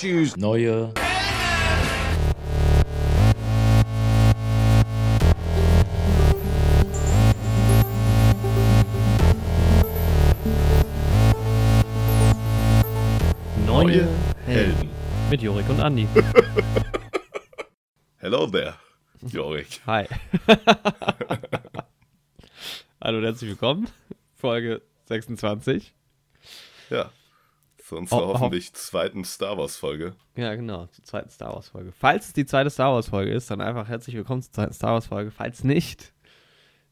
Choose neue Neue Helden. Mit Jorik und Andi. Hello there, Jorik. Hi. Hallo und herzlich willkommen. Folge 26. Ja, zu unserer Oh, oh. hoffentlich zweiten Star Wars Folge. Ja, genau, zur zweiten Star Wars Folge. Falls es die zweite Star Wars Folge ist, dann einfach herzlich willkommen zur zweiten Star Wars Folge. Falls nicht,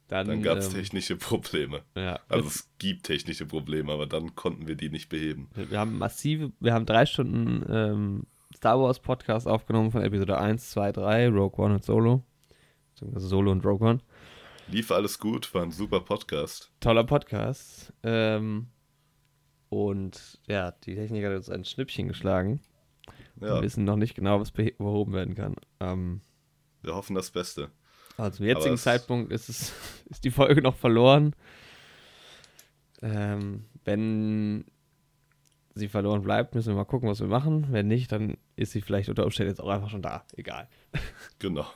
dann. Dann gab es ähm, technische Probleme. Ja, Also es gibt technische Probleme, aber dann konnten wir die nicht beheben. wir haben massive, wir haben drei Stunden ähm, Star Wars Podcast aufgenommen von Episode 1, 2, 3, Rogue One und Solo. Beziehungsweise Solo und Rogue One. Lief alles gut, war ein super Podcast. toller Podcast. Ähm, und ja, die Technik hat uns ein Schnippchen geschlagen. Ja, Wir wissen noch nicht genau, was behoben werden kann. Ähm, wir hoffen das Beste. also zum jetzigen es- Zeitpunkt ist, es, ist die Folge noch verloren. Ähm, wenn sie verloren bleibt, müssen wir mal gucken, was wir machen. Wenn nicht, dann ist sie vielleicht unter Umständen jetzt auch einfach schon da. Egal. Genau.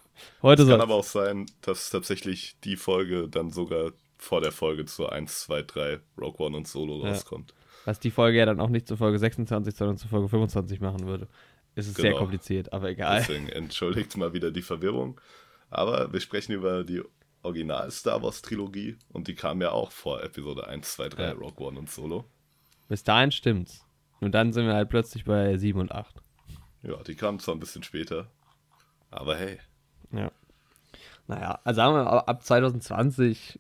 Heute Es kann aber auch sein, dass tatsächlich die Folge dann sogar vor der Folge zu 1, 2, 3 Rogue One und Solo Ja. rauskommt. Was die Folge ja dann auch nicht zur Folge 26, sondern zur Folge 25 machen würde. Ist es sehr Genau. kompliziert, aber egal. Deswegen entschuldigt mal wieder die Verwirrung. Aber wir sprechen über die Original Star Wars Trilogie und die kam ja auch vor Episode 1, 2, 3 Ja. Rogue One und Solo. Bis dahin stimmt's. Und dann sind wir halt plötzlich bei 7 und 8. Ja, die kamen zwar ein bisschen später, aber hey, Ja. Naja, also sagen wir mal, ab 2020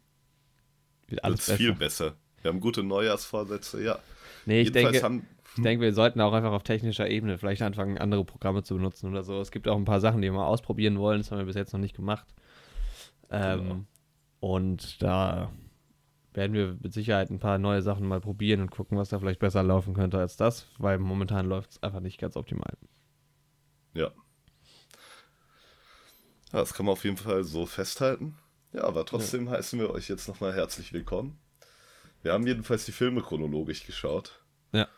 wird alles besser. viel besser. Wir haben gute Neujahrsvorsätze, ja. Nee, ich Jedenfalls denke, haben, ich denke, wir sollten auch einfach auf technischer Ebene vielleicht anfangen, andere Programme zu benutzen oder so. Es gibt auch ein paar Sachen, die wir mal ausprobieren wollen. Das haben wir bis jetzt noch nicht gemacht. Ähm, Genau. Und da werden wir mit Sicherheit ein paar neue Sachen mal probieren und gucken, was da vielleicht besser laufen könnte als das, weil momentan läuft es einfach nicht ganz optimal. ja. Ja, das kann man auf jeden Fall so festhalten. Ja, aber trotzdem heißen wir euch jetzt nochmal herzlich willkommen. Wir haben jedenfalls die Filme chronologisch geschaut. Ja.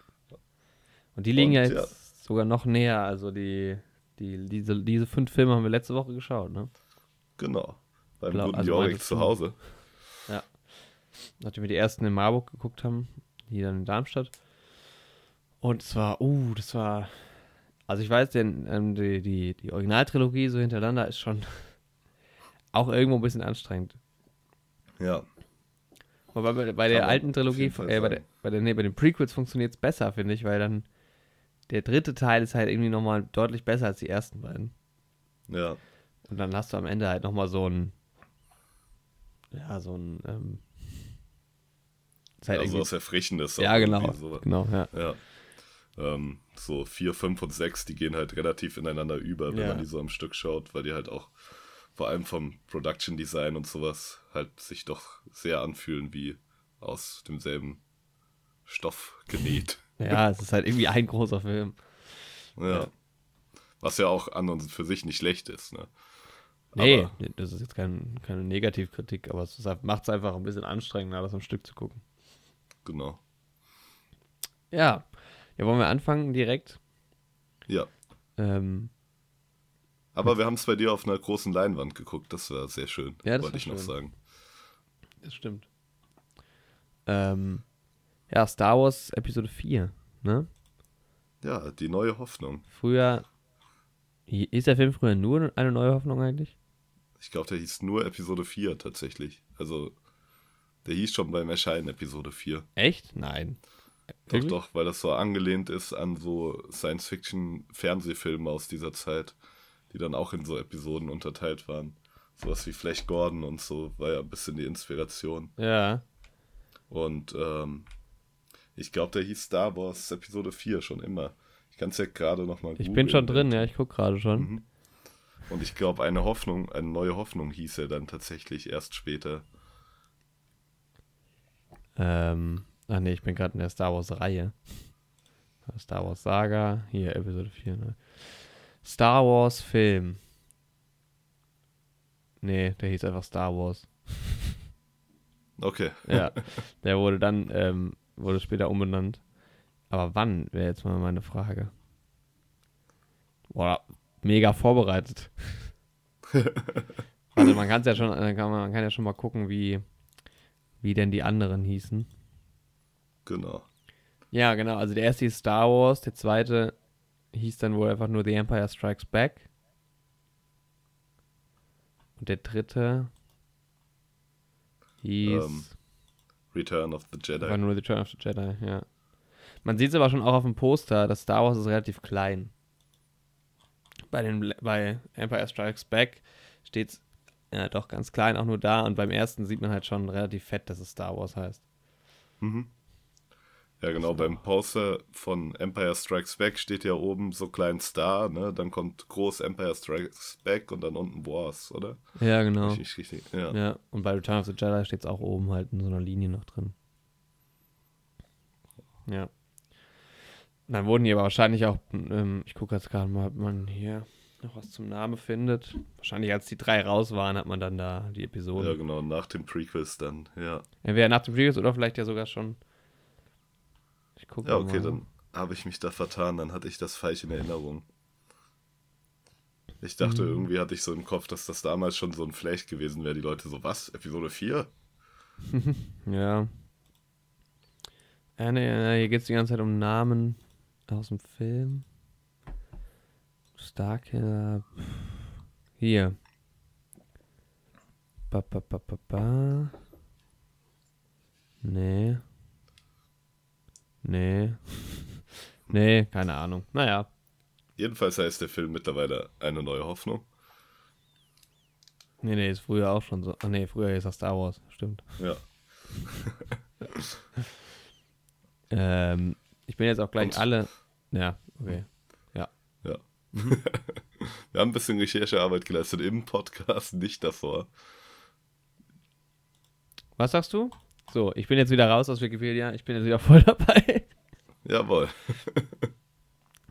Und die liegen Und, ja jetzt ja. sogar noch näher. Also die, die, diese, diese fünf Filme haben wir letzte Woche geschaut, ne? Genau. Beim Glaub- guten also Jorik zu Hause. Nachdem wir die ersten in Marburg geguckt haben, die dann in Darmstadt. Und es war, uh, das war. Also ich weiß, denn, ähm, die, die, die Originaltrilogie so hintereinander ist schon auch irgendwo ein bisschen anstrengend. Ja, Aber bei, bei der alten Trilogie, äh, bei, der, bei, der, nee, bei den Prequels funktioniert es besser, finde ich, weil dann der dritte Teil ist halt irgendwie nochmal deutlich besser als die ersten beiden. ja. Und dann hast du am Ende halt nochmal so ein, ja, so ein, ähm, halt Also was Erfrischendes. ja, genau, So. genau, ja. Ja. Ähm, so 4, 5 und 6, die gehen halt relativ ineinander über, wenn Ja. man die so am Stück schaut, weil die halt auch vor allem vom Production Design und sowas halt sich doch sehr anfühlen wie aus demselben Stoff genäht. Ja, es ist halt irgendwie ein großer Film. ja. Ja. Was ja auch an und für sich nicht schlecht ist, ne? Nee, Aber- das ist jetzt kein, keine Negativkritik, aber es macht es einfach ein bisschen anstrengender, das am Stück zu gucken. Genau. Ja, ja, wollen wir anfangen direkt? Ja. Ähm, Aber wir haben es bei dir auf einer großen Leinwand geguckt, das war sehr schön, Ja, das wollte ich noch schön. sagen. Das stimmt. Ähm, ja, Star Wars Episode 4, ne? Ja, die neue Hoffnung. Früher, ist der Film früher nur eine neue Hoffnung eigentlich? Ich glaube, der hieß nur Episode 4 tatsächlich. Also, der hieß schon beim Erscheinen Episode 4. Echt? Nein. Doch, Wirklich? doch, weil das so angelehnt ist an so Science-Fiction-Fernsehfilme aus dieser Zeit, die dann auch in so Episoden unterteilt waren. Sowas wie Flash Gordon und so war ja ein bisschen die Inspiration. Ja. Und ähm, ich glaube, der hieß Star Wars Episode 4 schon immer. Ich kann es ja gerade nochmal Ich bin schon drin, ja, ich gucke gerade schon. Mhm. Und ich glaube, eine Hoffnung, eine neue Hoffnung hieß er dann tatsächlich erst später. Ähm, ach nee, ich bin gerade in der Star Wars Reihe. Star Wars Saga, hier Episode 4, ne? Star Wars Film. Nee, der hieß einfach Star Wars. Okay. Ja, der wurde dann, ähm, wurde später umbenannt. Aber wann, wäre jetzt mal meine Frage. boah, mega vorbereitet. also man kann es ja schon, äh, man kann ja schon mal gucken, wie, wie denn die anderen hießen. Genau. Ja, genau. Also der erste hieß Star Wars, der zweite hieß dann wohl einfach nur The Empire Strikes Back. Und der dritte hieß Ähm, Return of the Jedi. einfach nur Return of the Jedi, ja. Man sieht es aber schon auch auf dem Poster, dass Star Wars ist relativ klein. Bei, den, bei Empire Strikes Back steht es ja, doch ganz klein, auch nur da. Und beim ersten sieht man halt schon relativ fett, dass es Star Wars heißt. Mhm. Ja, genau, beim Poster von Empire Strikes Back steht ja oben so klein Star, ne? Dann kommt groß Empire Strikes Back und dann unten Wars, oder? Ja, genau. Richtig, richtig. Ja. Ja, und bei Return of the Jedi steht es auch oben halt in so einer Linie noch drin. Ja. Dann wurden die aber wahrscheinlich auch, ähm, ich gucke jetzt gerade mal, ob man hier noch was zum Namen findet. Wahrscheinlich als die drei raus waren, hat man dann da die Episode. ja, genau, nach den Prequels dann, ja. Entweder nach dem Previous oder vielleicht ja sogar schon. Ich gucke Ja, okay, mal. dann habe ich mich da vertan, dann hatte ich das falsch in Erinnerung. Ich dachte, Mhm. irgendwie hatte ich so im Kopf, dass das damals schon so ein Flash gewesen wäre. Die Leute so, was? Episode 4? Ja. Äh, nee, äh, hier geht es die ganze Zeit um Namen aus dem Film. Starkiller. Hier. Ba, ba, ba, ba, ba. Nee. Nee. nee, keine Ahnung. Naja. Jedenfalls heißt der Film mittlerweile Eine neue Hoffnung. Nee, nee, ist früher auch schon so. Ah, nee, früher ist das Star Wars. Stimmt. Ja. Ähm, ich bin jetzt auch gleich Und- alle. Ja, okay. Ja. Mhm. Wir haben ein bisschen Recherchearbeit geleistet im Podcast, nicht davor. Was sagst du? So, ich bin jetzt wieder raus aus Wikipedia. Ich bin jetzt wieder voll dabei. Jawohl.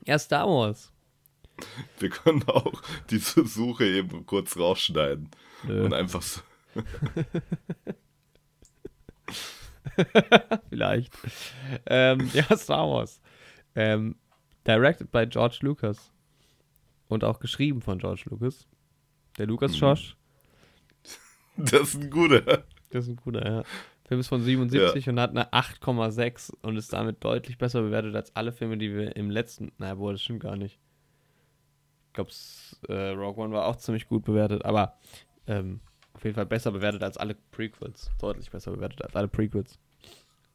Ja, Star Wars. Wir können auch diese Suche eben kurz rausschneiden. Nö, Und einfach so. vielleicht. ähm, ja, Star Wars. Ähm, directed by George Lucas. Und auch geschrieben von George Lucas. Der Lucas Mhm. Josh. Das ist ein guter. Das ist ein guter, ja. Film ist von 77 und hat eine 8,6 und ist damit deutlich besser bewertet als alle Filme, die wir im letzten. Na, wohl, das stimmt gar nicht. Ich glaube, äh, Rogue One war auch ziemlich gut bewertet, aber ähm, auf jeden Fall besser bewertet als alle Prequels. Deutlich besser bewertet als alle Prequels.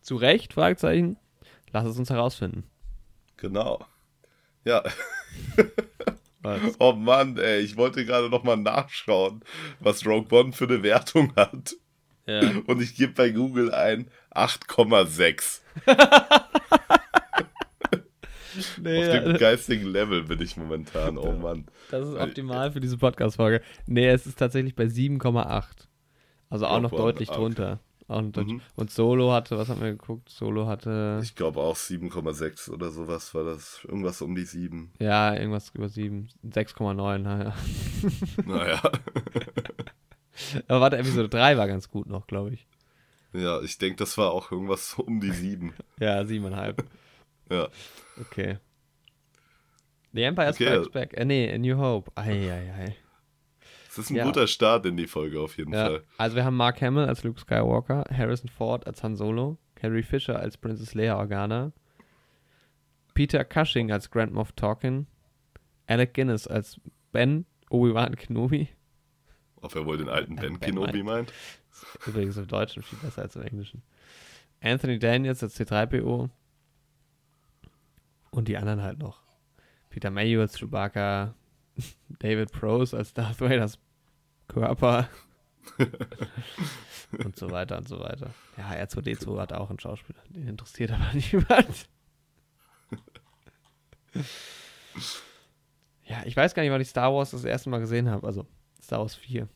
Zu Recht? Fragezeichen. Lass es uns herausfinden. Genau. Ja. Oh Mann, ey, ich wollte gerade noch mal nachschauen, was Rogue One für eine Wertung hat. Ja. Und ich gebe bei Google ein 8,6. Nee, Auf dem ja, geistigen Level bin ich momentan. Oh Mann. das ist optimal für diese Podcast-Folge. Nee, es ist tatsächlich bei 7,8. Also auch noch deutlich drunter. Auch noch deutlich. Mhm. Und Solo hatte, was haben wir geguckt? Solo hatte, Ich glaube auch 7,6 oder sowas war das. Irgendwas um die 7. ja, irgendwas über 7. 6,9, naja. Naja. Aber warte, Episode 3 war ganz gut noch, glaube ich. ja, ich denke, das war auch irgendwas so um die 7. Ja, 7,5. Ja. Okay. The Empire Okay, Strikes Back. Äh, nee, A New Hope. Eieiei. Es ist ein Ja. guter Start in die Folge auf jeden Ja, Fall. also wir haben Mark Hamill als Luke Skywalker, Harrison Ford als Han Solo, Carrie Fisher als Princess Leia Organa, Peter Cushing als Grand Moff Tarkin, Alec Guinness als Ben Obi-Wan Kenobi. Ob er wohl den alten Ben Ben Kenobi meint? Übrigens im Deutschen viel besser als im Englischen. Anthony Daniels als C3PO. Und die anderen halt noch. Peter Mayhew als Chewbacca, David Prose als Darth Vaders Körper. und so weiter und so weiter. Ja, R2D2 hat auch einen Schauspieler. Den interessiert aber niemand. ja, ich weiß gar nicht, wann ich Star Wars das erste Mal gesehen habe. Also Star Wars 4.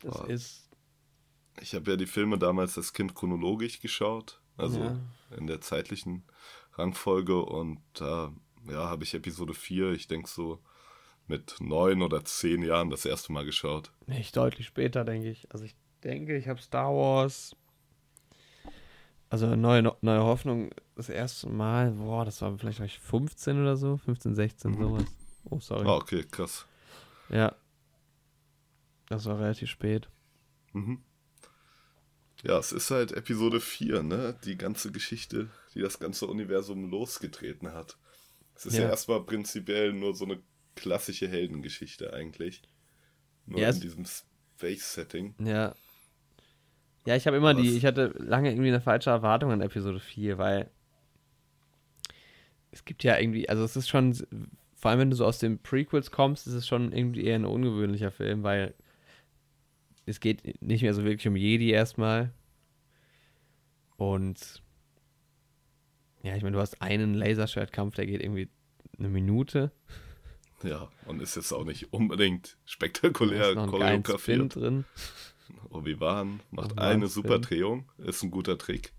Das Boah. ist. Ich habe ja die Filme damals als Kind chronologisch geschaut. Also Ja. in der zeitlichen Rangfolge. Und da ja, habe ich Episode 4, ich denke so mit neun oder zehn Jahren das erste Mal geschaut. Nicht deutlich später, denke ich. Also ich denke, ich habe Star Wars Also neue, neue Hoffnung, das erste Mal, boah, das war vielleicht war 15 oder so, 15, 16, Mhm. sowas. Oh, sorry. Ah, okay, krass. Ja. Das war relativ spät. Mhm. Ja, es ist halt Episode 4, ne? Die ganze Geschichte, die das ganze Universum losgetreten hat. Es ist ja, Ja. erstmal prinzipiell nur so eine klassische Heldengeschichte eigentlich. Nur Ja, in es- diesem Space-Setting. Ja. Ja, ich habe immer die, Was? ich hatte lange irgendwie eine falsche Erwartung an Episode 4, weil es gibt ja irgendwie, also es ist schon, vor allem wenn du so aus den Prequels kommst, ist es schon irgendwie eher ein ungewöhnlicher Film, weil es geht nicht mehr so wirklich um Jedi erstmal. Und ja, ich meine, du hast einen Laserschwertkampf, der geht irgendwie eine Minute. Ja, und ist jetzt auch nicht unbedingt Da spektakulär ist noch ein geilen Spin choreografiert. drin. Obi-Wan macht Obi-Wan eine Spin. super Drehung, ist ein guter Trick.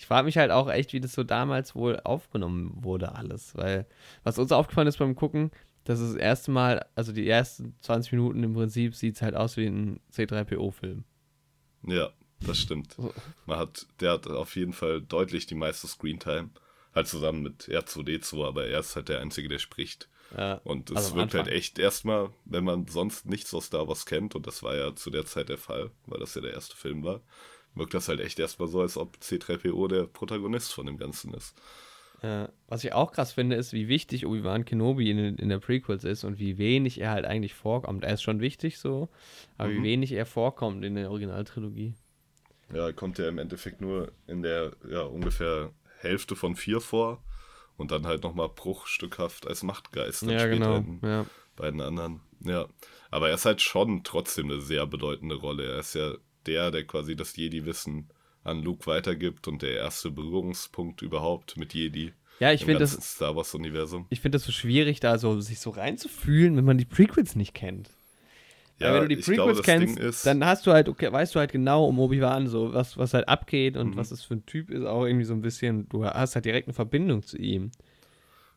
Ich frage mich halt auch echt, wie das so damals wohl aufgenommen wurde, alles. Weil, was uns aufgefallen ist beim Gucken, dass es das erste Mal, also die ersten 20 Minuten im Prinzip, sieht es halt aus wie ein C3PO-Film. Ja, das stimmt. Man hat, der hat auf jeden Fall deutlich die meiste Screentime. Halt zusammen mit R2D2, aber er ist halt der Einzige, der spricht. Ja, Und es Also wirkt halt echt erstmal, wenn man sonst nichts aus Star Wars kennt, und das war ja zu der Zeit der Fall, weil das ja der erste Film war, wirkt das halt echt erstmal so, als ob C3PO der Protagonist von dem Ganzen ist. ja. Was ich auch krass finde, ist, wie wichtig Obi-Wan Kenobi in, in der Prequels ist und wie wenig er halt eigentlich vorkommt. Er ist schon wichtig so, aber wie Mhm. wenig er vorkommt in der Originaltrilogie. Ja, er kommt ja im Endeffekt nur in der ja, ungefähr Hälfte von vier vor und dann halt nochmal bruchstückhaft als Machtgeist Ja, später genau. in Ja. beiden anderen. Ja, aber er ist halt schon trotzdem eine sehr bedeutende Rolle. Er ist ja der, der quasi das Jedi-Wissen an Luke weitergibt und der erste Berührungspunkt überhaupt mit Jedi ja, ich finde das, Star Wars-Universum. ich finde das so schwierig, da so sich so reinzufühlen, wenn man die Prequels nicht kennt. Weil wenn du die glaube, Prequels das kennst, dann hast du halt, okay, weißt du halt genau um Obi-Wan so, was, was halt abgeht und Mhm. was das für ein Typ ist, auch irgendwie so ein bisschen, du hast halt direkt eine Verbindung zu ihm.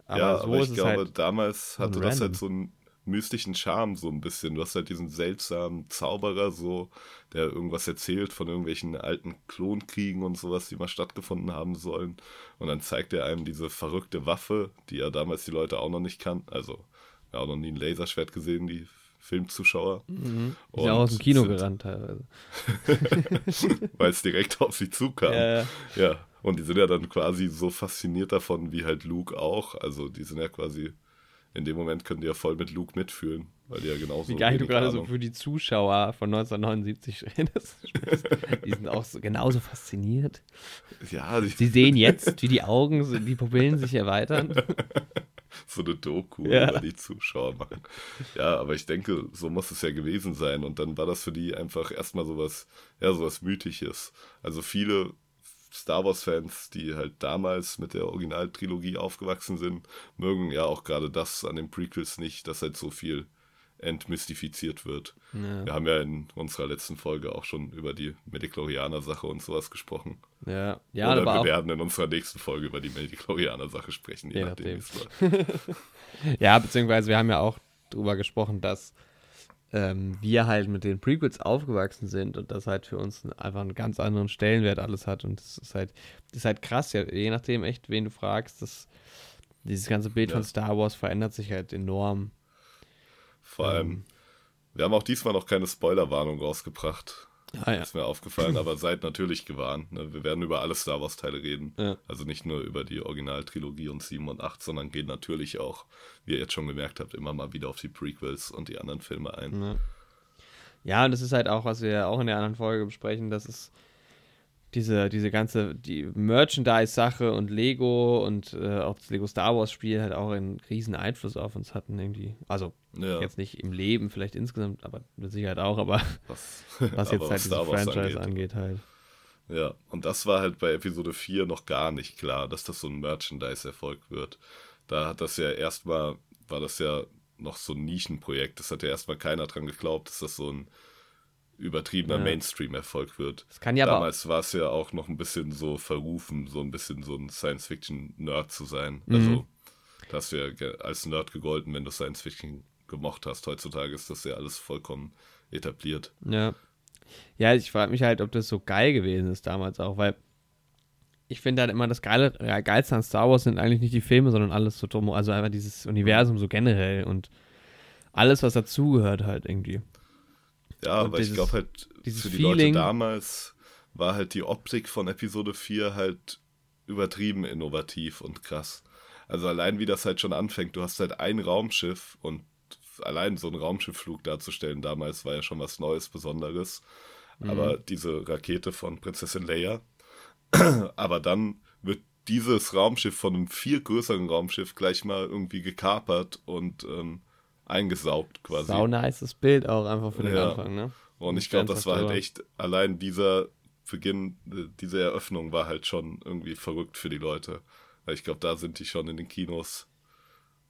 Aber ja, so aber ich es glaube, halt. damals hatte das halt so einen mystischen Charme, so ein bisschen. Du hast halt diesen seltsamen Zauberer, so, der irgendwas erzählt von irgendwelchen alten Klonkriegen und sowas, die mal stattgefunden haben sollen. Und dann zeigt er einem diese verrückte Waffe, die ja damals die Leute auch noch nicht kannten. Also, ja, auch noch nie ein Laserschwert gesehen, die Filmzuschauer. Mhm. Und ja auch aus dem Kino gerannt teilweise. Weil es direkt auf sie zukam. Ja, ja. Ja, und die sind ja dann quasi so fasziniert davon, wie halt Luke auch. Also die sind ja quasi, in dem Moment können die ja voll mit Luke mitfühlen, weil die ja genauso. Wie geil du gerade so für die Zuschauer von 1979 redest. Die sind auch so genauso fasziniert. Ja, die, Sie sehen jetzt, wie die Augen, die Pupillen sich erweitern. so eine Doku Ja. über die Zuschauer machen. Ja, aber ich denke, so muss es ja gewesen sein. Und dann war das für die einfach erstmal sowas, ja, sowas Mythisches. Also viele Star Wars-Fans, die halt damals mit der Originaltrilogie aufgewachsen sind, mögen ja auch gerade das an den Prequels nicht, dass halt so viel entmystifiziert wird. Ja, Wir haben ja in unserer letzten Folge auch schon über die Mediklorianer-Sache und sowas gesprochen. ja, ja Oder aber wir werden in unserer nächsten Folge über die Mediklorianer-Sache sprechen, je, Je nachdem, nachdem. ja, beziehungsweise wir haben ja auch drüber gesprochen, dass ähm, wir halt mit den Prequels aufgewachsen sind und das halt für uns einfach einen ganz anderen Stellenwert alles hat. Und das ist halt, das ist halt krass, ja, je nachdem echt, wen du fragst, das, dieses ganze Bild Ja. von Star Wars verändert sich halt enorm. Vor allem, Ähm. wir haben auch diesmal noch keine Spoilerwarnung rausgebracht. Ah, ja. Ist mir aufgefallen, aber seid natürlich gewarnt. Ne? Wir werden über alle Star Wars-Teile reden. Ja. Also nicht nur über die Originaltrilogie und 7 und 8, sondern gehen natürlich auch, wie ihr jetzt schon gemerkt habt, immer mal wieder auf die Prequels und die anderen Filme ein. Ja. ja, und das ist halt auch, was wir ja auch in der anderen Folge besprechen, dass es diese, diese ganze, die Merchandise-Sache und Lego und äh, auch das Lego Star Wars-Spiel halt auch einen riesen Einfluss auf uns hatten irgendwie. Also Ja, jetzt nicht im Leben vielleicht insgesamt, aber mit Sicherheit auch, aber was, was jetzt aber halt diese Franchise angeht. halt. Ja, und das war halt bei Episode 4 noch gar nicht klar, dass das so ein Merchandise-Erfolg wird. Da hat das ja erstmal, war das ja noch so ein Nischenprojekt. Das hat ja erstmal keiner dran geglaubt, dass das so ein übertriebener Ja. Mainstream-Erfolg wird. Es kann ja Damals war es ja auch noch ein bisschen so verrufen, so ein bisschen so ein Science-Fiction-Nerd zu sein. Mhm. Also, da hast du ja als Nerd gegolten, wenn du Science-Fiction gemocht hast. Heutzutage ist das ja alles vollkommen etabliert. Ja. Ja, ich frage mich halt, ob das so geil gewesen ist damals auch, weil ich finde halt immer das Geile, ja, Geilste an Star Wars sind eigentlich nicht die Filme, sondern alles so drum, also einfach dieses Universum so generell und alles, was dazugehört halt irgendwie. Ja, aber ich glaube halt, für die Feeling- Leute damals war halt die Optik von Episode 4 halt übertrieben innovativ und krass. Also allein wie das halt schon anfängt, du hast halt ein Raumschiff und allein so einen Raumschiffflug darzustellen damals war ja schon was Neues, Besonderes. Mhm. Aber diese Rakete von Prinzessin Leia, aber dann wird dieses Raumschiff von einem viel größeren Raumschiff gleich mal irgendwie gekapert und ähm, eingesaugt quasi. Sau nices Bild auch einfach für den Ja. Anfang, ne? Und ich glaube, das war halt echt, allein dieser Beginn, äh, diese Eröffnung war halt schon irgendwie verrückt für die Leute. Weil ich glaube, da sind die schon in den Kinos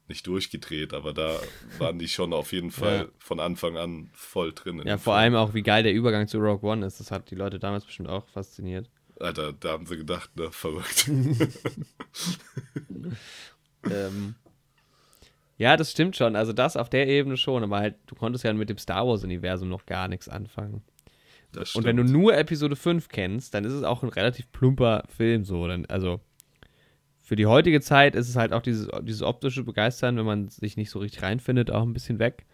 nicht durchgedreht, aber da waren die schon auf jeden Fall Ja. von Anfang an voll drin. in Ja, vor Film. allem auch, wie geil der Übergang zu Rogue One ist. Das hat die Leute damals bestimmt auch fasziniert. Alter, da haben sie gedacht, ne, verrückt. ähm, ja, das stimmt schon. Also das auf der Ebene schon, aber halt, du konntest ja mit dem Star Wars-Universum noch gar nichts anfangen. Das Und wenn du stimmt. nur Episode 5 kennst, dann ist es auch ein relativ plumper Film so. Dann, also für die heutige Zeit ist es halt auch dieses, dieses optische Begeistern, wenn man sich nicht so richtig reinfindet, auch ein bisschen weg.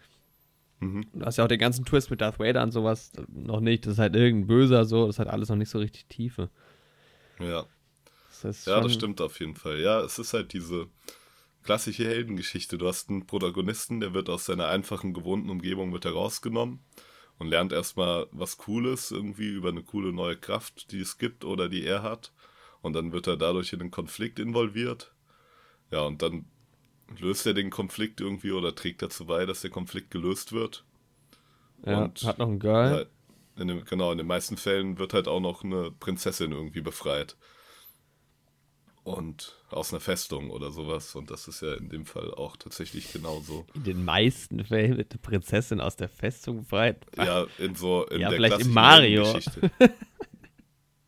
Mhm. Du hast ja auch den ganzen Twist mit Darth Vader und sowas noch nicht. Das ist halt irgendein Böser so. Das hat alles noch nicht so richtig Tiefe. Ja. Das Ja, das stimmt auf jeden Fall. Ja, es ist halt diese klassische Heldengeschichte. Du hast einen Protagonisten, der wird aus seiner einfachen, gewohnten Umgebung wird er rausgenommen und lernt erstmal was Cooles irgendwie über eine coole neue Kraft, die es gibt oder die er hat. Und dann wird er dadurch in einen Konflikt involviert. Ja, und dann löst er den Konflikt irgendwie oder trägt dazu bei, dass der Konflikt gelöst wird. Ja, und- hat noch ein Girl. Ja, in den, genau, in den meisten Fällen wird halt auch noch eine Prinzessin irgendwie befreit. Und aus einer Festung oder sowas. Und das ist ja in dem Fall auch tatsächlich genauso. In den meisten Fällen wird eine Prinzessin aus der Festung befreit. Ja, in so in Ja, der vielleicht klassischen Mario. Heldengeschichte.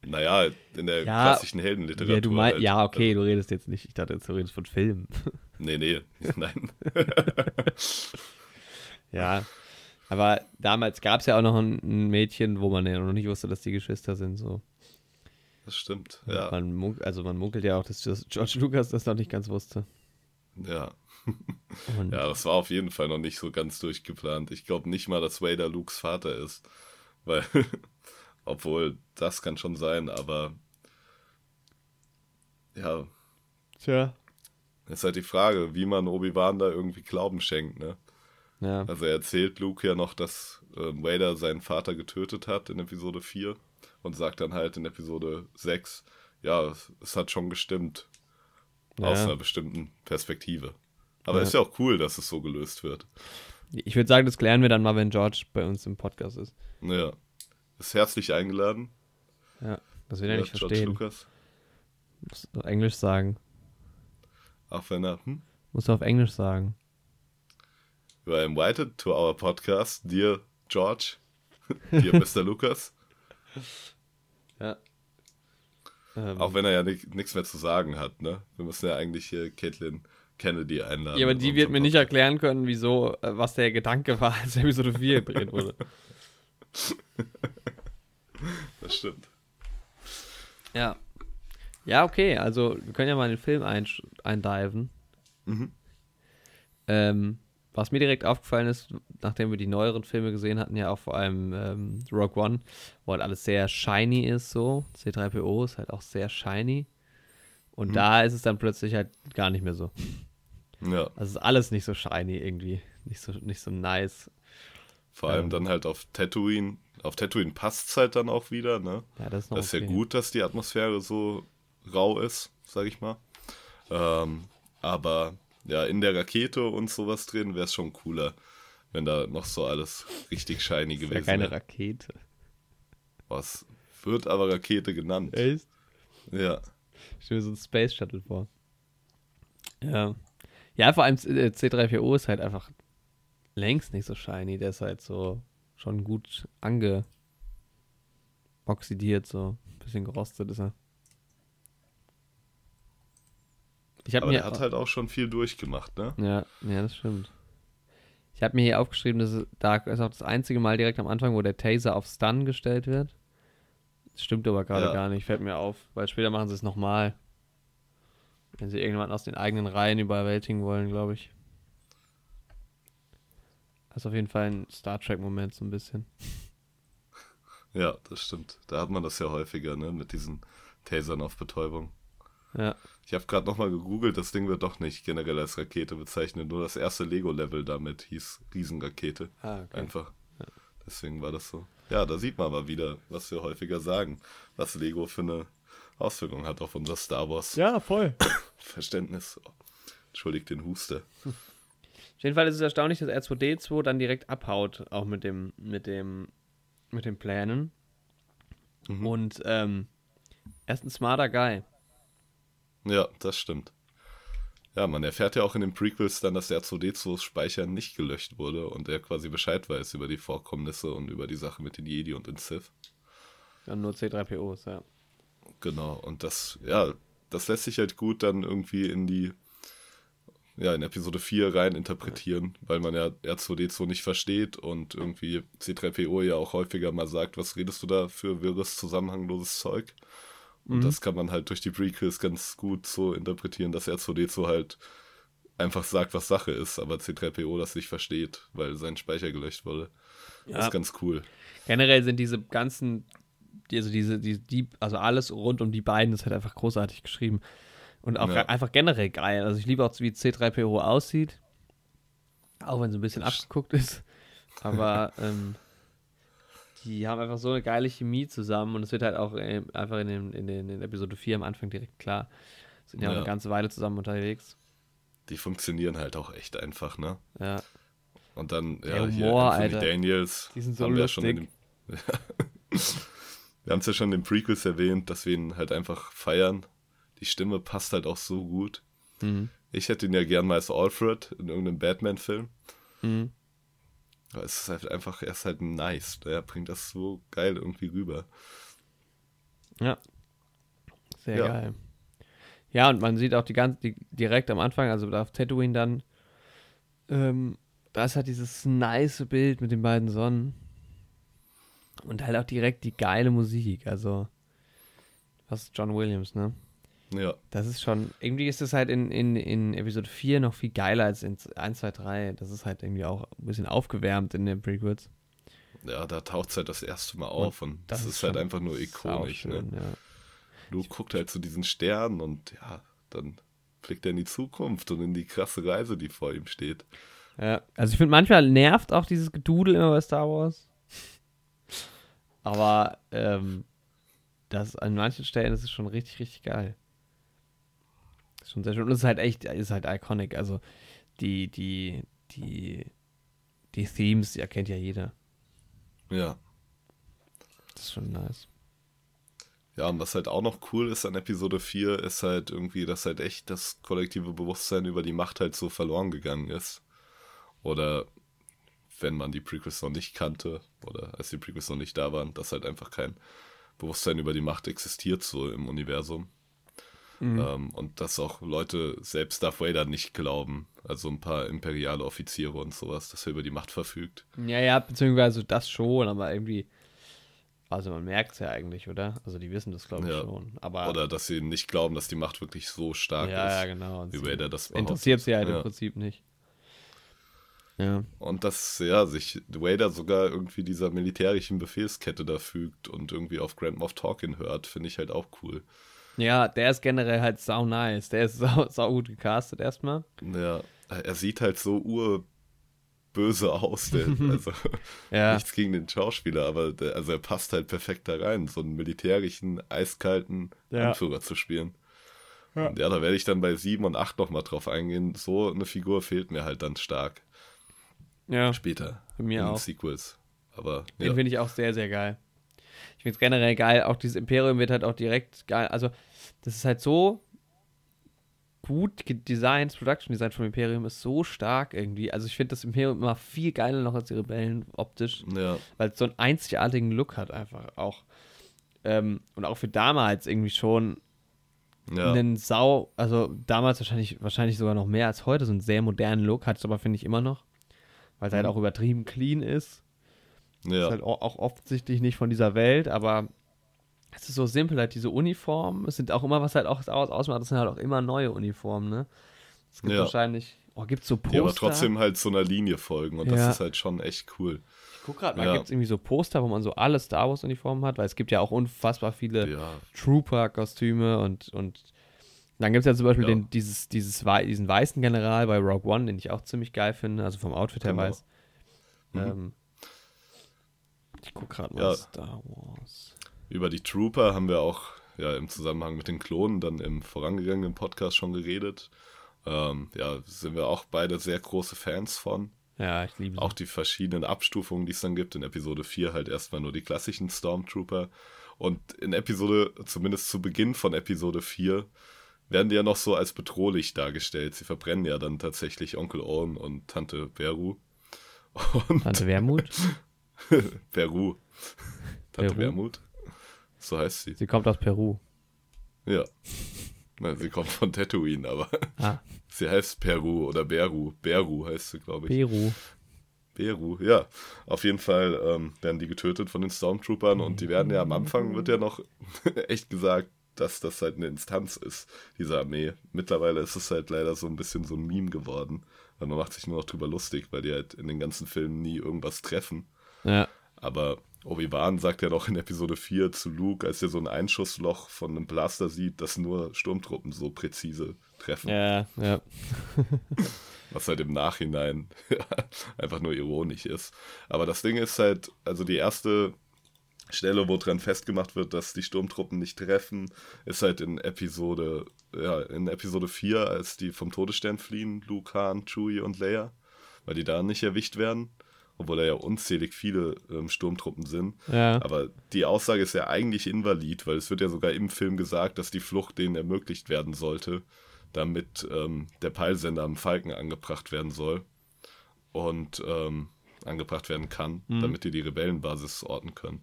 naja, in der Ja, klassischen Heldenliteratur. Ja, du mein, halt. ja, okay, du redest jetzt nicht. Ich dachte, jetzt du redest von Filmen. Nee, nee, nein. Ja. Aber damals gab es ja auch noch ein, ein Mädchen, wo man ja noch nicht wusste, dass die Geschwister sind. So. Das stimmt, ja. Man munk, also man munkelt ja auch, dass dass George Lucas das noch nicht ganz wusste. Ja. Und Ja, das war auf jeden Fall noch nicht so ganz durchgeplant. Ich glaube nicht mal, dass Vader Lukes Vater ist. Weil, obwohl, das kann schon sein, aber ja, Tja. ist halt die Frage, wie man Obi-Wan da irgendwie Glauben schenkt, ne? Ja. Also er erzählt Luke ja noch, dass äh, Vader seinen Vater getötet hat in Episode 4 und sagt dann halt in Episode 6, ja, es, hat schon gestimmt. Aus Ja. einer bestimmten Perspektive. Aber Ja. ist ja auch cool, dass es so gelöst wird. Ich würde sagen, das klären wir dann mal, wenn George bei uns im Podcast ist. Ja. Ist herzlich eingeladen. Ja. Das will er Ja, nicht George verstehen. Lucas. Muss auf Englisch sagen. Auch wenn er, hm? Muss auf Englisch sagen. You are invited to our podcast, dear George, dear Mr. Lucas. Ja. Ähm, Auch wenn er ja nichts mehr zu sagen hat, ne? Wir müssen ja eigentlich hier Caitlin Kennedy einladen. ja, aber die wird mir nicht Podcast. erklären können, wieso, äh, was der Gedanke war, als Episode 4 gedreht wurde. Das stimmt. Ja. Ja, okay, also wir können ja mal in den Film einsch- eindiven. Mhm. Ähm, was mir direkt aufgefallen ist, nachdem wir die neueren Filme gesehen hatten, ja auch vor allem ähm, Rogue One, wo halt alles sehr shiny ist, so. C3PO ist halt auch sehr shiny. Und Mhm. da ist es dann plötzlich halt gar nicht mehr so. Ja, Also ist alles nicht so shiny irgendwie. Nicht so, nicht so nice. vor allem Ähm. dann halt auf Tatooine. Auf Tatooine passt es halt dann auch wieder, ne? Ja, das ist noch Das ist ja okay. gut, dass die Atmosphäre so rau ist, sag ich mal. Ähm, aber ja, in der Rakete und sowas drin wäre es schon cooler, wenn da noch so alles richtig shiny Ist ja gewesen keine wäre. Rakete. Was wird aber Rakete genannt? Echt? Ja. Ich stelle mir so ein Space Shuttle vor. Ja. Ja, vor allem äh, C3PO ist halt einfach längst nicht so shiny. Der ist halt so schon gut ange oxidiert, so ein bisschen gerostet ist er. Ich habe Aber mir der hat halt auch schon viel durchgemacht, ne? ja, ja, das stimmt. Ich habe mir hier aufgeschrieben, dass es, da ist auch das einzige Mal direkt am Anfang, wo der Taser auf Stun gestellt wird. Das stimmt aber gerade Ja. gar nicht, fällt mir auf, weil später machen sie es nochmal. Wenn sie irgendjemanden aus den eigenen Reihen überwältigen wollen, glaube ich. Das ist auf jeden Fall ein Star Trek-Moment, so ein bisschen. Ja, das stimmt. Da hat man das ja häufiger, ne? Mit diesen Tasern auf Betäubung. Ja. Ich habe gerade nochmal gegoogelt, das Ding wird doch nicht generell als Rakete bezeichnet. Nur das erste Lego-Level damit hieß Riesenrakete. Ah, okay. Einfach. Deswegen war das so. Ja, da sieht man mal wieder, was wir häufiger sagen, was Lego für eine Auswirkung hat auf unser Star Wars Ja, voll. Verständnis. Entschuldigt den Huster. Auf jeden Fall ist es erstaunlich, dass R2D2 dann direkt abhaut, auch mit dem, mit dem, mit den Plänen. Mhm. Und ähm, er ist ein smarter Guy. Ja, das stimmt. Ja, man erfährt ja auch in den Prequels dann, dass der R2D2s Speicher nicht gelöscht wurde und er quasi Bescheid weiß über die Vorkommnisse und über die Sache mit den Jedi und den Sith. Ja, nur C3POs, ja. Genau, und das, ja, das lässt sich halt gut dann irgendwie in die, ja, in Episode 4 rein interpretieren, weil man ja R2D2 nicht versteht und irgendwie C3PO ja auch häufiger mal sagt, was redest du da für wirres, zusammenhangloses Zeug? Und Mhm. das kann man halt durch die Prequels ganz gut so interpretieren, dass R2D2 halt einfach sagt, was Sache ist, aber C3PO das nicht versteht, weil sein Speicher gelöscht wurde. Das Ja. ist ganz cool. Generell sind diese ganzen, also diese, die, die, also alles rund um die beiden ist halt einfach großartig geschrieben. Und auch Ja. einfach generell geil. Also ich liebe auch, wie C3PO aussieht. Auch wenn es ein bisschen abgeguckt ist. Aber ähm, die haben einfach so eine geile Chemie zusammen und es wird halt auch äh, einfach in, den, in, den, in Episode 4 am Anfang direkt klar. Sind ja, auch eine ganze Weile zusammen unterwegs. Die funktionieren halt auch echt einfach, ne? Ja. Und dann, Der ja, hier Humor, Anthony Alter. Daniels. Die sind so haben wir ja schon lustig. dem, Wir haben es ja schon in den Prequels erwähnt, dass wir ihn halt einfach feiern. Die Stimme passt halt auch so gut. Mhm. Ich hätte ihn ja gern mal als Alfred in irgendeinem Batman-Film. Mhm. Aber es ist halt einfach, er ist halt nice. Er bringt das so geil irgendwie rüber. Ja. Sehr Ja. geil. Ja, und man sieht auch die ganze, die, direkt am Anfang, also auf Tatooine dann, ähm, da ist halt dieses nice Bild mit den beiden Sonnen. Und halt auch direkt die geile Musik, also, was ist John Williams, ne? Ja, Das ist schon, irgendwie ist es halt in, in, in Episode 4 noch viel geiler als in 1, 2, 3. Das ist halt irgendwie auch ein bisschen aufgewärmt in den Prequels. ja, da taucht es halt das erste Mal auf und, das, ist, halt einfach nur ikonisch. Ne? sauschön, ja. Luke guckt halt zu diesen Sternen und ja, dann blickt er in die Zukunft und in die krasse Reise, die vor ihm steht. Ja, also ich finde, manchmal nervt auch dieses Gedudel immer bei Star Wars. Aber ähm, das an manchen Stellen ist es schon richtig, richtig geil. Ist schon sehr schön. Und es ist halt echt, ist halt iconic. Also die, die, die, die Themes, die erkennt ja jeder. Ja. Das ist schon nice. Ja, und was halt auch noch cool ist an Episode 4, ist halt irgendwie, dass halt echt das kollektive Bewusstsein über die Macht halt so verloren gegangen ist. Oder wenn man die Prequels noch nicht kannte, oder als die Prequels noch nicht da waren, dass halt einfach kein Bewusstsein über die Macht existiert so im Universum. Ähm, und dass auch Leute selbst Darth Vader nicht glauben. Also ein paar imperiale Offiziere und sowas, dass er über die Macht verfügt. Ja, ja, beziehungsweise das schon, aber irgendwie. Also man merkt es ja eigentlich, oder? Also die wissen das, glaube ich, Ja. schon. Aber Oder dass sie nicht glauben, dass die Macht wirklich so stark ja, ist. ja, genau. Und wie Vader das interessiert sie halt Ja. im Prinzip nicht. Ja. Und dass, ja, sich Vader sogar irgendwie dieser militärischen Befehlskette da fügt und irgendwie auf Grand Moff Tarkin hört, finde ich halt auch cool. Ja, der ist generell halt sau nice. Der ist sau, sau gut gecastet erstmal. Ja, er sieht halt so urböse aus, der, also Ja. nichts gegen den Schauspieler, aber der, also er passt halt perfekt da rein, so einen militärischen, eiskalten Ja. Anführer zu spielen. Ja. Und ja, da werde ich dann bei 7 und 8 nochmal drauf eingehen. So eine Figur fehlt mir halt dann stark Ja, später Bei mir in den auch. Sequels. Aber den ja, finde ich auch sehr, sehr geil. Ich finde es generell geil. Auch dieses Imperium wird halt auch direkt geil. Also, das ist halt so gut designt. Production Design vom Imperium ist so stark irgendwie. Also, ich finde das Imperium immer viel geiler noch als die Rebellen optisch. ja, weil es so einen einzigartigen Look hat einfach auch. Ähm, und auch für damals irgendwie schon ja. einen Sau, also damals wahrscheinlich, wahrscheinlich sogar noch mehr als heute, so einen sehr modernen Look, hat es aber, finde ich, immer noch. weil es halt auch übertrieben clean ist. Ja. Ist halt auch, offensichtlich nicht von dieser Welt, aber es ist so simpel, halt diese Uniformen. Es sind auch immer, was halt auch aus, ausmacht, das sind halt auch immer neue Uniformen, ne? Es gibt Ja. wahrscheinlich, oh, gibt so Poster? Die aber trotzdem halt so einer Linie folgen und Ja. das ist halt schon echt cool. Ich guck gerade mal, Ja. gibt es irgendwie so Poster, wo man so alle Star Wars Uniformen hat, weil es gibt ja auch unfassbar viele Ja, Trooper-Kostüme und, und dann gibt es ja zum Beispiel Ja. den, dieses, dieses, diesen weißen General bei Rogue One, den ich auch ziemlich geil finde, also vom Outfit her Genau. weiß. Mhm. Ähm, ich guck gerade mal Ja. Star Wars. über die Trooper haben wir auch ja, im Zusammenhang mit den Klonen dann im vorangegangenen Podcast schon geredet. Ähm, ja, sind wir auch beide sehr große Fans von. Ja, ich liebe sie. Auch die verschiedenen Abstufungen, die es dann gibt. In Episode 4 halt erstmal nur die klassischen Stormtrooper. Und in Episode, zumindest zu Beginn von Episode 4, werden die ja noch so als bedrohlich dargestellt. Sie verbrennen ja dann tatsächlich Onkel Owen und Tante Beru. Und Tante Wermut. Beru. Tante Beru? Wermut. So heißt sie. Sie kommt aus Peru. Ja. Na, sie kommt von Tatooine, aber Ah, sie heißt Peru oder Beru. Beru heißt sie, glaube ich. Peru. Beru, ja. Auf jeden Fall ähm, werden die getötet von den Stormtroopern und die werden ja am Anfang, wird ja noch echt gesagt, dass das halt eine Instanz ist, diese Armee. Mittlerweile ist es halt leider so ein bisschen so ein Meme geworden, weil man macht sich nur noch drüber lustig, weil die halt in den ganzen Filmen nie irgendwas treffen. Ja, Aber Obi-Wan sagt ja noch in Episode 4 zu Luke, als er so ein Einschussloch von einem Blaster sieht, dass nur Sturmtruppen so präzise treffen. ja, ja. Was halt im Nachhinein einfach nur ironisch ist. Aber das Ding ist halt, also die erste Stelle, wo dran festgemacht wird, dass die Sturmtruppen nicht treffen, ist halt in Episode, ja, in Episode 4, als die vom Todesstern fliehen, Luke, Han, Chewie und Leia, weil die da nicht erwischt werden, obwohl da ja unzählig viele ähm, Sturmtruppen sind. ja. Aber die Aussage ist ja eigentlich invalid, weil es wird ja sogar im Film gesagt, dass die Flucht denen ermöglicht werden sollte, damit ähm, der Peilsender am Falken angebracht werden soll und ähm, angebracht werden kann, Mhm. damit die die Rebellenbasis orten können.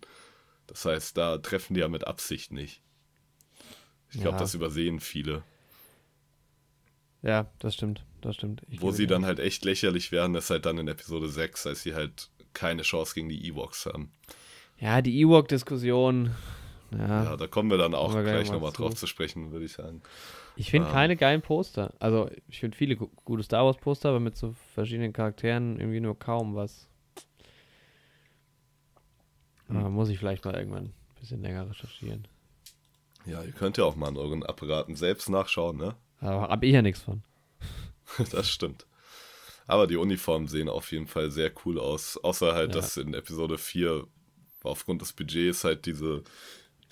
Das heißt, da treffen die ja mit Absicht nicht. Ich glaube, Ja. das übersehen viele. Ja, das stimmt. Das stimmt. Ich Wo sie dann halt echt lächerlich werden, ist halt dann in Episode 6, als sie halt keine Chance gegen die Ewoks haben. Ja, die Ewok-Diskussion. Ja, Ja, da kommen wir dann auch wir gleich gleich mal nochmal drauf zu sprechen, würde ich sagen. ich finde ähm, keine geilen Poster. Also, ich finde viele gu gute Star Wars-Poster, aber mit so verschiedenen Charakteren irgendwie nur kaum was. Hm. Muss ich vielleicht mal irgendwann ein bisschen länger recherchieren. Ja, ihr könnt ja auch mal an euren Apparaten selbst nachschauen, ne? Aber hab ich ja nichts von. Das stimmt. Aber die Uniformen sehen auf jeden Fall sehr cool aus. Außer halt, Ja. dass in Episode 4 aufgrund des Budgets halt diese,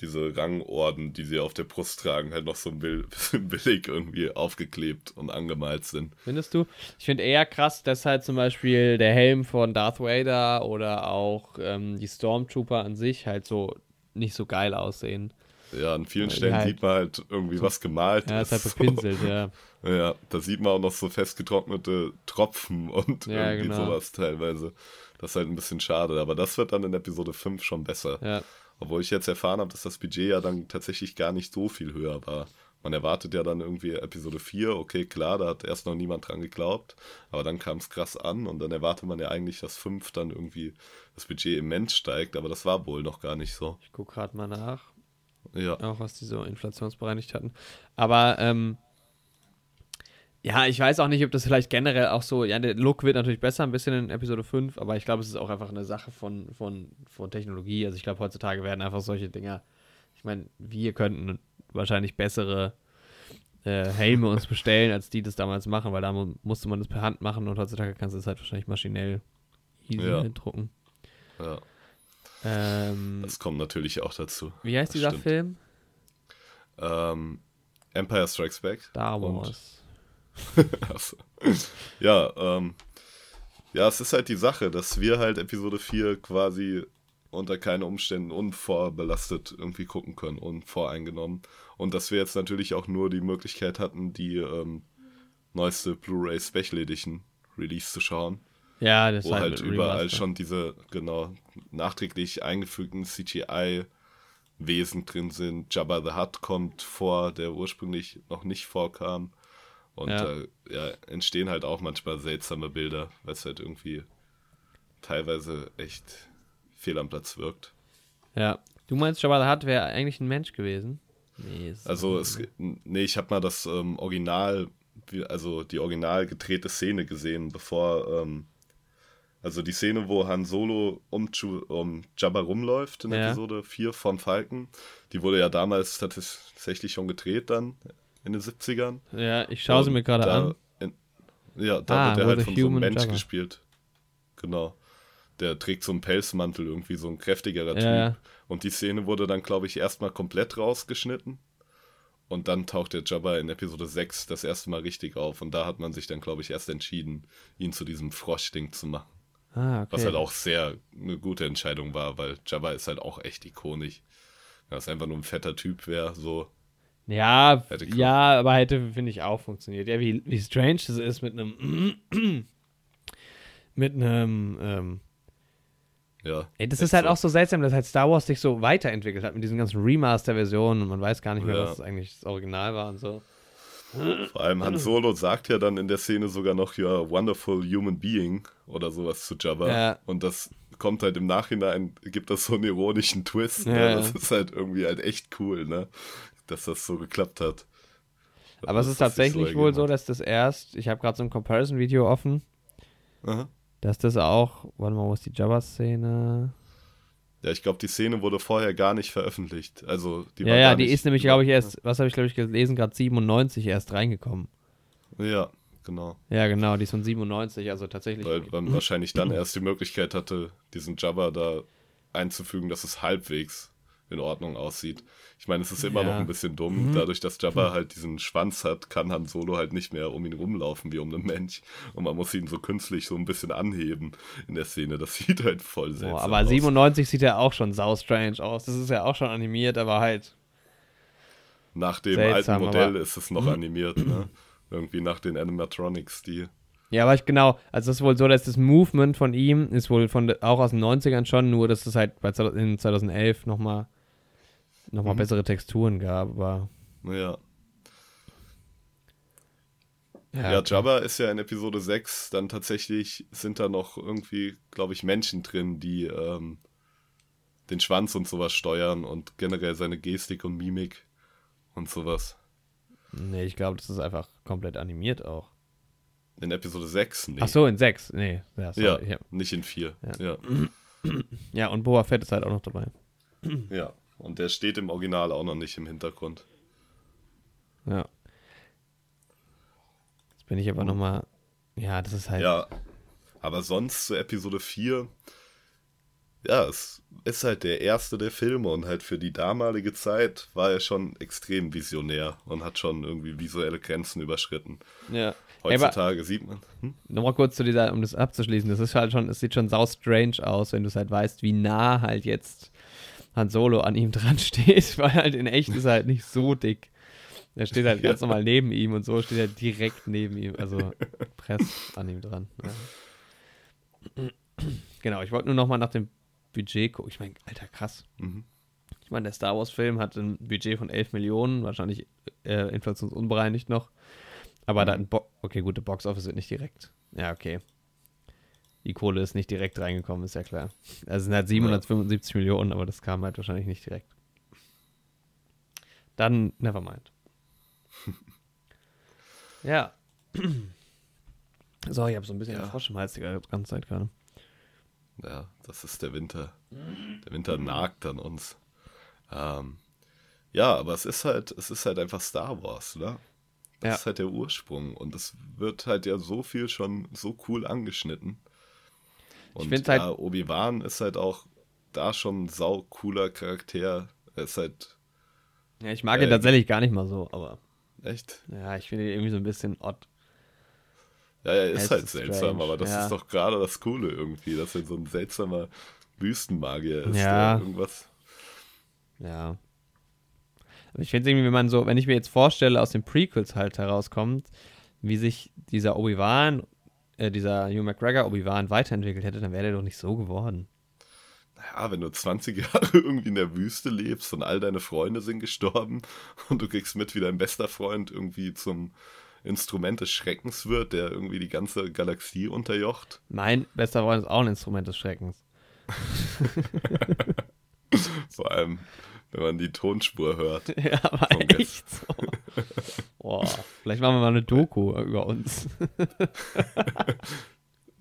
diese Rangorden, die sie auf der Brust tragen, halt noch so ein bisschen billig irgendwie aufgeklebt und angemalt sind. Findest du? Ich finde eher krass, dass halt zum Beispiel der Helm von Darth Vader oder auch ähm, die Stormtrooper an sich halt so nicht so geil aussehen. Ja, an vielen Ja, Stellen halt sieht man halt irgendwie was gemalt. Ja, ist halt bepinselt, ja. Ja, da sieht man auch noch so festgetrocknete Tropfen und Ja, irgendwie genau. sowas teilweise. Das ist halt ein bisschen schade, aber das wird dann in Episode 5 schon besser. Ja, Obwohl ich jetzt erfahren habe, dass das Budget ja dann tatsächlich gar nicht so viel höher war. Man erwartet ja dann irgendwie Episode 4, okay, klar, da hat erst noch niemand dran geglaubt, aber dann kam es krass an und dann erwartet man ja eigentlich, dass 5 dann irgendwie das Budget immens steigt, aber das war wohl noch gar nicht so. ich gucke gerade mal nach. Ja, auch was die so inflationsbereinigt hatten. Aber ähm, ja, ich weiß auch nicht, ob das vielleicht generell auch so, ja, der Look wird natürlich besser, ein bisschen in Episode 5, aber ich glaube, es ist auch einfach eine Sache von, von, von Technologie. Also ich glaube, heutzutage werden einfach solche Dinger, ich meine, wir könnten wahrscheinlich bessere äh, Helme uns bestellen, als die das damals machen, weil da mu musste man das per Hand machen und heutzutage kannst du es halt wahrscheinlich maschinell easy Ja. drucken. ja, Ähm, das kommt natürlich auch dazu. wie heißt das dieser stimmt. Film? Ähm, Empire Strikes Back. Star Wars. Ja, ähm, ja, es ist halt die Sache, dass wir halt Episode 4 quasi unter keinen Umständen unvorbelastet irgendwie gucken können, unvoreingenommen. Und dass wir jetzt natürlich auch nur die Möglichkeit hatten, die ähm, neueste Blu-ray Special Edition Release zu schauen, Ja, das wo halt, halt überall Remaster. schon diese, genau, nachträglich eingefügten CGI-Wesen drin sind. Jabba the Hutt kommt vor, der ursprünglich noch nicht vorkam. Und Ja. ja. Äh, ja, entstehen halt auch manchmal seltsame Bilder, weil es halt irgendwie teilweise echt fehl am Platz wirkt. Ja. Du meinst, Jabba the Hutt wäre eigentlich ein Mensch gewesen? Nee, also es, nee, ich habe mal das ähm, Original, also die original gedrehte Szene gesehen, bevor, ähm, also die Szene, wo Han Solo um, um Jabba rumläuft in ja. Episode 4 von Falken, die wurde ja damals tatsächlich schon gedreht dann in den 70ern. Ja, ich schaue sie mir gerade an. In, ja, da ah, wird er halt von so einem Mensch Jabba. gespielt. Genau. Der trägt so einen Pelzmantel, irgendwie so ein kräftigerer Typ. Ja. Und die Szene wurde dann, glaube ich, erstmal komplett rausgeschnitten. Und dann taucht der Jabba in Episode 6 das erste Mal richtig auf. Und da hat man sich dann, glaube ich, erst entschieden, ihn zu diesem Froschding zu machen. Ah, okay. Was halt auch sehr eine gute Entscheidung war, weil Jabba ist halt auch echt ikonisch. Dass einfach nur ein fetter Typ wäre, so. Ja, ja, aber hätte, finde ich, auch funktioniert. Ja, wie, wie strange das ist mit einem mit einem ähm, ja. Ey, das ist halt so. auch so seltsam, dass halt Star Wars sich so weiterentwickelt hat mit diesen ganzen Remaster-Versionen und man weiß gar nicht mehr, ja. was eigentlich das Original war und so. Vor allem Han Solo sagt ja dann in der Szene sogar noch ja wonderful human being oder sowas zu Jabba. Ja. Und das kommt halt im Nachhinein, gibt das so einen ironischen Twist. Ne? Ja. Das ist halt irgendwie halt echt cool, ne? Dass das so geklappt hat. Aber es ist tatsächlich so wohl so, dass das erst, ich habe gerade so ein Comparison-Video offen. Aha. Dass das auch, warte mal, wo ist die Jabba-Szene? Ja, ich glaube, die Szene wurde vorher gar nicht veröffentlicht. Also, die ja, ja, die ist nämlich, glaube ich, erst, was habe ich, glaube ich, gelesen, gerade 97 erst reingekommen. Ja, genau. Ja, genau, die ist von 97, also tatsächlich. Weil man wahrscheinlich dann erst die Möglichkeit hatte, diesen Jabba da einzufügen, dass es halbwegs in Ordnung aussieht. Ich meine, es ist immer ja. noch ein bisschen dumm. Mhm. Dadurch, dass Jabba halt diesen Schwanz hat, kann Han Solo halt nicht mehr um ihn rumlaufen wie um einen Mensch. Und man muss ihn so künstlich so ein bisschen anheben in der Szene. Das sieht halt voll seltsam oh, aber aus. Aber 97 sieht er auch schon sau strange aus. Das ist ja auch schon animiert, aber halt. Nach dem seltsam, alten Modell ist es noch animiert, ne? Irgendwie nach den Animatronics, die. Ja, aber ich genau, also es ist wohl so, dass das Movement von ihm ist wohl von auch aus den 90ern schon, nur dass es halt bei in 2011 nochmal nochmal mhm. bessere Texturen gab, aber. Ja. Ja, ja, Jabba ist ja in Episode 6 dann tatsächlich, sind da noch irgendwie, glaube ich, Menschen drin, die ähm, den Schwanz und sowas steuern und generell seine Gestik und Mimik und sowas. Nee, ich glaube, das ist einfach komplett animiert auch. In Episode 6? Nee. Ach so, in 6, nee. Ja, sorry, ja nicht in 4. Ja. ja. ja, und Boba Fett ist halt auch noch dabei. Ja. Und der steht im Original auch noch nicht im Hintergrund. Ja. Jetzt bin ich aber nochmal. Ja, das ist halt. Ja. Aber sonst zu Episode 4. Ja, es ist halt der erste der Filme und halt für die damalige Zeit war er schon extrem visionär und hat schon irgendwie visuelle Grenzen überschritten. Ja. Heutzutage hey, sieht man. Hm? Nochmal kurz zu dieser, um das abzuschließen, das ist halt schon, es sieht schon sau strange aus, wenn du es halt weißt, wie nah halt jetzt Han Solo an ihm dran steht, weil halt in echt ist er halt nicht so dick. Er steht halt ganz normal neben ihm und so steht er direkt neben ihm, also press an ihm dran. Ja. Genau, ich wollte nur noch mal nach dem Budget gucken. Ich meine, alter, krass. Mhm. Ich meine, der Star Wars-Film hat ein Budget von 11 Millionen, wahrscheinlich äh, inflationsunbereinigt noch. Aber mhm. da ein Bo okay, gute Box-Office wird nicht direkt. Ja, okay die Kohle ist nicht direkt reingekommen, ist ja klar. Also es sind halt 775 ja. Millionen, aber das kam halt wahrscheinlich nicht direkt. Dann, never mind. ja. So, ich habe so ein bisschen ja. Frosch im Hals die ganze Zeit gerade. Ja, das ist der Winter. Der Winter nagt an uns. Ähm, ja, aber es ist halt, es ist halt einfach Star Wars, ne? Das ja. ist halt der Ursprung und es wird halt ja so viel schon so cool angeschnitten. Und ich ja, halt, Obi-Wan ist halt auch da schon ein sau cooler Charakter. Er ist halt. Ja, ich mag äh, ihn tatsächlich gar nicht mal so, aber. Echt? Ja, ich finde ihn irgendwie so ein bisschen odd. Ja, er ist halt seltsam, aber das ja. ist doch gerade das Coole irgendwie, dass er so ein seltsamer Wüstenmagier ist. Ja. irgendwas. Ja. Aber ich finde irgendwie, wenn man so, wenn ich mir jetzt vorstelle, aus den Prequels halt herauskommt, wie sich dieser Obi-Wan äh, dieser Hugh McGregor Obi-Wan weiterentwickelt hätte, dann wäre der doch nicht so geworden. Naja, wenn du 20 Jahre irgendwie in der Wüste lebst und all deine Freunde sind gestorben und du kriegst mit, wie dein bester Freund irgendwie zum Instrument des Schreckens wird, der irgendwie die ganze Galaxie unterjocht. Mein bester Freund ist auch ein Instrument des Schreckens. Vor allem, wenn man die Tonspur hört. Ja, aber echt so. Boah, vielleicht machen wir mal eine Doku über uns.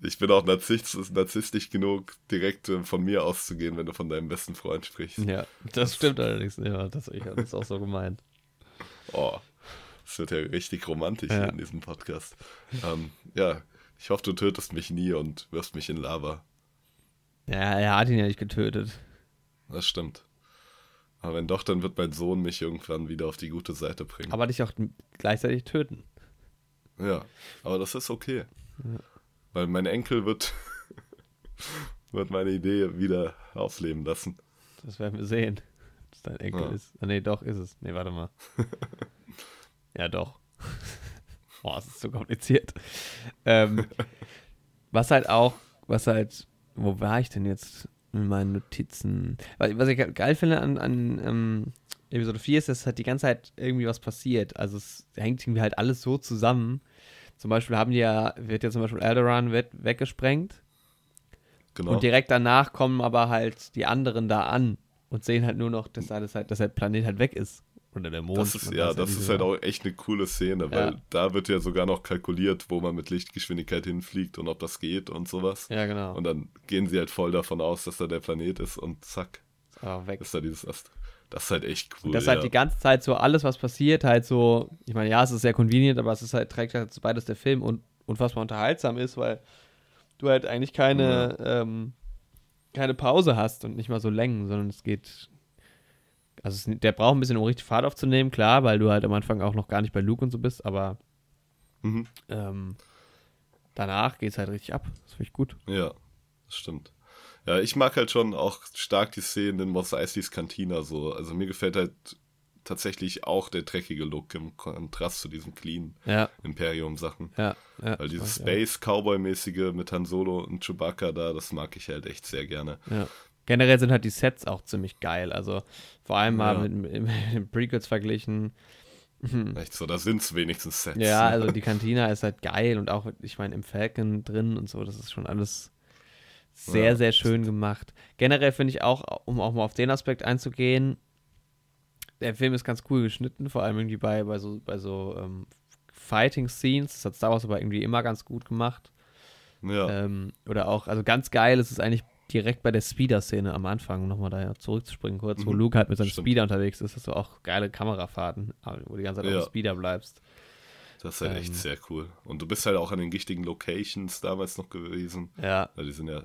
Ich bin auch narzisstisch, narzisstisch genug, direkt äh, von mir auszugehen, wenn du von deinem besten Freund sprichst. Ja, das stimmt allerdings. Ja, das, ich habe das auch so gemeint. Oh, das wird ja richtig romantisch Ja. hier in diesem Podcast. Ähm, ja, ich hoffe, du tötest mich nie und wirfst mich in Lava. Ja, er hat ihn ja nicht getötet. Das stimmt. Aber wenn doch, dann wird mein Sohn mich irgendwann wieder auf die gute Seite bringen. Aber dich auch gleichzeitig töten. ja, aber das ist okay. Weil mein Enkel wird, wird meine Idee wieder aufleben lassen. Das werden wir sehen. Dass dein Enkel Ja. ist. Ah, nee, doch, ist es. Nee, warte mal. ja, doch. Boah, es ist so kompliziert. Ähm, was halt auch, was halt, wo war ich denn jetzt in meinen Notizen? Was ich geil finde an, an ähm, Episode 4 ist, dass halt die ganze Zeit irgendwie was passiert. Also es hängt irgendwie halt alles so zusammen. Zum Beispiel haben die ja, wird ja zum Beispiel Alderaan wird weggesprengt. Genau. Und direkt danach kommen aber halt die anderen da an und sehen halt nur noch, dass alles halt, dass der Planet halt weg ist. Oder der Mond. Das ist, ja, das ist halt genau. auch echt eine coole Szene, weil Ja. da wird ja sogar noch kalkuliert, wo man mit Lichtgeschwindigkeit hinfliegt und ob das geht und sowas. Ja, genau. Und dann gehen sie halt voll davon aus, dass da der Planet ist und zack, Ist einfach weg. ist da dieses Ast. Das ist halt echt cool. Das ja. halt die ganze Zeit so alles, was passiert, halt so, ich meine, ja, es ist sehr convenient, aber es ist halt, trägt halt so beides der Film und unfassbar unterhaltsam ist, weil du halt eigentlich keine, ähm, keine Pause hast und nicht mal so Längen, sondern es geht. Also es, der braucht ein bisschen, um richtig Fahrt aufzunehmen, klar, weil du halt am Anfang auch noch gar nicht bei Luke und so bist, aber Mhm. ähm, danach geht's halt richtig ab. Das finde ich gut. Ja, das stimmt. Ja, ich mag halt schon auch stark die Szenen in Mos Eisleys Cantina so. Also mir gefällt halt tatsächlich auch der dreckige Look im Kontrast zu diesen clean Ja, Imperium-Sachen. ja, ja. Weil dieses. Space-Cowboy-mäßige mit Han Solo und Chewbacca da, das mag ich halt echt sehr gerne. Ja. Generell sind halt die Sets auch ziemlich geil. Also vor allem mal Ja. mit, mit, mit den Prequels verglichen. Echt so, da sind es wenigstens Sets. Ja, also die Cantina ist halt geil und auch, ich meine, im Falcon drin und so, das ist schon alles sehr, Ja. sehr schön gemacht. Generell finde ich auch, um auch mal auf den Aspekt einzugehen, der Film ist ganz cool geschnitten, vor allem irgendwie bei, bei so, bei so ähm, Fighting-Scenes. Das hat Star Wars aber irgendwie immer ganz gut gemacht. ja. Ähm, oder auch, also ganz geil ist es eigentlich direkt bei der Speeder-Szene am Anfang, nochmal daher zurückzuspringen kurz, wo Mhm. Luke halt mit seinem Stimmt. Speeder unterwegs ist, hast du auch geile Kamerafahrten, wo du die ganze Zeit Ja. auf dem Speeder bleibst. Das ist halt ähm, echt sehr cool. Und du bist halt auch an den richtigen Locations damals noch gewesen. Ja. Ja, die sind ja.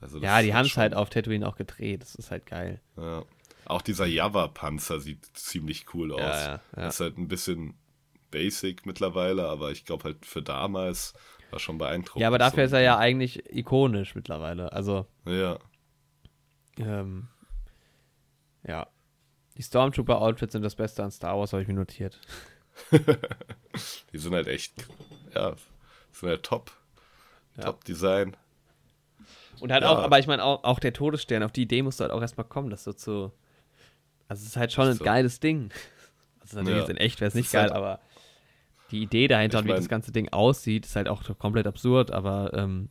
Also Ja, die haben es halt auf Tatooine auch gedreht, das ist halt geil. Ja. Auch dieser Java-Panzer sieht ziemlich cool aus. Ja, ja, ja. Ist halt ein bisschen basic mittlerweile, aber ich glaube halt für damals war schon beeindruckend. Ja, aber dafür so. ist er ja eigentlich ikonisch mittlerweile. Also, Ja, ähm, ja. Die Stormtrooper-Outfits sind das Beste an Star Wars, habe ich mir notiert. die sind halt echt, ja, sind halt top. Ja. Top-Design. Und halt Ja. auch, aber ich meine, auch, auch der Todesstern, auf die Idee musst du halt auch erstmal kommen, das so zu. Also, es ist halt schon ein So. geiles Ding. Also, natürlich Ja. jetzt in echt wäre es nicht ist geil, halt- aber die Idee dahinter Ich und wie mein- das ganze Ding aussieht, ist halt auch komplett absurd, aber. Ähm,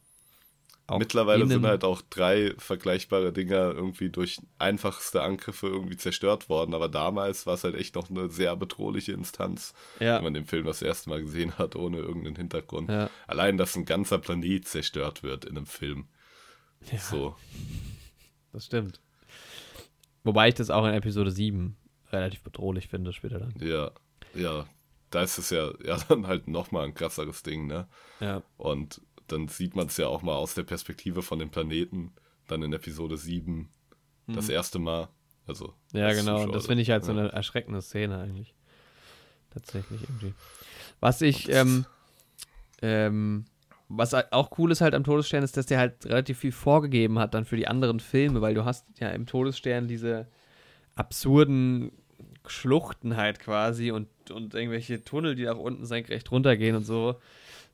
Mittlerweile sind halt auch drei vergleichbare Dinger irgendwie durch einfachste Angriffe irgendwie zerstört worden, aber damals war es halt echt noch eine sehr bedrohliche Instanz, Ja. wenn man den Film das erste Mal gesehen hat, ohne irgendeinen Hintergrund. Ja. Allein, dass ein ganzer Planet zerstört wird in einem Film. Ja. So. Das stimmt. Wobei ich das auch in Episode 7 relativ bedrohlich finde, später dann. Ja, ja. Da ist es ja, ja dann halt nochmal ein krasseres Ding, ne? Ja. Und dann sieht man es ja auch mal aus der Perspektive von dem Planeten, dann in Episode 7 das erste Mal. Also. Mhm. Ja, genau. Zuschauer. Das finde ich halt so Ja. eine erschreckende Szene eigentlich. Tatsächlich irgendwie. Was ich, ähm, ähm, was auch cool ist halt am Todesstern, ist, dass der halt relativ viel vorgegeben hat dann für die anderen Filme, weil du hast ja im Todesstern diese absurden Schluchten halt quasi und, und irgendwelche Tunnel, die nach unten senkrecht runtergehen und so.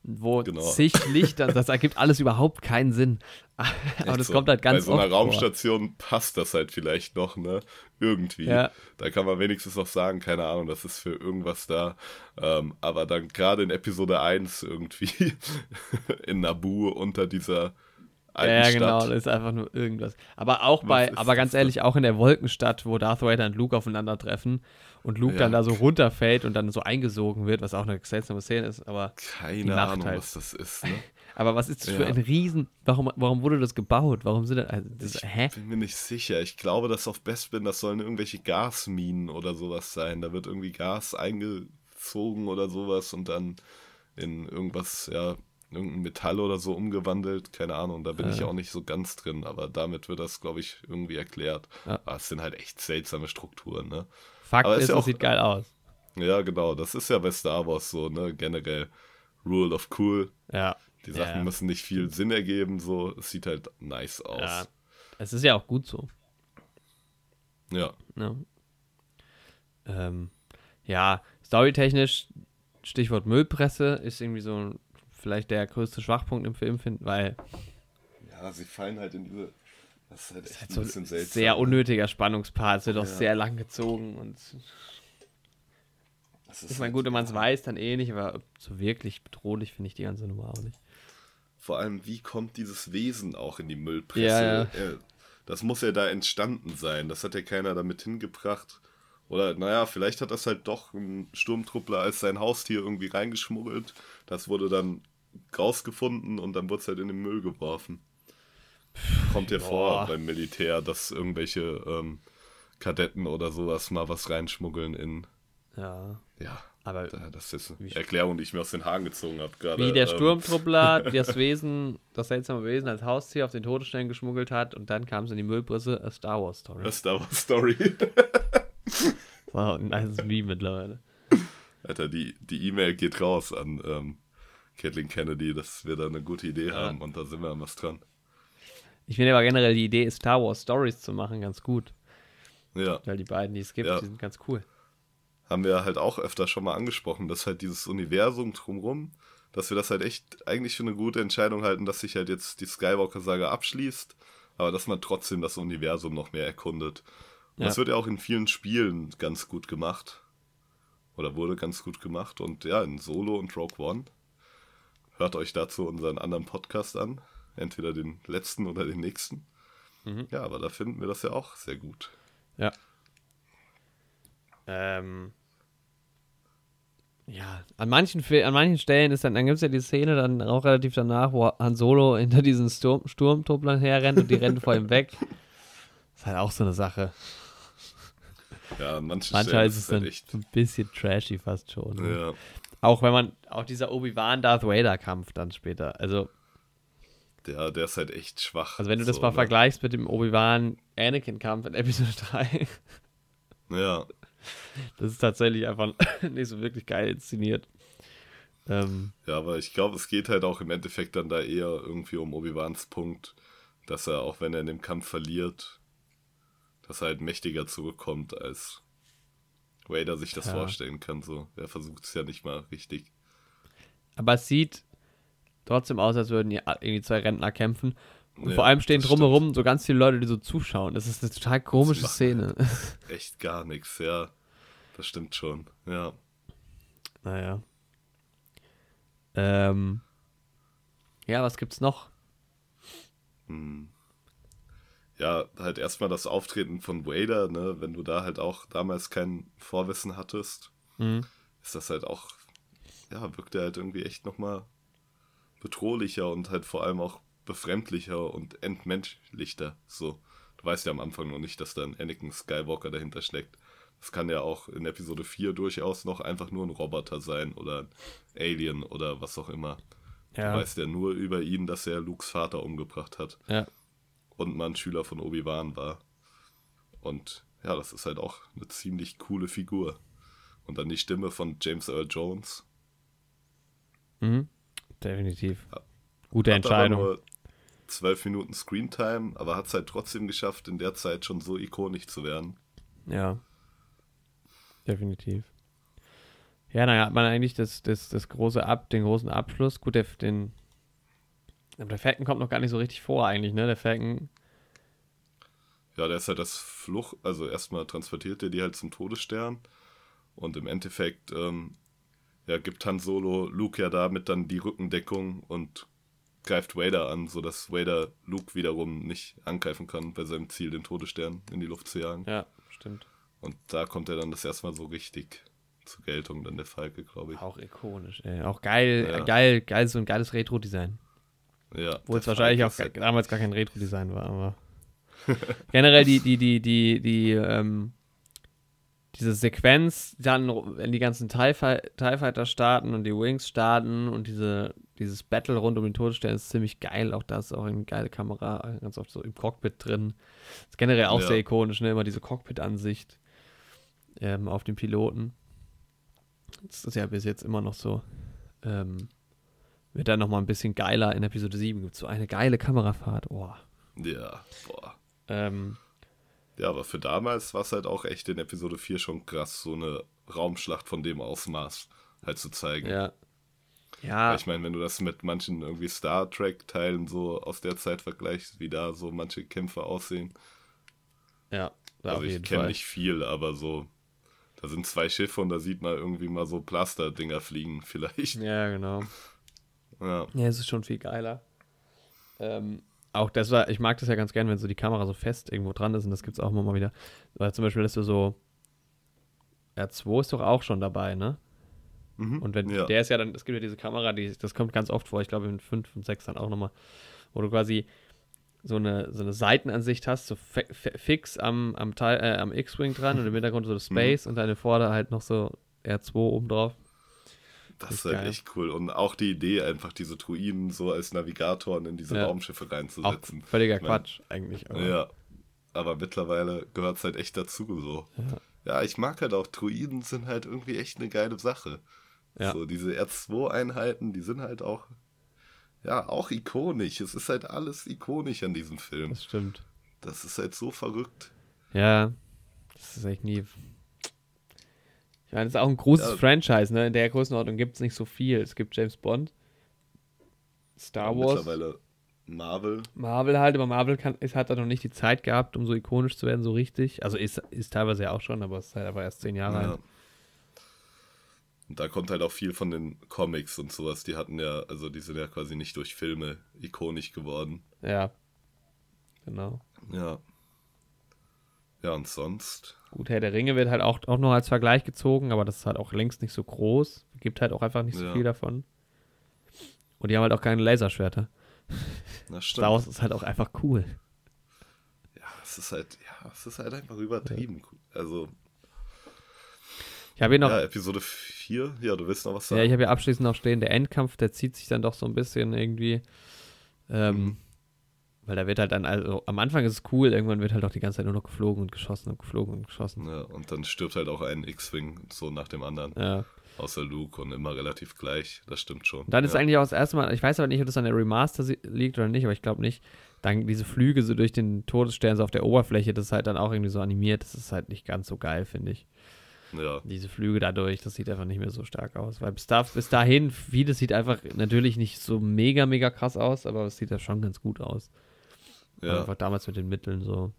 wo Genau. zig Lichter, das ergibt alles überhaupt keinen Sinn. Aber das so. kommt halt ganz Bei so einer oft vor. Raumstation passt das halt vielleicht noch, ne? Irgendwie. Ja. Da kann man wenigstens noch sagen, keine Ahnung, das ist für irgendwas da. Ähm, aber dann gerade in Episode 1 irgendwie in Nabu unter dieser Ja, Stadt. genau, das ist einfach nur irgendwas. Aber auch bei, aber ganz ehrlich, auch in der Wolkenstadt, wo Darth Vader und Luke aufeinandertreffen und Luke Ja. dann da so runterfällt und dann so eingesogen wird, was auch eine seltsame Szene ist, aber, Keine Ahnung, halt. was das ist, ne? aber was ist das für Ja. ein Riesen, warum, warum wurde das gebaut? Warum sind das, also das Ich hä? bin mir nicht sicher. Ich glaube, dass auf Bespin, das sollen irgendwelche Gasminen oder sowas sein. Da wird irgendwie Gas eingezogen oder sowas und dann in irgendwas, ja, irgendein Metall oder so umgewandelt. Keine Ahnung, da bin ich Ja. auch nicht so ganz drin, aber damit wird das, glaube ich, irgendwie erklärt. Ja. Aber es sind halt echt seltsame Strukturen, ne? Fakt aber ist ist, ja es auch- sieht geil aus. Ja, genau. Das ist ja bei Star Wars so, ne? Generell Rule of Cool. Ja. Die Sachen Ja. müssen nicht viel Sinn ergeben, so. Es sieht halt nice aus. Ja. Es ist ja auch gut so. ja. Ne? Ähm, ja, storytechnisch, Stichwort Müllpresse, ist irgendwie so vielleicht der größte Schwachpunkt im Film, find, weil Ja, sie fallen halt in diese. Das ist halt echt halt ein so bisschen seltsam. sehr unnötiger Spannungspart, es wird auch Ja. sehr lang gezogen und Das ist ich meine, halt- gut, wenn man es weiß, dann eh nicht, aber so wirklich bedrohlich finde ich die ganze Nummer auch nicht. Vor allem, wie kommt dieses Wesen auch in die Müllpresse? Ja, ja. Das muss ja da entstanden sein. Das hat ja keiner damit hingebracht. Oder, naja, vielleicht hat das halt doch ein Sturmtruppler als sein Haustier irgendwie reingeschmuggelt. Das wurde dann rausgefunden und dann wurde es halt in den Müll geworfen. Kommt ja vor beim Militär, dass irgendwelche ähm, Kadetten oder sowas mal was reinschmuggeln in. Ja, Ja, aber da- das ist eine Erklärung, die ich mir aus den Haaren gezogen habe gerade. wie der ähm, Sturmtruppler das Wesen, das seltsame Wesen als Haustier auf den Todesstern geschmuggelt hat und dann kam es in die Müllpresse, a Star Wars Story. Das Star Wars Story. Wow, ein nice Meme mittlerweile. Alter, die die E-Mail geht raus an ähm, Kathleen Kennedy, dass wir da eine gute Idee Ja. haben und da sind wir an was dran. Ich finde aber generell die Idee, Star Wars Stories zu machen, ganz gut. Ja, Weil die beiden, die es gibt, Ja. die sind ganz cool. haben wir halt auch öfter schon mal angesprochen, dass halt dieses Universum drumrum, dass wir das halt echt eigentlich für eine gute Entscheidung halten, dass sich halt jetzt die Skywalker-Saga abschließt, aber dass man trotzdem das Universum noch mehr erkundet. Und Ja. das wird ja auch in vielen Spielen ganz gut gemacht. Oder wurde ganz gut gemacht. Und ja, in Solo und Rogue One. Hört euch dazu unseren anderen Podcast an. Entweder den letzten oder den nächsten. Mhm. Ja, aber da finden wir das ja auch sehr gut. Ja. Ähm. Ja, an manchen, an manchen Stellen ist dann, dann gibt es ja die Szene dann auch relativ danach, wo Han Solo hinter diesen Sturm, Sturmtruppeln herrennt und die rennen vor ihm weg. Ist halt auch so eine Sache. Ja, an manchen Manchmal Stellen ist es halt dann echt. ein bisschen trashy fast schon. ne? Ja, Auch wenn man, auch dieser Obi-Wan-Darth Vader-Kampf dann später. Also, der, der ist halt echt schwach. also wenn du das So, mal ne? vergleichst mit dem Obi-Wan-Anakin-Kampf in Episode 3, Ja, das ist tatsächlich einfach nicht so wirklich geil inszeniert. Ähm, ja, aber ich glaube, es geht halt auch im Endeffekt dann da eher irgendwie um Obi-Wans Punkt, dass er, auch wenn er in dem Kampf verliert, dass er halt mächtiger zurückkommt, als Vader sich das Ja. vorstellen kann. So, er versucht es ja nicht mal richtig. aber es sieht trotzdem aus, als würden irgendwie zwei Rentner kämpfen. Und Ja, vor allem stehen drumherum so ganz viele Leute, die so zuschauen. Das ist eine total komische Szene. Echt gar nichts, ja. Das stimmt schon. Ja. naja. Ähm, ja, was gibt's noch? Hm. Ja, halt erstmal das Auftreten von Vader, ne, wenn du da halt auch damals kein Vorwissen hattest, Mhm. ist das halt auch, ja, wirkt er halt irgendwie echt nochmal bedrohlicher und halt vor allem auch befremdlicher und entmenschlichter. So, du weißt ja am Anfang noch nicht, dass da ein Anakin Skywalker dahinter steckt. Das kann ja auch in Episode 4 durchaus noch einfach nur ein Roboter sein oder ein Alien oder was auch immer. Ja, Du weißt ja nur über ihn, dass er Lukes Vater umgebracht hat ja. Und mal ein Schüler von Obi-Wan war. Und ja, das ist halt auch eine ziemlich coole Figur. Und dann die Stimme von James Earl Jones. Mhm. Definitiv. Gute Hat aber Entscheidung. nur zwölf Minuten Screentime, aber hat es halt trotzdem geschafft, in der Zeit schon so ikonisch zu werden. Ja. Definitiv. Ja, dann hat man eigentlich das, das, das große Ab, den großen Abschluss. Gut, der, den, der Falcon kommt noch gar nicht so richtig vor eigentlich, ne? Der Falcon. Ja, der ist halt das Fluch, also erstmal transportiert er die halt zum Todesstern und im Endeffekt ähm, ja, gibt Han Solo Luke ja damit dann die Rückendeckung und greift Vader an, sodass Vader Luke wiederum nicht angreifen kann, bei seinem Ziel den Todesstern in die Luft zu jagen. Ja, stimmt. Und da kommt er dann das erstmal so richtig zur Geltung, dann der Falke, glaube ich. Auch ikonisch, ey. Auch geil, Ja. geil, geil, so ein geiles Retro-Design. Ja. Obwohl es wahrscheinlich Falke auch halt- damals gar kein Retro-Design war, aber generell die, die, die, die, die, ähm, diese Sequenz, dann, wenn die ganzen TIE, TIE Fighter starten und die Wings starten und diese, dieses Battle rund um den Todesstern ist ziemlich geil. Auch da ist auch eine geile Kamera, ganz oft so im Cockpit drin. Ist generell auch Ja. sehr ikonisch, ne? Immer diese Cockpit-Ansicht ähm, auf den Piloten. Das ist ja bis jetzt immer noch so. Ähm, wird dann nochmal ein bisschen geiler in Episode 7. Gibt so eine geile Kamerafahrt. Oh. Ja, boah. Ähm, Ja, aber für damals war es halt auch echt in Episode 4 schon krass, so eine Raumschlacht von dem Ausmaß halt zu zeigen. ja. Ja, Weil Ich meine, wenn du das mit manchen irgendwie Star Trek-Teilen so aus der Zeit vergleichst, wie da so manche Kämpfe aussehen. ja, also auf ich kenne nicht viel, aber so, da sind zwei Schiffe und da sieht man irgendwie mal so Plaster-Dinger fliegen, vielleicht. Ja, genau. Ja, Ja, es ist schon viel geiler. Ähm, auch das war, ich mag das ja ganz gern, wenn so die Kamera so fest irgendwo dran ist und das gibt es auch immer mal wieder. Weil zum Beispiel, dass du so R2 ist doch auch schon dabei, ne? mhm. Und wenn ja. der ist ja dann, es gibt ja diese Kamera, die, das kommt ganz oft vor, ich glaube in 5 und 6 dann auch nochmal, wo du quasi so eine, so eine Seitenansicht hast, so fi fi fix am, am, Teil, äh, am X-Wing dran und im Hintergrund so das Mhm. Space und deine Vorder halt noch so R2 oben drauf. Das ist halt geil. echt cool. Und auch die Idee, einfach diese Druiden so als Navigatoren in diese Ja. Raumschiffe Auch reinzusetzen. völliger Ich mein, Quatsch eigentlich. Aber Ja, aber mittlerweile gehört es halt echt dazu so. Ja. Ja, ich mag halt auch, Druiden sind halt irgendwie echt eine geile Sache. Ja. So, diese R2-Einheiten, die sind halt auch, ja, auch ikonisch. Es ist halt alles ikonisch an diesem Film. Das stimmt. Das ist halt so verrückt. Ja, das ist echt nie. Ich meine, das ist auch ein großes Ja. Franchise, ne? In der Größenordnung gibt es nicht so viel. Es gibt James Bond, Star Wars, Mittlerweile Marvel. Marvel halt, aber Marvel kann, es hat da noch nicht die Zeit gehabt, um so ikonisch zu werden, so richtig. Also ist, ist teilweise ja auch schon, aber es ist halt aber erst zehn Jahre Ja. alt. Und da kommt halt auch viel von den Comics und sowas. Die hatten ja, also die sind ja quasi nicht durch Filme ikonisch geworden. Ja. Genau. Ja. Ja, und sonst. Gut, Herr der Ringe wird halt auch, auch noch als Vergleich gezogen, aber das ist halt auch längst nicht so groß. Gibt halt auch einfach nicht so Ja. viel davon. Und die haben halt auch keine Laserschwerter. Na Star stimmt. Wars ist halt auch einfach cool. Ja, es ist halt, ja, es ist halt einfach übertrieben. Also, Ich habe hier noch, ja, ja, Episode 4, ja, du willst noch was ich sagen? habe hier abschließend noch stehen, der Endkampf, der zieht sich dann doch so ein bisschen irgendwie. Ähm, Mhm. Weil da wird halt dann, also am Anfang ist es cool, irgendwann wird halt auch die ganze Zeit nur noch geflogen und geschossen und geflogen und geschossen. Ja, und dann stirbt halt auch ein X-Wing so nach dem anderen. Ja. Außer Luke und immer relativ gleich. Das stimmt schon. Und dann ist ja. eigentlich auch das erste Mal, ich weiß aber nicht, ob das an der Remaster liegt oder nicht, aber ich glaube nicht. Dann diese Flüge so durch den Todesstern so auf der Oberfläche, das ist halt dann auch irgendwie so animiert. Das ist halt nicht ganz so geil, finde ich. Ja, Diese Flüge dadurch, das sieht einfach nicht mehr so stark aus. Weil bis, da, bis dahin, vieles sieht einfach natürlich nicht so mega, mega krass aus, aber es sieht ja schon ganz gut aus. Ja. Einfach damals mit den Mitteln so.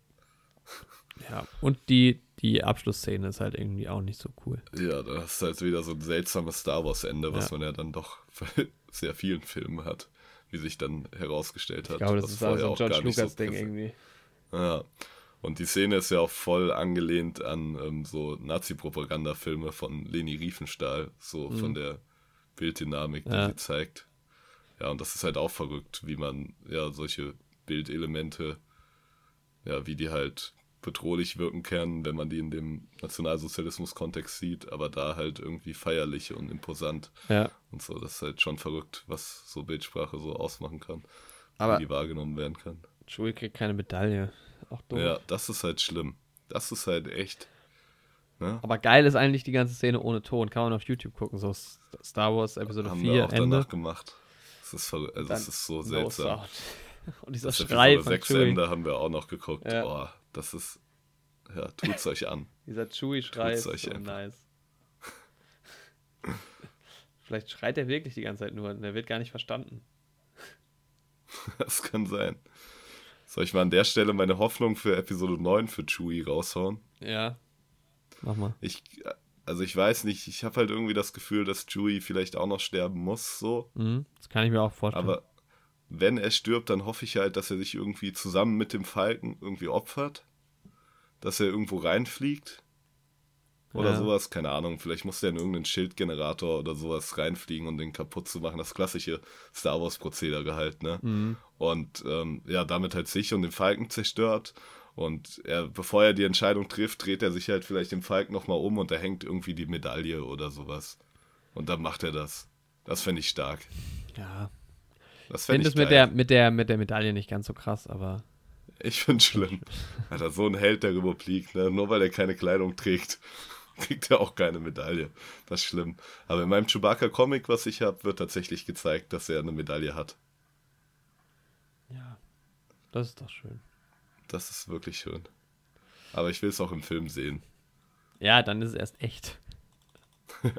Ja, und die, die Abschlussszene ist halt irgendwie auch nicht so cool. ja, da hast du halt wieder so ein seltsames Star Wars-Ende, was Ja. man ja dann doch bei sehr vielen Filmen hat, wie sich dann herausgestellt hat. Ich glaube, das ist auch so ein George so Lucas-Ding präsent- irgendwie. Ja. Und die Szene ist ja auch voll angelehnt an ähm, so Nazi-Propaganda-Filme von Leni Riefenstahl, so Mhm. von der Bilddynamik, die Ja. sie zeigt. Ja, und das ist halt auch verrückt, wie man ja solche Bildelemente, ja, wie die halt bedrohlich wirken können, wenn man die in dem Nationalsozialismus-Kontext sieht, aber da halt irgendwie feierlich und imposant Ja, und so. Das ist halt schon verrückt, was so Bildsprache so ausmachen kann, aber wie die wahrgenommen werden kann. Chewie kriegt keine Medaille. Auch dumm. Ja, das ist halt schlimm. Das ist halt echt. Ne? Aber geil ist eigentlich die ganze Szene ohne Ton. Kann man auf YouTube gucken. So Star Wars Episode Haben 4, wir auch Ende. danach gemacht. Das ist, also Dann es ist so No seltsam. Sound. Und dieser Das Schrei Episode von 6 Chewie. Ende haben wir auch noch geguckt. Ja. Oh, das ist. Ja, tut's euch an. Dieser Chewie-Schrei ist so nice. Vielleicht schreit er wirklich die ganze Zeit nur und er wird gar nicht verstanden. Das kann sein. Soll ich mal an der Stelle meine Hoffnung für Episode 9 für Chewie raushauen? Ja. Mach mal. Ich, also ich weiß nicht, ich habe halt irgendwie das Gefühl, dass Chewie vielleicht auch noch sterben muss, so. Mhm, das kann ich mir auch vorstellen. Aber wenn er stirbt, dann hoffe ich halt, dass er sich irgendwie zusammen mit dem Falken irgendwie opfert. Dass er irgendwo reinfliegt. Oder Ja. sowas, keine Ahnung. Vielleicht muss der in irgendeinen Schildgenerator oder sowas reinfliegen, um den kaputt zu machen. Das klassische Star Wars-Prozedere halt, ne? Mhm. Und ähm, ja, damit halt sich und den Falken zerstört. Und er, bevor er die Entscheidung trifft, dreht er sich halt vielleicht dem Falken nochmal um und da hängt irgendwie die Medaille oder sowas. Und dann macht er das. Das fände ich stark. Ja. Das finde ich es mit geil. der, mit, der, mit der Medaille nicht ganz so krass, aber Ich finde schlimm. Alter, so ein Held der Republik, ne? Nur weil er keine Kleidung trägt, kriegt er auch keine Medaille. Das ist schlimm. Aber in meinem Chewbacca-Comic, was ich habe, wird tatsächlich gezeigt, dass er eine Medaille hat. ja. Das ist doch schön. Das ist wirklich schön. Aber ich will es auch im Film sehen. Ja, dann ist es erst echt.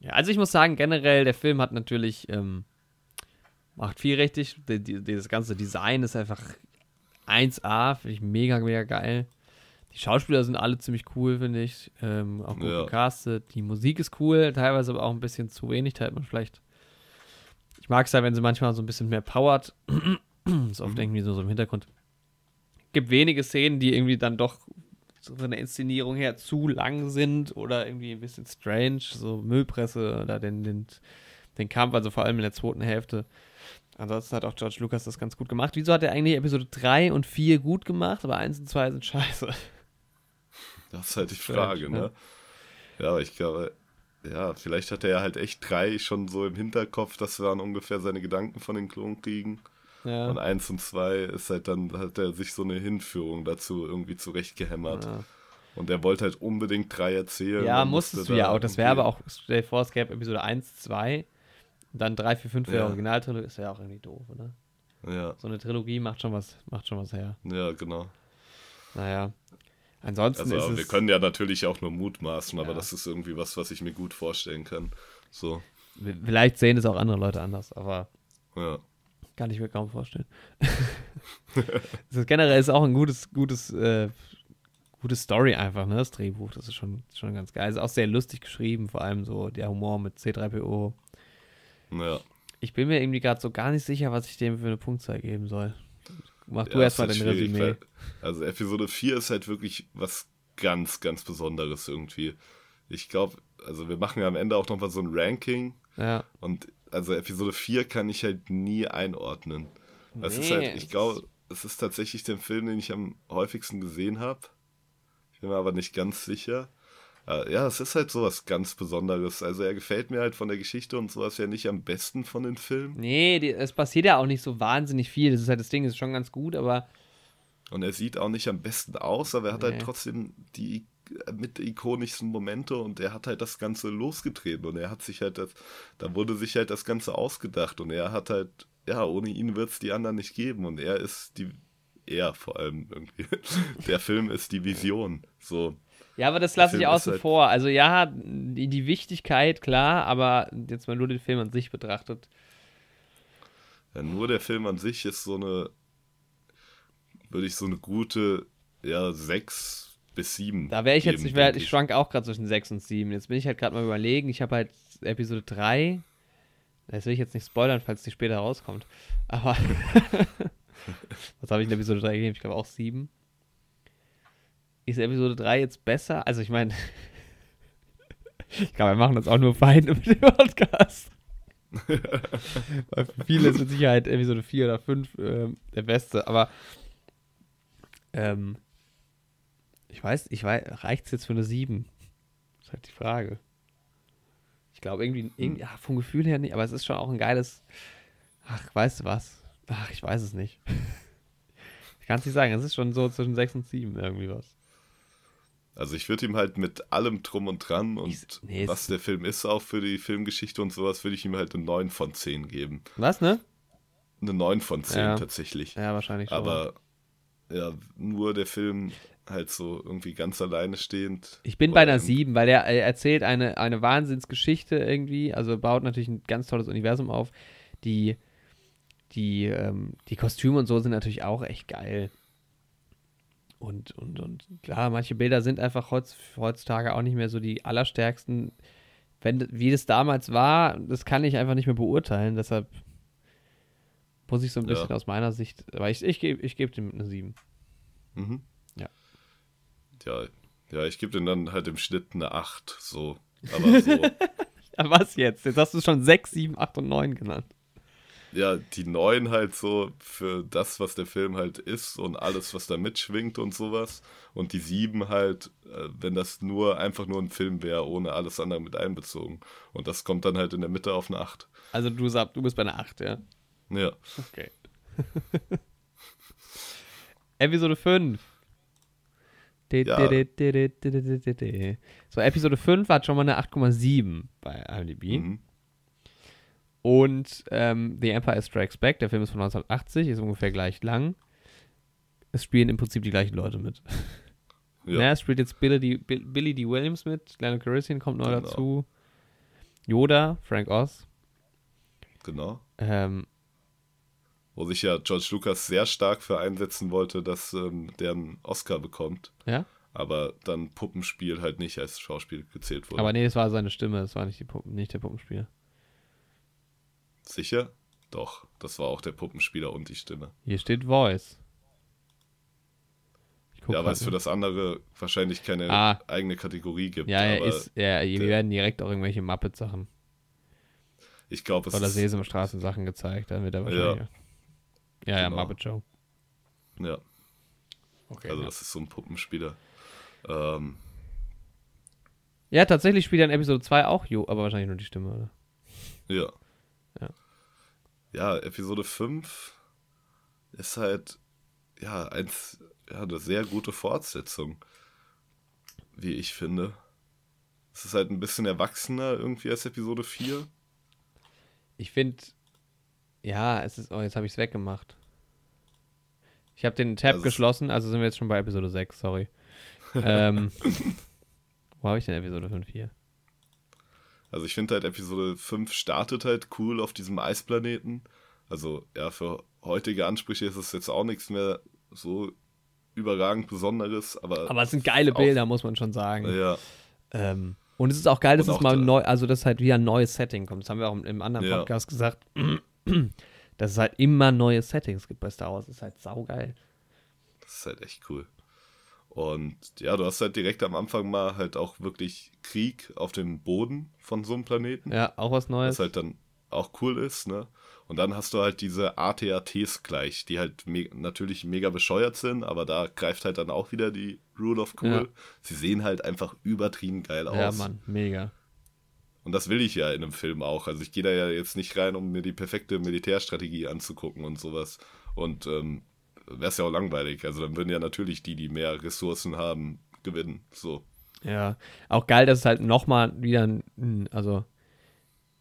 ja, also ich muss sagen, generell, der Film hat natürlich, ähm, macht viel richtig. Die, die, dieses ganze Design ist einfach 1A, finde ich mega, mega geil. Die Schauspieler sind alle ziemlich cool, finde ich. Ähm, auch gut Ja. gecastet. Die Musik ist cool, teilweise aber auch ein bisschen zu wenig. Da man vielleicht. Ich mag es ja, wenn sie manchmal so ein bisschen mehr powert. so oft irgendwie so, so im Hintergrund. Gibt wenige Szenen, die irgendwie dann doch so von der Inszenierung her zu lang sind oder irgendwie ein bisschen strange. So Müllpresse oder den, den, den Kampf, also vor allem in der zweiten Hälfte. Ansonsten hat auch George Lucas das ganz gut gemacht. Wieso hat er eigentlich Episode 3 und 4 gut gemacht, aber 1 und 2 sind scheiße? Das ist halt die Frage, ja. ne? Ja, aber ich glaube, ja, vielleicht hat er ja halt echt drei schon so im Hinterkopf, das waren ungefähr seine Gedanken von den Klonkriegen. Ja. Und eins und zwei ist halt dann, hat er sich so eine Hinführung dazu irgendwie zurechtgehämmert. Ja. Und er wollte halt unbedingt drei erzählen. Ja, musstest musste du ja auch. Das wäre aber auch, stell dir vor, es gäbe Episode 1, 2, und dann 3, 4, 5 wäre Ja. Originaltrilogie, ist ja auch irgendwie doof, oder? Ja, So eine Trilogie macht schon was, macht schon was her. ja, genau. Naja. Ansonsten Also wir können ja natürlich auch nur mutmaßen, aber Ja. das ist irgendwie was, was ich mir gut vorstellen kann. So, Vielleicht sehen es auch andere Leute anders, aber ja. kann ich mir kaum vorstellen. das ist, generell ist auch ein gutes, gutes, äh, gute Story einfach, ne? Das Drehbuch, das ist schon, schon ganz geil. Ist auch sehr lustig geschrieben, vor allem so der Humor mit C3PO. Ja. Ich bin mir irgendwie gerade so gar nicht sicher, was ich dem für eine Punktzahl geben soll. Mach du Ja, erstmal ist dein halt schwierig, Resümee. Also Episode 4 ist halt wirklich was ganz, ganz Besonderes irgendwie. Ich glaube, also wir machen ja am Ende auch noch mal so ein Ranking Ja. und also Episode 4 kann ich halt nie einordnen. Es ist Nee, halt, ich glaube, es ist tatsächlich der Film, den ich am häufigsten gesehen habe. Ich bin mir aber nicht ganz sicher. Äh, Ja, es ist halt sowas ganz Besonderes. Also er gefällt mir halt von der Geschichte und sowas ja nicht am besten von den Filmen. Nee, die, es passiert ja auch nicht so wahnsinnig viel. Das ist halt das Ding, ist schon ganz gut, aber Und er sieht auch nicht am besten aus, aber er hat Nee. halt trotzdem die äh, mit ikonischsten Momente und er hat halt das Ganze losgetreten und er hat sich halt das, da wurde sich halt das Ganze ausgedacht und er hat halt, ja, ohne ihn wird es die anderen nicht geben und er ist die, er vor allem irgendwie, der Film ist die Vision, so. Ja, aber das lasse ich außen halt- vor. Also ja, die, die Wichtigkeit, klar, aber jetzt mal nur den Film an sich betrachtet. Ja, nur der Film an sich ist so eine, würde ich so eine gute, ja, sechs bis sieben. Da wäre ich jetzt, geben, ich, wär, denke ich schwank auch gerade zwischen 6 und 7. Jetzt bin ich halt gerade mal überlegen, ich habe halt Episode 3. Das will ich jetzt nicht spoilern, falls die später rauskommt. Aber was habe ich in Episode 3 gegeben? Ich glaube auch 7. Ist Episode 3 jetzt besser? Also ich meine, ich glaube, wir machen das auch nur Feinde mit dem Podcast. Weil für viele ist mit Sicherheit Episode 4 oder 5 ähm, der beste, aber ähm, ich weiß, ich weiß, reicht es jetzt für eine 7? ist halt die Frage. Ich glaube irgendwie, irgendwie ja, vom Gefühl her nicht, aber es ist schon auch ein geiles, ach, weißt du was? Ach, ich weiß es nicht. ich kann es nicht sagen, es ist schon so zwischen 6 und 7 irgendwie was. Also ich würde ihm halt mit allem drum und dran und Ich- nee, was der Film ist, auch für die Filmgeschichte und sowas, würde ich ihm halt eine 9 von 10 geben. Was, ne? Eine 9 von 10 Ja. tatsächlich. Ja, wahrscheinlich schon. Aber ja, nur der Film halt so irgendwie ganz alleine stehend. Ich bin bei einer Und- 7, weil er, er erzählt eine, eine Wahnsinnsgeschichte irgendwie. Also baut natürlich ein ganz tolles Universum auf. Die, die, ähm, die Kostüme und so sind natürlich auch echt geil. Und, und, und klar, manche Bilder sind einfach heutz, heutzutage auch nicht mehr so die allerstärksten. Wenn, wie das damals war, das kann ich einfach nicht mehr beurteilen. Deshalb muss ich so ein Ja. bisschen aus meiner Sicht. Aber ich, ich gebe ich geb dem eine 7. Mhm. Ja. Ja, ja ich gebe den dann halt im Schnitt eine 8, so. Aber so, Ja, was jetzt? Jetzt hast du schon 6, 7, 8 und 9 genannt. Ja, die 9 halt so für das, was der Film halt ist und alles, was da mitschwingt und sowas. Und die 7 halt, äh, wenn das nur einfach nur ein Film wäre, ohne alles andere mit einbezogen. Und das kommt dann halt in der Mitte auf eine 8. Also du sagst, du bist bei einer 8, ja? Ja. Okay. Episode 5. Di- Ja. So, Episode 5 hat schon mal eine 8,7 bei IMDb. Mhm. Und ähm, The Empire Strikes Back, der Film ist von 1980, ist ungefähr gleich lang. Es spielen im Prinzip die gleichen Leute mit. Ja. Ja. es spielt jetzt Billy D. Bill- Billy D. Williams mit, Leonard Calrissian kommt neu Genau. dazu. Yoda, Frank Oz. Genau. Ähm, Wo sich ja George Lucas sehr stark für einsetzen wollte, dass ähm, der einen Oscar bekommt. ja? Aber dann Puppenspiel halt nicht als Schauspiel gezählt wurde. Aber nee, das war seine Stimme, das war nicht, die Puppen, nicht der Puppenspieler. Sicher? Doch, das war auch der Puppenspieler und die Stimme. Hier steht Voice. Ich guck ja, weil es für das andere wahrscheinlich keine Ah. eigene Kategorie gibt. Ja, er aber ist, ja, wir werden direkt auch irgendwelche Muppet-Sachen ich glaube, es oder ist. Sesamstraßen-Sachen gezeigt. Dann wird er wahrscheinlich. Ja, ja, Genau. Muppet Show. Ja, Okay. also ja. das ist so ein Puppenspieler. Ähm, ja, tatsächlich spielt er in Episode 2 auch Jo, aber wahrscheinlich nur die Stimme, oder? ja. Ja. Ja, Episode 5 ist halt, ja, eins, ja, eine sehr gute Fortsetzung, wie ich finde. Es ist halt ein bisschen erwachsener irgendwie als Episode 4. Ich finde, ja, es ist, oh, jetzt habe ich es weggemacht. Ich habe den Tab Also es- geschlossen, also sind wir jetzt schon bei Episode 6, sorry. ähm, wo habe ich denn Episode 5 hier? Also ich finde halt, Episode 5 startet halt cool auf diesem Eisplaneten. Also ja, für heutige Ansprüche ist es jetzt auch nichts mehr so überragend Besonderes, aber, Aber es sind geile auch- Bilder, muss man schon sagen. ja, Ähm, und es ist auch geil, dass Und es auch mal der- neu, also dass halt wieder ein neues Setting kommt. Das haben wir auch im, im anderen Ja. Podcast gesagt, dass es halt immer neue Settings gibt bei Star Wars. Das ist halt saugeil. das ist halt echt cool. Und ja, du hast halt direkt am Anfang mal halt auch wirklich Krieg auf dem Boden von so einem Planeten. Ja, auch was Neues. was halt dann auch cool ist, ne? Und dann hast du halt diese ATATs gleich, die halt me natürlich mega bescheuert sind, aber da greift halt dann auch wieder die Rule of Cool. Ja. Sie sehen halt einfach übertrieben geil aus. ja, Mann, mega. Und das will ich ja in einem Film auch. Also ich gehe da ja jetzt nicht rein, um mir die perfekte Militärstrategie anzugucken und sowas. Und ähm, wäre es ja auch langweilig. Also dann würden ja natürlich die, die mehr Ressourcen haben, gewinnen. So. Ja, auch geil, dass es halt nochmal wieder, also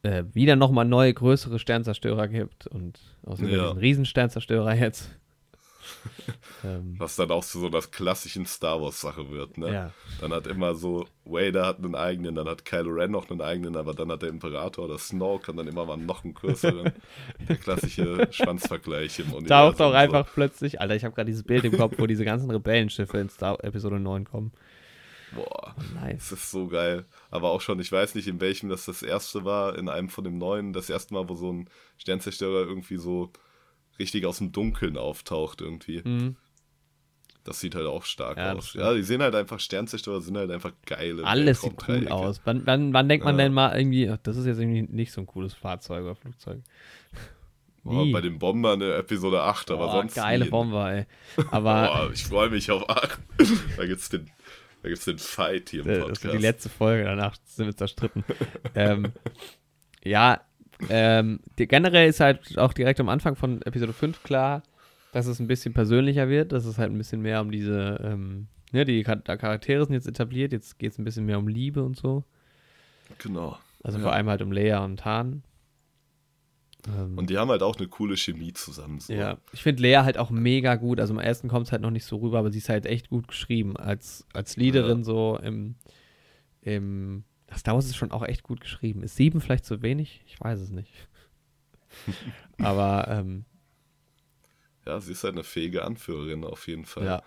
äh, wieder nochmal neue, größere Sternzerstörer gibt und außerdem Ja. diesen Riesensternzerstörer jetzt. ähm, Was dann auch zu so einer klassischen Star Wars-Sache wird, ne? ja, Dann hat immer so, Vader hat einen eigenen, dann hat Kylo Ren noch einen eigenen, aber dann hat der Imperator oder Snoke und dann immer mal noch einen größeren. der klassische Schwanzvergleich im Universum. taucht auch so. einfach plötzlich, Alter, ich habe gerade dieses Bild im Kopf, wo diese ganzen Rebellenschiffe in Star Episode 9 kommen. Boah, Nice. das ist so geil. Aber auch schon, ich weiß nicht, in welchem das das erste war, in einem von dem neuen, das erste Mal, wo so ein Sternzerstörer irgendwie so richtig aus dem Dunkeln auftaucht irgendwie. Mhm. Das sieht halt auch stark Ja, aus. Ja, die sehen halt einfach, Sternzerstörer sind halt einfach geile Alles sieht cool aus. Wann, wann, wann denkt man Ja. denn mal irgendwie, ach, das ist jetzt irgendwie nicht so ein cooles Fahrzeug oder Flugzeug? Boah, bei den Bombern in Episode 8, aber Boah, sonst geile nie. Bomber, ey. Aber Boah, ich freue mich auf 8. da gibt's den, da gibt's den Fight hier im Podcast. Das wird die letzte Folge, danach sind wir zerstritten. ähm, ja, ähm, die, generell ist halt auch direkt am Anfang von Episode 5 klar, dass es ein bisschen persönlicher wird, dass es halt ein bisschen mehr um diese, ähm, ja, die Char- Charaktere sind jetzt etabliert, jetzt geht es ein bisschen mehr um Liebe und so. Genau. Also Ja. vor allem halt um Leia und Han. Ähm, Und die haben halt auch eine coole Chemie zusammen. So. Ja, ich finde Lea halt auch mega gut. Also im ersten kommt es halt noch nicht so rüber, aber sie ist halt echt gut geschrieben. Als, als Leaderin Ja. so im, im Ach, Star Wars ist schon auch echt gut geschrieben. Ist sieben vielleicht zu wenig? Ich weiß es nicht. aber ähm, ja, sie ist halt eine fähige Anführerin auf jeden Fall. ja,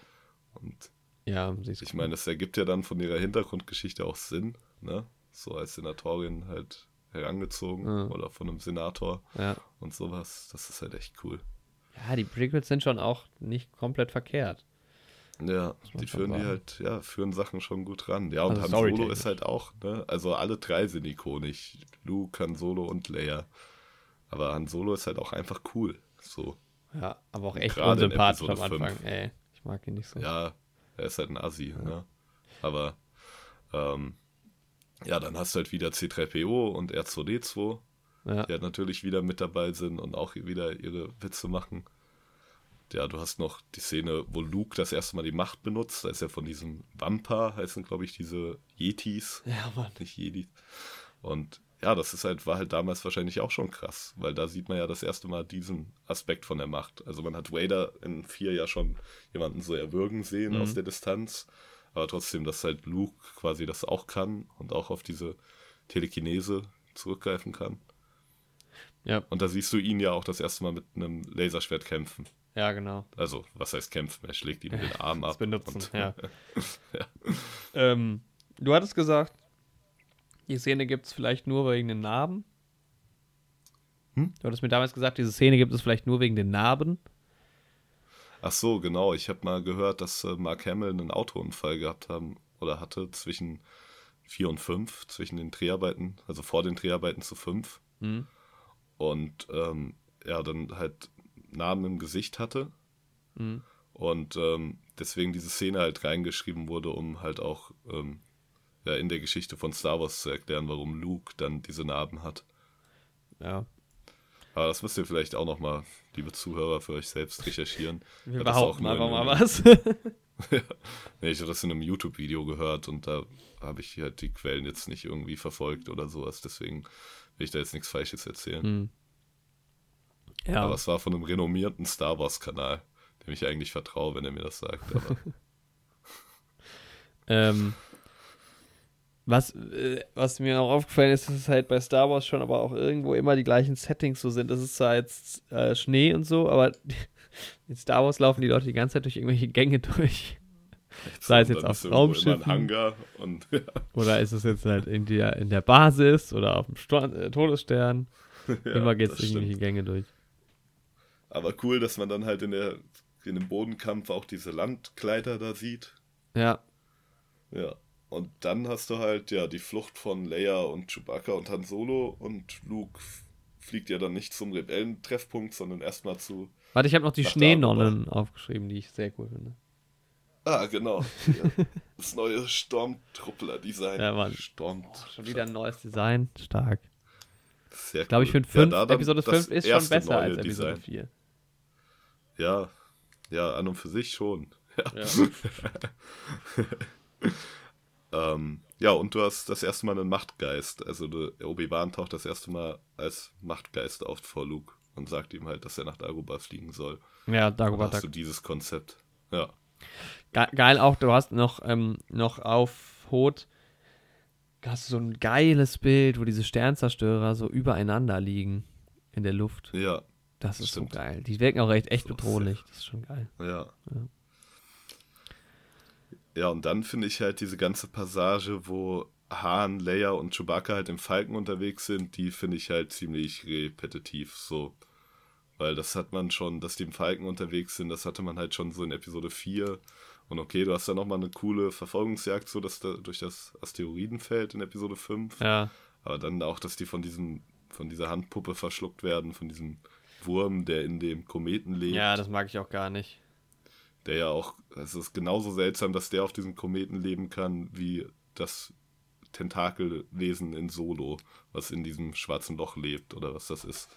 Und ja, sie ist ich meine, das ergibt ja dann von ihrer Hintergrundgeschichte auch Sinn, ne? So als Senatorin halt herangezogen Ja. oder von einem Senator ja. und sowas. Das ist halt echt cool. ja, die Prequels sind schon auch nicht komplett verkehrt. Ja, die führen die halt, ja, führen Sachen schon gut ran. Ja, und Also Han Solo ist halt auch, ne? Also alle drei sind ikonisch. Luke, Han Solo und Leia. Aber Han Solo ist halt auch einfach cool. So, Ja, aber auch echt Gerade unsympathisch am Anfang. Ey, ich mag ihn nicht so. ja, er ist halt ein Assi, ne? Aber, ähm, ja, dann hast du halt wieder C3PO und R2D2, Ja, die halt natürlich wieder mit dabei sind und auch wieder ihre Witze machen. Ja, du hast noch die Szene, wo Luke das erste Mal die Macht benutzt. Da ist er von diesem Wampa, heißen glaube ich diese Yetis. ja Mann. nicht Jedis. Und ja, das ist halt, war halt damals wahrscheinlich auch schon krass, weil da sieht man ja das erste Mal diesen Aspekt von der Macht. Also man hat Vader in vier ja schon jemanden so erwürgen sehen Mhm. aus der Distanz, aber trotzdem, dass halt Luke quasi das auch kann und auch auf diese Telekinese zurückgreifen kann. Ja, Und da siehst du ihn ja auch das erste Mal mit einem Laserschwert kämpfen. Ja, genau. Also, was heißt kämpfen? Er schlägt ihn den Arm ab. benutzen, und, ja. Ja. Ähm, du hattest gesagt, die Szene gibt es vielleicht nur wegen den Narben. Hm? Du hattest mir damals gesagt, diese Szene gibt es vielleicht nur wegen den Narben. Ach so, genau. Ich habe mal gehört, dass äh, Mark Hamill einen Autounfall gehabt haben oder hatte zwischen 4 und 5, zwischen den Dreharbeiten, also vor den Dreharbeiten zu 5. Hm? Und ähm, er dann halt Narben im Gesicht hatte. Hm? Und ähm, deswegen diese Szene halt reingeschrieben wurde, um halt auch ähm, ja, in der Geschichte von Star Wars zu erklären, warum Luke dann diese Narben hat. Ja. Aber das müsst ihr vielleicht auch nochmal, liebe Zuhörer, für euch selbst recherchieren. Wir Ja, behaupten einfach in mal was. Nee, ich habe das in einem YouTube-Video gehört und da habe ich halt die Quellen jetzt nicht irgendwie verfolgt oder sowas. Deswegen will ich da jetzt nichts Falsches erzählen. hm. Ja. Aber es war von einem renommierten Star Wars-Kanal, dem ich eigentlich vertraue, wenn er mir das sagt. Ähm, was, äh, was mir auch aufgefallen ist, dass es halt bei Star Wars schon aber auch irgendwo immer die gleichen Settings so sind. Das ist zwar jetzt äh, Schnee und so, aber in Star Wars laufen die Leute die ganze Zeit durch irgendwelche Gänge durch. Sei es jetzt auf ist Raumschiffen. Hangar und ja, Oder ist es jetzt halt in der, in der Basis oder auf dem Sto äh, Todesstern? ja, immer geht es irgendwelche stimmt. Gänge durch. Aber cool, dass man dann halt in der in dem Bodenkampf auch diese Landgleiter da sieht. Ja, Ja. Und dann hast du halt ja die Flucht von Leia und Chewbacca und Han Solo und Luke fliegt ja dann nicht zum Rebellentreffpunkt, sondern erstmal zu. warte, ich habe noch die Schneenonnen aufgeschrieben, die ich sehr cool finde. Ah, genau. Ja. Das neue Stormtruppler-Design. Ja, Mann. Storm. Schon wieder ein neues Design, stark. Sehr Ich glaube, ich cool. finde fünf- dann Episode das 5 ist schon besser als Episode Design. 4. Ja, ja, an und für sich schon. Ja. Ja. Ähm, ja, und du hast das erste Mal einen Machtgeist. Also Obi-Wan taucht das erste Mal als Machtgeist auf vor Luke und sagt ihm halt, dass er nach Dagobah fliegen soll. Ja, Dagobah hast du dieses Konzept. Ja. Ge geil auch, du hast noch, ähm, noch auf Hot hast du so ein geiles Bild, wo diese Sternzerstörer so übereinander liegen in der Luft. Ja, Das ist Stimmt. so geil. Die wirken auch echt, echt bedrohlich. Das ist schon geil. ja. Ja. Ja, und dann finde ich halt diese ganze Passage, wo Han, Leia und Chewbacca halt im Falken unterwegs sind, die finde ich halt ziemlich repetitiv so. Weil das hat man schon, dass die im Falken unterwegs sind, das hatte man halt schon so in Episode 4. Und okay, du hast dann nochmal eine coole Verfolgungsjagd, so dass da durch das Asteroidenfeld in Episode 5. Ja, Aber dann auch, dass die von diesem, von dieser Handpuppe verschluckt werden, von diesem Wurm, der in dem Kometen lebt. ja, das mag ich auch gar nicht. Der ja auch, es ist genauso seltsam, dass der auf diesem Kometen leben kann, wie das Tentakelwesen in Solo, was in diesem schwarzen Loch lebt oder was das ist,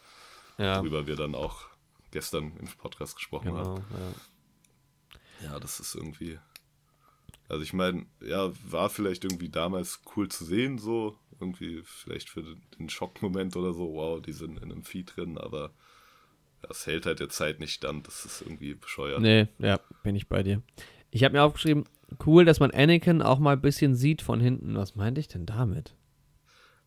Ja, worüber wir dann auch gestern im Podcast gesprochen genau. haben. Ja. Ja, das ist irgendwie. Also ich meine, ja, war vielleicht irgendwie damals cool zu sehen, so. Irgendwie vielleicht für den Schockmoment oder so, wow, die sind in einem Vieh drin, aber das hält halt der Zeit nicht stand. Das ist irgendwie bescheuert. Nee, ja, bin ich bei dir. Ich habe mir aufgeschrieben, cool, dass man Anakin auch mal ein bisschen sieht von hinten. Was meinte ich denn damit?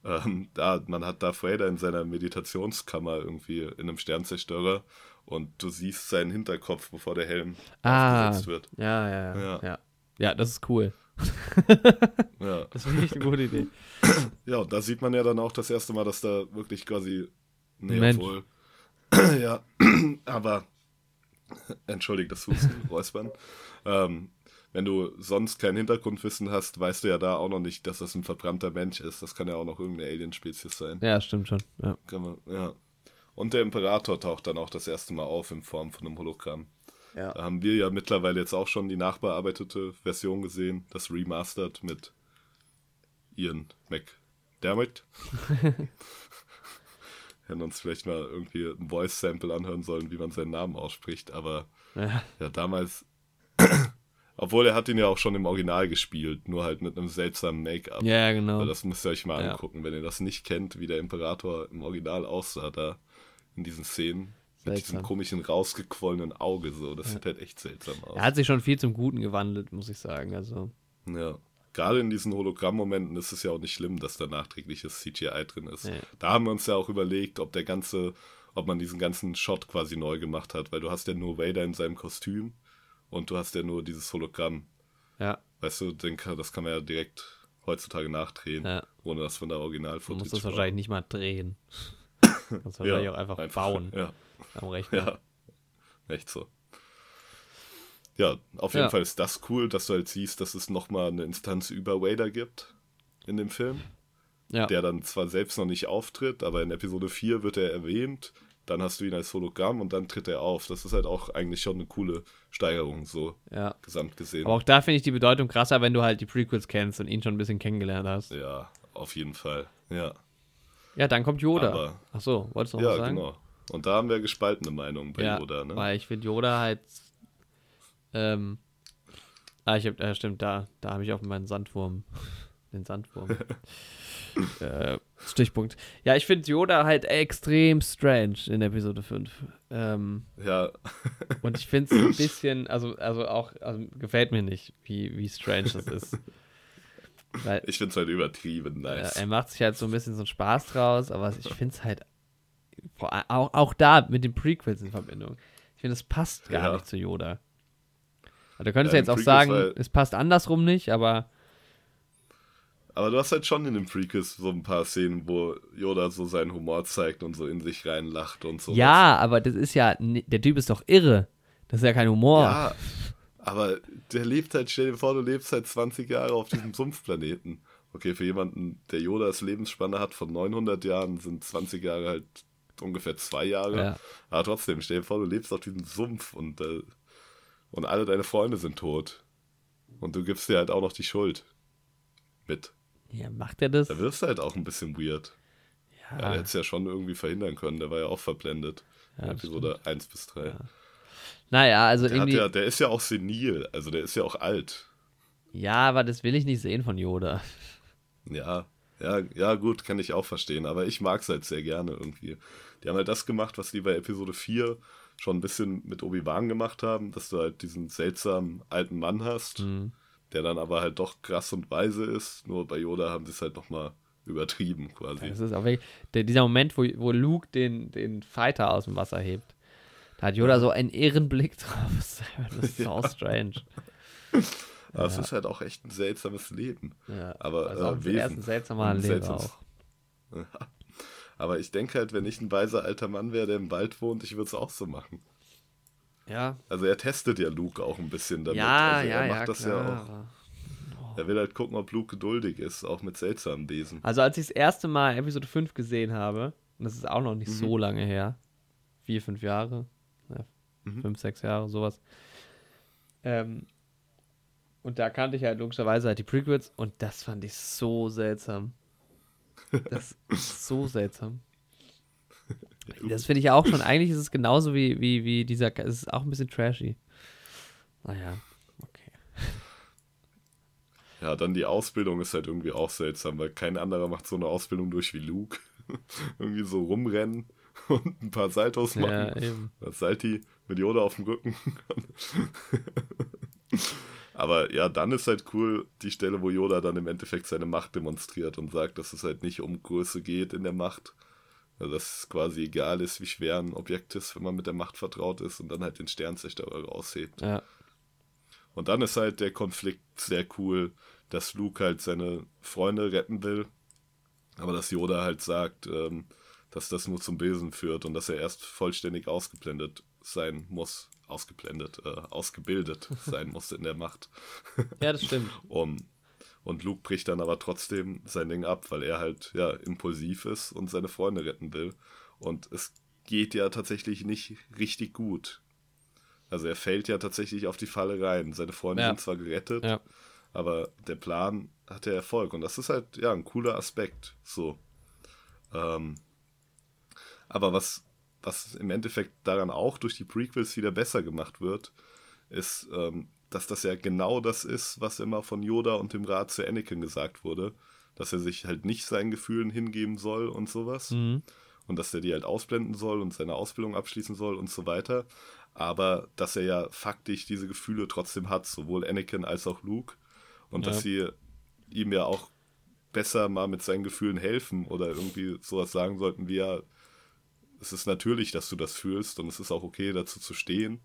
Ähm, da, man hat Darth Vader in seiner Meditationskammer irgendwie in einem Sternzerstörer und du siehst seinen Hinterkopf, bevor der Helm Ah, aufgesetzt wird. ja, ja, ja, Ja. ja. Ja, das ist cool. Ja. Das finde ich eine gute Idee. ja, und da sieht man ja dann auch das erste Mal, dass da wirklich quasi. Nee, Mensch. obwohl. ja, aber. Entschuldigt das Husten, Räuspern. Ähm, wenn du sonst kein Hintergrundwissen hast, weißt du ja da auch noch nicht, dass das ein verbrannter Mensch ist. Das kann ja auch noch irgendeine Alien-Spezies sein. Ja, stimmt schon. Ja. Kann man, ja. Und der Imperator taucht dann auch das erste Mal auf in Form von einem Hologramm. Ja. Da haben wir ja mittlerweile jetzt auch schon die nachbearbeitete Version gesehen, das Remastered mit Ian McDermott. Hätten uns vielleicht mal irgendwie ein Voice-Sample anhören sollen, wie man seinen Namen ausspricht, aber ja. ja, damals, obwohl er hat ihn ja auch schon im Original gespielt, nur halt mit einem seltsamen Make-up. Ja, genau. Aber Das müsst ihr euch mal Ja. angucken, wenn ihr das nicht kennt, wie der Imperator im Original aussah, da in diesen Szenen. Mit diesem Seltsam. komischen, rausgequollenen Auge, so. Das sieht halt echt seltsam aus. Er hat sich schon viel zum Guten gewandelt, muss ich sagen. Also, Ja. Gerade in diesen Hologramm-Momenten ist es ja auch nicht schlimm, dass da nachträgliches CGI drin ist. Nee. Da haben wir uns ja auch überlegt, ob der ganze, ob man diesen ganzen Shot quasi neu gemacht hat, weil du hast ja nur Vader in seinem Kostüm und du hast ja nur dieses Hologramm. ja, Weißt du, den das kann man ja direkt heutzutage nachdrehen, ja. ohne dass man da original Du musst das wahrscheinlich nicht mal drehen. Du kannst ja, wahrscheinlich auch einfach, bauen Ja, am Rechner. ja. Echt so. Ja, auf jeden Ja. Fall ist das cool, dass du halt siehst, dass es nochmal eine Instanz über Vader gibt in dem Film. Ja. der dann zwar selbst noch nicht auftritt, aber in Episode 4 wird er erwähnt, dann hast du ihn als Hologramm und dann tritt er auf. Das ist halt auch eigentlich schon eine coole Steigerung, so ja. gesamt gesehen. Aber auch da finde ich die Bedeutung krasser, wenn du halt die Prequels kennst und ihn schon ein bisschen kennengelernt hast. Ja, auf jeden Fall. Ja, Ja, dann kommt Yoda. Aber- Ach so, wolltest du noch ja was sagen? genau. Und da haben wir gespaltene Meinungen bei ja, Yoda, ne? weil ich finde Yoda halt ähm, ah, ich hab, äh, stimmt, da, da habe ich auch meinen Sandwurm, den Sandwurm. äh, Stichpunkt. Ja, ich finde Yoda halt extrem strange in Episode 5. Ähm, Ja, und ich finde es ein bisschen, also, also auch, also gefällt mir nicht, wie, wie strange das ist. Weil ich finde es halt übertrieben nice. ja, er macht sich halt so ein bisschen so einen Spaß draus, aber ich finde es halt auch, auch da mit den Prequels in Verbindung. Ich finde, es passt gar Ja. nicht zu Yoda. Also, du könntest Ja, jetzt in auch sagen, war- es passt andersrum nicht, aber Aber du hast halt schon in den Prequels so ein paar Szenen, wo Yoda so seinen Humor zeigt und so in sich reinlacht und so. ja, aber das ist ja, der Typ ist doch irre. Das ist ja kein Humor. Ja, aber der lebt halt, stell dir vor, du lebst halt 20 Jahre auf diesem Sumpfplaneten. Okay, für jemanden, der Yodas Lebensspanne hat von 900 Jahren, sind 20 Jahre halt ungefähr zwei Jahre. Ja. Aber trotzdem, stell dir vor, du lebst auf diesem Sumpf und, äh, und alle deine Freunde sind tot. Und du gibst dir halt auch noch die Schuld mit. Ja, macht er das? Da wirst du halt auch ein bisschen weird. Ja, der hätte es ja schon irgendwie verhindern können. Der war ja auch verblendet. Ja, Episode 1 bis 3. Naja, also Der, irgendwie. ja, der ist ja auch senil. Also der ist ja auch alt. ja, aber das will ich nicht sehen von Yoda. Ja, ja, ja, gut, kann ich auch verstehen. Aber ich mag es halt sehr gerne irgendwie. Die haben halt das gemacht, was die bei Episode 4 schon ein bisschen mit Obi-Wan gemacht haben, dass du halt diesen seltsamen alten Mann hast, Mhm. der dann aber halt doch krass und weise ist. Nur bei Yoda haben sie es halt nochmal übertrieben quasi. Das ist auch wirklich, der, dieser Moment, wo, wo Luke den, den Fighter aus dem Wasser hebt. Da hat Yoda so einen Ehrenblick drauf. Das ist so strange. Aber es ist halt auch echt ein seltsames Leben. Ja, Aber, also äh, Wesen. ein seltsamer Ein Lehrer seltsames- auch. Aber ich denke halt, wenn ich ein weiser alter Mann wäre, der im Wald wohnt, ich würde es auch so machen. Ja, Also er testet ja Luke auch ein bisschen damit. ja, also ja, er ja, macht das klar. ja auch. Er will halt gucken, ob Luke geduldig ist, auch mit seltsamen Wesen. Also als ich das erste Mal Episode 5 gesehen habe, und das ist auch noch nicht so lange her, vier, fünf Jahre, ja, Mhm. fünf, sechs Jahre, sowas. Ähm, und da kannte ich halt logischerweise halt die Prequels und das fand ich so seltsam. Das ist so seltsam. Das finde ich ja auch schon, eigentlich ist es genauso wie, wie, wie dieser, es ist auch ein bisschen trashy. Naja, okay. Ja, dann die Ausbildung ist halt irgendwie auch seltsam, weil kein anderer macht so eine Ausbildung durch wie Luke. irgendwie so rumrennen und ein paar Saltos machen. Ja, eben. Das Salti mit Yoda auf dem Rücken. Aber ja, dann ist halt cool die Stelle, wo Yoda dann im Endeffekt seine Macht demonstriert und sagt, dass es halt nicht um Größe geht in der Macht. Also dass es quasi egal ist, wie schwer ein Objekt ist, wenn man mit der Macht vertraut ist und dann halt den Sternzerstörer raushebt. Ja. Und dann ist halt der Konflikt sehr cool, dass Luke halt seine Freunde retten will, aber dass Yoda halt sagt, ähm, dass das nur zum Besen führt und dass er erst vollständig ausgeblendet sein muss, ausgeblendet, äh, ausgebildet sein muss in der Macht. Ja, das stimmt. um, und Luke bricht dann aber trotzdem sein Ding ab, weil er halt ja impulsiv ist und seine Freunde retten will. Und es geht ja tatsächlich nicht richtig gut. Also er fällt ja tatsächlich auf die Falle rein. Seine Freunde ja. sind zwar gerettet, ja. aber der Plan hat ja Erfolg. Und das ist halt ja ein cooler Aspekt. So. Ähm, aber was, was im Endeffekt daran auch durch die Prequels wieder besser gemacht wird, ist, ähm, dass das ja genau das ist, was immer von Yoda und dem Rat zu Anakin gesagt wurde. Dass er sich halt nicht seinen Gefühlen hingeben soll und sowas. Mhm. Und dass er die halt ausblenden soll und seine Ausbildung abschließen soll und so weiter. Aber dass er ja faktisch diese Gefühle trotzdem hat, sowohl Anakin als auch Luke. Und ja. dass sie ihm ja auch besser mal mit seinen Gefühlen helfen oder irgendwie sowas sagen sollten wie ja, es ist natürlich, dass du das fühlst und es ist auch okay, dazu zu stehen.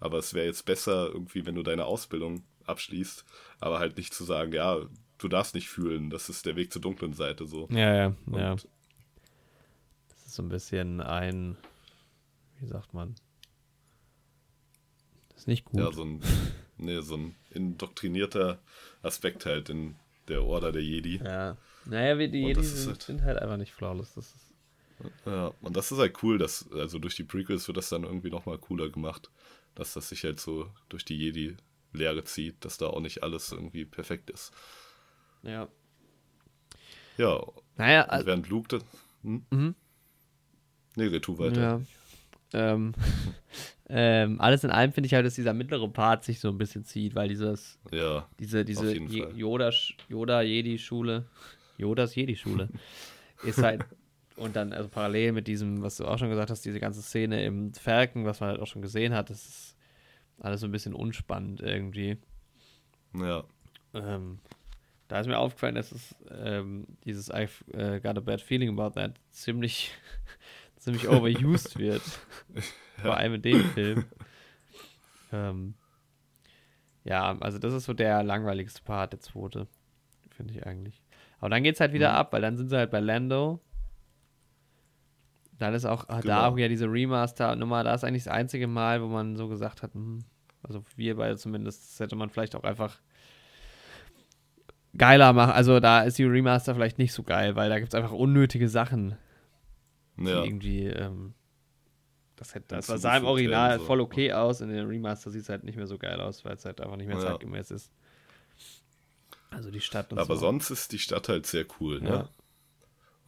Aber es wäre jetzt besser, irgendwie, wenn du deine Ausbildung abschließt, aber halt nicht zu sagen, ja, du darfst nicht fühlen, das ist der Weg zur dunklen Seite so. Ja, ja, und ja. Das ist so ein bisschen ein, wie sagt man? Das ist nicht gut. Ja, so ein, nee, so ein indoktrinierter Aspekt halt in der Order der Jedi. Ja. Naja, wie die Jedi sind halt, sind halt einfach nicht flawless. Das ist ja, und das ist halt cool, dass, also durch die Prequels wird das dann irgendwie nochmal cooler gemacht, dass das sich halt so durch die Jedi-Lehre zieht, dass da auch nicht alles irgendwie perfekt ist. Ja. Ja. Naja, also, während Luke das. Hm? Mhm. Nee, red tu weiter. Ja. Ähm, ähm, alles in allem finde ich halt, dass dieser mittlere Part sich so ein bisschen zieht, weil dieses, ja, diese, diese Yoda, Yoda Jedi-Schule, Yodas Jedi-Schule, ist halt und dann also parallel mit diesem, was du auch schon gesagt hast, diese ganze Szene im Falken, was man halt auch schon gesehen hat, das ist alles so ein bisschen unspannend irgendwie. Ja. Ähm, da ist mir aufgefallen, dass es ähm, dieses I've uh, got a bad feeling about that ziemlich, ziemlich overused wird. ja. Vor allem in dem Film. Ähm, ja, also das ist so der langweiligste Part, der zweite. Finde ich eigentlich. Aber dann geht es halt wieder mhm. ab, weil dann sind sie halt bei Lando dann ist auch genau. da auch ja diese Remaster-Nummer, da ist eigentlich das einzige Mal, wo man so gesagt hat, hm, also wir beide zumindest, das hätte man vielleicht auch einfach geiler machen. Also da ist die Remaster vielleicht nicht so geil, weil da gibt es einfach unnötige Sachen. Ja. irgendwie, ähm, das, hätte, das, das sah im Original so. voll okay aus, in der Remaster sieht es halt nicht mehr so geil aus, weil es halt einfach nicht mehr ja. zeitgemäß ist. Also die Stadt und Aber so. sonst ist die Stadt halt sehr cool, ne?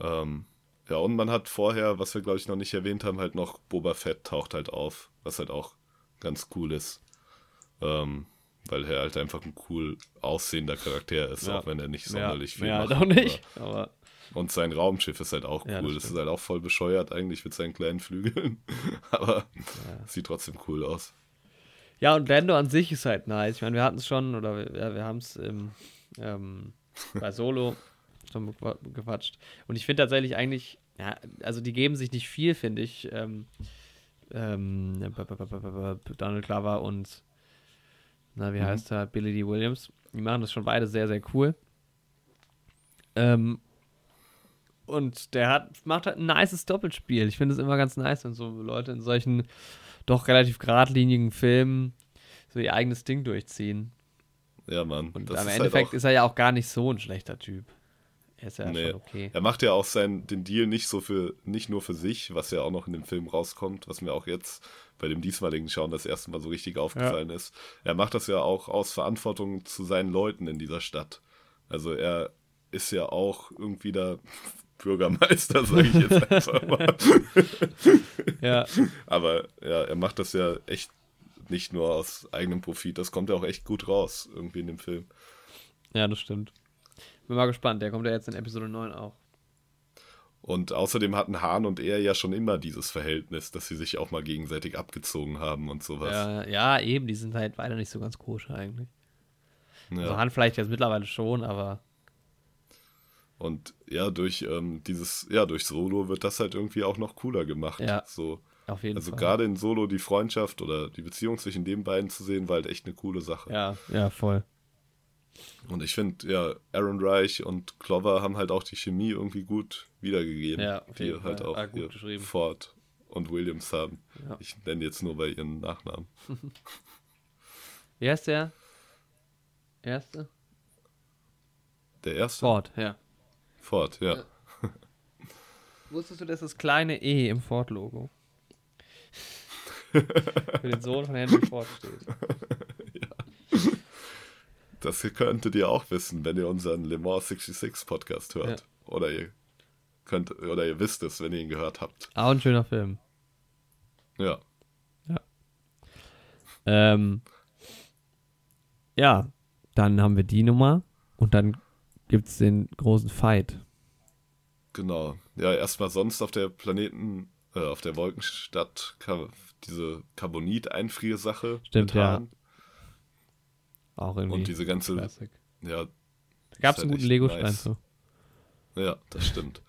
Ja. Ähm, ja, und man hat vorher, was wir glaube ich noch nicht erwähnt haben, halt noch Boba Fett taucht halt auf, was halt auch ganz cool ist. Ähm, weil er halt einfach ein cool aussehender Charakter ist, ja. auch wenn er nicht sonderlich ja, viel ja, macht. Halt auch nicht, aber... Und sein Raumschiff ist halt auch cool. Ja, das, das ist halt auch voll bescheuert eigentlich mit seinen kleinen Flügeln. aber ja. sieht trotzdem cool aus. Ja, und Lando an sich ist halt nice. Ich meine, wir hatten es schon, oder wir, wir haben es ähm, bei Solo schon gequatscht. Und ich finde tatsächlich eigentlich, ja, also die geben sich nicht viel, finde ich. Ähm, ähm, Donald Glover und, na, wie mhm. heißt er? Billy D. Williams. Die machen das schon beide sehr, sehr cool. Ähm, und der hat, macht halt ein nices Doppelspiel. Ich finde es immer ganz nice, wenn so Leute in solchen doch relativ geradlinigen Filmen so ihr eigenes Ding durchziehen. Ja, Mann. Und am halt Endeffekt halt ist er ja auch gar nicht so ein schlechter Typ. Er ist ja nee. schon okay. Er macht ja auch sein, den Deal nicht so für, nicht nur für sich, was ja auch noch in dem Film rauskommt, was mir auch jetzt bei dem diesmaligen Schauen das erste Mal so richtig aufgefallen ja. ist. Er macht das ja auch aus Verantwortung zu seinen Leuten in dieser Stadt. Also er ist ja auch irgendwie da Bürgermeister, sage ich jetzt einfach mal. ja. Aber ja, er macht das ja echt nicht nur aus eigenem Profit, das kommt ja auch echt gut raus, irgendwie in dem Film. Ja, das stimmt. Bin mal gespannt, der kommt ja jetzt in Episode 9 auch. Und außerdem hatten Hahn und er ja schon immer dieses Verhältnis, dass sie sich auch mal gegenseitig abgezogen haben und sowas. Ja, ja eben, die sind halt weiter nicht so ganz koscher eigentlich. Ja. Also Han vielleicht jetzt mittlerweile schon, aber Und ja, durch ähm, dieses, ja, durch Solo wird das halt irgendwie auch noch cooler gemacht. Ja. So. auf jeden Also Fall. gerade in Solo die Freundschaft oder die Beziehung zwischen den beiden zu sehen, war halt echt eine coole Sache. Ja, ja, voll. Und ich finde, ja, Aaron Reich und Clover haben halt auch die Chemie irgendwie gut wiedergegeben, Ja, die halt Fall. auch Ah, gut hier. Ford und Williams haben. Ja. Ich nenne jetzt nur bei ihren Nachnamen. Wie heißt der? Erste? Der erste? Ford, ja. Ford, ja. Ja. Wusstest du, dass das kleine E im Ford-Logo für den Sohn von Henry Ford steht? Das könntet ihr auch wissen, wenn ihr unseren Le Mans 66 Podcast hört. Oder ihr könnt, oder ihr wisst es, wenn ihr ihn gehört habt. Auch ein schöner Film. Ja. Ähm, ja, dann haben wir die Nummer und dann gibt es den großen Fight. Genau. Ja, erstmal sonst auf der Planeten, äh, auf der Wolkenstadt diese Carbonit-Einfriersache. Stimmt, ja. Hahn. Auch irgendwie. Und diese ganze, Classic. ja, Da gab es halt einen guten echt Lego-Stein nice. zu. ja, das stimmt.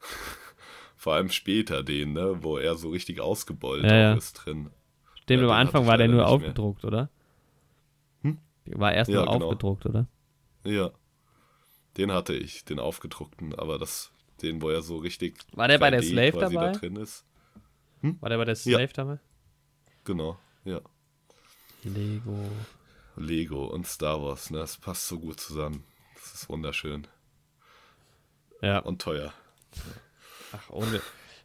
Vor allem später den, ne, wo er so richtig ausgebeult Ja, ja. ist drin. Stimmt, Ja, am den Anfang war der nur nicht mehr. aufgedruckt, oder? Hm? War erst Ja, nur genau. aufgedruckt, oder? Ja. Den hatte ich, den aufgedruckten, aber das, den, wo er so richtig. War der bei der 3D Slave dabei? Da drin ist. War der bei der. Slave dabei? Genau, ja. Lego. Lego und Star Wars, ne? Das passt so gut zusammen. Das ist wunderschön. Ja. Und teuer. Ach, ohne,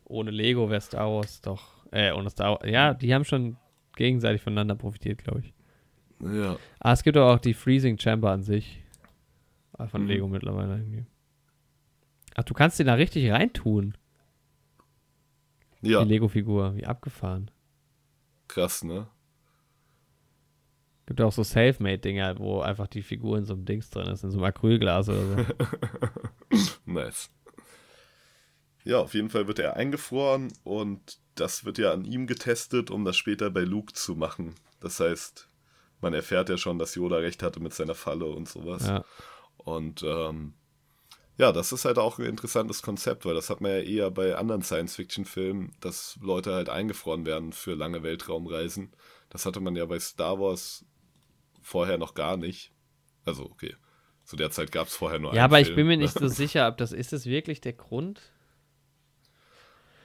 ohne Lego wäre Star Wars doch. Äh, ohne Star Wars. Ja, die haben schon gegenseitig voneinander profitiert, glaube ich. Ja. Ah, es gibt aber auch die Freezing Chamber an sich. Ah, Von Mhm. Lego mittlerweile irgendwie. Ach, du kannst den da richtig reintun, Ja, die Lego-Figur. Wie abgefahren. krass, ne? Gibt auch so Selfmade-Dinger, wo einfach die Figur in so einem Dings drin ist, in so einem Acrylglas oder so. Nice. Ja, auf jeden Fall wird er eingefroren und das wird ja an ihm getestet, um das später bei Luke zu machen. Das heißt, man erfährt ja schon, dass Yoda recht hatte mit seiner Falle und sowas. ja. Und ähm, ja, das ist halt auch ein interessantes Konzept, weil das hat man ja eher bei anderen Science-Fiction-Filmen, dass Leute halt eingefroren werden für lange Weltraumreisen. Das hatte man ja bei Star Wars vorher noch gar nicht. Also, okay. Zu der Zeit gab es vorher nur ja, einen aber ich Film. bin mir nicht so sicher, ob das ist es wirklich der Grund.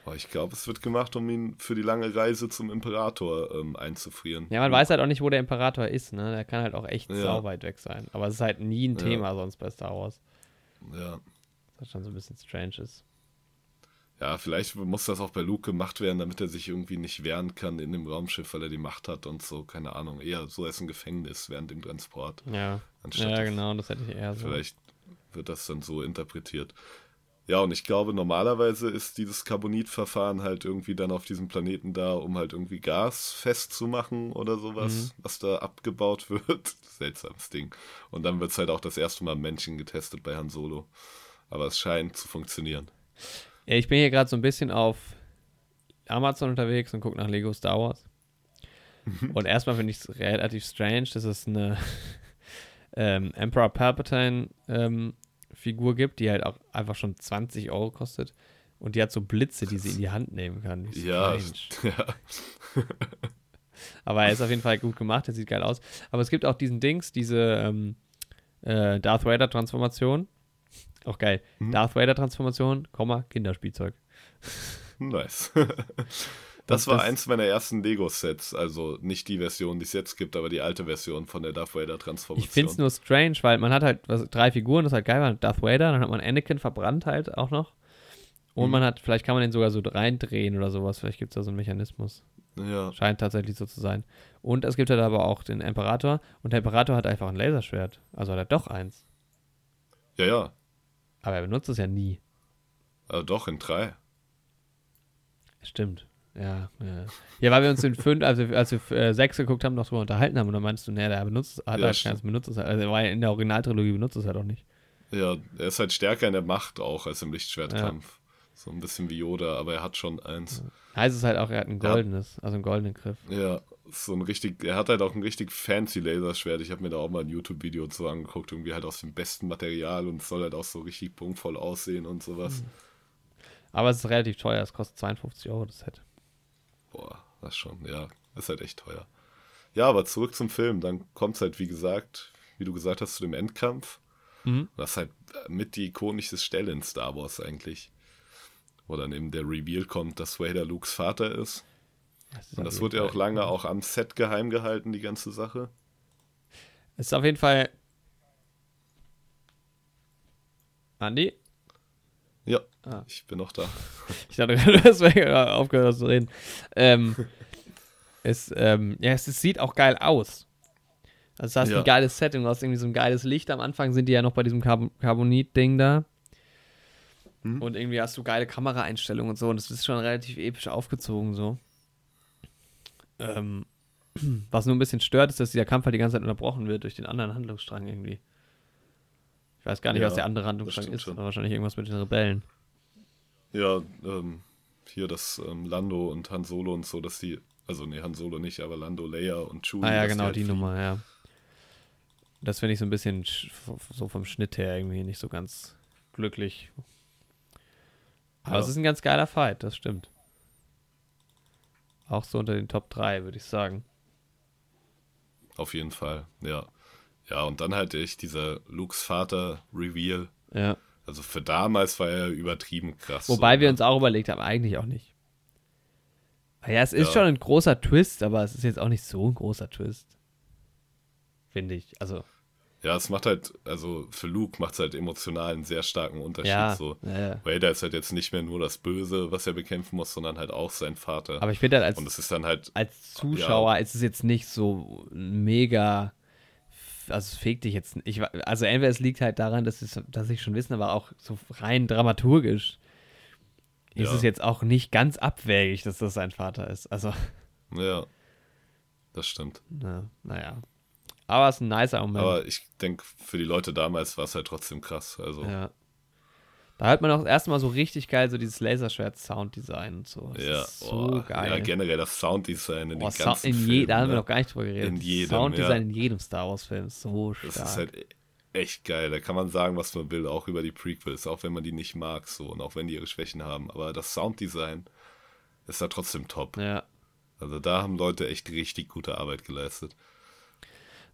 Aber ich glaube, es wird gemacht, um ihn für die lange Reise zum Imperator ähm, einzufrieren. Ja, man weiß halt auch nicht, wo der Imperator ist, ne? Der kann halt auch echt Ja. sau weit weg sein. Aber es ist halt nie ein Ja. Thema sonst bei Star Wars. Ja. Was schon so ein bisschen strange ist. Ja, vielleicht muss das auch bei Luke gemacht werden, damit er sich irgendwie nicht wehren kann in dem Raumschiff, weil er die Macht hat und so, keine Ahnung. Eher so als ein Gefängnis während dem Transport. Ja. Ja, genau, das hätte ich eher so. Vielleicht wird das dann so interpretiert. Ja, und ich glaube, normalerweise ist dieses Carbonitverfahren halt irgendwie dann auf diesem Planeten da, um halt irgendwie Gas festzumachen oder sowas, Mhm. was da abgebaut wird. Seltsames Ding. Und dann wird es halt auch das erste Mal Menschen getestet bei Han Solo. Aber es scheint zu funktionieren. Ja, ich bin hier gerade so ein bisschen auf Amazon unterwegs und gucke nach Lego Star Wars. Mhm. Und erstmal finde ich es relativ strange, dass es eine ähm, Emperor Palpatine ähm, Figur gibt, die halt auch einfach schon 20 Euro kostet. Und die hat so Blitze, die sie in die Hand nehmen kann. Ja, ja. Aber er ist auf jeden Fall gut gemacht, er sieht geil aus. Aber es gibt auch diesen Dings, diese ähm, äh, Darth Vader Transformation. Auch geil. Mhm. Darth Vader Transformation, Komma, Kinderspielzeug. Nice. Das Und war das- eins meiner ersten Lego-Sets, also nicht die Version, die es jetzt gibt, aber die alte Version von der Darth Vader Transformation. Ich finde es nur strange, weil man hat halt was, drei Figuren, das ist halt geil, man hat Darth Vader, dann hat man Anakin verbrannt halt auch noch. Und Mhm. man hat, vielleicht kann man den sogar so reindrehen oder sowas, vielleicht gibt es da so einen Mechanismus. Ja, Scheint tatsächlich so zu sein. Und es gibt halt aber auch den Imperator und der Imperator hat einfach ein Laserschwert. Also hat er doch eins. ja, ja. Aber er benutzt es ja nie. Aber doch, in drei. Stimmt. Ja, ja. Ja, weil wir uns in fünf, also als wir äh, sechs geguckt haben, noch drüber unterhalten haben und dann meinst du, nee, der benutzt, hat Ja, halt keins benutzt es halt. Also er war ja in der Originaltrilogie benutzt es halt auch nicht. Ja, er ist halt stärker in der Macht auch als im Lichtschwertkampf. So ein bisschen wie Yoda, aber er hat schon eins. Heißt es halt auch, er hat ein Ja. goldenes, also einen goldenen Griff. Ja, so ein richtig, er hat halt auch ein richtig fancy Laserschwert. Ich habe mir da auch mal ein YouTube-Video so angeguckt, irgendwie halt aus dem besten Material und es soll halt auch so richtig punktvoll aussehen und sowas. Mhm. Aber es ist relativ teuer, es kostet 52 Euro das Set. Boah, das schon, ja, ist halt echt teuer. Ja, aber zurück zum Film, dann kommt es halt, wie gesagt, wie du gesagt hast, zu dem Endkampf. Mhm. Das ist halt mit die ikonischste Stelle in Star Wars eigentlich. Wo dann eben der Reveal kommt, dass Vader Lukes Vater ist. Das Und das wurde ja auch lange auch am Set geheim gehalten, die ganze Sache. Es ist auf jeden Fall. Andi? Ja, Ah. ich bin noch da. Ich dachte gerade, du hast aufgehört zu reden. Ähm, es, ähm, ja, es, es sieht auch geil aus. Also, du hast Ja. ein geiles Setting, du hast irgendwie so ein geiles Licht. Am Anfang sind die ja noch bei diesem Carbon Carbonit-Ding da. Hm. Und irgendwie hast du geile Kameraeinstellungen und so. Und es ist schon relativ episch aufgezogen, so. Ähm, was nur ein bisschen stört, ist, dass dieser Kampf halt die ganze Zeit unterbrochen wird durch den anderen Handlungsstrang irgendwie. Ich weiß gar nicht, Ja, was der andere Handlungsstrang ist. schon. Aber wahrscheinlich irgendwas mit den Rebellen. Ja, ähm, hier das ähm, Lando und Han Solo und so, dass die, also nee, Han Solo nicht, aber Lando, Leia und Chewie. Ah ja, genau, halt die. Nummer, ja. Das finde ich so ein bisschen sch- so vom Schnitt her irgendwie nicht so ganz glücklich. Aber Ja. es ist ein ganz geiler Fight, das stimmt. Auch so unter den Top 3, würde ich sagen. Auf jeden Fall, ja. Ja, und dann halt echt dieser Lukes Vater-Reveal. Ja. Also für damals war er übertrieben krass. Wobei so, wir ne? uns auch überlegt haben, eigentlich auch nicht. Ja, es ist Ja. schon ein großer Twist, aber es ist jetzt auch nicht so ein großer Twist. Finde ich. Also, Ja, es macht halt, also für Luke macht es halt emotional einen sehr starken Unterschied. ja. So. ja, ja. Vader ist halt jetzt nicht mehr nur das Böse, was er bekämpfen muss, sondern halt auch sein Vater. Aber ich finde halt als, und es ist dann halt, als Zuschauer ist es jetzt nicht so mega. Also es fegt dich jetzt nicht. Also entweder es liegt halt daran, dass, es, dass ich schon wissen, aber auch so rein dramaturgisch ist Ja. es jetzt auch nicht ganz abwägig, dass das sein Vater ist. Also, ja, das stimmt. na, naja. Aber es ist ein nicer Moment. Aber ich denke, für die Leute damals war es halt trotzdem krass. Also, ja. Da hört man auch das erste Mal so richtig geil so dieses Laserschwert-Sounddesign und so. Das ja, so oh, geil. ja, generell das Sounddesign in Boah, den Sound- ganzen in je, Filmen. da haben wir ne? noch gar nicht drüber geredet. In jedem, Sounddesign ja. in jedem Star Wars-Film ist so stark. Das ist halt e- echt geil. Da kann man sagen, was man will, auch über die Prequels, auch wenn man die nicht mag, so und auch wenn die ihre Schwächen haben. Aber das Sounddesign ist da trotzdem top. ja. Also da haben Leute echt richtig gute Arbeit geleistet.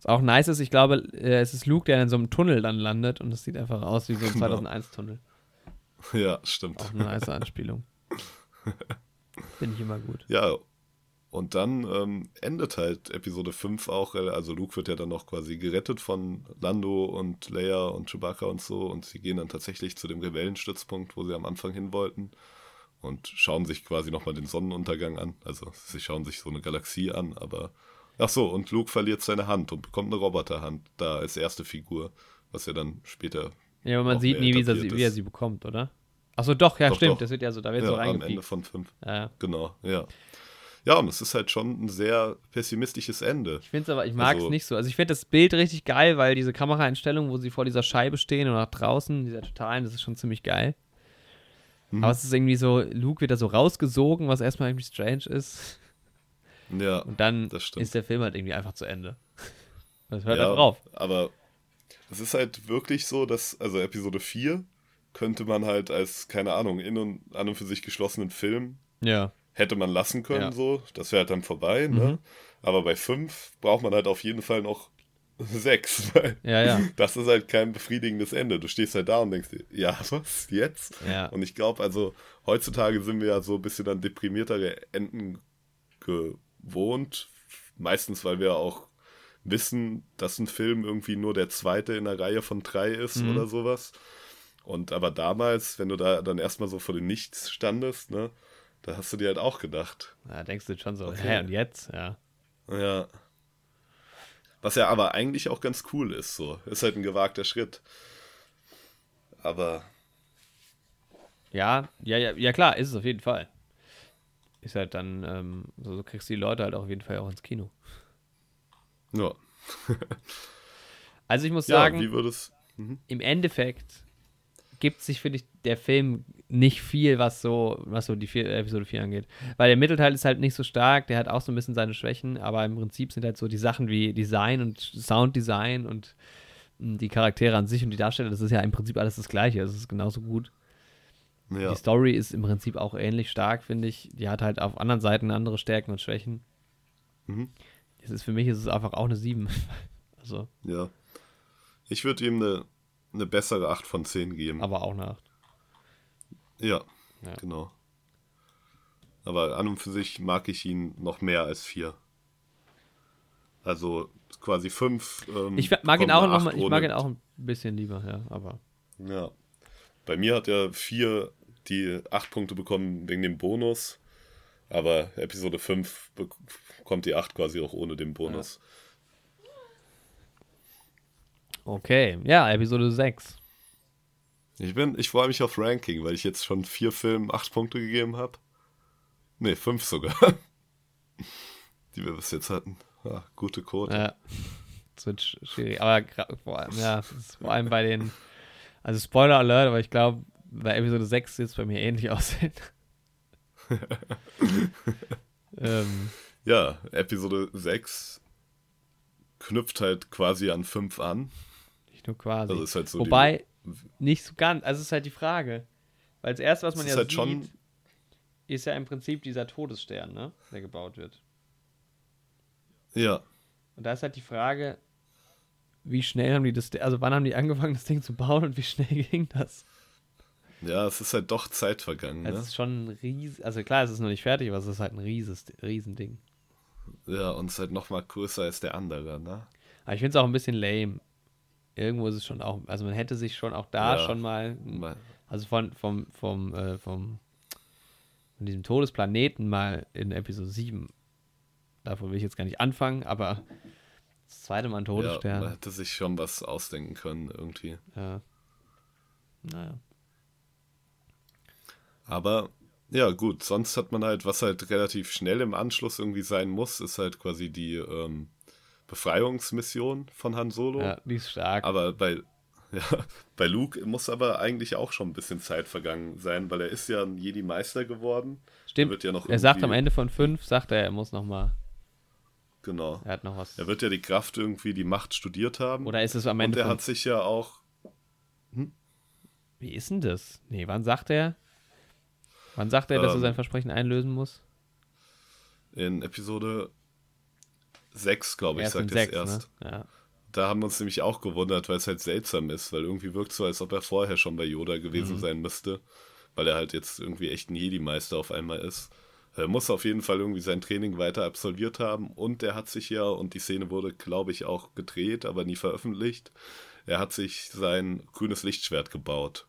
Was auch nice ist, ich glaube, äh, es ist Luke, der in so einem Tunnel dann landet und das sieht einfach aus wie so ein Genau. 2001-Tunnel. Ja, stimmt. Auch eine nice Anspielung. Finde ich immer gut. Ja, und dann ähm, endet halt Episode 5 auch, also Luke wird ja dann noch quasi gerettet von Lando und Leia und Chewbacca und so und sie gehen dann tatsächlich zu dem Rebellenstützpunkt, wo sie am Anfang hin wollten und schauen sich quasi nochmal den Sonnenuntergang an. Also sie schauen sich so eine Galaxie an, aber ach so, und Luke verliert seine Hand und bekommt eine Roboterhand da als erste Figur, was ja dann später Ja, aber man sieht nie, wie, er, sie- wie er sie bekommt, oder? Achso, doch, ja, Doch, stimmt. doch. Das wird ja so, da wird ja, so am Ende reingepiekt. von 5. Ja. Genau, ja. Ja, und es ist halt schon ein sehr pessimistisches Ende. Ich finde es aber, ich mag es Also- nicht so. Also ich finde das Bild richtig geil, weil diese Kameraeinstellung, wo sie vor dieser Scheibe stehen und nach draußen, dieser totalen, das ist schon ziemlich geil. Mhm. Aber es ist irgendwie so, Luke wird da so rausgesogen, was erstmal irgendwie strange ist. Ja, Und dann ist der Film halt irgendwie einfach zu Ende. Das hört ja halt drauf. aber es ist halt wirklich so, dass, also Episode 4 könnte man halt als, keine Ahnung, in und an und für sich geschlossenen Film Ja. hätte man lassen können, Ja. so. Das wäre halt dann vorbei, ne? Mhm. Aber bei 5 braucht man halt auf jeden Fall noch 6, weil Ja, ja. das ist halt kein befriedigendes Ende. Du stehst halt da und denkst dir, ja, was, jetzt? Ja. Und ich glaube, also heutzutage sind wir ja so ein bisschen an deprimiertere Enden gewohnt. Meistens, weil wir auch wissen, dass ein Film irgendwie nur der zweite in einer Reihe von drei ist Mhm. oder sowas. Und aber damals, wenn du da dann erstmal so vor dem Nichts standest, ne, da hast du dir halt auch gedacht, Da denkst du schon so, Okay. hä, und jetzt? Ja. ja. Was ja aber eigentlich auch ganz cool ist, so. Ist halt ein gewagter Schritt. Aber Ja, ja, ja, ja klar, ist es auf jeden Fall. Ist halt dann, ähm, so, so kriegst du die Leute halt auch auf jeden Fall auch ins Kino. Ja. Also ich muss Ja, sagen, wie würdest im Endeffekt gibt sich, finde ich, der Film nicht viel, was so, was so die vier, Episode 4 angeht. Weil der Mittelteil ist halt nicht so stark, der hat auch so ein bisschen seine Schwächen, aber im Prinzip sind halt so die Sachen wie Design und Sounddesign und die Charaktere an sich und die Darsteller, das ist ja im Prinzip alles das Gleiche. Es ist genauso gut. Ja. Die Story ist im Prinzip auch ähnlich stark, finde ich. Die hat halt auf anderen Seiten andere Stärken und Schwächen. Mhm. Es ist, für mich ist es einfach auch eine 7. also, Ja. Ich würde ihm eine, eine bessere 8 von 10 geben. aber auch eine 8. Ja, Ja. genau. Aber an und für sich mag ich ihn noch mehr als 4. Also quasi 5. Ähm, Ich mag ihn auch noch mal, ich mag ihn auch ein bisschen lieber, ja, aber Ja. Bei mir hat er 4 die 8 Punkte bekommen wegen dem Bonus. Aber Episode 5 bekommt die 8 quasi auch ohne den Bonus. okay. Ja, Episode 6. Ich bin, ich freue mich auf Ranking, weil ich jetzt schon vier Filmen 8 Punkte gegeben habe. Ne, 5 sogar. Die wir bis jetzt hatten. Ja, gute Quote. Ja. Das wird sch- schwierig. Aber vor allem, ja, vor allem bei den. Also Spoiler Alert, aber ich glaube, bei Episode 6 wird es bei mir ähnlich aussehen. ähm, Ja, Episode 6 knüpft halt quasi an 5 an. nicht nur quasi. Also halt so Wobei, nicht so ganz. Also es ist halt die Frage. Weil das erste, was man ja halt sieht, schon- ist ja im Prinzip dieser Todesstern, ne? Der gebaut wird. Ja, Und da ist halt die Frage, wie schnell haben die das, also wann haben die angefangen, das Ding zu bauen und wie schnell ging das? Ja, es ist halt doch Zeit vergangen. Es Ne? ist schon ein ries, also klar, es ist noch nicht fertig, aber es ist halt ein rieses, Riesending. Ja, und es ist halt noch mal größer als der andere, ne? Aber ich finde es auch ein bisschen lame. Irgendwo ist es schon auch, also man hätte sich schon auch da Ja. schon mal, also von, vom, vom, äh, vom, von diesem Todesplaneten mal in Episode 7. Davon will ich jetzt gar nicht anfangen, aber das zweite Mal ein Ja, man Todesstern. hätte sich schon was ausdenken können irgendwie. Ja. Naja. Aber ja, gut, sonst hat man halt, was halt relativ schnell im Anschluss irgendwie sein muss, ist halt quasi die ähm, Befreiungsmission von Han Solo. Ja, die ist stark. Aber bei, ja, bei Luke muss aber eigentlich auch schon ein bisschen Zeit vergangen sein, weil er ist ja ein Jedi-Meister geworden. Stimmt. wird ja noch er sagt am Ende von 5, sagt er, er muss noch mal, Genau. er hat noch was. Er wird ja die Kraft irgendwie, die Macht studiert haben. Oder ist es am und Ende er von hat sich ja auch, Wie ist denn das? Nee, wann sagt er? Wann sagt er, dass er Ähm. sein Versprechen einlösen muss? in Episode 6, glaube ich, Erst sagt er es sechs, erst. Ne? Ja. Da haben wir uns nämlich auch gewundert, weil es halt seltsam ist, weil irgendwie wirkt so, als ob er vorher schon bei Yoda Mhm. gewesen sein müsste, weil er halt jetzt irgendwie echt ein Jedi-Meister auf einmal ist. Er muss auf jeden Fall irgendwie sein Training weiter absolviert haben und er hat sich ja, und die Szene wurde, glaube ich, auch gedreht, aber nie veröffentlicht, er hat sich sein grünes Lichtschwert gebaut.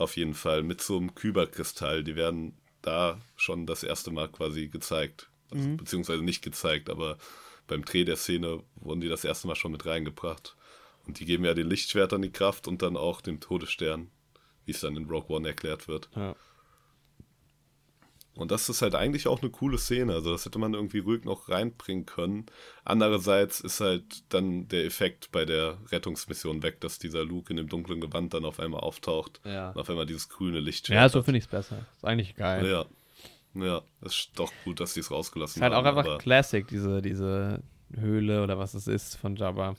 Auf jeden Fall, mit so einem Kyberkristall. Die werden da schon das erste Mal quasi gezeigt. Also, Beziehungsweise nicht gezeigt, aber beim Dreh der Szene wurden die das erste Mal schon mit reingebracht. Und die geben ja den Lichtschwertern die Kraft und dann auch dem Todesstern, wie es dann in Rogue One erklärt wird. Ja. Und das ist halt eigentlich auch eine coole Szene. Also das hätte man irgendwie ruhig noch reinbringen können. Andererseits ist halt dann der Effekt bei der Rettungsmission weg, dass dieser Luke in dem dunklen Gewand dann auf einmal auftaucht. Ja. Und auf einmal dieses grüne Lichtschwert. ja, so finde ich es besser. Ist eigentlich geil. Ja. Ja, ist doch gut, dass die es rausgelassen Ist halt auch haben. einfach aber- Classic, diese, diese Höhle oder was es ist von Jabba.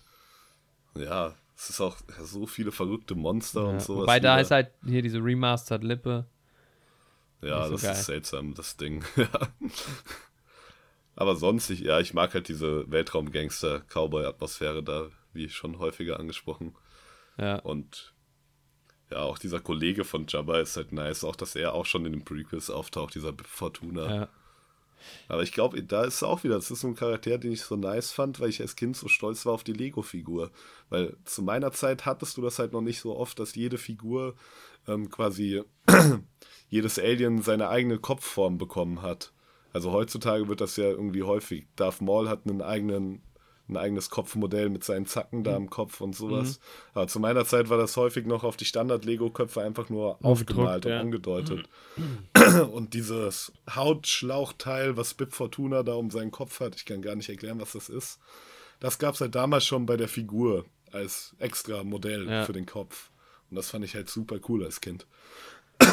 Ja, es ist auch so viele verrückte Monster Ja. und sowas. Wobei da wieder. ist halt hier diese Remastered Lippe. Ja, so das geil. ist seltsam, das Ding. Aber sonst, ich, ja, ich mag halt diese Weltraum-Gangster-Cowboy-Atmosphäre da, wie schon häufiger angesprochen. Ja. Und ja, auch dieser Kollege von Jabba ist halt nice, auch dass er auch schon in den Prequels auftaucht, dieser Fortuna. ja. Aber ich glaube, da ist auch wieder, das ist so ein Charakter, den ich so nice fand, weil ich als Kind so stolz war auf die Lego-Figur. Weil zu meiner Zeit hattest du das halt noch nicht so oft, dass jede Figur ähm, quasi jedes Alien seine eigene Kopfform bekommen hat. Also heutzutage wird das ja irgendwie häufig. Darth Maul hat einen eigenen ein eigenes Kopfmodell mit seinen Zacken da am Kopf und sowas. Mhm. Aber zu meiner Zeit war das häufig noch auf die Standard-Lego-Köpfe einfach nur aufgemalt und ja. angedeutet. Und dieses Hautschlauchteil, was Bib Fortuna da um seinen Kopf hat, ich kann gar nicht erklären, was das ist. Das gab es halt damals schon bei der Figur als extra Modell ja. für den Kopf. Und das fand ich halt super cool als Kind.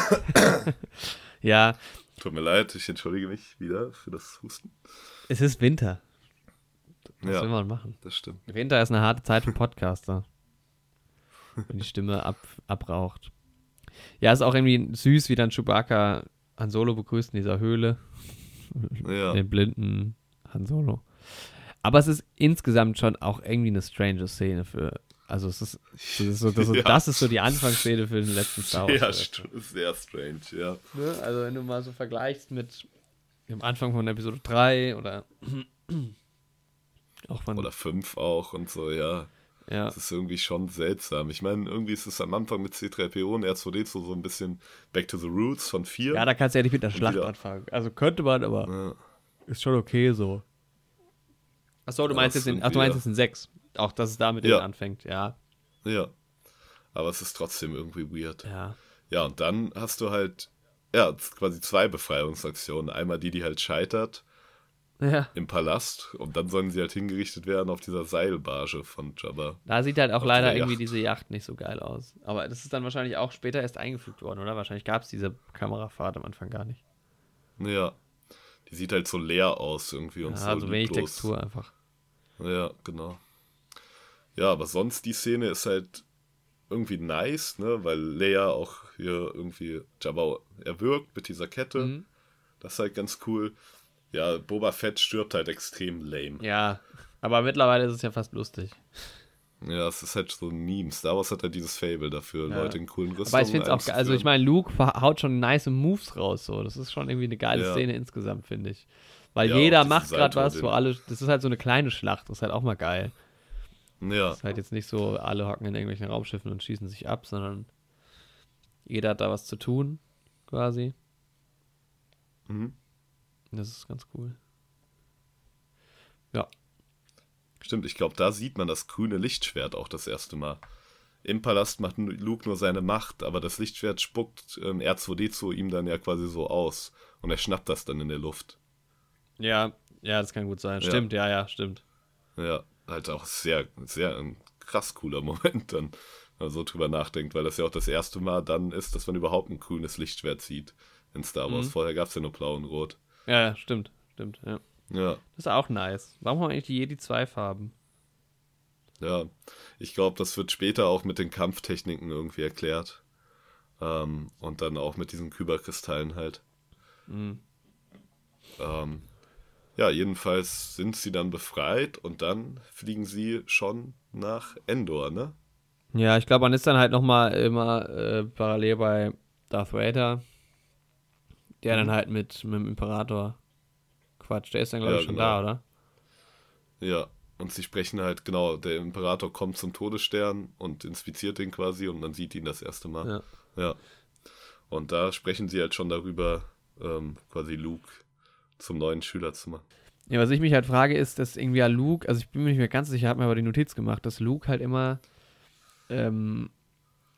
ja. Tut mir leid, ich entschuldige mich wieder für das Husten. Es ist Winter. Was ja, will man machen? Das stimmt. Winter ist eine harte Zeit für Podcaster. wenn die Stimme ab, abraucht. Ja, ist auch irgendwie süß, wie dann Chewbacca Han Solo begrüßt in dieser Höhle. Ja. Den blinden Han Solo. Aber es ist insgesamt schon auch irgendwie eine strange Szene für. Also es ist, das ist so, das, ja. das ist so die Anfangsszene für den letzten Star Wars. Ja, sehr strange, ja. Ne? Also wenn du mal so vergleichst mit dem Anfang von Episode 3 oder auch von. Oder 5 auch und so, ja. Ja. Das ist irgendwie schon seltsam. Ich meine, irgendwie ist es am Anfang mit C3PO und R2D2 so ein bisschen Back to the Roots von 4. Ja, da kannst du ja nicht mit der Schlacht wieder. anfangen. Also könnte man, aber ja. ist schon okay so. Achso, du, ja, meinst jetzt in, ach, du meinst jetzt in 6. Auch, dass es da mit ja. anfängt, ja. Ja. Aber es ist trotzdem irgendwie weird. Ja. Ja, und dann hast du halt, ja, quasi zwei Befreiungsaktionen. Einmal die, die halt scheitert ja. im Palast und dann sollen sie halt hingerichtet werden auf dieser Seilbarge von Jabba. Da sieht halt auch leider irgendwie diese Yacht nicht so geil aus. Aber das ist dann wahrscheinlich auch später erst eingefügt worden, oder? Wahrscheinlich gab es diese Kamerafahrt am Anfang gar nicht. Ja. Die sieht halt so leer aus irgendwie und ja, so. Also wenig Textur einfach. Ja, genau. Ja, aber sonst die Szene ist halt irgendwie nice, ne? Weil Leia auch hier irgendwie Jabba erwürgt mit dieser Kette. Mhm. Das ist halt ganz cool. Ja, Boba Fett stirbt halt extrem lame. Ja, aber mittlerweile ist es ja fast lustig. Ja, es ist halt so ein Meme. Star Wars hat halt dieses Fable dafür, ja. Leute in coolen Rüstungen Aber ich finde es auch geil. Also ich meine, Luke haut schon nice Moves raus. So. Das ist schon irgendwie eine geile ja. Szene insgesamt, finde ich. Weil ja, jeder macht gerade was, wo alle. Das ist halt so eine kleine Schlacht. Das ist halt auch mal geil. Ja. Das ist halt jetzt nicht so, alle hocken in irgendwelchen Raumschiffen und schießen sich ab, sondern jeder hat da was zu tun, quasi. Mhm. Das ist ganz cool. Ja. Stimmt, ich glaube, da sieht man das grüne Lichtschwert auch das erste Mal. Im Palast macht Luke nur seine Macht, aber das Lichtschwert spuckt ähm, R2D2 ihm dann ja quasi so aus. Und er schnappt das dann in der Luft. Ja, ja, das kann gut sein. Ja. Stimmt, ja, ja, stimmt. Ja, halt auch sehr, sehr ein krass cooler Moment dann, wenn man so drüber nachdenkt, weil das ja auch das erste Mal dann ist, dass man überhaupt ein grünes Lichtschwert sieht in Star Wars. Mhm. Vorher gab es ja nur blau und rot. Ja, stimmt, stimmt, ja. Ja. Das ist auch nice. Warum haben eigentlich die Jedi zwei Farben? Ja, ich glaube, das wird später auch mit den Kampftechniken irgendwie erklärt. Ähm, und dann auch mit diesen Kyberkristallen halt. Mhm. Ähm, ja, jedenfalls sind sie dann befreit und dann fliegen sie schon nach Endor, ne? Ja, ich glaube, man ist dann halt nochmal immer äh, parallel bei Darth Vader der mhm. dann halt mit, mit dem Imperator quatscht. Der ist dann, glaube ja, ich, schon genau. da, oder? Ja, und sie sprechen halt, genau, der Imperator kommt zum Todesstern und inspiziert den quasi und man sieht ihn das erste Mal. Ja. ja. Und da sprechen sie halt schon darüber, ähm, quasi Luke zum neuen Schüler zu machen. Ja, was ich mich halt frage, ist, dass irgendwie ja Luke, also ich bin mir nicht mehr ganz sicher, habe mir aber die Notiz gemacht, dass Luke halt immer ähm,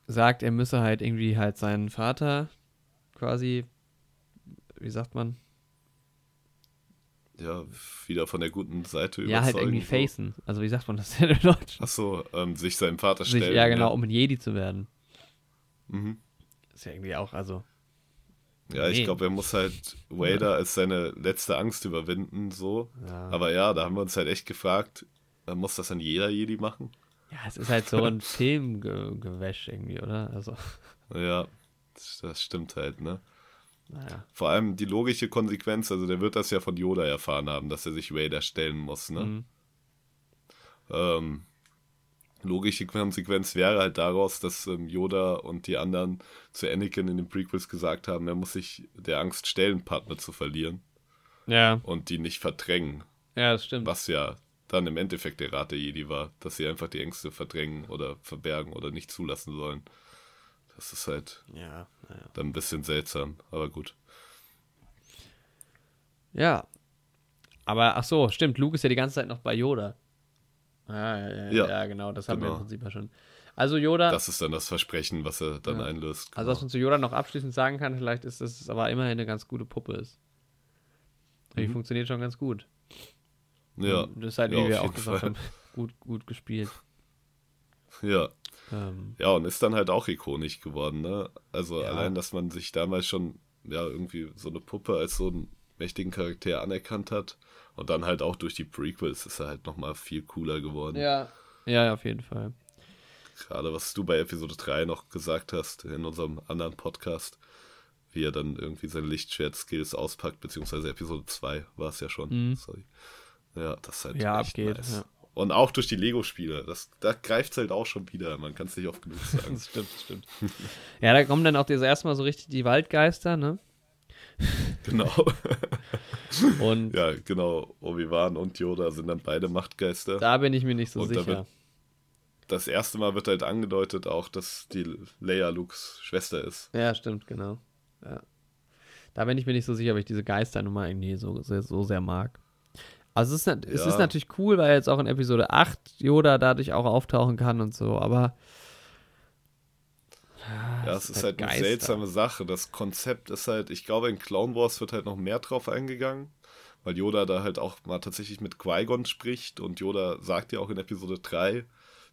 sagt, er müsse halt irgendwie halt seinen Vater quasi wie sagt man? Ja, wieder von der guten Seite überzeugen. Ja, halt irgendwie facen. Also wie sagt man das denn in Deutsch? Achso, ähm, sich seinem Vater sich, stellen. Ja, genau, ja. um ein Jedi zu werden. Mhm. Ist ja irgendwie auch, also. Ja, nee. ich glaube, er muss halt Vader ja. als seine letzte Angst überwinden, so. Ja. Aber ja, da haben wir uns halt echt gefragt, muss das dann jeder Jedi machen? Ja, es ist halt so ein Filmgewäsch irgendwie, oder? Also. Ja, das stimmt halt, ne? Naja. Vor allem die logische Konsequenz, also der wird das ja von Yoda erfahren haben, dass er sich Vader stellen muss, ne? Mhm. Ähm, logische Konsequenz wäre halt daraus, dass ähm, Yoda und die anderen zu Anakin in den Prequels gesagt haben, er muss sich der Angst stellen, Partner zu verlieren. Ja. Und die nicht verdrängen. Ja, das stimmt. Was ja dann im Endeffekt der Rat der Jedi war, dass sie einfach die Ängste verdrängen oder verbergen oder nicht zulassen sollen. Das ist halt ja, ja. dann ein bisschen seltsam, aber gut. Ja. Aber ach so, stimmt, Luke ist ja die ganze Zeit noch bei Yoda. Ja, ja, ja, Ja, genau, das haben wir im genau. Prinzip ja schon. Also Yoda, Das ist dann das Versprechen, was er dann einlöst. also was man zu Yoda noch abschließend sagen kann, vielleicht ist, dass es aber immerhin eine ganz gute Puppe ist. Die Mhm. funktioniert schon ganz gut. ja, Und Das ist halt, Ja, wie wir auch gesagt Fall. haben, gut, gut gespielt. ja. Ähm, Ja, und ist dann halt auch ikonisch geworden, ne? Also allein, dass man sich damals schon, ja, irgendwie so eine Puppe als so einen mächtigen Charakter anerkannt hat. Und dann halt auch durch die Prequels ist er halt nochmal viel cooler geworden. ja. Ja, ja, auf jeden Fall. Gerade was du bei Episode 3 noch gesagt hast, in unserem anderen Podcast, wie er dann irgendwie seine Lichtschwert-Skills auspackt, beziehungsweise Episode 2 war es ja schon. Mhm. Sorry. Ja, das ist halt Ja, echt abgeht, nice. ja. Und auch durch die Lego-Spiele. Das, da greift es halt auch schon wieder. Man kann es nicht oft genug sagen. Das stimmt, das stimmt. ja, da kommen dann auch das erste Mal so richtig die Waldgeister, ne? genau. Und Ja, genau. Obi-Wan und Yoda sind dann beide Machtgeister. da bin ich mir nicht so Und da sicher. wird- Das erste Mal wird halt angedeutet auch, dass die Leia Lukes Schwester ist. Ja, stimmt, genau. Ja. Da bin ich mir nicht so sicher, ob ich diese Geisternummer irgendwie so, so, so sehr mag. Also es ist, es Ja. ist natürlich cool, weil jetzt auch in Episode 8 Yoda dadurch auch auftauchen kann und so, aber Ja, es ist halt eine Geister. seltsame Sache. Das Konzept ist halt, ich glaube, in Clone Wars wird halt noch mehr drauf eingegangen, weil Yoda da halt auch mal tatsächlich mit Qui-Gon spricht und Yoda sagt ja auch in Episode 3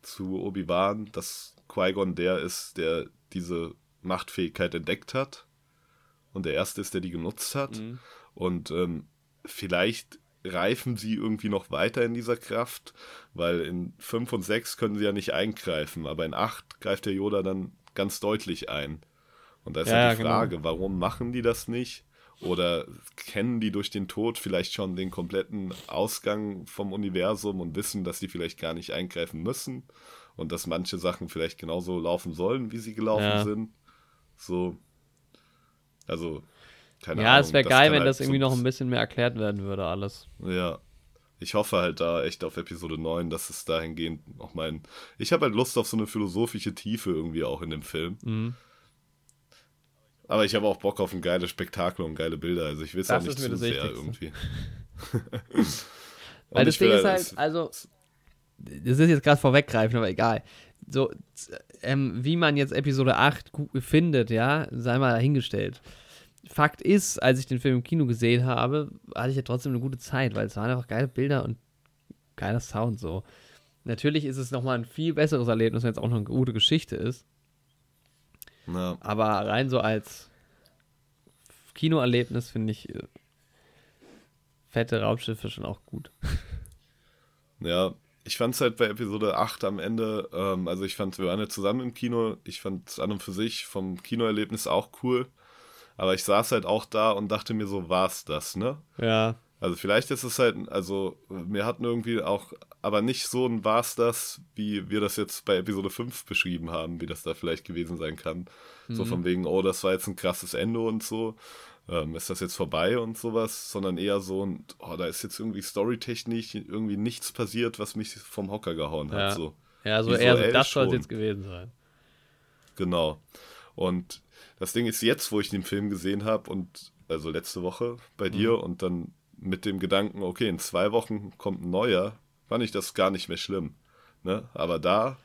zu Obi-Wan, dass Qui-Gon der ist, der diese Machtfähigkeit entdeckt hat und der Erste ist, der die genutzt hat. Mhm. Und ähm, vielleicht reifen sie irgendwie noch weiter in dieser Kraft, weil in 5 und 6 können sie ja nicht eingreifen, aber in 8 greift der Yoda dann ganz deutlich ein. Und da ist Ja, ja ja, die genau. Frage, warum machen die das nicht? Oder kennen die durch den Tod vielleicht schon den kompletten Ausgang vom Universum und wissen, dass die vielleicht gar nicht eingreifen müssen und dass manche Sachen vielleicht genauso laufen sollen, wie sie gelaufen Ja. sind? So. Also, keine ja, Ahnung. es wäre geil, wenn halt das irgendwie noch ein bisschen- bisschen mehr erklärt werden würde, alles. ja. Ich hoffe halt da echt auf Episode 9, dass es dahingehend noch mein. Ich habe halt Lust auf so eine philosophische Tiefe irgendwie auch in dem Film. Mhm. Aber ich habe auch Bock auf ein geiles Spektakel und geile Bilder. Also ich will es auch nicht zu das sehr Wichtigste. irgendwie. Weil das Ding ist halt- also, das ist jetzt gerade vorweggreifen, aber egal. So, ähm, wie man jetzt Episode 8 gu- findet, ja, sei mal dahingestellt. Fakt ist, als ich den Film im Kino gesehen habe, hatte ich ja trotzdem eine gute Zeit, weil es waren einfach geile Bilder und geiler Sound so. Natürlich ist es nochmal ein viel besseres Erlebnis, wenn es auch noch eine gute Geschichte ist. Ja, Aber rein so als Kinoerlebnis finde ich äh, fette Raumschiffe schon auch gut. ja, ich fand es halt bei Episode 8 am Ende, ähm, also ich fand, wir waren ja zusammen im Kino, ich fand es an und für sich vom Kinoerlebnis auch cool. Aber ich saß halt auch da und dachte mir so, war's das, ne? Ja, Also vielleicht ist es halt, also wir hatten irgendwie auch, aber nicht so ein war's das, wie wir das jetzt bei Episode 5 beschrieben haben, wie das da vielleicht gewesen sein kann. So von wegen, oh, das war jetzt ein krasses Ende und so. Ähm, ist das jetzt vorbei und sowas, sondern eher so ein, oh, da ist jetzt irgendwie storytechnisch irgendwie nichts passiert, was mich vom Hocker gehauen hat. Ja. So. ja so Visuell eher so, das soll es jetzt gewesen sein. Genau. Und das Ding ist jetzt, wo ich den Film gesehen habe und also letzte Woche bei dir Mhm. und dann mit dem Gedanken, okay, in zwei Wochen kommt ein neuer, fand ich das gar nicht mehr schlimm. Ne? Aber da.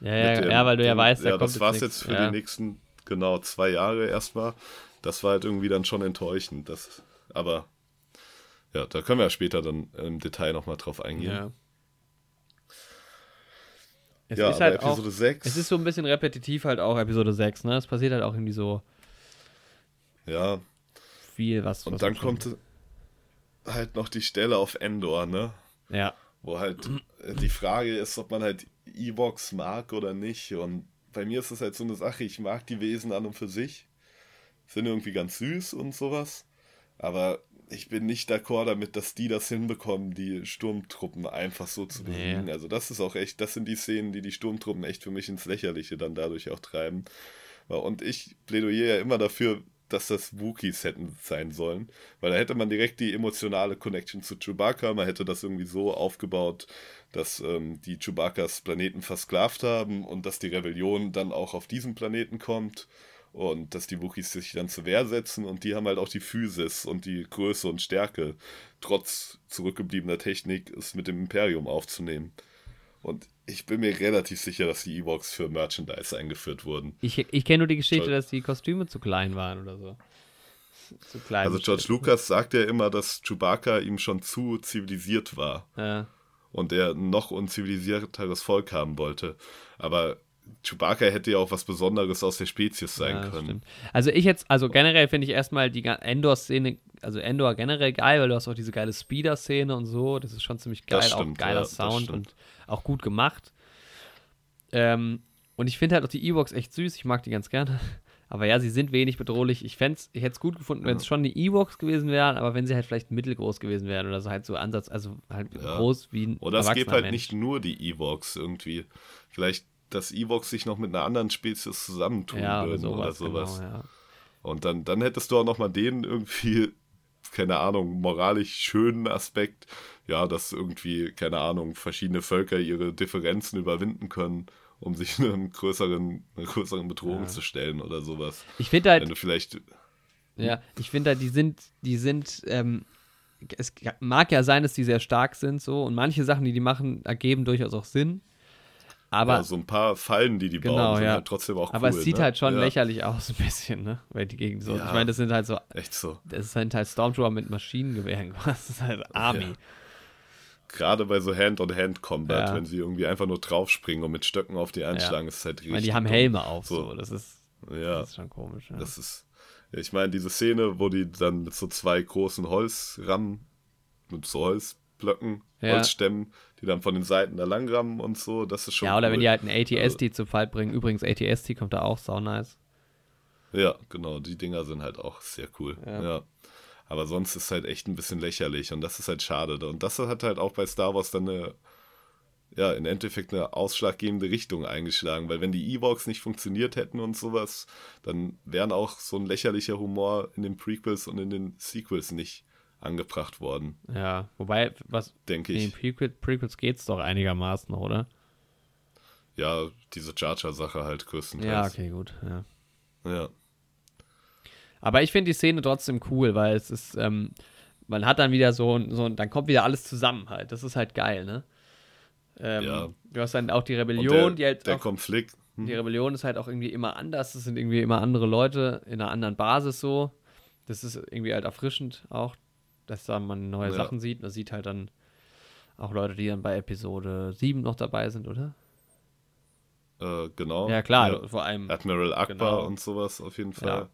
Ja, ja, dem- ja weil du ja dem- weißt, da ja, kommt das war's jetzt, jetzt für nichts. die nächsten, genau, zwei Jahre erstmal. Das war halt irgendwie dann schon enttäuschend. Das, aber ja, da können wir ja später dann im Detail nochmal drauf ja. eingehen. ja. Es Ja, ist halt auch, Episode 6. es ist so ein bisschen repetitiv halt auch Episode 6, ne? Es passiert halt auch irgendwie so ja, viel, was. und was dann kommt halt noch die Stelle auf Endor, ne? Ja, Wo halt äh, die Frage ist, ob man halt Evox mag oder nicht. Und bei mir ist es halt so eine Sache, ich mag die Wesen an und für sich. Sind irgendwie ganz süß und sowas. Aber ich bin nicht d'accord damit, dass die das hinbekommen, die Sturmtruppen einfach so zu Nee. besiegen. Also das ist auch echt, das sind die Szenen, die die Sturmtruppen echt für mich ins Lächerliche dann dadurch auch treiben. Und ich plädoyer ja immer dafür, dass das Wookies hätten sein sollen, weil da hätte man direkt die emotionale Connection zu Chewbacca, man hätte das irgendwie so aufgebaut, dass ähm, die Chewbaccas Planeten versklavt haben und dass die Rebellion dann auch auf diesen Planeten kommt und dass die Wookies sich dann zur Wehr setzen und die haben halt auch die Physis und die Größe und Stärke, trotz zurückgebliebener Technik, es mit dem Imperium aufzunehmen. Und ich bin mir relativ sicher, dass die Ewoks für Merchandise eingeführt wurden. Ich, ich kenne nur die Geschichte, dass die Kostüme zu klein waren oder so. Zu klein. Also George Lucas sagt ja immer, dass Chewbacca ihm schon zu zivilisiert war Ja. und er ein noch unzivilisierteres Volk haben wollte. Aber Chewbacca hätte ja auch was Besonderes aus der Spezies sein Ja, können. stimmt. Also ich jetzt, also generell finde ich erstmal die Endor-Szene, also Endor generell geil, weil du hast auch diese geile Speeder-Szene und so, das ist schon ziemlich geil, Das auch stimmt, geiler ja, Sound stimmt. und auch gut gemacht. Ähm, und ich finde halt auch die Ewoks echt süß, ich mag die ganz gerne. Aber ja, sie sind wenig bedrohlich. Ich fände ich hätte es gut gefunden, wenn es schon die Ewoks gewesen wären, aber wenn sie halt vielleicht mittelgroß gewesen wären oder so halt so Ansatz, also halt Ja. groß wie ein Oder es gibt halt Mensch. nicht nur die Ewoks irgendwie. Vielleicht, dass Ewoks sich noch mit einer anderen Spezies zusammentun ja, oder würden sowas, oder sowas. Genau, ja. Und dann, dann hättest du auch noch mal den irgendwie, keine Ahnung, moralisch schönen Aspekt, ja, dass irgendwie, keine Ahnung, verschiedene Völker ihre Differenzen überwinden können, um sich einem größeren, einer größeren Bedrohung Ja. zu stellen oder sowas. Ich finde halt, Wenn du vielleicht, Ja, ich finde halt, die sind, die sind, ähm, es mag ja sein, dass die sehr stark sind, so, und manche Sachen, die die machen, ergeben durchaus auch Sinn. Aber, ja, so ein paar Fallen, die die Genau, bauen, sind ja. halt trotzdem auch aber cool. es sieht ne? halt schon ja, lächerlich aus, ein bisschen, ne? Weil die Gegend so. Ich meine, das sind halt so, Echt so. das sind halt Stormtrooper mit Maschinengewehren. Das ist halt Army. Gerade bei so Hand-on-Hand-Combat, wenn sie irgendwie einfach nur draufspringen und mit Stöcken auf die einschlagen, ist es halt Ich richtig. meine, die haben. Helme auf, so. So. Das ist, Ja, das ist schon komisch. Das ist. Ich meine, diese Szene, wo die dann mit so zwei großen Holzrammen, mit so Holzblöcken. Holzstämmen, die dann von den Seiten da lang rammen und so, das ist schon. ja, oder cool. wenn die halt einen Also ATST zu Fall bringen. Übrigens, ATST kommt da auch sau nice. Ja, genau, die Dinger sind halt auch sehr cool. Ja. Ja. Aber sonst ist halt echt ein bisschen lächerlich und das ist halt schade. Und das hat halt auch bei Star Wars dann eine, ja, im Endeffekt eine ausschlaggebende Richtung eingeschlagen, weil wenn die Ewoks nicht funktioniert hätten und sowas, dann wären auch so ein lächerlicher Humor in den Prequels und in den Sequels nicht angebracht worden, Ja, wobei, was, denke in den ich. Prequel, Prequels geht's doch einigermaßen, oder? Ja, diese Jar Jar Sache halt Ja, größtenteils. okay, gut, ja. Ja, Aber ich finde die Szene trotzdem cool, weil es ist, ähm, man hat dann wieder so, ein- so, dann kommt wieder alles zusammen halt. Das ist halt geil, ne? Ähm, Ja. Du hast dann auch die Rebellion, die der, halt der auch, Konflikt, hm, die Rebellion ist halt auch irgendwie immer anders. Das sind irgendwie immer andere Leute in einer anderen Basis so. Das ist irgendwie halt erfrischend auch, dass da man neue Ja. Sachen sieht. Man sieht halt dann auch Leute, die dann bei Episode 7 noch dabei sind, oder? äh, genau. Ja, klar, Ja. vor allem. Admiral Akbar Genau. und sowas auf jeden Fall. Ja.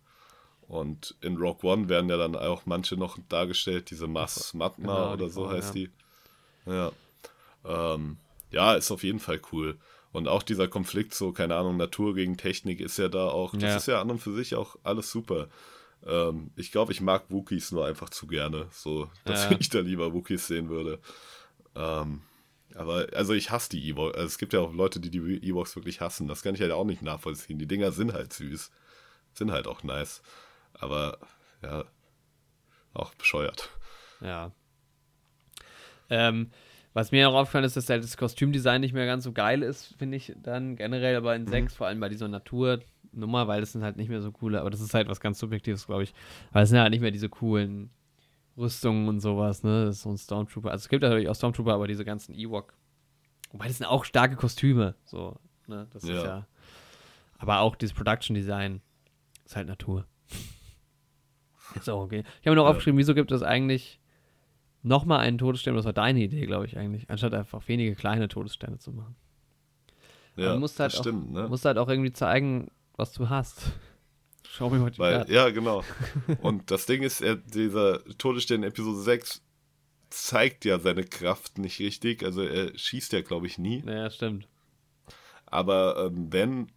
Und in Rogue One werden ja dann auch manche noch dargestellt, diese Mas Matma Genau, oder so heißt die. Ja. Ähm, ja, ist auf jeden Fall cool. Und auch dieser Konflikt, so, keine Ahnung, Natur gegen Technik ist ja da auch, das Ja. ist ja an und für sich auch alles super. Ähm, ich glaube, ich mag Wookies nur einfach zu gerne, so, dass Ja. ich da lieber Wookies sehen würde. Ähm, aber, also ich hasse die Ewoks. Also es gibt ja auch Leute, die die Ewoks wirklich hassen. Das kann ich halt auch nicht nachvollziehen. Die Dinger sind halt süß. Sind halt auch nice. Aber, ja, auch bescheuert. Ja. Ähm, was mir auch aufgefallen ist, dass halt das Kostümdesign nicht mehr ganz so geil ist, finde ich dann generell, aber Mhm. in 6, vor allem bei dieser Naturnummer, weil das sind halt nicht mehr so coole, aber das ist halt was ganz Subjektives, glaube ich. Weil es sind halt nicht mehr diese coolen Rüstungen und sowas, ne? Das ist so ein Stormtrooper. Also es gibt natürlich auch Stormtrooper, aber diese ganzen Ewok. Wobei das sind auch starke Kostüme, so, ne? Das ist Ja. ja. Aber auch dieses Production Design ist halt Natur. Ist auch okay. Ich habe mir noch Ja. aufgeschrieben, wieso gibt es eigentlich nochmal einen Todesstern? Das war deine Idee, glaube ich, eigentlich. Anstatt einfach wenige kleine Todessterne zu machen. Ja, du musst halt das auch, stimmt, ne? musst halt auch irgendwie zeigen, was du hast. Schau mir mal die Weil, ja, genau. Und das Ding ist, er, dieser Todesstern Episode 6 zeigt ja seine Kraft nicht richtig. Also er schießt ja, glaube ich, nie. Ja, stimmt. Aber ähm, wenn,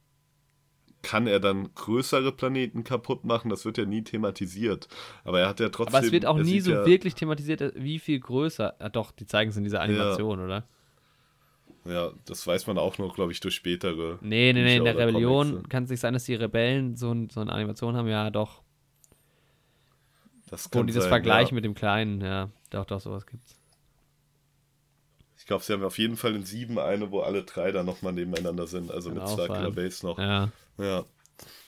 kann er dann größere Planeten kaputt machen. Das wird ja nie thematisiert. Aber er hat ja trotzdem. Aber es wird auch nie so ja, wirklich thematisiert, wie viel größer. Ah, doch, die zeigen es in dieser Animation, oder? Ja, das weiß man auch noch, glaube ich, durch spätere. Nee, nee, nee, in der Rebellion Comics. kann es nicht sein, dass die Rebellen so, ein, so eine Animation haben. Ja, doch. Das Wo die das sein, vergleichen ja. mit dem Kleinen. Ja, doch, doch, sowas gibt's. Ich glaube, sie haben auf jeden Fall in sieben eine, wo alle drei da nochmal nebeneinander sind. Also Kann mit sein. Base noch. Ja. Ja.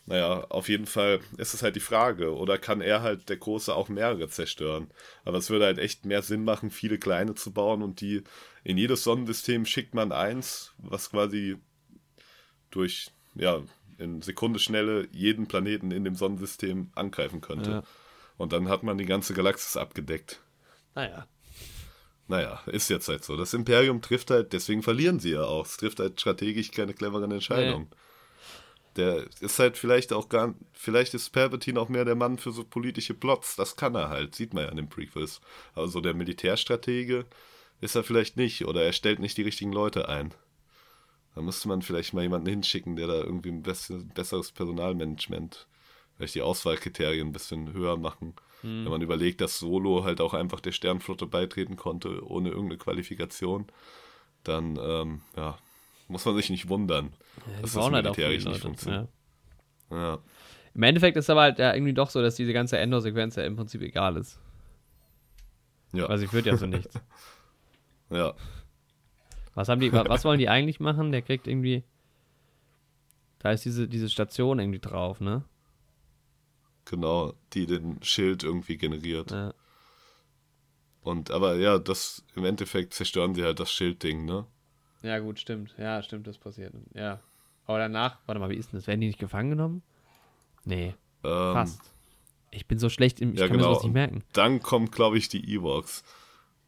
Naja, auf jeden Fall ist es halt die Frage. Oder kann er halt, der Große, auch mehrere zerstören? Aber es würde halt echt mehr Sinn machen, viele kleine zu bauen und die in jedes Sonnensystem schickt man eins, was quasi durch, ja, in Sekundenschnelle jeden Planeten in dem Sonnensystem angreifen könnte. Ja. Und dann hat man die ganze Galaxis abgedeckt. Naja. Naja, ist jetzt halt so. Das Imperium trifft halt, deswegen verlieren sie ja auch. Es trifft halt strategisch keine cleveren Entscheidungen. Der ist halt vielleicht auch gar, vielleicht ist Palpatine auch mehr der Mann für so politische Plots. Das kann er halt, sieht man ja in den Prequels. Aber so der Militärstratege ist er vielleicht nicht oder er stellt nicht die richtigen Leute ein. Da müsste man vielleicht mal jemanden hinschicken, der da irgendwie ein besseres Personalmanagement, vielleicht die Auswahlkriterien ein bisschen höher machen. Mhm. Wenn man überlegt, dass Solo halt auch einfach der Sternflotte beitreten konnte, ohne irgendeine Qualifikation, dann ähm, ja, muss man sich nicht wundern, Ja, dass das halt auch militärisch nicht funktioniert. Ja. Ja. Im Endeffekt ist aber halt ja irgendwie doch so, dass diese ganze Endor-Sequenz ja im Prinzip egal ist. Ja. Weil sie führt ja zu nichts. ja. Was haben die, wa- was wollen die eigentlich machen? Der kriegt irgendwie. Da ist diese, diese Station irgendwie drauf, ne? Genau, die den Schild irgendwie generiert. Ja. Und aber ja, das im Endeffekt zerstören sie halt das Schildding, ne? Ja, gut, stimmt. Ja, stimmt, das passiert. Ja. Aber danach, warte mal, wie ist denn das? Werden die nicht gefangen genommen? Nee, Ähm, fast. Ich bin so schlecht, im, ich ja, kann genau. mir sowas nicht merken. Dann kommen, glaube ich, die Ewoks.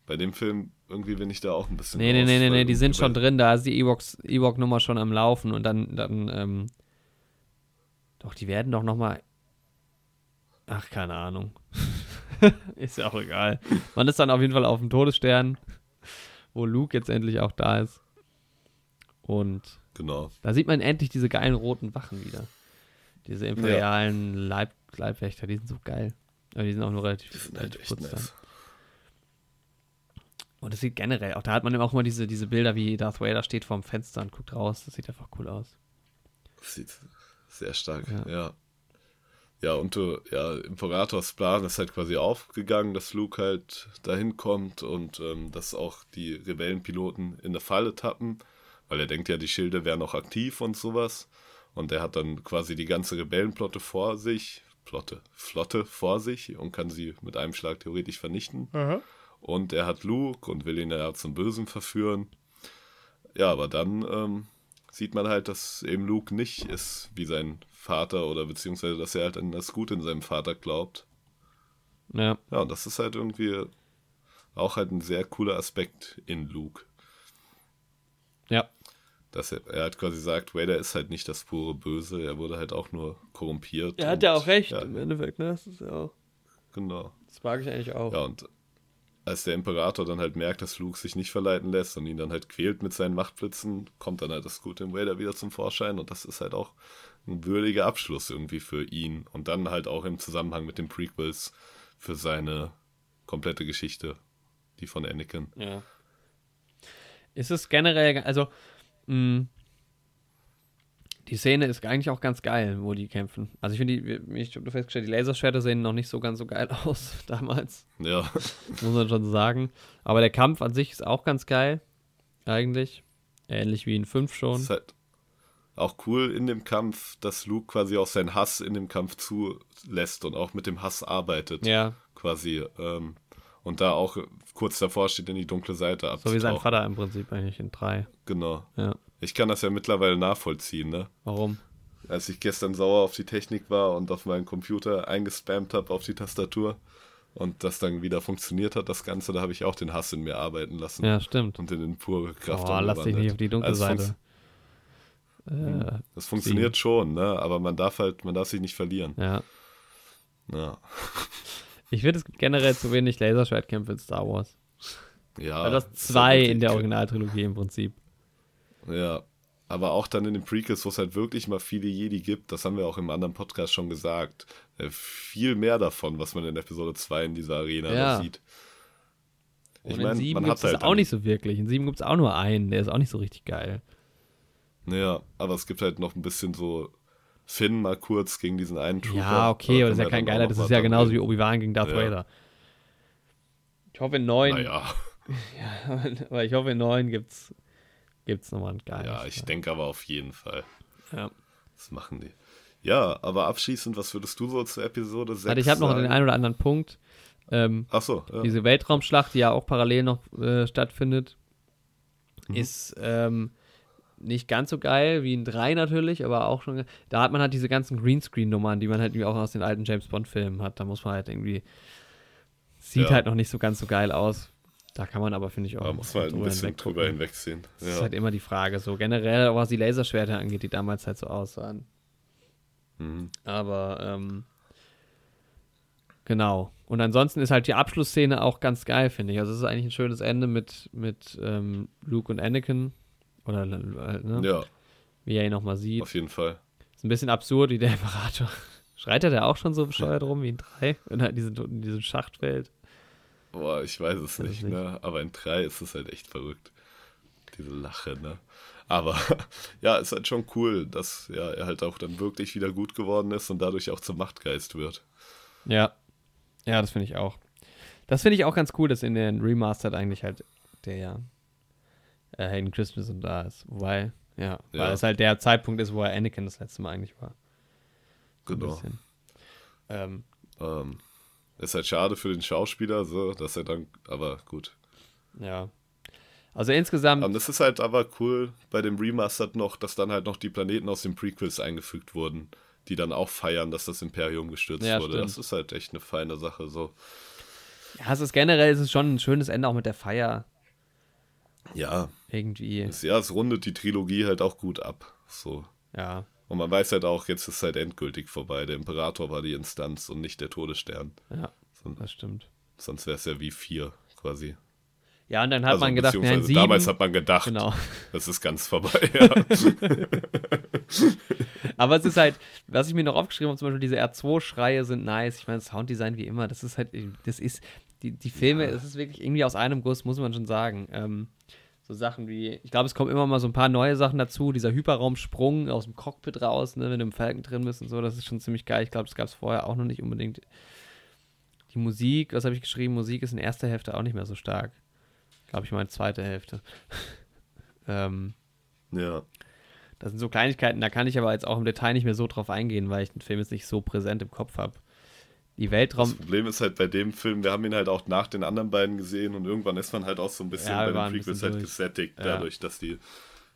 Bei dem Film irgendwie bin ich da auch ein bisschen. Nee, nee, raus, nee, nee, nee, die sind schon drin, da ist die Ewok-Nummer schon am Laufen und dann, dann, ähm, doch, die werden doch nochmal, ach, keine Ahnung. ist ja auch egal. Man ist dann auf jeden Fall auf dem Todesstern, wo Luke jetzt endlich auch da ist. Und Genau. da sieht man endlich diese geilen roten Wachen wieder. Diese imperialen Leib Leibwächter, die sind so geil. Aber die sind auch nur relativ, Die sind halt echt kurz nice. Und es sieht generell, auch da hat man eben auch immer diese, diese Bilder, wie Darth Vader steht vorm Fenster und guckt raus. Das sieht einfach cool aus. Das sieht sehr stark, Ja. ja. Ja, und du, ja, Imperators Plan ist halt quasi aufgegangen, dass Luke halt dahin kommt und ähm, dass auch die Rebellenpiloten in eine Falle tappen, weil er denkt ja, die Schilde wären noch aktiv und sowas. Und er hat dann quasi die ganze Rebellenplotte vor sich, Plotte, Flotte vor sich und kann sie mit einem Schlag theoretisch vernichten. Und er hat Luke und will ihn ja zum Bösen verführen. Ja, aber dann ähm, sieht man halt, dass eben Luke nicht ist wie sein Vater oder beziehungsweise, dass er halt an das Gute in seinem Vater glaubt. Ja, Ja, und das ist halt irgendwie auch halt ein sehr cooler Aspekt in Luke. ja, Dass er, er halt quasi sagt, Vader ist halt nicht das pure Böse, er wurde halt auch nur korrumpiert. Er hat ja auch recht Ja, im Endeffekt, ne? Das ist ja auch. genau. Das mag ich eigentlich auch. Ja, und als der Imperator dann halt merkt, dass Luke sich nicht verleiten lässt und ihn dann halt quält mit seinen Machtblitzen, kommt dann halt das Gute im Vader wieder zum Vorschein und das ist halt auch ein würdiger Abschluss irgendwie für ihn und dann halt auch im Zusammenhang mit den Prequels für seine komplette Geschichte, die von Anakin. Ja. Ist es generell, also, mh, die Szene ist eigentlich auch ganz geil, wo die kämpfen. Also ich finde, die- ich habe festgestellt, die Laserschwerter sehen noch nicht so ganz so geil aus damals, Ja, muss man schon sagen. Aber der Kampf an sich ist auch ganz geil, eigentlich. Ähnlich wie in 5 schon. ist halt auch cool in dem Kampf, dass Luke quasi auch seinen Hass in dem Kampf zulässt und auch mit dem Hass arbeitet. Ja, Quasi. Ähm, und da auch kurz davor steht, in die dunkle Seite so abzutauchen. wie sein Vater im Prinzip eigentlich in 3. Genau. Ja. Ich kann das ja mittlerweile nachvollziehen, ne? Warum? Als ich gestern sauer auf die Technik war und auf meinen Computer eingespammt habe auf die Tastatur und das dann wieder funktioniert hat, das Ganze, da habe ich auch den Hass in mir arbeiten lassen Ja, stimmt. und in den pure Kraft Oh, lass dich nicht auf die dunkle Also Seite. funkt- Äh, Das funktioniert schon, ne? Aber man darf halt, man darf sich nicht verlieren. ja. Ja. Ich finde, es gibt generell zu wenig Laserschwertkämpfe in Star Wars. ja Weil das ist zwei halt in der Originaltrilogie im Prinzip. Ja. Aber auch dann in den Prequels, wo es halt wirklich mal viele Jedi gibt, das haben wir auch im anderen Podcast schon gesagt, äh, viel mehr davon, was man in Episode 2 in dieser Arena Ja. sieht. Ich Und in meine, 7 man gibt es halt das auch nicht so wirklich. In 7 gibt es auch nur einen, der ist auch nicht so richtig geil. Ja, aber es gibt halt noch ein bisschen so Finn mal kurz gegen diesen einen Trooper. Ja, okay, aber das ist ja kein geiler, das ist ja genauso wie Obi-Wan gegen Darth Ja. Vader. Ich hoffe in 9, Naja, aber ich hoffe in 9 gibt's, gibt's nochmal einen geilen. ja, ich denke aber auf jeden Fall. Ja. Das machen die. Ja, aber abschließend, was würdest du so zur Episode 6 Warte, ich habe noch den einen oder anderen Punkt. Ähm, Ach so, ja. Diese Weltraumschlacht, die ja auch parallel noch äh, stattfindet, Mhm. ist ähm, nicht ganz so geil wie in 3 natürlich, aber auch schon. Da hat man halt diese ganzen Greenscreen-Nummern, die man halt auch aus den alten James Bond-Filmen hat. Da muss man halt irgendwie. Sieht Ja. halt noch nicht so ganz so geil aus. Da kann man aber, finde ich, auch. da muss man halt ein bisschen hinweggucken. drüber hinwegziehen. Das ist Ja. halt immer die Frage. So generell, was die Laserschwerter angeht, die damals halt so aussahen. Mhm. Aber ähm, genau. Und ansonsten ist halt die Abschlussszene auch ganz geil, finde ich. Also es ist eigentlich ein schönes Ende mit, mit ähm, Luke und Anakin. Oder äh, ne? ja, wie er ihn nochmal sieht. auf jeden Fall. Ist ein bisschen absurd, wie der Imperator. Schreit er da auch schon so bescheuert rum wie in drei, wenn er in diesen, in diesen Schacht fällt? Boah, ich weiß es Weiß es nicht, nicht. ne? Aber in 3 ist es halt echt verrückt. Diese Lache, ne? Aber ja, ist halt schon cool, dass ja, er halt auch dann wirklich wieder gut geworden ist und dadurch auch zum Machtgeist wird. Ja. Ja, das finde ich auch. Das finde ich auch ganz cool, dass in den Remastered eigentlich halt der äh, Hayden Christensen da ist. Wobei, ja, weil Ja. es halt der Zeitpunkt ist, wo er Anakin das letzte Mal eigentlich war. So Genau. Ähm, Ähm, ist halt schade für den Schauspieler, so, dass er dann, aber gut. ja. Also insgesamt, Und es ist halt aber cool bei dem Remastered noch, dass dann halt noch die Planeten aus den Prequels eingefügt wurden, die dann auch feiern, dass das Imperium gestürzt Ja, wurde. stimmt. Das ist halt echt eine feine Sache, so. ja, es ist generell es ist schon ein schönes Ende auch mit der Feier Ja, irgendwie. es, ja, es rundet die Trilogie halt auch gut ab, so. Ja, Und man weiß halt auch, jetzt ist es halt endgültig vorbei. Der Imperator war die Instanz und nicht der Todesstern. ja, Son- das stimmt. Sonst wäre es ja wie vier quasi. Ja, und dann hat also, man gedacht, ja, in beziehungsweise sieben, damals hat man gedacht, genau. das ist ganz vorbei. Ja. Aber es ist halt, was ich mir noch aufgeschrieben habe, zum Beispiel diese R2-Schreie sind nice. Ich meine, das Sounddesign wie immer, das ist halt, das ist, die, die Filme, es ist wirklich irgendwie aus einem Guss, muss man schon sagen. Ähm, so Sachen wie, ich glaube, es kommen immer mal so ein paar neue Sachen dazu. Dieser Hyperraumsprung aus dem Cockpit raus, ne, wenn du im Falken drin bist und so, das ist schon ziemlich geil. Ich glaube, das gab es vorher auch noch nicht unbedingt. Die Musik, was habe ich geschrieben? Musik ist in erster Hälfte auch nicht mehr so stark. Glaube ich, meine zweite Hälfte. ähm, ja. das sind so Kleinigkeiten, da kann ich aber jetzt auch im Detail nicht mehr so drauf eingehen, weil ich den Film jetzt nicht so präsent im Kopf habe. Die Das Weltraum. Problem ist halt bei dem Film, wir haben ihn halt auch nach den anderen beiden gesehen und irgendwann ist man halt auch so ein bisschen Ja, bei den Prequels halt gesättigt, Ja. dadurch, dass die,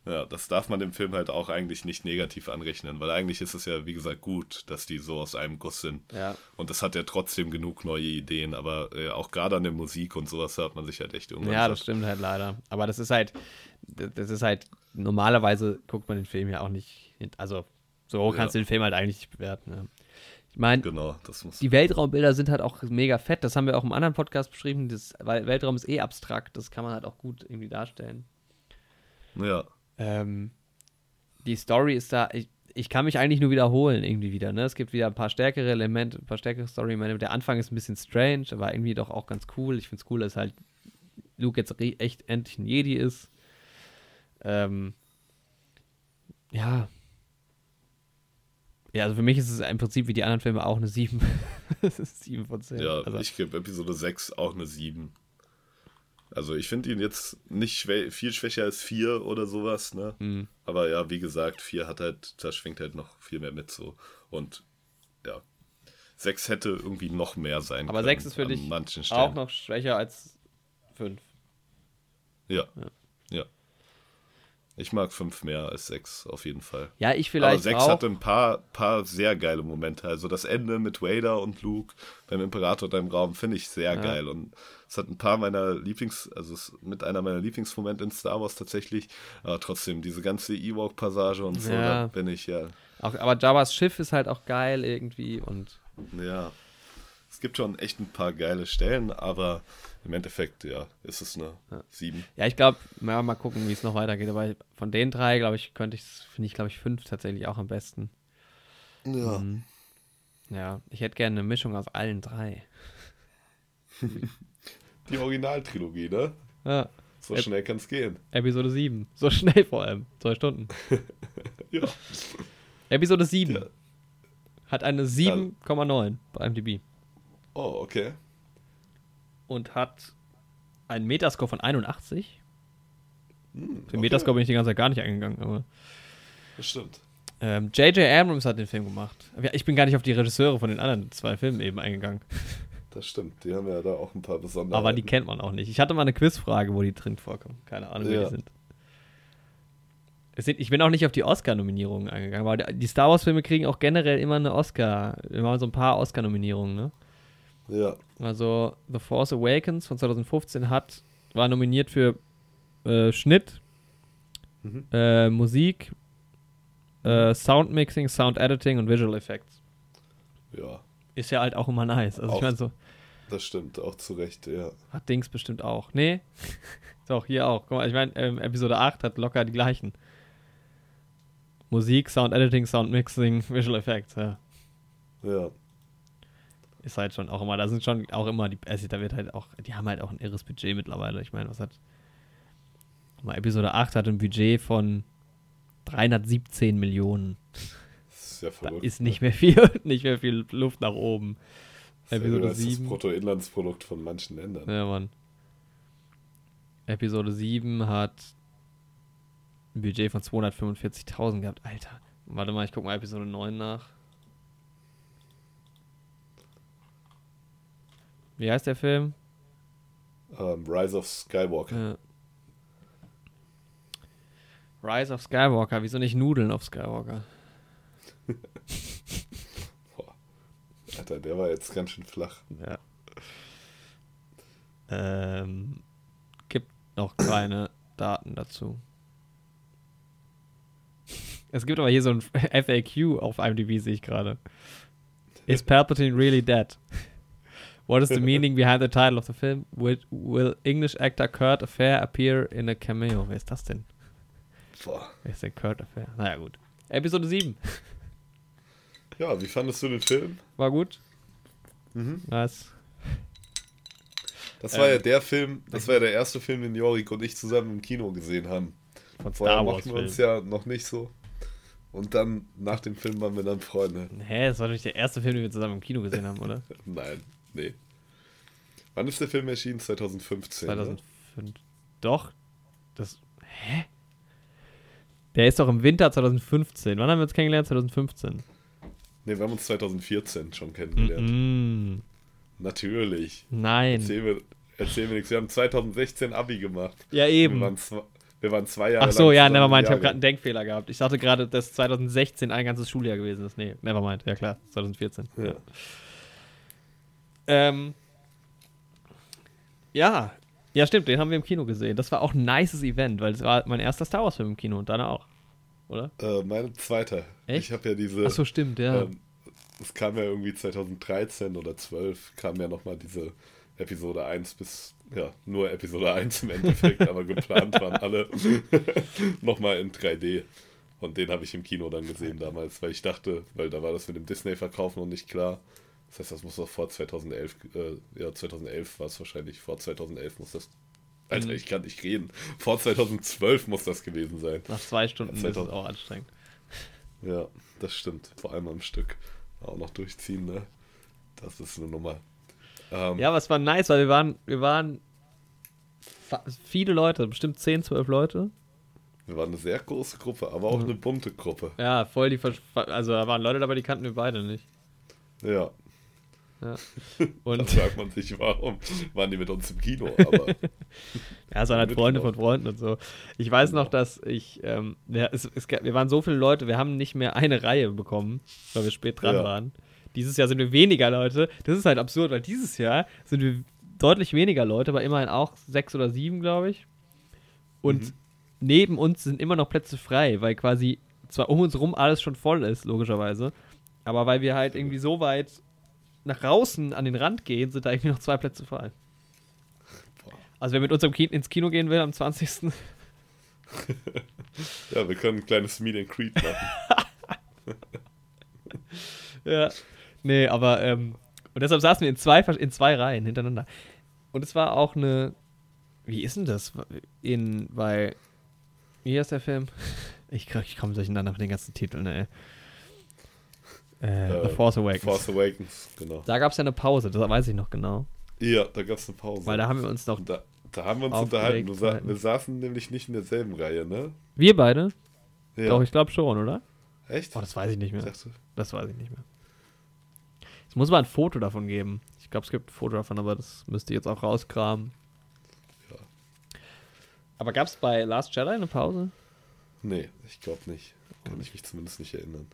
ja, das darf man dem Film halt auch eigentlich nicht negativ anrechnen, weil eigentlich ist es ja, wie gesagt, gut, dass die so aus einem Guss sind. Ja, Und das hat ja trotzdem genug neue Ideen, aber äh, auch gerade an der Musik und sowas hört man sich halt echt irgendwann ja, das stimmt halt leider. Aber das ist halt, das ist halt, normalerweise guckt man den Film ja auch nicht, hin- also so Ja. kannst du den Film halt eigentlich nicht bewerten. Ja. Ich meine, Genau, die Weltraumbilder sind halt auch mega fett, das haben wir auch im anderen Podcast beschrieben, das, weil Weltraum ist eh abstrakt, das kann man halt auch gut irgendwie darstellen. Ja, Ähm, die Story ist da, ich, ich kann mich eigentlich nur wiederholen irgendwie wieder, ne? Es gibt wieder ein paar stärkere Elemente, ein paar stärkere Story-Elemente. Der Anfang ist ein bisschen strange, aber irgendwie doch auch ganz cool. Ich finde es cool, dass halt Luke jetzt echt endlich ein Jedi ist. Ähm, ja. Ja, also für mich ist es im Prinzip wie die anderen Filme auch eine 7. Es ist 7 von 10. ja, also, ich gebe Episode 6 auch eine 7. Also ich finde ihn jetzt nicht schwä viel schwächer als 4 oder sowas, ne? mh, Aber ja, wie gesagt, 4 hat halt, da schwingt halt noch viel mehr mit so. Und ja, 6 hätte irgendwie noch mehr sein aber können. 6 ist für dich auch noch schwächer als 5. Ja. Ja. ja. Ich mag 5 mehr als 6 auf jeden Fall. Ja, ich Aber vielleicht 6 auch. hatte ein paar, paar sehr geile Momente. Also das Ende mit Vader und Luke beim Imperator da im Raum finde ich sehr Ja. geil. Und es hat ein paar meiner Lieblings-, also mit einer meiner Lieblingsmomente in Star Wars tatsächlich. Aber trotzdem, diese ganze Ewok-Passage und so, Ja. da bin ich ja. Auch, aber Jabba's Schiff ist halt auch geil irgendwie und Ja. Es gibt schon echt ein paar geile Stellen, aber im Endeffekt, ja, ist es eine 7. ja, ich glaube, ja, mal gucken, wie es noch weitergeht. Aber von den drei, glaube ich, könnte ich, finde ich, glaube ich, fünf tatsächlich auch am besten. Ja. Mhm. Ja, ich hätte gerne eine Mischung aus allen drei. Die Originaltrilogie, ne? Ja, So schnell kann es gehen. Episode 7. So schnell vor allem. Zwei Stunden. Ja. Episode 7 Ja. hat eine 7,9 bei IMDb Oh, okay. Und hat einen Metascore von 81. Hm, Für okay. Metascore bin ich die ganze Zeit gar nicht eingegangen, aber Das stimmt. Ähm, J.J. Abrams hat den Film gemacht. Ich bin gar nicht auf die Regisseure von den anderen zwei Filmen eben eingegangen. Das stimmt, die haben ja da auch ein paar Besonderheiten. Aber die kennt man auch nicht. Ich hatte mal eine Quizfrage, wo die drin vorkommen. Keine Ahnung, wer Ja. die sind. Ich bin auch nicht auf die Oscar-Nominierungen eingegangen, weil die Star Wars-Filme kriegen auch generell immer eine Oscar, immer so ein paar Oscar-Nominierungen, ne? Ja, Also The Force Awakens von 2015 hat, war nominiert für äh, Schnitt, Mhm. äh, Musik, äh, Sound Mixing, Sound Editing und Visual Effects. ja, Ist ja halt auch immer nice. Also Auch. ich meine so, das stimmt, auch zu Recht, ja. hat Dings bestimmt auch. Nee. Doch, hier auch. Guck mal, ich meine, ähm, Episode 8 hat locker die gleichen. Musik, Sound Editing, Sound Mixing, Visual Effects, ja. Ja, Ist halt schon auch immer, da sind schon auch immer die, also da wird halt auch, die haben halt auch ein irres Budget mittlerweile. Ich meine, was hat, mal, Episode 8 hat ein Budget von 317 Millionen. das ist ja Da verrückt. ist nicht ne? mehr viel, nicht mehr viel Luft nach oben. Das ist Episode höher als das 7. Bruttoinlandsprodukt von manchen Ländern. Ja, Mann. Episode 7 hat ein Budget von 245.000 gehabt. Alter. Warte mal, ich guck mal Episode 9 nach. Wie heißt der Film? Ähm, Rise of Skywalker. Äh, Rise of Skywalker. Wieso nicht Nudeln auf Skywalker? Alter, der war jetzt ganz schön flach. Ja. Ähm, gibt noch keine Daten dazu. Es gibt aber hier so ein FAQ auf IMDb, sehe ich gerade. Is Palpatine really dead? What is the meaning behind the title of the film? Will, will English actor Kurt Affair appear in a cameo? Wer ist das denn? Boah. Wer ist denn Kurt Affair? Naja, gut. Episode 7. Ja, wie fandest du den Film? War gut. Mhm. Nice. Das war Ähm, ja der Film, das war ja der erste Film, den Jorik und ich zusammen im Kino gesehen haben. Von Vorher Star Wars. mochten wir uns ja noch nicht so. Und dann, nach dem Film waren wir dann Freunde. Hä, das war doch nicht der erste Film, den wir zusammen im Kino gesehen haben, oder? Nein, nee. Wann ist der Film erschienen? 2015. ne? 2005. Doch. Das. Hä? Der ist doch im Winter 2015. Wann haben wir uns kennengelernt? 2015. Ne, wir haben uns 2014 schon kennengelernt. Mm, Natürlich. nein. Erzähl mir, erzähl mir nichts. Wir haben 2016 Abi gemacht. Ja, Wir eben. waren, zwei, wir waren zwei Jahre Ach so, ja, nevermind. Ich habe gerade einen Denkfehler gehabt. Ich dachte gerade, dass 2016 ein ganzes Schuljahr gewesen ist. Nee, nevermind. Ja, klar. 2014. Ja. Ähm. Ja. Ja, stimmt. Den haben wir im Kino gesehen. Das war auch ein nices Event, weil es war mein erster Star Wars-Film im Kino und deiner auch. Oder? Äh, mein zweiter. Echt? Ich habe ja diese. Ach so, stimmt, ja. Ähm, es kam ja irgendwie 2013 oder 12 kam ja nochmal diese Episode 1 bis, ja, nur Episode 1 im Endeffekt, aber geplant waren alle nochmal in 3D. Und den habe ich im Kino dann gesehen damals, weil ich dachte, weil da war das mit dem Disney-Verkauf noch nicht klar. Das heißt, das muss doch vor 2011, äh, ja, 2011 war es wahrscheinlich, vor 2011 muss das, Alter, Mhm. ich kann nicht reden, vor 2012 muss das gewesen sein. Nach zwei Stunden Ja, ist es 2000. auch anstrengend. Ja, das stimmt. Vor allem am Stück. Auch noch durchziehen, ne? Das ist eine Nummer. Ähm, Ja, aber es war nice, weil wir waren, wir waren viele Leute, bestimmt 10, 12 Leute. Wir waren eine sehr große Gruppe, aber auch Mhm. eine bunte Gruppe. Ja, voll die, Versch- also da waren Leute dabei, die kannten wir beide nicht. Ja. Ja. Da Und fragt man sich, warum waren die mit uns im Kino? Aber ja, es waren halt Freunde von Freunden und so. Ich weiß noch, dass ich, ähm, ja, es, es, wir waren so viele Leute, wir haben nicht mehr eine Reihe bekommen, weil wir spät dran Ja. waren. Dieses Jahr sind wir weniger Leute. Das ist halt absurd, weil dieses Jahr sind wir deutlich weniger Leute, aber immerhin auch sechs oder sieben, glaube ich. Und Mhm. neben uns sind immer noch Plätze frei, weil quasi zwar um uns rum alles schon voll ist, logischerweise, aber weil wir halt irgendwie so weit nach draußen an den Rand gehen, sind da irgendwie noch zwei Plätze frei. Boah. Also wer mit uns im Ki ins Kino gehen will am 20. ja, wir können ein kleines Meet and Greet machen. ja. Nee, aber ähm, und deshalb saßen wir in zwei, in zwei Reihen hintereinander. Und es war auch eine. Wie ist denn das? In, bei. Wie heißt der Film? Ich, ich komme durcheinander mit den ganzen Titeln, ey. Äh, Äh, The Force Awakens. Force Awakens, genau. Da gab es ja eine Pause, das weiß ich noch genau. Ja, da gab es eine Pause. Weil da haben wir uns noch. Da, da haben wir uns unterhalten. Du sa wir saßen nämlich nicht in derselben Reihe, ne? Wir beide? Ja. Doch, ich glaube schon, oder? Echt? Oh, das weiß ich nicht mehr. Dachte, Das weiß ich nicht mehr. Es muss mal ein Foto davon geben. Ich glaube, es gibt ein Foto davon, aber das müsste ich jetzt auch rauskramen. Ja. Aber gab es bei Last Jedi eine Pause? nee, ich glaube nicht. Kann ich mich zumindest nicht erinnern.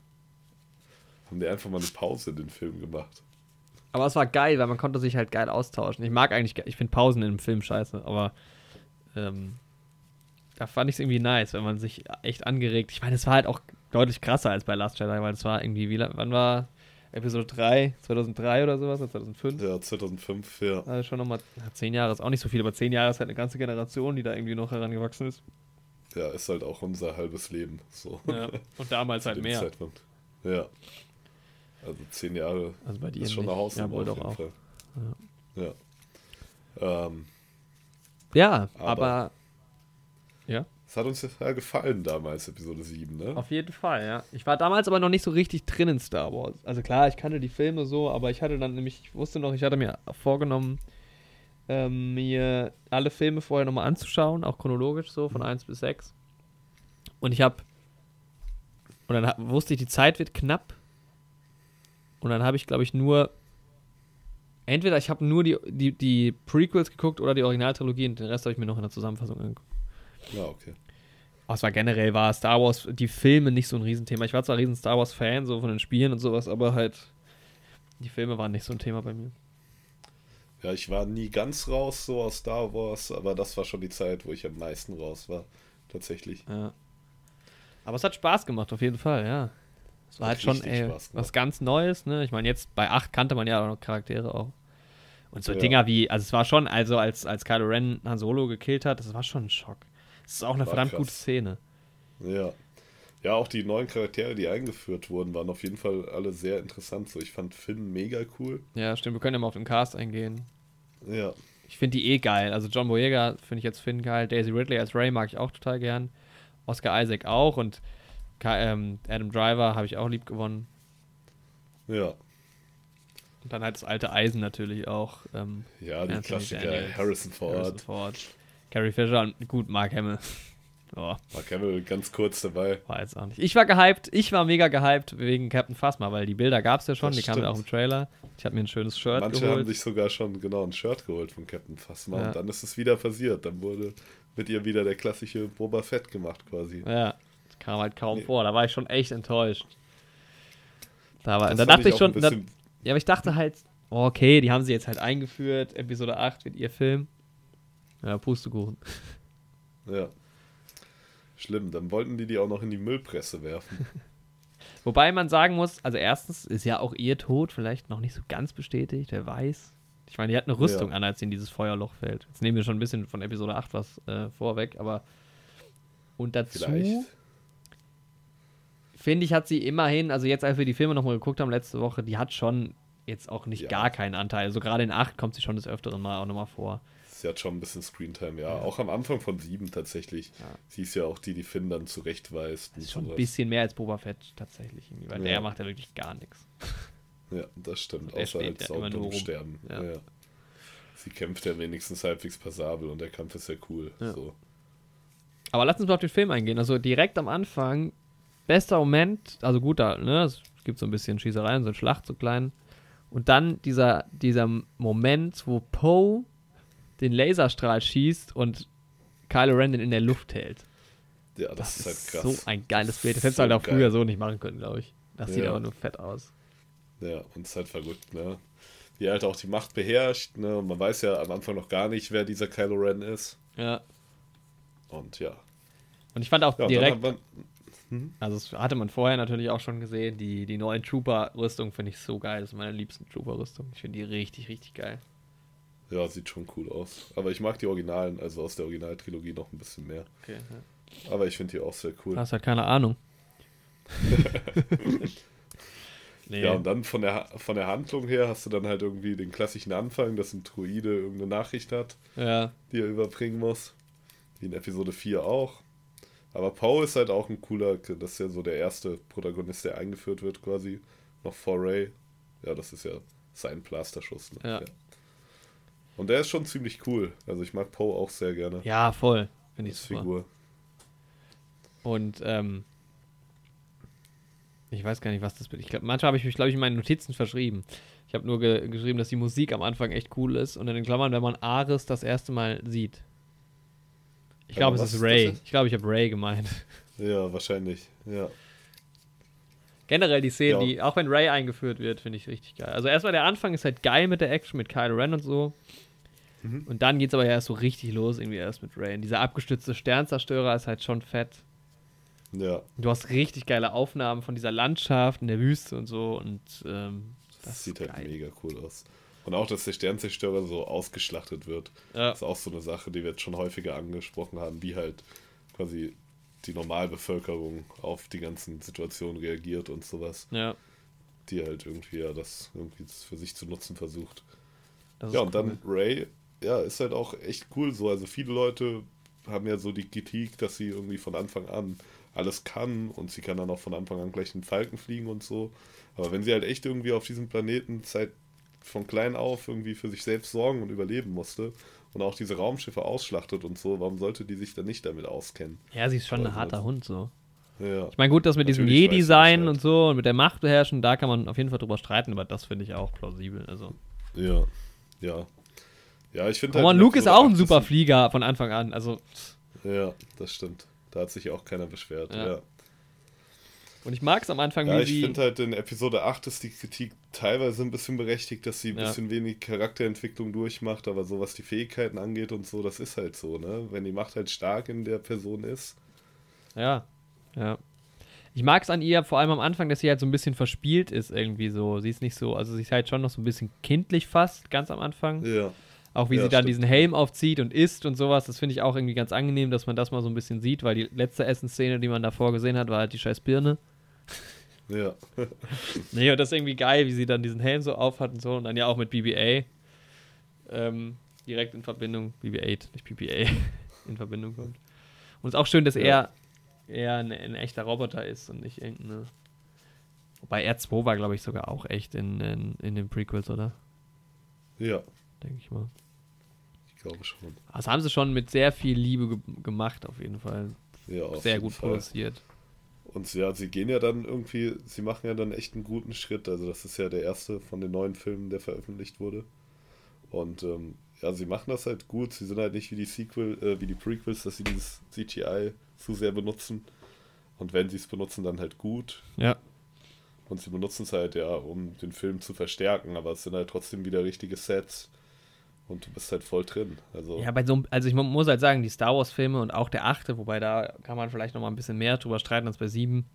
Haben die einfach mal eine Pause in den Film gemacht? Aber es war geil, weil man konnte sich halt geil austauschen. Ich mag eigentlich, ge- ich finde Pausen in einem Film scheiße, aber ähm, da fand ich es irgendwie nice, wenn man sich echt angeregt. Ich meine, es war halt auch deutlich krasser als bei Last Jedi, weil es war irgendwie, wie, wann war Episode 3? 2003 oder sowas? Oder 2005? Ja, 2005, ja. Also schon nochmal, zehn Jahre ist auch nicht so viel, aber zehn Jahre ist halt eine ganze Generation, die da irgendwie noch herangewachsen ist. Ja, ist halt auch unser halbes Leben. So. Ja. Und damals halt mehr. Zeitpunkt. Ja. Also zehn Jahre Also bei dir ist schon eine Hausnummer Ja, auf jeden auch. Fall. Ja. Ähm, Ja, Aber- aber, ja, es hat uns ja gefallen damals, Episode 7, ne? auf jeden Fall, ja. Ich war damals aber noch nicht so richtig drin in Star Wars. Also klar, ich kannte die Filme so, aber ich hatte dann nämlich, ich wusste noch, ich hatte mir vorgenommen, ähm, mir alle Filme vorher nochmal anzuschauen, auch chronologisch so, von 1 bis 6. Und ich habe, und dann wusste ich, die Zeit wird knapp. Und dann habe ich, glaube ich, nur, entweder ich habe nur die, die, die Prequels geguckt oder die Originaltrilogie und den Rest habe ich mir noch in der Zusammenfassung angeguckt. Ja, okay. Aber es war generell, war Star Wars, die Filme nicht so ein Riesenthema. Ich war zwar ein riesen Star Wars-Fan, so von den Spielen und sowas, aber halt, die Filme waren nicht so ein Thema bei mir. Ja, ich war nie ganz raus so aus Star Wars, aber das war schon die Zeit, wo ich am meisten raus war. Tatsächlich. Ja. Aber es hat Spaß gemacht, auf jeden Fall, ja. Es war halt schon ey, was ganz Neues, ne? Ich meine, jetzt bei 8 kannte man ja auch noch Charaktere auch. Und so Ja. Dinger wie, also es war schon, also als, als Kylo Ren Han Solo gekillt hat, das war schon ein Schock. Das ist auch eine War verdammt krass. gute Szene. Ja. Ja, auch die neuen Charaktere, die eingeführt wurden, waren auf jeden Fall alle sehr interessant. So, ich fand Finn mega cool. Ja, stimmt, wir können ja mal auf den Cast eingehen. Ja. Ich finde die eh geil. Also John Boyega finde ich jetzt Finn geil. Daisy Ridley als Ray mag ich auch total gern. Oscar Isaac auch und Adam Driver habe ich auch lieb gewonnen. Ja. Und dann halt das alte Eisen natürlich auch. Ähm, Ja, die Klassiker Daniels, Harrison Ford. Harrison Ford. Carrie Fisher und gut, Mark Hamill. Oh, Mark Hamill ganz kurz dabei. war jetzt auch nicht. Ich war gehypt, ich war mega gehypt wegen Captain Phasma, weil die Bilder gab es ja schon, Das die kamen ja auch stimmt. im Trailer. Ich habe mir ein schönes Shirt Manche haben geholt. sich sogar schon genau ein Shirt geholt von Captain Phasma Ja. und dann ist es wieder passiert. Dann wurde mit ihr wieder der klassische Boba Fett gemacht quasi. Ja, kam halt kaum Nee. vor. Da war ich schon echt enttäuscht. Da, war, da dachte ich auch schon, da, ja, aber ich dachte halt, oh, okay, die haben sie jetzt halt eingeführt, Episode 8 wird ihr Film. Ja, Pustekuchen. ja. Schlimm, dann wollten die die auch noch in die Müllpresse werfen. Wobei man sagen muss, also erstens ist ja auch ihr Tod vielleicht noch nicht so ganz bestätigt, wer weiß. Ich meine, die hat eine Rüstung Ja. an, als sie in dieses Feuerloch fällt. Jetzt nehmen wir schon ein bisschen von Episode 8 was äh, vorweg, aber und dazu Vielleicht. Finde ich, hat sie immerhin, also jetzt, als wir die Filme nochmal geguckt haben letzte Woche, die hat schon jetzt auch nicht Ja. gar keinen Anteil. Also gerade in 8 kommt sie schon des Öfteren mal auch nochmal vor. Sie hat schon ein bisschen Screentime, ja. Auch am Anfang von sieben tatsächlich. Ja. Sie ist ja auch die, die Finn dann zurechtweist. Das ist schon ein sowas. bisschen mehr als Boba Fett tatsächlich, irgendwie, weil Ja. der macht ja wirklich gar nichts. Ja, das stimmt. Außer halt ja sau immer nur dumm sterben. Ja. Ja. Sie kämpft ja wenigstens halbwegs passabel und der Kampf ist ja cool. Ja. So. Aber lass uns mal auf den Film eingehen. Also direkt am Anfang, bester Moment, also gut, da, ne, es gibt so ein bisschen Schießereien, so eine Schlacht, so klein. Und dann dieser, dieser Moment, wo Poe den Laserstrahl schießt und Kylo Ren den in der Luft hält. Ja, das, Das, ist halt krass. so ein geiles Bild. Das So hättest du halt auch geil. früher so nicht machen können, glaube ich. Das sieht Ja. aber nur fett aus. Ja, und es ist halt verrückt, ne? Wie er halt auch die Macht beherrscht, ne? Und man weiß ja am Anfang noch gar nicht, wer dieser Kylo Ren ist. Ja. Und ja. Und ich fand auch ja direkt, dann man, also das hatte man vorher natürlich auch schon gesehen, die, die neuen Trooper-Rüstung finde ich so geil. Das ist meine liebsten Trooper-Rüstung. Ich finde die richtig, richtig geil. ja, sieht schon cool aus. Aber ich mag die Originalen, also aus der Originaltrilogie noch ein bisschen mehr. Okay, ja. Aber ich finde die auch sehr cool. Du hast halt keine Ahnung. nee. Ja, und dann von der, von der Handlung her hast du dann halt irgendwie den klassischen Anfang, dass ein Druide irgendeine Nachricht hat, ja, die er überbringen muss. Wie in Episode 4 auch. Aber Poe ist halt auch ein cooler, das ist ja so der erste Protagonist, der eingeführt wird quasi. Noch vor Ray. Ja, das ist ja sein Blasterschuss. Ne? Ja. Und der ist schon ziemlich cool. Also ich mag Poe auch sehr gerne. ja, voll. Finde ich super. Figur. Und ähm, Ich weiß gar nicht, was das bin. Ich glaube, manchmal habe ich mich, glaube ich, in meinen Notizen verschrieben. Ich habe nur ge geschrieben, dass die Musik am Anfang echt cool ist und in den Klammern, wenn man Ares das erste Mal sieht. Ich glaube, es ist Ray. Ich glaube, ich habe Ray gemeint. Ja, wahrscheinlich. Ja. Generell die Szene, Ja. die, auch wenn Ray eingeführt wird, finde ich richtig geil. Also erstmal der Anfang ist halt geil mit der Action, mit Kylo Ren und so. Mhm. Und dann geht's aber ja erst so richtig los, irgendwie erst mit Ray. Und dieser abgestützte Sternzerstörer ist halt schon fett. Ja. Du hast richtig geile Aufnahmen von dieser Landschaft in der Wüste und so und ähm, Das, das sieht halt mega cool aus. Und auch, dass der Sternzerstörer so ausgeschlachtet wird. Ja. Ist auch so eine Sache, die wir jetzt schon häufiger angesprochen haben, wie halt quasi die Normalbevölkerung auf die ganzen Situationen reagiert und sowas, Ja, die halt irgendwie ja das irgendwie für sich zu nutzen versucht. das Ja, und dann Ray, ja, ist halt auch echt cool so. Also viele Leute haben ja so die Kritik, dass sie irgendwie von Anfang an alles kann und sie kann dann auch von Anfang an gleich einen Falken fliegen und so. Aber wenn sie halt echt irgendwie auf diesem Planeten seit von klein auf irgendwie für sich selbst sorgen und überleben musste und auch diese Raumschiffe ausschlachtet und so, warum sollte die sich dann nicht damit auskennen? Ja, sie ist schon ein Also harter das- Hund so. Ja, Ich meine, gut, das mit diesem Natürlich sie Jedi-Sein Bescheid. und so und mit der Macht beherrschen, da kann man auf jeden Fall drüber streiten, aber das finde ich auch plausibel. Also. ja, ja. Ja, ich finde in Luke ist auch ein 8 super Flieger von Anfang an. Also, Ja, das stimmt. Da hat sich auch keiner beschwert. Ja. ja. Und ich mag es am Anfang, Ja, wie ich sie. finde halt in Episode 8 ist die Kritik teilweise ein bisschen berechtigt, dass sie ein Ja. bisschen wenig Charakterentwicklung durchmacht, aber so was die Fähigkeiten angeht und so, das ist halt so, ne? Wenn die Macht halt stark in der Person ist. Ja, ja. Ich mag es an ihr vor allem am Anfang, dass sie halt so ein bisschen verspielt ist irgendwie so. Sie ist nicht so, also sie ist halt schon noch so ein bisschen kindlich fast, ganz am Anfang. Ja. Auch wie Ja, sie dann stimmt. diesen Helm aufzieht und isst und sowas, das finde ich auch irgendwie ganz angenehm, dass man das mal so ein bisschen sieht, weil die letzte Essensszene, die man davor gesehen hat, war halt die scheiß Birne. Ja. Nee, und das ist irgendwie geil, wie sie dann diesen Helm so aufhat und so und dann ja auch mit BB-8 ähm, direkt in Verbindung, BB-8, nicht BB-A, in Verbindung kommt. Und es ist auch schön, dass Ja. er eher ein, ein echter Roboter ist und nicht irgendeine. Wobei R2 war, glaube ich, sogar auch echt in, in, in den Prequels, oder? Ja, Denke ich mal. ich glaube schon. Das haben sie schon mit sehr viel Liebe ge gemacht, auf jeden Fall. Ja, sehr gut Fall. produziert. Und ja, sie gehen ja dann irgendwie, sie machen ja dann echt einen guten Schritt. Also das ist ja der erste von den neuen Filmen, der veröffentlicht wurde. Und ähm, ja, sie machen das halt gut. Sie sind halt nicht wie die Sequel, äh, wie die Prequels, dass sie dieses CGI zu sehr benutzen. Und wenn sie es benutzen, dann halt gut. Ja. Und sie benutzen es halt ja, um den Film zu verstärken, aber es sind halt trotzdem wieder richtige Sets. Und du bist halt voll drin. Also, Ja, bei so einem, also ich mu- muss halt sagen, die Star Wars-Filme und auch der achte, wobei da kann man vielleicht noch mal ein bisschen mehr drüber streiten als bei sieben.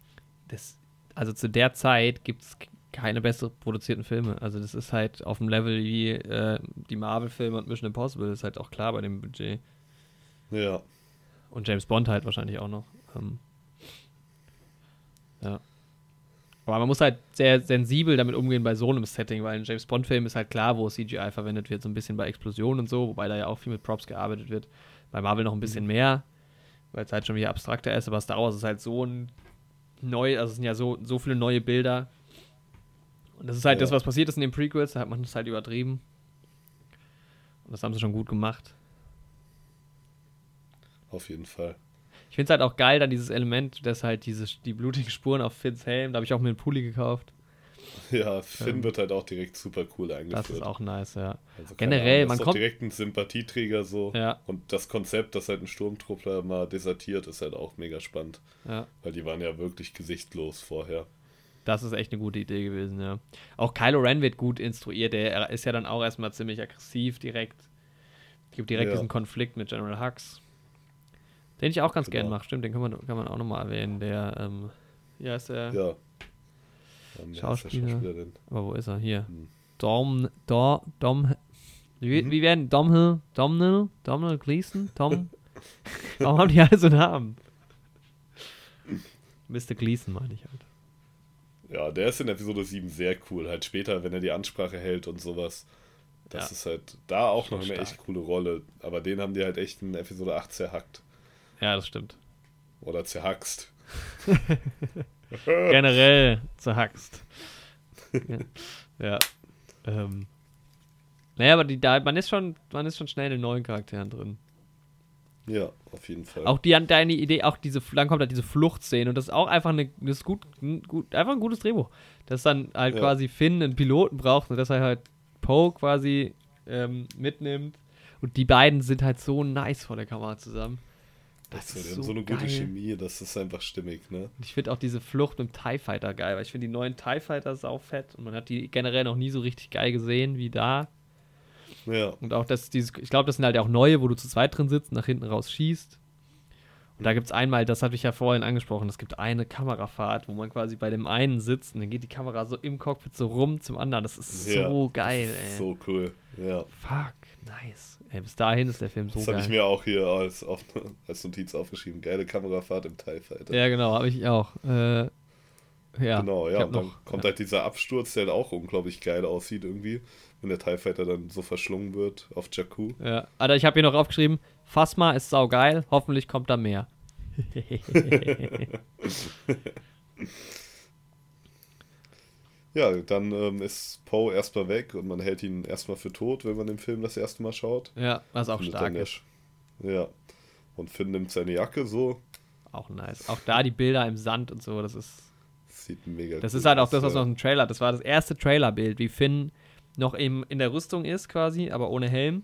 Das, also zu der Zeit gibt es keine besser produzierten Filme. Also das ist halt auf dem Level wie äh, die Marvel-Filme und Mission Impossible, ist halt auch klar bei dem Budget. ja, Und James Bond halt wahrscheinlich auch noch. Ähm, ja. Aber man muss halt sehr sensibel damit umgehen bei so einem Setting, weil ein James Bond-Film ist halt klar, wo CGI verwendet wird, so ein bisschen bei Explosionen und so, wobei da ja auch viel mit Props gearbeitet wird. Bei Marvel noch ein bisschen mehr, weil es halt schon wieder abstrakter ist, aber Star Wars ist halt so ein neu, also es sind ja so, so viele neue Bilder. Und das ist halt Ja. das, was passiert ist in den Prequels, da hat man es halt übertrieben. Und das haben sie schon gut gemacht. auf jeden Fall. Ich finde es halt auch geil, dann dieses Element, dass halt diese, die blutigen Spuren auf Finns Helm, da habe ich auch mir einen Pulli gekauft. Ja, Finn Ähm, wird halt auch direkt super cool Das eingeführt. ist auch nice, ja. Also generell, Ahnung, man ist kommt- direkt ein Sympathieträger so. Ja, Und das Konzept, dass halt ein Sturmtruppler mal desertiert, ist halt auch mega spannend. ja. Weil die waren ja wirklich gesichtslos vorher. Das ist echt eine gute Idee gewesen, ja. Auch Kylo Ren wird gut instruiert. Der ist ja dann auch erstmal ziemlich aggressiv direkt. Gibt direkt Ja. diesen Konflikt mit General Hux. Den ich auch ganz Genau. gern mache. Stimmt, den kann man, kann man auch nochmal erwähnen. Der, ähm? Ja. Ähm, ist der Schauspieler. Schauspieler denn? Aber wo ist er? Hier. Hm. Dom, Dom, Dom, wie, Mhm. wie werden Domhnall, Domhnall, Domhnall Gleason, Tom? Warum haben die alle so Namen? Mr. Gleason meine ich halt. Ja, der ist in Episode 7 sehr cool. Halt später, wenn er die Ansprache hält und sowas. Das Ja. ist halt da auch noch eine echt coole Rolle. Aber den haben die halt echt in Episode 8 zerhackt. Ja, das stimmt. Oder zerhackst. Generell zerhackst. ja. Ähm. Naja, aber die, da, man, ist schon, man ist schon schnell in den neuen Charakteren drin. Ja, auf jeden Fall. Auch die, deine Idee, auch diese, dann kommt halt diese Fluchtszene und das ist auch einfach eine, das gut, gut, einfach ein gutes Drehbuch. Dass dann halt Ja. quasi Finn einen Piloten braucht und dass er halt Poe quasi ähm, mitnimmt. Und die beiden sind halt so nice vor der Kamera zusammen. Das so, ist so, so eine gute geil. Chemie, das ist einfach stimmig, ne? Und ich finde auch diese Flucht mit dem TIE Fighter geil, weil ich finde die neuen TIE Fighter saufett und man hat die generell noch nie so richtig geil gesehen wie da. Ja, Und auch das, dieses, ich glaube, das sind halt auch neue, wo du zu zweit drin sitzt, nach hinten raus schießt. Und da gibt es einmal, das hatte ich ja vorhin angesprochen, es gibt eine Kamerafahrt, wo man quasi bei dem einen sitzt und dann geht die Kamera so im Cockpit so rum zum anderen. Das ist Ja. so geil, ey. so cool. Ja, Fuck, nice. Ey, bis dahin ist der Film so das habe ich mir auch hier als, auf, als Notiz aufgeschrieben. Geile Kamerafahrt im TIE Fighter. ja, genau, habe ich auch. Äh, ja, genau, ja. Und dann noch- kommt ja. halt dieser Absturz, der auch unglaublich geil aussieht irgendwie, wenn der TIE Fighter dann so verschlungen wird auf Jakku. Ja, Alter, ich habe hier noch aufgeschrieben, Phasma ist saugeil, hoffentlich kommt da mehr. Ja, dann ähm, ist Poe erstmal weg und man hält ihn erstmal für tot, wenn man den Film das erste Mal schaut. ja, was auch Findet stark ist. Ja. Und Finn nimmt seine Jacke so. Auch nice. Auch da die Bilder im Sand und so, das ist. Sieht mega Das cool ist halt auch das, was ja. noch im Trailer. Das war das erste Trailerbild, wie Finn noch im, in der Rüstung ist, quasi, aber ohne Helm.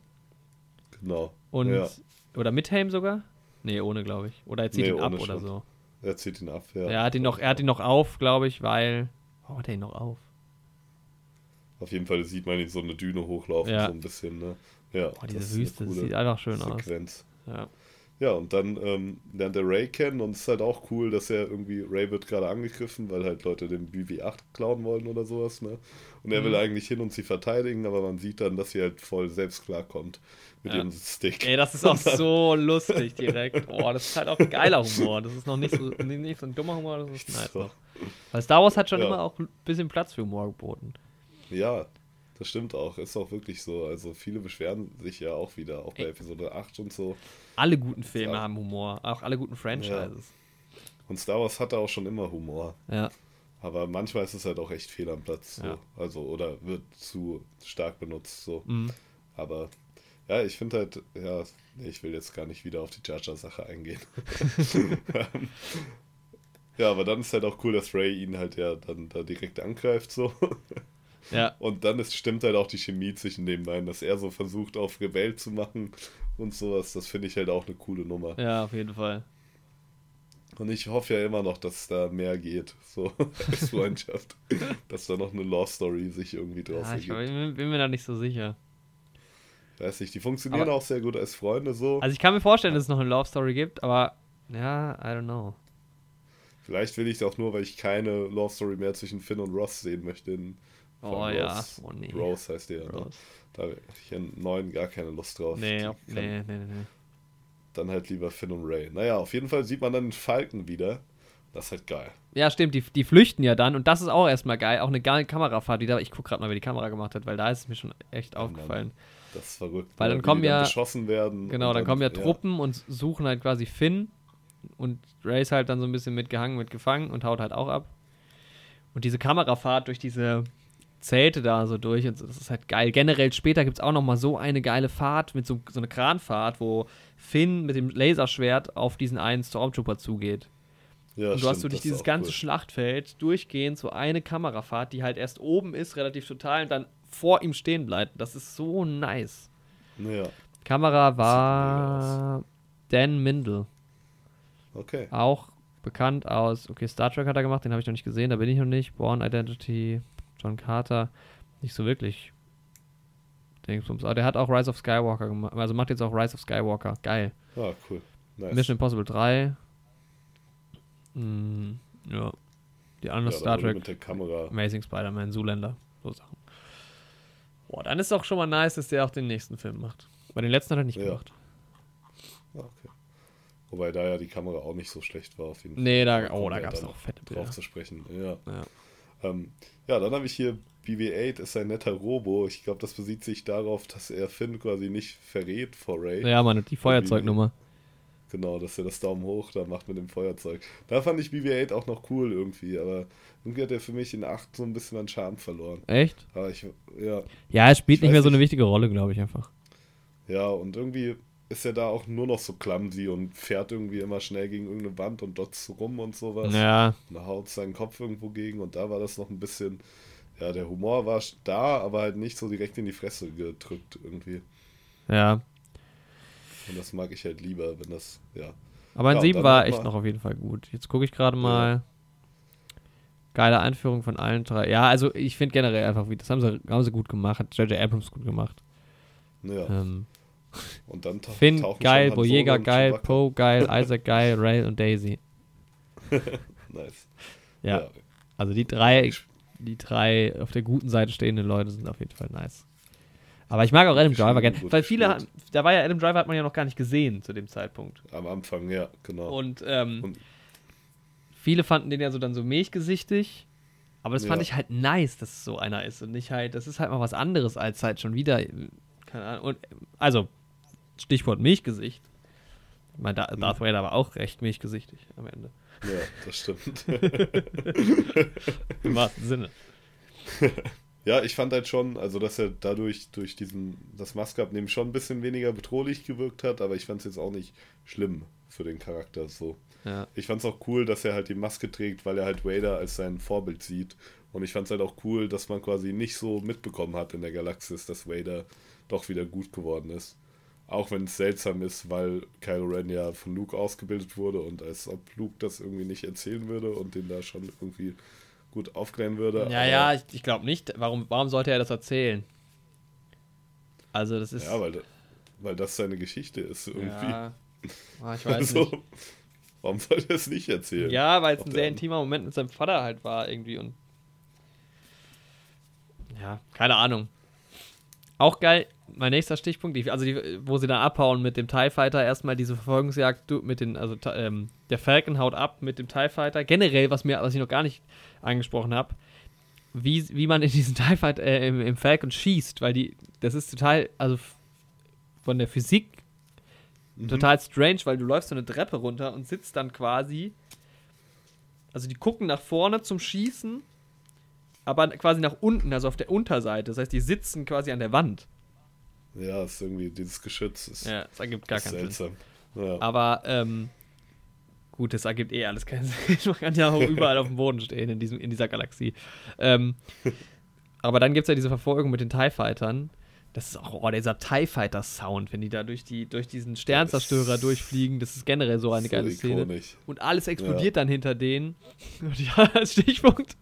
Genau. Und. Ja. Oder mit Helm sogar? Nee, ohne, glaube ich. Oder er zieht Nee, ihn ab ohne oder schon. so. Er zieht ihn ab, ja. er, hat ihn noch, er hat ihn noch auf, glaube ich, weil. Warum hat er ihn noch auf? Auf jeden Fall sieht man ihn so eine Düne hochlaufen, Ja. so ein bisschen, ne? Ja. Boah, diese Wüste, sieht einfach schön aus. Sequenz. Ja. Ja, und dann ähm, lernt er Ray kennen und es ist halt auch cool, dass er irgendwie, Ray wird gerade angegriffen, weil halt Leute den BB-8 klauen wollen oder sowas, ne? Und er will Mhm. eigentlich hin und sie verteidigen, aber man sieht dann, dass sie halt voll selbst klarkommt mit Ja. ihrem Stick. Ey, das ist auch so lustig direkt. Boah, das ist halt auch ein geiler Humor. Das ist noch nicht so, nicht so ein dummer Humor, das ist nice So. Weil Star Wars hat schon Ja. immer auch ein bisschen Platz für Humor geboten. Ja, das stimmt auch. Ist auch wirklich so. Also viele beschweren sich ja auch wieder, auch bei Ey. Episode 8 und so. Alle guten Filme Ja. haben Humor, auch alle guten Franchises. Und Star Wars hatte auch schon immer Humor. Ja. Aber manchmal ist es halt auch echt fehl am Platz. So. Ja. Also, oder wird zu stark benutzt. So. Mhm. Aber ja, ich finde halt, ja, ich will jetzt gar nicht wieder auf die Jar Jar Sache eingehen. ja, aber dann ist halt auch cool, dass Ray ihn halt ja dann da direkt angreift so. Ja. Und dann ist, stimmt halt auch die Chemie zwischen den beiden, dass er so versucht, auf Rebell zu machen und sowas. Das finde ich halt auch eine coole Nummer. Ja, auf jeden Fall. Und ich hoffe ja immer noch, dass da mehr geht, so als Freundschaft. dass da noch eine Love Story sich irgendwie draus Ja, ich ergibt. bin, bin mir da nicht so sicher. Weiß nicht, die funktionieren Aber- auch sehr gut als Freunde so. Also ich kann mir vorstellen, dass es noch eine Love Story gibt, aber ja, I don't know. Vielleicht will ich es auch nur, weil ich keine Love Story mehr zwischen Finn und Ross sehen möchte. In, Oh ja, Rose. oh nee. Rose heißt der. Ne? Da habe ich in neun gar keine Lust drauf. Nee, kann- nee, nee, nee. Dann halt lieber Finn und Ray. Naja, auf jeden Fall sieht man dann den Falken wieder. Das ist halt geil. Ja, stimmt, die, die flüchten ja dann und das ist auch erstmal geil. Auch eine geile Kamerafahrt, die da, ich guck gerade mal, wer die Kamera gemacht hat, weil da ist es mir schon echt Mann. aufgefallen. Das ist verrückt. Weil ne? dann kommen ja- beschossen werden. Genau, und dann kommen ja Truppen und suchen halt quasi Finn und Ray ist halt dann so ein bisschen mitgehangen, mitgefangen und haut halt auch ab. Und diese Kamerafahrt durch diese Zelte da so durch und so, das ist halt geil. Generell später gibt es auch noch mal so eine geile Fahrt mit so, so eine Kranfahrt, wo Finn mit dem Laserschwert auf diesen einen Stormtrooper zugeht. Ja, und du hast so durch dieses ganze cool. Schlachtfeld durchgehend so eine Kamerafahrt, die halt erst oben ist, relativ total, und dann vor ihm stehen bleibt. Das ist so nice. Ja, Kamera war Dan Mindel. Okay. Auch bekannt aus, okay, Star Trek hat er gemacht, den habe ich noch nicht gesehen, da bin ich noch nicht. Born Identity, John Carter, nicht so wirklich. Dingsbums. Aber der hat auch Rise of Skywalker gemacht, also macht jetzt auch Rise of Skywalker. Geil. Ah, cool. Nice. Mission Impossible 3. Mm, ja. Die andere ja, Star Trek. Amazing Spider-Man, Zoolander, so Sachen. Boah, dann ist auch schon mal nice, dass der auch den nächsten Film macht. Bei den letzten hat er nicht Ja. gemacht. Ah, okay. Wobei da ja die Kamera auch nicht so schlecht war auf jeden Fall. Nee, da, oh, da gab es auch fette Bilder. drauf zu sprechen. Ja, Ja. ähm, ja dann habe ich hier BB-8 ist ein netter Robo. Ich glaube, das besieht sich darauf, dass er Finn quasi nicht verrät vor Ray. ja, Mann, die Feuerzeugnummer. Genau, dass er das Daumen hoch da macht mit dem Feuerzeug. Da fand ich BB-8 auch noch cool irgendwie, aber irgendwie hat er für mich in 8 so ein bisschen an Charme verloren. Echt? Ich, ja, Ja, er spielt Ich nicht mehr so eine wichtige Rolle, glaube ich einfach. ja, und irgendwie, ist er da auch nur noch so clumsy und fährt irgendwie immer schnell gegen irgendeine Wand und dotzt rum und sowas. Ja. Und haut seinen Kopf irgendwo gegen und da war das noch ein bisschen, ja, der Humor war da, aber halt nicht so direkt in die Fresse gedrückt irgendwie. Ja. Und das mag ich halt lieber, wenn das, ja. Aber in Ja, 7 dann war echt noch auf jeden Fall gut. Jetzt gucke ich gerade mal. Geile Einführung von allen drei. Ja, also ich finde generell einfach, wie das haben sie, haben sie gut gemacht, hat J.J. Abrams gut gemacht. Ja. Ähm, Und dann ta Finn geil, Boyega geil, Poe geil, Isaac geil, Ray und Daisy. Nice. Ja, also die drei, die drei auf der guten Seite stehenden Leute sind auf jeden Fall nice. Aber ich mag auch Adam Driver gerne, weil viele, haben- da war ja Adam Driver hat man ja noch gar nicht gesehen zu dem Zeitpunkt. Am Anfang, ja, genau. Und, ähm, Und- viele fanden den ja so dann so milchgesichtig. Aber das fand Ja. ich halt nice, dass es so einer ist und nicht halt, das ist halt mal was anderes als halt schon wieder, äh, keine Ahnung. Und, also, Stichwort Milchgesicht. Ich meine, Da- Darth Vader war auch recht milchgesichtig am Ende. ja, das stimmt. Im wahrsten Sinne. Ja, ich fand halt schon, also dass er dadurch durch diesen das Maske abnehmen schon ein bisschen weniger bedrohlich gewirkt hat, aber ich fand es jetzt auch nicht schlimm für den Charakter so. Ja. Ich fand es auch cool, dass er halt die Maske trägt, weil er halt Vader als sein Vorbild sieht. Und ich fand es halt auch cool, dass man quasi nicht so mitbekommen hat in der Galaxis, dass Vader doch wieder gut geworden ist. Auch wenn es seltsam ist, weil Kylo Ren ja von Luke ausgebildet wurde und als ob Luke das irgendwie nicht erzählen würde und den da schon irgendwie gut aufklären würde. Ja, ja, ich, ich glaube nicht. Warum, warum sollte er das erzählen? Also, das ist. Ja, weil, weil das seine Geschichte ist irgendwie. Ja, Ah, ich weiß also, nicht. warum sollte er es nicht erzählen? Ja, weil es ein sehr intimer Moment mit seinem Vater halt war irgendwie und. Ja, keine Ahnung. Auch geil, mein nächster Stichpunkt, die, also die, wo sie dann abhauen mit dem TIE Fighter, erstmal diese Verfolgungsjagd mit den, also ähm, der Falcon haut ab mit dem TIE Fighter. Generell, was mir, was ich noch gar nicht angesprochen habe, wie, wie man in diesen TIE Fighter, äh, im, im Falcon schießt, weil die, das ist total, also von der Physik Mhm. total strange, weil du läufst so eine Treppe runter und sitzt dann quasi. Also die gucken nach vorne zum Schießen, aber quasi nach unten, also auf der Unterseite. Das heißt, die sitzen quasi an der Wand. Ja, ist irgendwie dieses Geschütz ist, Ja, das ergibt gar keinen Sinn. seltsam. Ja. Aber ähm, gut, das ergibt eh alles keinen Sinn. Man kann ja auch überall auf dem Boden stehen in, diesem, in dieser Galaxie. Ähm, aber dann gibt es ja diese Verfolgung mit den TIE Fightern. Das ist auch, oh, dieser TIE Fighter Sound, wenn die da durch, die, durch diesen Sternzerstörer durchfliegen. Das ist generell so eine geile Szene. ikonisch. Und alles explodiert dann hinter denen. Und ja, als Stichpunkt.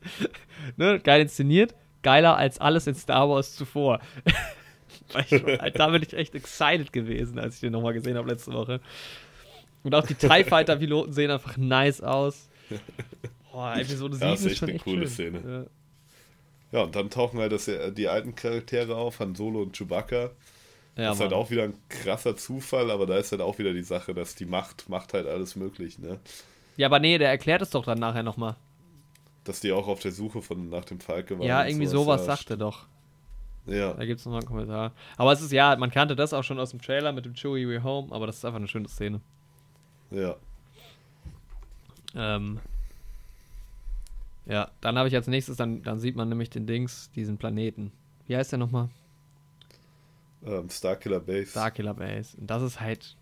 ne, geil inszeniert. Geiler als alles in Star Wars zuvor. Halt, da bin ich echt excited gewesen, als ich den nochmal gesehen habe letzte Woche. Und auch die TIE Fighter-Piloten sehen einfach nice aus. Boah, Episode 7 Ja, ist, ist echt schon eine echt coole schön. Szene. Ja, und dann tauchen halt das, die alten Charaktere auf, Han Solo und Chewbacca. Ja, das ja ist halt Mann. auch wieder ein krasser Zufall, aber da ist halt auch wieder die Sache, dass die Macht macht halt alles möglich, ne? ja, aber nee, der erklärt es doch dann nachher nochmal. Dass die auch auf der Suche von nach dem Falke waren. Ja, irgendwie sowas ja, sagt er doch. Ja, Da gibt es nochmal einen Kommentar. Aber es ist ja, man kannte das auch schon aus dem Trailer mit dem Chewie We Home, aber das ist einfach eine schöne Szene. ja. Ähm, ja, dann habe ich als nächstes, dann, dann sieht man nämlich den Dings, diesen Planeten. Wie heißt der nochmal? Ähm, Starkiller Base. Starkiller Base. Und das ist halt,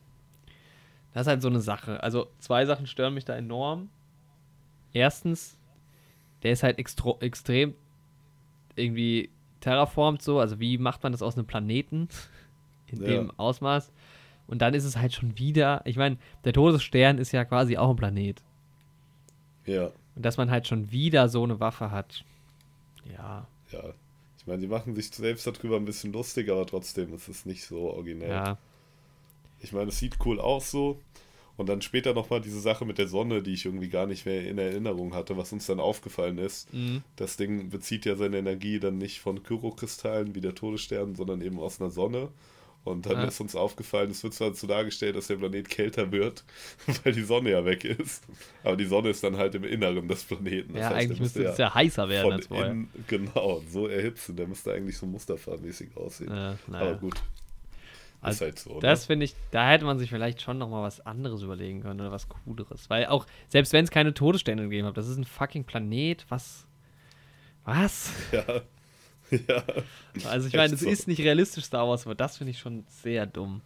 das ist halt so eine Sache. Also zwei Sachen stören mich da enorm. Erstens, der ist halt extro extrem irgendwie terraformt so. Also wie macht man das aus einem Planeten in Ja. dem Ausmaß? Und dann ist es halt schon wieder, ich meine, der Todesstern ist ja quasi auch ein Planet. Ja, Und dass man halt schon wieder so eine Waffe hat. Ja, ja. Ich meine, die machen sich selbst darüber ein bisschen lustig, aber trotzdem ist es nicht so originell. ja. Ich meine, es sieht cool aus so. Und dann später nochmal diese Sache mit der Sonne, die ich irgendwie gar nicht mehr in Erinnerung hatte, was uns dann aufgefallen ist. Mhm. Das Ding bezieht ja seine Energie dann nicht von Kyrokristallen wie der Todesstern, sondern eben aus einer Sonne. Und dann Ja. ist uns aufgefallen, es wird zwar so dargestellt, dass der Planet kälter wird, weil die Sonne ja weg ist. Aber die Sonne ist dann halt im Inneren des Planeten. Das ja, heißt, eigentlich müsste es ja heißer werden als vorher. innen, genau, so erhitzen. Der müsste eigentlich so musterfahrmäßig aussehen. Ja, Aber naja. gut. Also, halt so. Das ne? finde ich, da hätte man sich vielleicht schon noch mal was anderes überlegen können oder was Cooleres. Weil auch, selbst wenn es keine Todessterne gegeben hat, das ist ein fucking Planet, was. Was? Ja. ja. Also ich meine, es so. ist nicht realistisch Star Wars, aber das finde ich schon sehr dumm.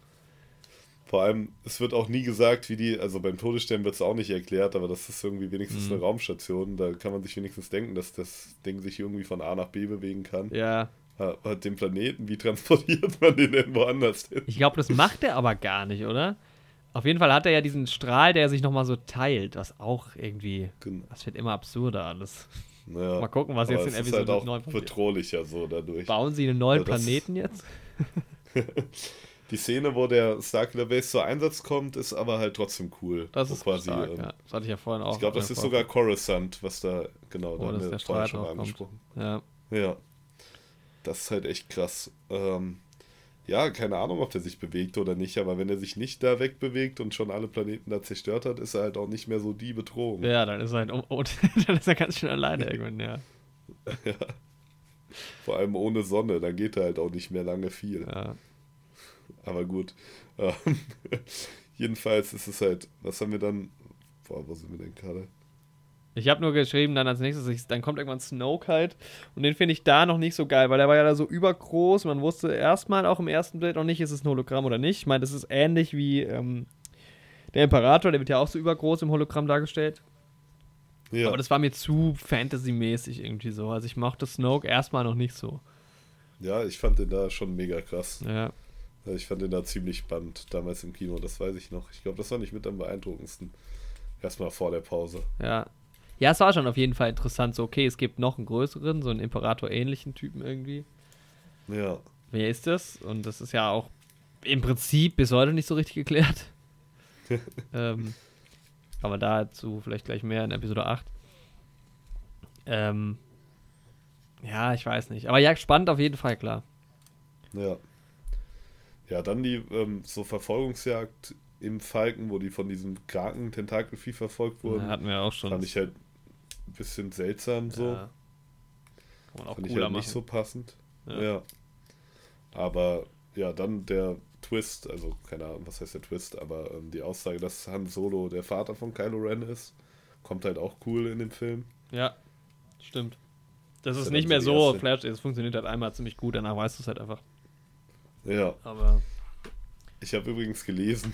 Vor allem, es wird auch nie gesagt, wie die, also beim Todesstern wird es auch nicht erklärt, aber das ist irgendwie wenigstens Mhm. eine Raumstation. Da kann man sich wenigstens denken, dass das Ding sich irgendwie von A nach B bewegen kann. Ja. Aber den Planeten, wie transportiert man den denn woanders hin? Ich glaube, das macht er aber gar nicht, oder? Auf jeden Fall hat er ja diesen Strahl, der sich nochmal so teilt, was auch irgendwie. Gen- Das wird immer absurder alles. Ja. Mal gucken, was jetzt in Episode halt 9 auch passiert. bedrohlicher so dadurch. Bauen sie einen neuen Ja, Planeten jetzt? Die Szene, wo der Starkiller Base zur Einsatz kommt, ist aber halt trotzdem cool. Das ist quasi, stark, ähm, ja. Das hatte ich ja vorhin auch. Ich glaube, das ist vor- sogar Coruscant, was da, genau, Wo da der Strahl schon angesprochen. Ja. Ja. Das ist halt echt krass. Ähm, ja, keine Ahnung, ob der sich bewegt oder nicht, aber wenn er sich nicht da wegbewegt und schon alle Planeten da zerstört hat, ist er halt auch nicht mehr so die Bedrohung. ja, dann ist er halt. Oh, oh, dann ist er ganz schön alleine irgendwann, ja. Vor allem ohne Sonne, dann geht er halt auch nicht mehr lange viel. ja. Aber gut. Ähm, jedenfalls ist es halt, was haben wir dann? Boah, wo sind wir denn gerade? Ich habe nur geschrieben, dann als nächstes, ich, dann kommt irgendwann Snoke halt. Und den finde ich da noch nicht so geil, weil der war ja da so übergroß. Man wusste erstmal auch im ersten Bild noch nicht, ist es ein Hologramm oder nicht. Ich meine, das ist ähnlich wie ähm, der Imperator, der wird ja auch so übergroß im Hologramm dargestellt. Ja, Aber das war mir zu Fantasy-mäßig irgendwie so. Also ich mochte Snoke erstmal noch nicht so. ja, ich fand den da schon mega krass. Ja. Ich fand den da ziemlich spannend, damals im Kino, das weiß ich noch. Ich glaube, das war nicht mit am beeindruckendsten. Erstmal vor der Pause. Ja. Ja, es war schon auf jeden Fall interessant. So, okay, es gibt noch einen größeren, so einen Imperator-ähnlichen Typen irgendwie. Ja, Wer ist das? Und das ist ja auch im Prinzip bis heute nicht so richtig geklärt. ähm, aber dazu vielleicht gleich mehr in Episode 8. Ähm, ja, ich weiß nicht. Aber ja, spannend auf jeden Fall, klar. ja. Ja, dann die ähm, so Verfolgungsjagd im Falken, wo die von diesem Kraken-Tentakelvieh verfolgt wurden. Ja, hatten wir auch schon. fand ich halt ein bisschen seltsam so. Ja. Kann man auch Fand ich cooler halt nicht so passend. Ja. Ja. Aber ja, dann der Twist, also keine Ahnung, was heißt der Twist, aber ähm, die Aussage, dass Han Solo der Vater von Kylo Ren ist, kommt halt auch cool in dem Film. Ja, stimmt. Das Ist ist nicht mehr so erste- Flash, es funktioniert halt einmal ziemlich gut, danach weißt du es halt einfach. Ja, Aber ich habe übrigens gelesen,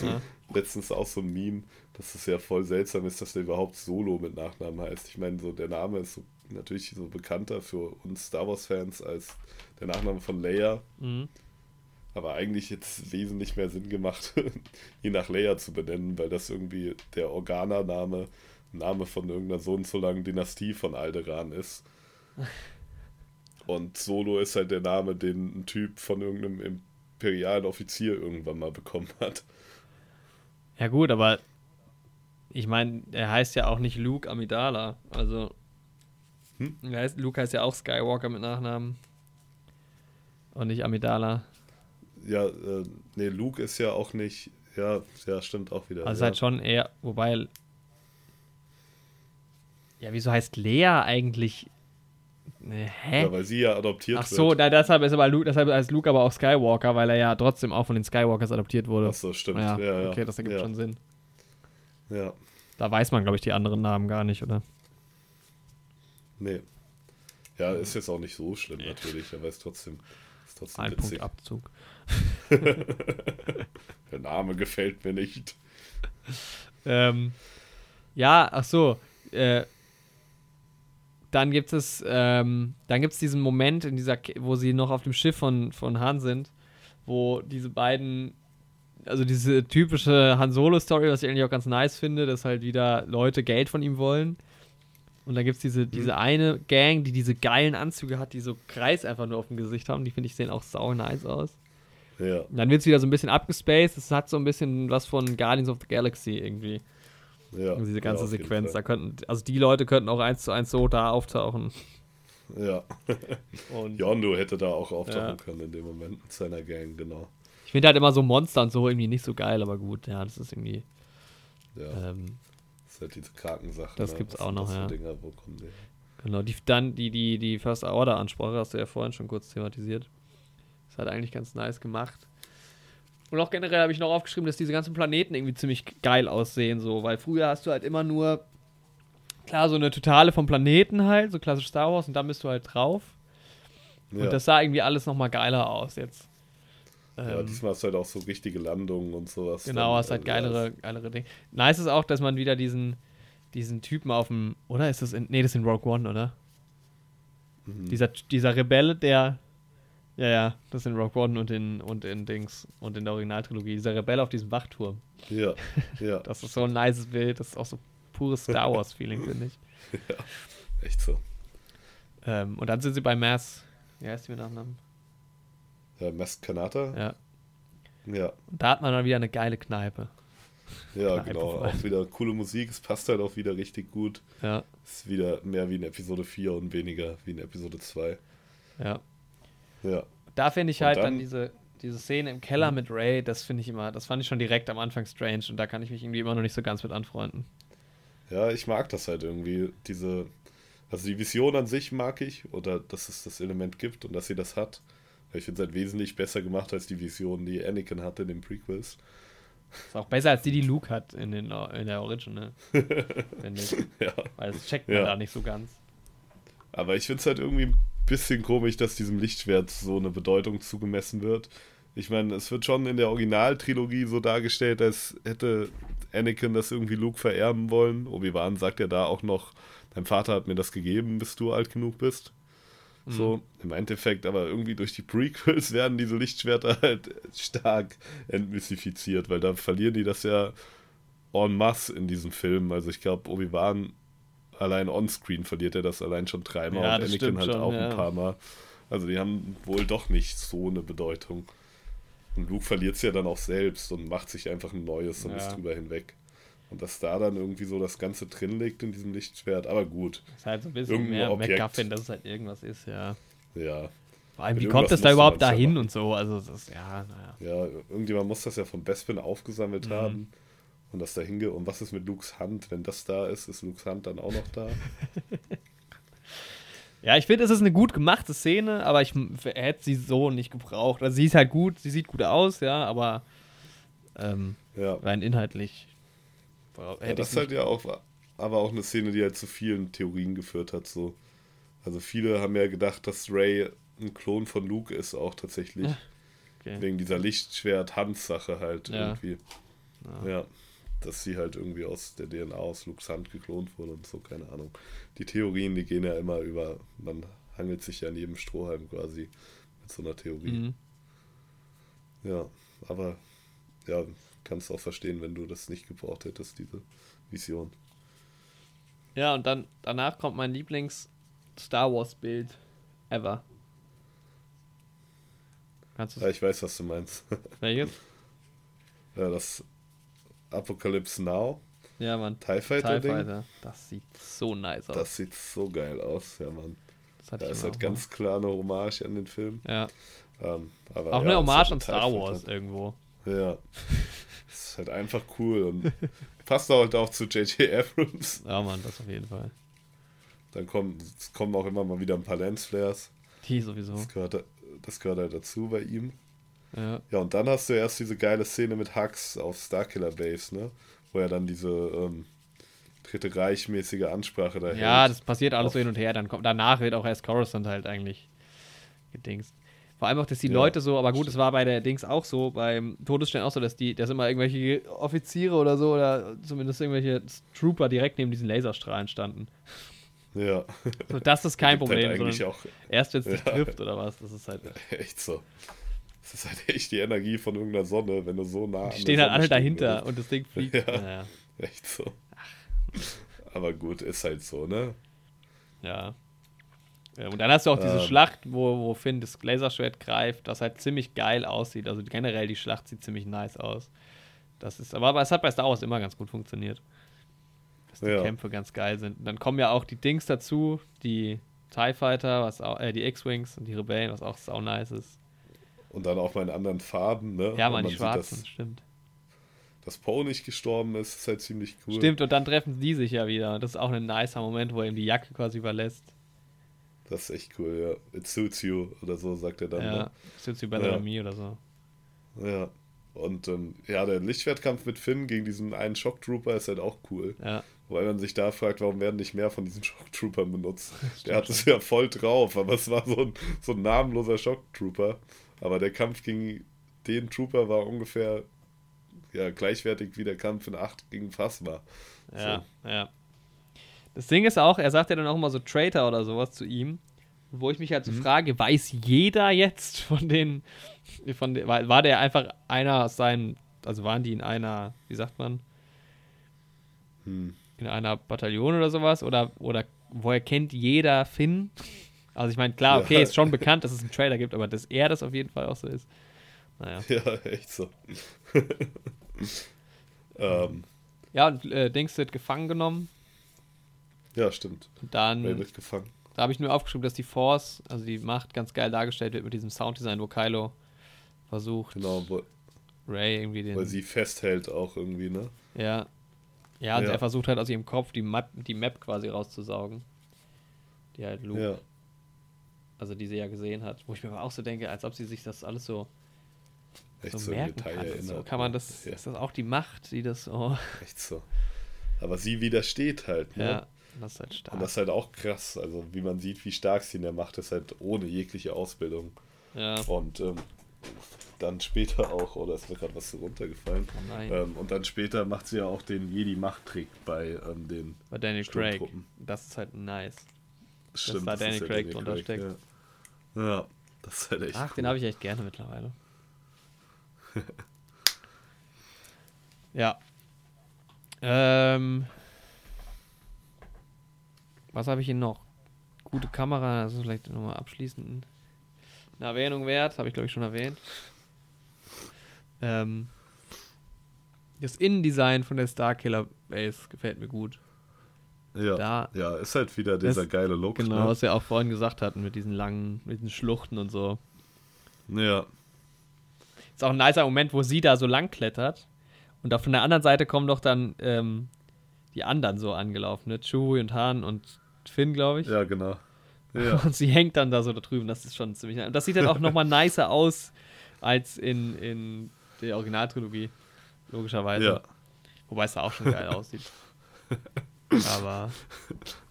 ja. letztens auch so ein Meme, dass es ja voll seltsam ist, dass der überhaupt Solo mit Nachnamen heißt. Ich meine, so der Name ist so, natürlich so bekannter für uns Star Wars-Fans als der Nachname von Leia, Mhm. aber eigentlich jetzt wesentlich mehr Sinn gemacht, ihn nach Leia zu benennen, weil das irgendwie der Organa-Name, Name von irgendeiner so und so langen Dynastie von Alderan ist. Und Solo ist halt der Name, den ein Typ von irgendeinem imperialen Offizier irgendwann mal bekommen hat. Ja gut, aber ich meine, er heißt ja auch nicht Luke Amidala. Also Hm? er heißt, Luke heißt ja auch Skywalker mit Nachnamen. Und nicht Amidala. Ja, äh, nee, Luke ist ja auch nicht. Ja, ja, stimmt auch wieder. Also ja. halt schon eher, wobei. Ja, wieso heißt Lea eigentlich. Hä? ja, weil sie ja adoptiert Ach so, wird. da, deshalb ist aber Luke, deshalb heißt Luke aber auch Skywalker, weil er ja trotzdem auch von den Skywalkers adoptiert wurde. Ach so, stimmt. ja, Ja, ja, okay, das ergibt schon Sinn. Ja, Da weiß man, glaube ich, die anderen Namen gar nicht, oder? nee. Ja, ist jetzt auch nicht so schlimm natürlich, aber ist trotzdem, ist trotzdem Ein Punkt witzig. Abzug. Der Name gefällt mir nicht. Ähm, ja, ach so. Äh, dann gibt es, ähm, dann gibt es diesen Moment in dieser, wo sie noch auf dem Schiff von, von Han sind, wo diese beiden, also diese typische Han Solo-Story, was ich eigentlich auch ganz nice finde, dass halt wieder Leute Geld von ihm wollen. Und dann gibt es diese, diese eine Gang, die diese geilen Anzüge hat, die so Kreis einfach nur auf dem Gesicht haben. Die finde ich sehen auch sau nice aus. Ja, Und dann wird es wieder so ein bisschen abgespaced. Es hat so ein bisschen was von Guardians of the Galaxy irgendwie. Ja. Also diese ja, ganze jeden Sequenz. Da könnten, also die Leute könnten auch eins zu eins so da auftauchen. Ja, Und Yondu hätte da auch auftauchen Ja. können in dem Moment mit seiner Gang, genau. ich finde halt immer so Monster und so irgendwie nicht so geil, aber gut, ja, das ist irgendwie. Ja, Ähm, das ist halt diese Krakensache. das ne? gibt's Was auch noch, ja. Dinger, wo kommen die? genau. Die, dann die, die, die First Order Ansprache hast du ja vorhin schon kurz thematisiert. Das hat eigentlich ganz nice gemacht. Und auch generell habe ich noch aufgeschrieben, dass diese ganzen Planeten irgendwie ziemlich geil aussehen, so, weil früher hast du halt immer nur, klar, so eine Totale vom Planeten halt, so klassisch Star Wars, und dann bist du halt drauf. Ja, Und das sah irgendwie alles nochmal geiler aus jetzt. ja, Ähm, diesmal hast du halt auch so richtige Landungen und sowas. Genau, dann, hast halt äh, geilere, geilere Dinge. Nice ist auch, dass man wieder diesen, diesen Typen auf dem, oder ist das in, nee, das ist in Rogue One, oder? Mhm. Dieser, dieser Rebelle, der, ja, ja, das ist in Rogue One und in, und in Dings, und in der Originaltrilogie, dieser Rebelle auf diesem Wachturm. Ja, ja, Das ist so ein nices Bild, das ist auch so pures Star Wars-Feeling, finde ich. echt so. Ähm, und dann sind sie bei Mass, wie heißt die mit Nachnamen? Ja, Mast Kanata? Ja. Ja, Und da hat man dann wieder eine geile Kneipe. ja, Kneipe genau. Auch wieder coole Musik, es passt halt auch wieder richtig gut. Ja, ist wieder mehr wie in Episode 4 und weniger wie in Episode 2. ja. Ja, Da finde ich halt dann, dann- diese, diese Szene im Keller mit Ray, das finde ich immer, das fand ich schon direkt am Anfang strange und da kann ich mich irgendwie immer noch nicht so ganz mit anfreunden. ja, ich mag das halt irgendwie. Diese, also die Vision an sich mag ich, oder dass es das Element gibt und dass sie das hat. Ich finde es halt wesentlich besser gemacht als die Vision, die Anakin hatte in den Prequels. Ist auch besser als die, die Luke hat in, den, in der Original. finde ich. Ja. Weil das checkt man Ja. da nicht so ganz. Aber ich finde es halt irgendwie bisschen komisch, dass diesem Lichtschwert so eine Bedeutung zugemessen wird. Ich meine, es wird schon in der Originaltrilogie so dargestellt, als hätte Anakin das irgendwie Luke vererben wollen. Obi-Wan sagt ja da auch noch, dein Vater hat mir das gegeben, bis du alt genug bist. So, im Endeffekt, aber irgendwie durch die Prequels werden diese Lichtschwerter halt stark entmystifiziert, weil da verlieren die das ja en masse in diesem Film. Also ich glaube, Obi-Wan allein onscreen verliert er das allein schon dreimal Ja, und das Anakin halt schon, auch ja. ein paar Mal. Also die haben wohl doch nicht so eine Bedeutung. Und Luke verliert es ja dann auch selbst und macht sich einfach ein neues und Ja. ist drüber hinweg. Und dass da dann irgendwie so das Ganze drin liegt in diesem Lichtschwert, aber gut, Ist halt so ein bisschen Irgendein mehr Objekt. Dass es halt irgendwas ist, ja. ja. Vor allem, wie kommt es da überhaupt dahin machen. und so? Also, das ist, ja, naja. Ja, irgendjemand muss das ja von Bespin aufgesammelt Mhm. haben und das dahin ge Und was ist mit Lukes Hand? Wenn das da ist, ist Lukes Hand dann auch noch da? Ja, ich finde, es ist eine gut gemachte Szene, aber ich hätte sie so nicht gebraucht. Also, sie ist halt gut, sie sieht gut aus, ja, aber ähm, Ja. rein inhaltlich ja das ist halt ja auch, aber auch eine Szene, die halt zu vielen Theorien geführt hat. So. Also viele haben ja gedacht, dass Ray ein Klon von Luke ist, auch tatsächlich. okay. Wegen dieser Lichtschwert-Hand-Sache halt Ja. irgendwie. Ja. Dass sie halt irgendwie aus der DNA aus Lukes Hand geklont wurde und so, keine Ahnung. Die Theorien, die gehen ja immer über, man hangelt sich ja an jedem Strohhalm quasi mit so einer Theorie. Mhm. Ja, aber ja, kannst auch verstehen, wenn du das nicht gebraucht hättest, diese Vision. Ja, und dann danach kommt mein Lieblings-Star Wars-Bild ever. Kannst du Ja, ich weiß, was du meinst. welches? ja, das Apocalypse Now, Ja, Mann. TIE Fighter TIE. Fighter. Das sieht so nice aus. Das sieht so geil aus, ja, Mann. Da ist halt ganz klar eine Hommage an den Film. Ja. Ähm, Auch ja, eine Hommage an Star Wars irgendwo. Ja. Das ist halt einfach cool und passt halt auch zu J.J. Abrams. Ja, Mann, das auf jeden Fall. Dann kommen, kommen auch immer mal wieder ein paar Lensflares. Die sowieso. Das gehört, das gehört halt dazu bei ihm. Ja. Ja, und dann hast du erst diese geile Szene mit Hux auf Starkiller Base, ne? Wo er dann diese ähm, Dritte Reich-mäßige Ansprache da Ja, das passiert alles so Auf- hin und her. Dann kommt, danach wird auch erst Coruscant halt eigentlich gedingst. Vor allem auch, dass die Ja, Leute so, aber gut, es war bei der Dings auch so, beim Todesstern auch so, dass die, dass immer irgendwelche Offiziere oder so, oder zumindest irgendwelche Trooper direkt neben diesen Laserstrahlen standen. Ja. So, das ist kein halt Problem. eigentlich sondern auch erst wenn es dich Ja. trifft oder was, das ist halt. echt so. Das ist halt echt die Energie von irgendeiner Sonne, wenn du so nah Die stehen halt alle dahinter würdest. und das Ding fliegt. Ja. Naja, Echt so. Aber gut, ist halt so, ne? ja. ja. Und dann hast du auch diese Ähm. Schlacht, wo, wo Finn das Laserschwert greift, das halt ziemlich geil aussieht. Also generell die Schlacht sieht ziemlich nice aus. Das ist, aber, aber es hat bei Star Wars immer ganz gut funktioniert. Dass die Ja. Kämpfe ganz geil sind. Und dann kommen ja auch die Dings dazu, die TIE Fighter, was auch, äh, die X-Wings und die Rebellen, was auch sau nice ist. Und dann auch mal in anderen Farben, ne? Ja, man, die sieht, Schwarzen, dass, stimmt. dass Poe nicht gestorben ist, ist halt ziemlich cool. Stimmt, und dann treffen die sich ja wieder. Das ist auch ein nicer Moment, wo er ihm die Jacke quasi überlässt. Das ist echt cool, ja. It suits you oder so, sagt er dann. Ja, Ne? sitzt wie Better Ja. Than Me oder so. Ja. Und ähm, ja, der Lichtschwertkampf mit Finn gegen diesen einen Shocktrooper ist halt auch cool. Ja, Wobei man sich da fragt, warum werden nicht mehr von diesen Shocktroopern benutzt? der hat es ja voll drauf, aber es war so ein, so ein namenloser Shocktrooper. Aber der Kampf ging den Trooper war ungefähr ja, gleichwertig wie der Kampf in 8 gegen Phasma. Ja, so. ja. Das Ding ist auch, er sagt ja dann auch immer so Traitor oder sowas zu ihm. Wo ich mich halt so mhm. frage, weiß jeder jetzt von den, von den, war, war der einfach einer aus seinen, also waren die in einer, wie sagt man, hm. in einer Bataillon oder sowas? Oder, oder woher kennt jeder Finn? Also ich meine, klar, okay, ja. ist schon bekannt, dass es einen Trailer gibt, aber dass er das auf jeden Fall auch so ist. Naja. Ja, echt so. ähm. Ja, und äh, Dings wird gefangen genommen. Ja, stimmt. Und dann. Ray wird gefangen. Da habe ich nur aufgeschrieben, dass die Force, also die Macht, ganz geil dargestellt wird mit diesem Sounddesign, wo Kylo versucht. Genau, wo, Ray irgendwie den. Weil sie festhält auch irgendwie, ne? Ja. Ja, und ja. er versucht halt aus ihrem Kopf die Map, die Map quasi rauszusaugen. Die halt Luke. Ja. Also die sie ja gesehen hat. Wo ich mir aber auch so denke, als ob sie sich das alles so Echt so, merken kann. Erinnert, so kann man das, ja. ist das auch die Macht, die das oh. Echt so. Aber sie widersteht halt, ne? Ja, das ist halt stark. Und das ist halt auch krass, also wie man sieht, wie stark sie in der Macht ist, halt ohne jegliche Ausbildung. Ja. Und ähm, dann später auch, oder ist mir gerade was so runtergefallen. Oh ähm, und dann später macht sie ja auch den Jedi-Macht-Trick bei ähm, den Bei Daniel Craig. Das ist halt nice. Stimmt, dass da Daniel Craig drunter steckt. Ja. Ja. das ist halt echt Ach, cool. den habe ich echt gerne mittlerweile. ja. Ähm. Was habe ich hier noch? Gute Kamera, das ist vielleicht nochmal abschließend eine Erwähnung wert, habe ich glaube ich schon erwähnt. Ähm, das Innendesign von der Starkiller Base gefällt mir gut. Ja, da, ja, ist halt wieder dieser ist, geile Look. Genau, ne? was wir auch vorhin gesagt hatten mit diesen langen, mit diesen Schluchten und so. Ja. Ist auch ein nicer Moment, wo sie da so lang klettert. Und auf der anderen Seite kommen doch dann ähm, die anderen so angelaufen, ne? Chewie und Han und Finn, glaube ich. Ja, genau. Ja. Und sie hängt dann da so da drüben. Das ist schon ziemlich. Und das sieht dann auch nochmal nicer aus als in, in der Originaltrilogie. Logischerweise. Ja. Wobei es da auch schon geil aussieht. Aber.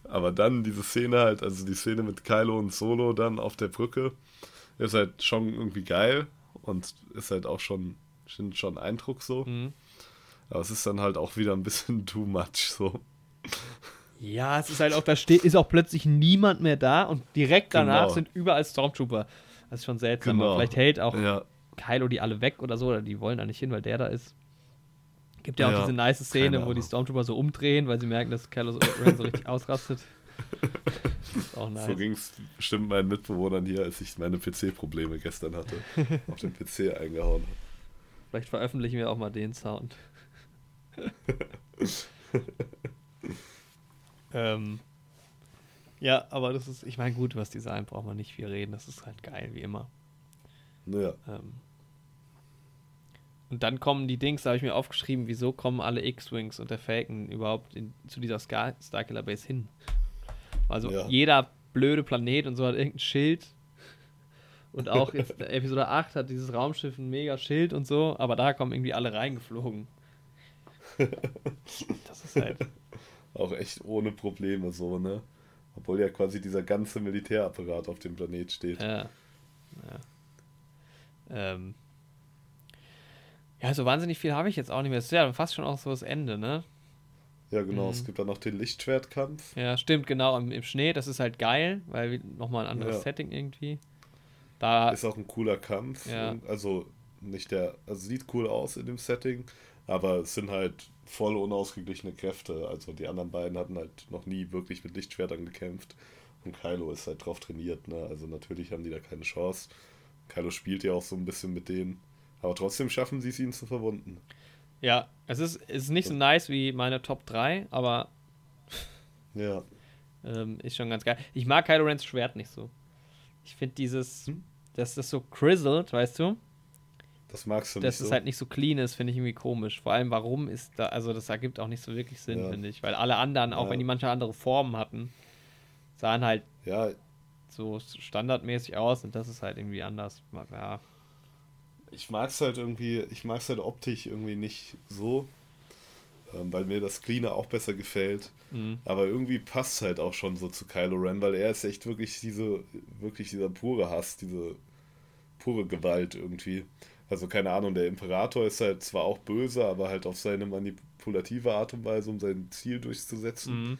Aber dann diese Szene halt, also die Szene mit Kylo und Solo dann auf der Brücke, ist halt schon irgendwie geil und ist halt auch schon, schon Eindruck so. Mhm. Aber es ist dann halt auch wieder ein bisschen too much so. Ja, es ist halt auch, da steht, ist auch plötzlich niemand mehr da und direkt danach genau. sind überall Stormtrooper. Das ist schon seltsam. Genau. Vielleicht hält auch ja. Kylo die alle weg oder so, oder die wollen da nicht hin, weil der da ist. Gibt ja auch ja, diese nice Szene, wo die Stormtrooper so umdrehen, weil sie merken, dass Kylo Ren so richtig ausrastet. auch nice. So ging es bestimmt meinen Mitbewohnern hier, als ich meine PC-Probleme gestern hatte. auf den PC eingehauen Vielleicht veröffentlichen wir auch mal den Sound. Ähm, ja, aber das ist, ich meine, gut, was Design braucht man nicht viel reden. Das ist halt geil, wie immer. Ja. Ähm, und dann kommen die Dings, da habe ich mir aufgeschrieben, wieso kommen alle X-Wings und der Falcon überhaupt in, zu dieser Star Starkiller Base hin? Also ja. jeder blöde Planet und so hat irgendein Schild. Und auch jetzt Episode 8 hat dieses Raumschiff ein mega Schild und so, aber da kommen irgendwie alle reingeflogen. Das ist halt auch echt ohne Probleme so, ne? Obwohl ja quasi dieser ganze Militärapparat auf dem Planet steht. Ja. Ja. Ähm. Ja, so wahnsinnig viel habe ich jetzt auch nicht mehr. Das ist ja fast schon auch so das Ende, ne? Ja, genau. Mhm. Es gibt dann noch den Lichtschwertkampf. Ja, stimmt, genau. Im, im Schnee, das ist halt geil, weil nochmal ein anderes ja. Setting irgendwie. Da ist auch ein cooler Kampf. Ja. Also nicht der, also sieht cool aus in dem Setting, aber es sind halt voll unausgeglichene Kräfte. Also die anderen beiden hatten halt noch nie wirklich mit Lichtschwertern gekämpft. Und Kylo ist halt drauf trainiert, ne? Also natürlich haben die da keine Chance. Kylo spielt ja auch so ein bisschen mit denen. Aber trotzdem schaffen sie es, ihn zu verwunden. Ja, es ist, es ist nicht so nice wie meine Top 3, aber. Ja. ähm, ist schon ganz geil. Ich mag Kylo Rens Schwert nicht so. Ich finde dieses. Hm? Dass das so crizzled, weißt du? Das magst du nicht. Dass so. es halt nicht so clean ist, finde ich irgendwie komisch. Vor allem, warum ist da, also das ergibt auch nicht so wirklich Sinn, ja. finde ich. Weil alle anderen, auch ja. wenn die manche andere Formen hatten, sahen halt ja. so standardmäßig aus und das ist halt irgendwie anders. Ja. Ich mag es halt irgendwie, ich mag es halt optisch irgendwie nicht so, ähm, weil mir das Cleaner auch besser gefällt. Mhm. Aber irgendwie passt es halt auch schon so zu Kylo Ren, weil er ist echt wirklich diese, wirklich dieser pure Hass, diese pure Gewalt irgendwie. Also keine Ahnung, der Imperator ist halt zwar auch böse, aber halt auf seine manipulative Art und Weise, um sein Ziel durchzusetzen. Mhm.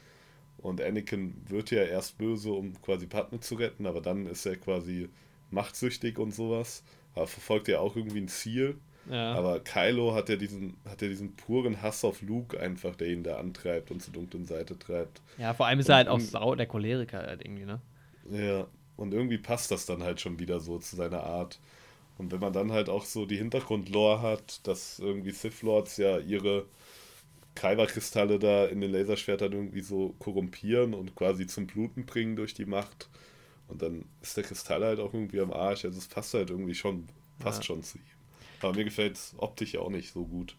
Und Anakin wird ja erst böse, um quasi Padme zu retten, aber dann ist er quasi machtsüchtig und sowas. Aber verfolgt ja auch irgendwie ein Ziel. Ja. Aber Kylo hat ja diesen, hat ja diesen puren Hass auf Luke einfach, der ihn da antreibt und zur dunklen Seite treibt. ja, vor allem ist er halt auch sau der Choleriker halt irgendwie, ne? Ja, und irgendwie passt das dann halt schon wieder so zu seiner Art. Und wenn man dann halt auch so die Hintergrundlore hat, dass irgendwie Sith Lords ja ihre Kyber-Kristalle da in den Laserschwertern irgendwie so korrumpieren und quasi zum Bluten bringen durch die Macht. Und dann ist der Kristall halt auch irgendwie am Arsch. Also es passt halt irgendwie schon, passt Ja. schon zu ihm. Aber mir gefällt es optisch ja auch nicht so gut.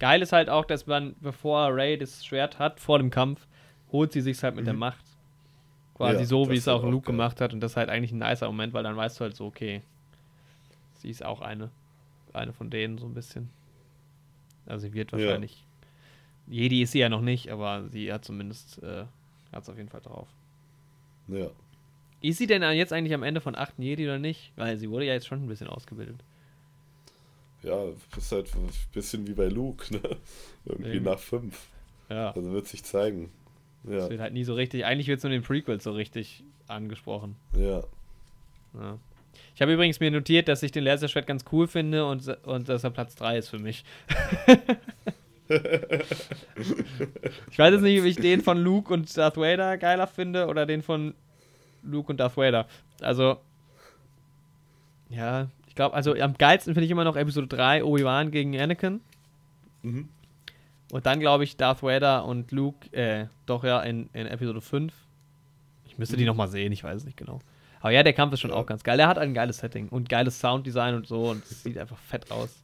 Geil ist halt auch, dass man, bevor Ray das Schwert hat, vor dem Kampf, holt sie sich halt mit der Macht. Quasi Mhm. Ja, so, wie es auch auch Luke geil. gemacht hat. Und das ist halt eigentlich ein nicer Moment, weil dann weißt du halt so, okay, sie ist auch eine. Eine von denen, so ein bisschen. Also sie wird Ja. wahrscheinlich. Jedi ist sie ja noch nicht, aber sie hat zumindest, äh, hat es auf jeden Fall drauf. Ja. Ist sie denn jetzt eigentlich am Ende von 8. Jedi oder nicht? Weil sie wurde ja jetzt schon ein bisschen ausgebildet. Ja, ist halt ein bisschen wie bei Luke, ne? Irgendwie Eben. nach fünf. Ja. Also wird sich zeigen. Ja, Das wird halt nie so richtig. Eigentlich wird es nur in den Prequels so richtig angesprochen. ja. Ja. Ich habe übrigens mir notiert, dass ich den Laserschwert ganz cool finde und, und dass er Platz 3 ist für mich. ich weiß jetzt nicht, ob ich den von Luke und Darth Vader geiler finde oder den von Luke und Darth Vader. Also, ja, ich glaube, also am geilsten finde ich immer noch Episode 3, Obi-Wan gegen Anakin. Mhm. Und dann glaube ich Darth Vader und Luke, äh, doch ja, in, in Episode 5. Ich müsste die Mhm. nochmal sehen, ich weiß es nicht genau. Aber ja, der Kampf ist schon Ja. auch ganz geil. Der hat ein geiles Setting und geiles Sounddesign und so und es sieht einfach fett aus.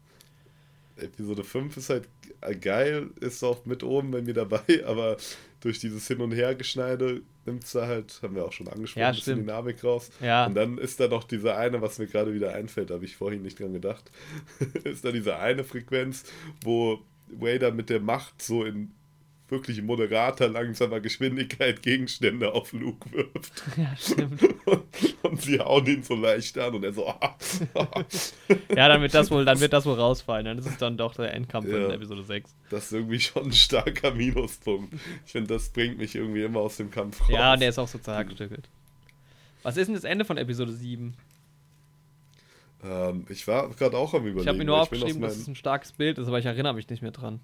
Episode 5 ist halt geil, ist auch mit oben bei mir dabei, aber durch dieses Hin- und Hergeschneide nimmt es da halt, haben wir auch schon angesprochen, Ja, bisschen. Dynamik raus. Ja. Und dann ist da noch diese eine, was mir gerade wieder einfällt, da habe ich vorhin nicht dran gedacht, ist da diese eine Frequenz, wo Vader mit der Macht so in wirklich moderater, langsamer Geschwindigkeit Gegenstände auf Luke wirft. Ja, stimmt. Und, und sie hauen ihn so leicht an und er so, ah, ah. Ja, dann wird das wohl, dann wird das wohl rausfallen. Dann ist es dann doch der Endkampf in Ja. Episode 6. Das ist irgendwie schon ein starker Minuspunkt. Ich finde, das bringt mich irgendwie immer aus dem Kampf raus. Ja, und der ist auch so zerhackstückelt. Was ist denn das Ende von Episode 7? ähm, ich war gerade auch am überlegen. Ich habe mir nur aufgeschrieben, dass es ein starkes Bild ist, aber ich erinnere mich nicht mehr dran.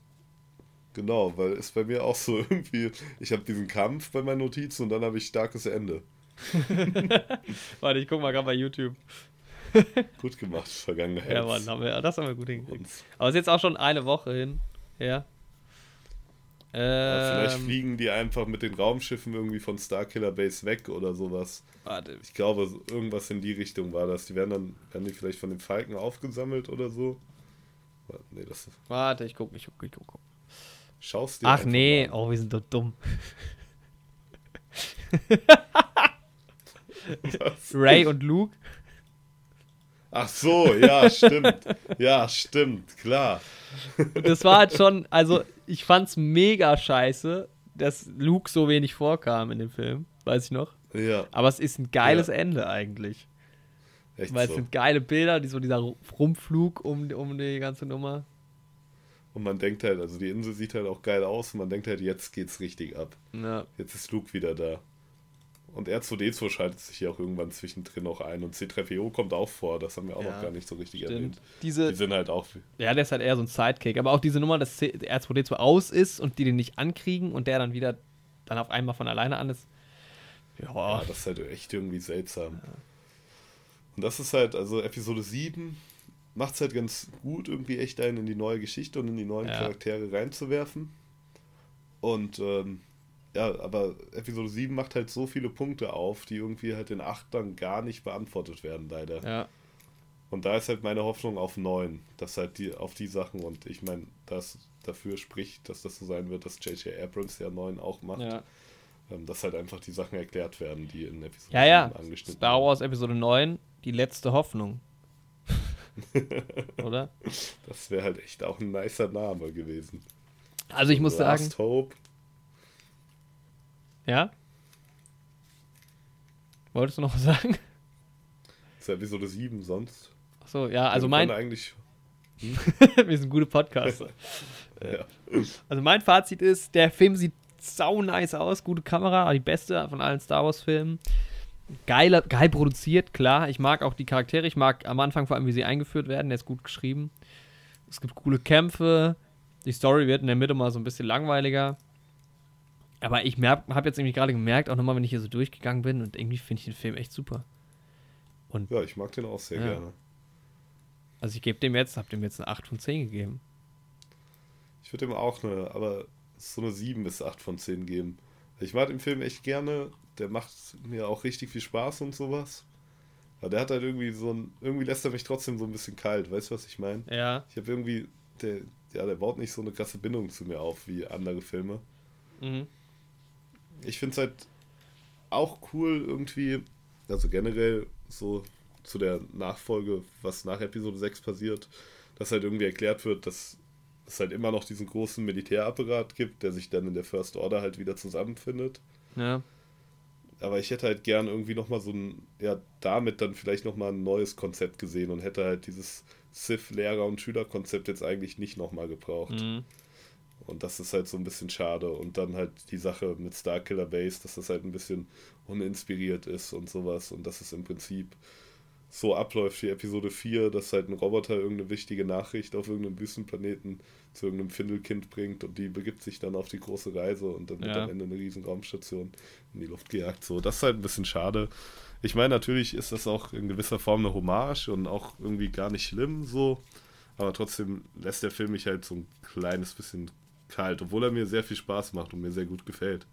Genau, weil ist bei mir auch so irgendwie, ich habe diesen Kampf bei meinen Notizen und dann habe ich starkes Ende. Warte, ich guck mal gerade bei YouTube. Gut gemacht, Vergangenheit. Ja, Mann, haben wir, das haben wir gut hingekriegt. Aber es ist jetzt auch schon eine Woche hin. Ja. ja, vielleicht Ähm, fliegen die einfach mit den Raumschiffen irgendwie von Starkiller Base weg oder sowas. warte. Ich glaube, irgendwas in die Richtung war das. Die werden dann, werden die vielleicht von den Falken aufgesammelt oder so. Nee, das Warte, ich guck, ich guck, ich guck. Schaust dir Ach nee, oh, wir sind doch dumm. Ray und Luke. Ach so, ja, stimmt. Ja, stimmt, klar. Das war halt schon, also ich fand's mega scheiße, dass Luke so wenig vorkam in dem Film. Weiß ich noch. Ja, Aber es ist ein geiles Ja. Ende eigentlich. echt Weil es so. sind geile Bilder, die so dieser Rumflug um, um die ganze Nummer. Und man denkt halt, also die Insel sieht halt auch geil aus und man denkt halt, jetzt geht's richtig ab. Ja. Jetzt ist Luke wieder da. Und R2D2 schaltet sich hier auch irgendwann zwischendrin noch ein und C3PO kommt auch vor, das haben wir auch Ja, noch gar nicht so richtig Stimmt. erwähnt. Diese, Die sind halt auch. ja, der ist halt eher so ein Sidekick. Aber auch diese Nummer, dass C- R2D2 aus ist und die den nicht ankriegen und der dann wieder dann auf einmal von alleine an ist. Ja, Ja, das ist halt echt irgendwie seltsam. Und das ist halt, also Episode 7 macht es halt ganz gut, irgendwie echt einen in die neue Geschichte und in die neuen Ja. Charaktere reinzuwerfen. Und ähm, ja, aber Episode 7 macht halt so viele Punkte auf, die irgendwie halt in 8 dann gar nicht beantwortet werden, leider. ja. Und da ist halt meine Hoffnung auf 9, dass halt die, auf die Sachen und ich meine, das dafür spricht, dass das so sein wird, dass J.J. Abrams ja 9 auch macht, ja. ähm, dass halt einfach die Sachen erklärt werden, die in Episode Ja, ja. 7 angeschnitten Star. Wars Episode 9, die letzte Hoffnung. Oder? Das wäre halt echt auch ein nicer Name gewesen. Also ich muss sagen, Last Hope. ja. Wolltest du noch was sagen? Das ist ja Episode 7 sonst. Achso, ja, also mein, eigentlich. Wir sind gute Podcaster. Ja. Also mein Fazit ist, der Film sieht sau nice aus, gute Kamera, die beste von allen Star Wars Filmen. Geil, geil produziert, klar. Ich mag auch die Charaktere. Ich mag am Anfang vor allem, wie sie eingeführt werden. Der ist gut geschrieben. Es gibt coole Kämpfe. Die Story wird in der Mitte mal so ein bisschen langweiliger. Aber ich habe jetzt irgendwie gerade gemerkt, auch nochmal, wenn ich hier so durchgegangen bin, und irgendwie finde ich den Film echt super. Und Ja, ich mag den auch sehr Ja. gerne. also ich gebe dem jetzt, habe dem jetzt eine 8 von 10 gegeben. Ich würde ihm auch eine, aber so eine 7 bis 8 von 10 geben. Ich mag den Film echt gerne. Der macht mir auch richtig viel Spaß und sowas. Aber der hat halt irgendwie so ein. Irgendwie lässt er mich trotzdem so ein bisschen kalt. Weißt du, was ich meine? Ja. Ich habe irgendwie. Der, ja, der baut nicht so eine krasse Bindung zu mir auf wie andere Filme. Mhm. Ich finde es halt auch cool irgendwie. Also generell so zu der Nachfolge, was nach Episode 6 passiert, dass halt irgendwie erklärt wird, dass es halt immer noch diesen großen Militärapparat gibt, der sich dann in der First Order halt wieder zusammenfindet. Ja. Aber ich hätte halt gern irgendwie nochmal so ein, ja, damit dann vielleicht nochmal ein neues Konzept gesehen und hätte halt dieses Sith-Lehrer- und Schüler-Konzept jetzt eigentlich nicht nochmal gebraucht. Mhm. Und das ist halt so ein bisschen schade. Und dann halt die Sache mit Starkiller Base, dass das halt ein bisschen uninspiriert ist und sowas. Und dass es im Prinzip so abläuft wie Episode 4, dass halt ein Roboter irgendeine wichtige Nachricht auf irgendeinem Wüstenplaneten zu irgendeinem Findelkind bringt und die begibt sich dann auf die große Reise und dann wird Ja. am Ende eine riesen Raumstation in die Luft gejagt. So, das ist halt ein bisschen schade. Ich meine, natürlich ist das auch in gewisser Form eine Hommage und auch irgendwie gar nicht schlimm so. Aber trotzdem lässt der Film mich halt so ein kleines bisschen kalt, obwohl er mir sehr viel Spaß macht und mir sehr gut gefällt.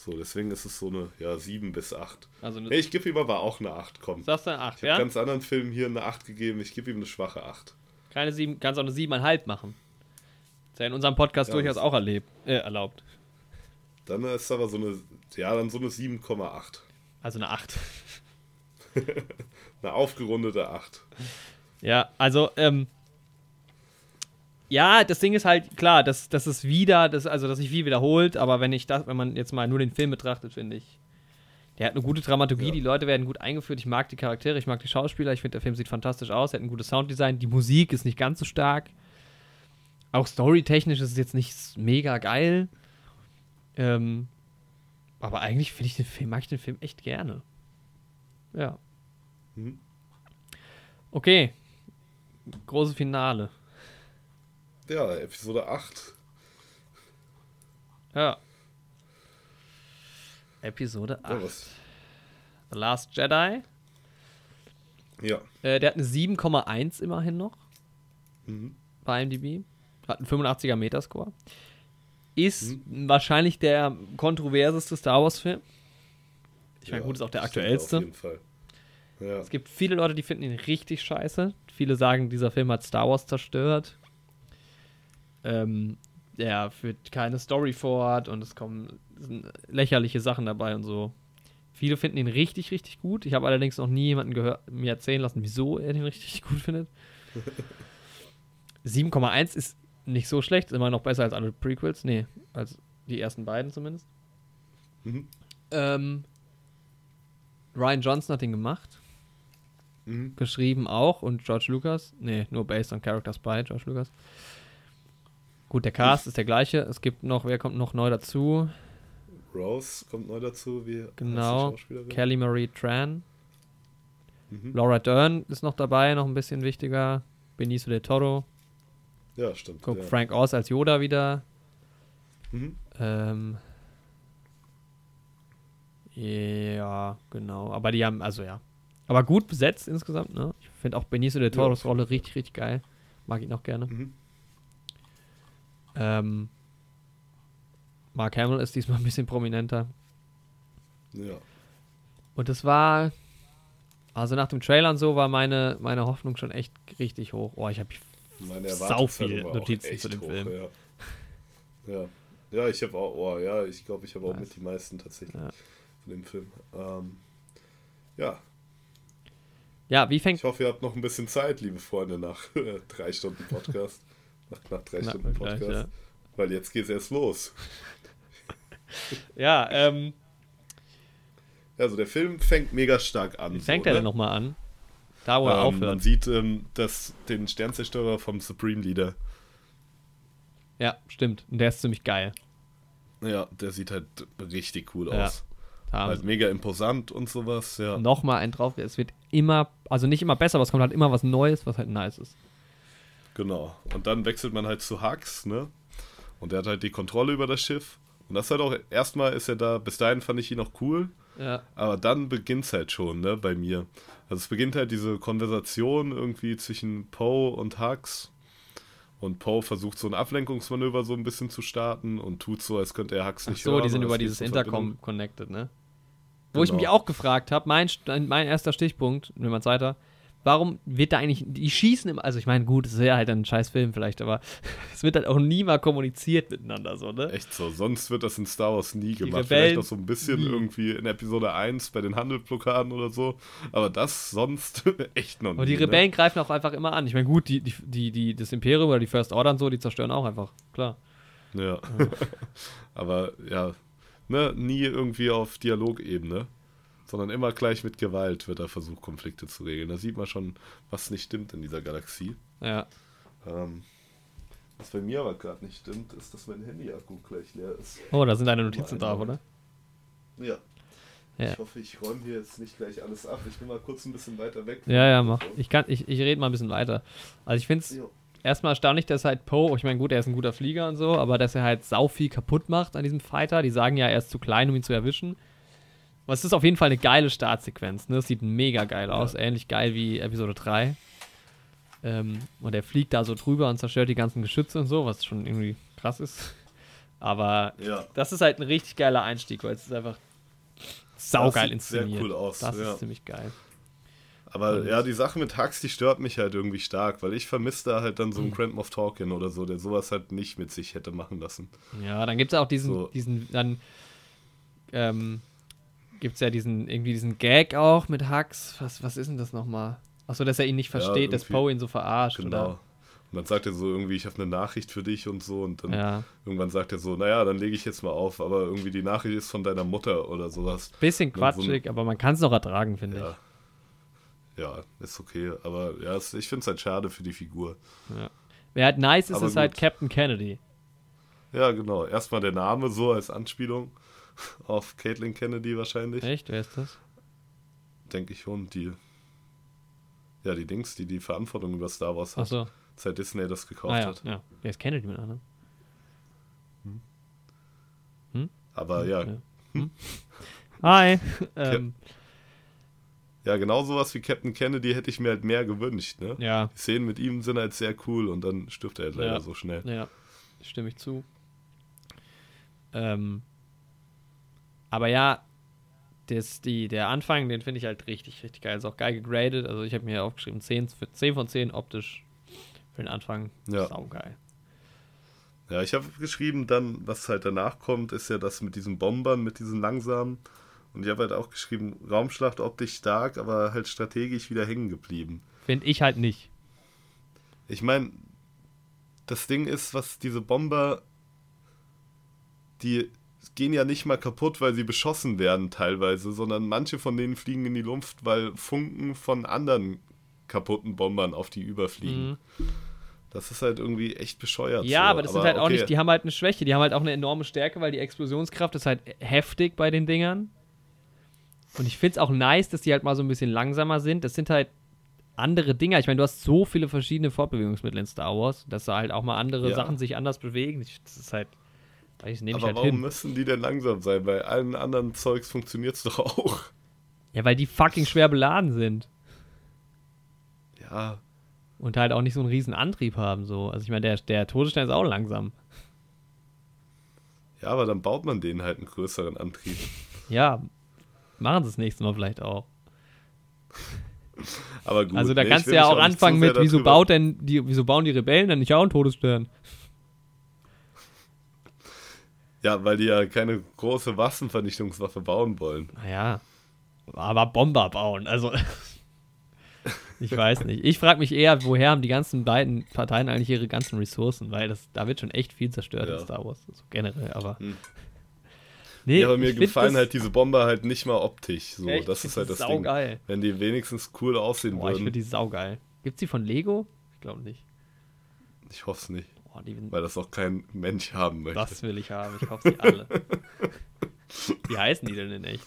So, deswegen ist es so eine, ja, 7 bis 8. Also Nee, ich gebe ihm aber auch eine 8, komm. sagst du eine 8, Ich habe ja? ganz anderen Filmen hier eine 8 gegeben, ich gebe ihm eine schwache 8. Keine 7, kannst auch eine 7,5 machen. Ist ja in unserem Podcast Ja, durchaus auch erlebt, äh, erlaubt. Dann ist aber so eine, ja, dann so eine 7,8. Also eine 8. Eine aufgerundete 8. Ja, also, ähm, ja, das Ding ist halt, klar, das, das ist wieder, das, also, dass sich viel wiederholt, aber wenn ich das, wenn man jetzt mal nur den Film betrachtet, finde ich, der hat eine gute Dramaturgie, Ja. die Leute werden gut eingeführt, ich mag die Charaktere, ich mag die Schauspieler, ich finde, der Film sieht fantastisch aus, er hat ein gutes Sounddesign, die Musik ist nicht ganz so stark. Auch storytechnisch ist es jetzt nicht mega geil. Ähm, aber eigentlich finde ich den Film, mag ich den Film echt gerne. Ja. Mhm. Okay. Große Finale. Ja, Episode 8. Ja. Episode 8. Ja, was? The Last Jedi. Ja. Äh, der hat eine 7,1 immerhin noch Mhm. bei IMDb. Hat einen 85er Metascore. Ist Mhm. wahrscheinlich der kontroverseste Star Wars-Film. Ich meine, Ja, gut, ist auch der aktuellste. Auf jeden Fall. Ja. Es gibt viele Leute, die finden ihn richtig scheiße. Viele sagen, dieser Film hat Star Wars zerstört. Ähm, der führt keine Story fort und es kommen lächerliche Sachen dabei und so. Viele finden ihn richtig, richtig gut. Ich habe allerdings noch nie jemanden gehört, mir erzählen lassen, wieso er den richtig gut findet. 7,1 ist nicht so schlecht, ist immer noch besser als alle Prequels. Nee, als die ersten beiden zumindest. Mhm. Ähm, Ryan Johnson hat den gemacht Mhm. geschrieben auch und George Lucas. Nee, nur based on characters by George Lucas. Gut, der Cast ist der gleiche. Es gibt noch, wer kommt noch neu dazu? Rose kommt neu dazu, wie Genau. Kelly Marie Tran. Mhm. Laura Dern ist noch dabei, noch ein bisschen wichtiger. Benicio del Toro. Ja, stimmt. Guck, ja. Frank Oz als Yoda wieder. Mhm. Ähm, ja, genau. Aber die haben, also ja. Aber gut besetzt insgesamt, ne? Ich finde auch Benicio del Ja, Toros jeden Rolle richtig, richtig geil. Mag ihn auch gerne. Mhm. Ähm, Mark Hamill ist diesmal ein bisschen prominenter. Ja. Und das war, also nach dem Trailer und so war meine, meine Hoffnung schon echt richtig hoch. Oh, ich habe Sau viel Notizen zu dem hoch, Film. Ja, ja. ja ich habe auch, oh, ja, ich glaube, ich habe auch mit die meisten tatsächlich Ja. von dem Film. Ähm, ja, Ja, wie fängt. ich hoffe, ihr habt noch ein bisschen Zeit, liebe Freunde, nach drei Stunden Podcast. Nach knapp drei Na, Stunden gleich, Podcast. ja. Weil jetzt geht's erst los. Ja, ähm, Also der Film fängt mega stark an. wie fängt so, er ne? denn nochmal an? Da, wo er Ähm, aufhört. man sieht ähm, das, den Sternzerstörer vom Supreme Leader. Ja, stimmt. Und der ist ziemlich geil. Ja, der sieht halt richtig cool Ja. aus. Halt mega imposant und sowas, ja. nochmal einen drauf. Es wird immer, also nicht immer besser, aber es kommt halt immer was Neues, was halt nice ist. Genau. Und dann wechselt man halt zu Hux, ne? Und der hat halt die Kontrolle über das Schiff. Und das halt auch, erstmal ist er da, bis dahin fand ich ihn auch cool, Ja. aber dann beginnt's halt schon, ne, bei mir. Also es beginnt halt diese Konversation irgendwie zwischen Poe und Hux. Und Poe versucht so ein Ablenkungsmanöver so ein bisschen zu starten und tut so, als könnte er Hux Ach nicht so, hören. die sind über es dieses Intercom connected, ne? Wo ich Genau. mich auch gefragt habe, mein, mein erster Stichpunkt, wenn man weiter, warum wird da eigentlich, die schießen immer, also ich meine, gut, es ist ja halt ein scheiß Film vielleicht, aber es wird halt auch nie mal kommuniziert miteinander, so, ne? Echt so, sonst wird das in Star Wars nie gemacht. Rebellen Vielleicht noch so ein bisschen nie. irgendwie in Episode 1 bei den Handelblockaden oder so. Aber das sonst echt noch nie. Und die ne? Rebellen greifen auch einfach immer an. Ich meine, gut, die, die, die, die, das Imperium oder die First Order und so, die zerstören auch einfach, klar. Ja. Aber ja, ne, nie irgendwie auf Dialogebene, sondern immer gleich mit Gewalt wird da versucht, Konflikte zu regeln. Da sieht man schon, was nicht stimmt in dieser Galaxie. Ja. Ähm, was bei mir aber gerade nicht stimmt, ist, dass mein Handy-Akku gleich leer ist. Oh, da sind deine Notizen drauf, oder? Ja. Ja. Ich hoffe, ich räume hier jetzt nicht gleich alles ab. Ich bin mal kurz ein bisschen weiter weg. Ja, ja, mach. Ich, kann, ich, ich rede mal ein bisschen weiter. Also ich finde es erstmal erstaunlich, dass halt Poe, ich meine, gut, er ist ein guter Flieger und so, aber dass er halt sau viel kaputt macht an diesem Fighter. Die sagen ja, er ist zu klein, um ihn zu erwischen. Aber es ist auf jeden Fall eine geile Startsequenz, ne? Es sieht mega geil aus, ähnlich geil wie Episode 3. Ähm, und er fliegt da so drüber und zerstört die ganzen Geschütze und so, was schon irgendwie krass ist. Aber Ja. das ist halt ein richtig geiler Einstieg, weil es ist einfach saugeil sieht sehr inszeniert. cool aus, Das ja. ist ziemlich geil. Aber ja, die Sache mit Hux, die stört mich halt irgendwie stark, weil ich vermisse da halt dann Mhm. so einen Grand Moff oder so, der sowas halt nicht mit sich hätte machen lassen. Ja, dann gibt es auch diesen, So. diesen, dann ähm, gibt es ja diesen, irgendwie diesen Gag auch mit Hux. Was, was ist denn das nochmal? Achso, dass er ihn nicht versteht, dass irgendwie- Poe ihn so verarscht, Genau. Und dann sagt er so irgendwie, ich habe eine Nachricht für dich und so. Und dann oder? Ja. irgendwann sagt er so, naja, dann lege ich jetzt mal auf, aber irgendwie die Nachricht ist von deiner Mutter oder sowas. Bisschen Dann so ein- quatschig, aber man kann es noch ertragen, finde Ja. Ja, ist okay. Aber ja, es, ich finde es halt schade für die Figur. ich. Ja. Wer halt nice ist, Aber ist halt gut. Captain Kennedy. Ja, genau. Erstmal der Name so als Anspielung auf Caitlin Kennedy wahrscheinlich. Echt? Wer ist das? Denke ich schon. Die, ja, die Dings, die die Verantwortung über Star Wars hat, Achso. seit Disney das gekauft Ah ja, hat. ja. Wer ist Kennedy mit anderen? Aber ja, Ja. Hm? Hi. ähm, ja, genau sowas wie Captain Kennedy hätte ich mir halt mehr gewünscht. Ne? ja, Die Szenen mit ihm sind halt sehr cool und dann stirbt er halt leider Ja. so schnell. Ja, stimme ich zu. Ähm, aber ja, das, die, der Anfang, den finde ich halt richtig, richtig geil. Ist auch geil gegradet. Also ich habe mir aufgeschrieben, 10, für 10 von 10 optisch für den Anfang. Ja. Saugeil. Ja, ich habe geschrieben, dann, was halt danach kommt, ist ja das mit diesen Bombern, mit diesen langsamen. Und ich habe halt auch geschrieben, Raumschlacht optisch stark, aber halt strategisch wieder hängen geblieben. Finde ich halt nicht. Ich meine, das Ding ist, was diese Bomber, die gehen ja nicht mal kaputt, weil sie beschossen werden teilweise, sondern manche von denen fliegen in die Luft, weil Funken von anderen kaputten Bombern auf die überfliegen. Das ist halt irgendwie echt bescheuert. Ja, so. aber das sind halt auch okay. nicht, die haben halt eine Schwäche, die haben halt auch eine enorme Stärke, weil die Explosionskraft ist halt heftig bei den Dingern. Und ich finde es auch nice, dass die halt mal so ein bisschen langsamer sind. Das sind halt andere Dinger. Ich meine, du hast so viele verschiedene Fortbewegungsmittel in Star Wars, dass da halt auch mal andere Ja. Sachen sich anders bewegen. Das ist halt, ich, nehme Aber halt warum hin. müssen die denn langsam sein? Bei allen anderen Zeugs funktioniert es doch auch. Ja, weil die fucking schwer beladen sind. Ja, Und halt auch nicht so einen riesen Antrieb haben. So. Also ich meine, der, der Todesstern ist auch langsam. ja, aber dann baut man denen halt einen größeren Antrieb. Ja, machen sie das nächste Mal vielleicht auch. Aber gut. Also da nee, kannst du ja auch anfangen mit, wieso baut denn die, wieso bauen die Rebellen denn nicht auch einen Todesstern? Ja, weil die ja keine große Waffenvernichtungswaffe bauen wollen. Naja, aber Bomber bauen, also ich weiß nicht. Ich frage mich eher, woher haben die ganzen beiden Parteien eigentlich ihre ganzen Ressourcen, weil das, da wird schon echt viel zerstört Ja. in Star Wars, so generell, aber Hm. Nee, ja, aber mir gefallen halt diese Bomber halt nicht mal optisch. So, Echt? das ist halt das die Ding. saugeil. Wenn die wenigstens cool aussehen Boah, ich finde würden. die saugeil. Gibt's die von Lego? Ich glaube nicht. Ich hoffe es nicht, Die weil das auch kein Mensch haben möchte. Das will ich haben. Ich kaufe sie alle. Wie heißen die denn in echt?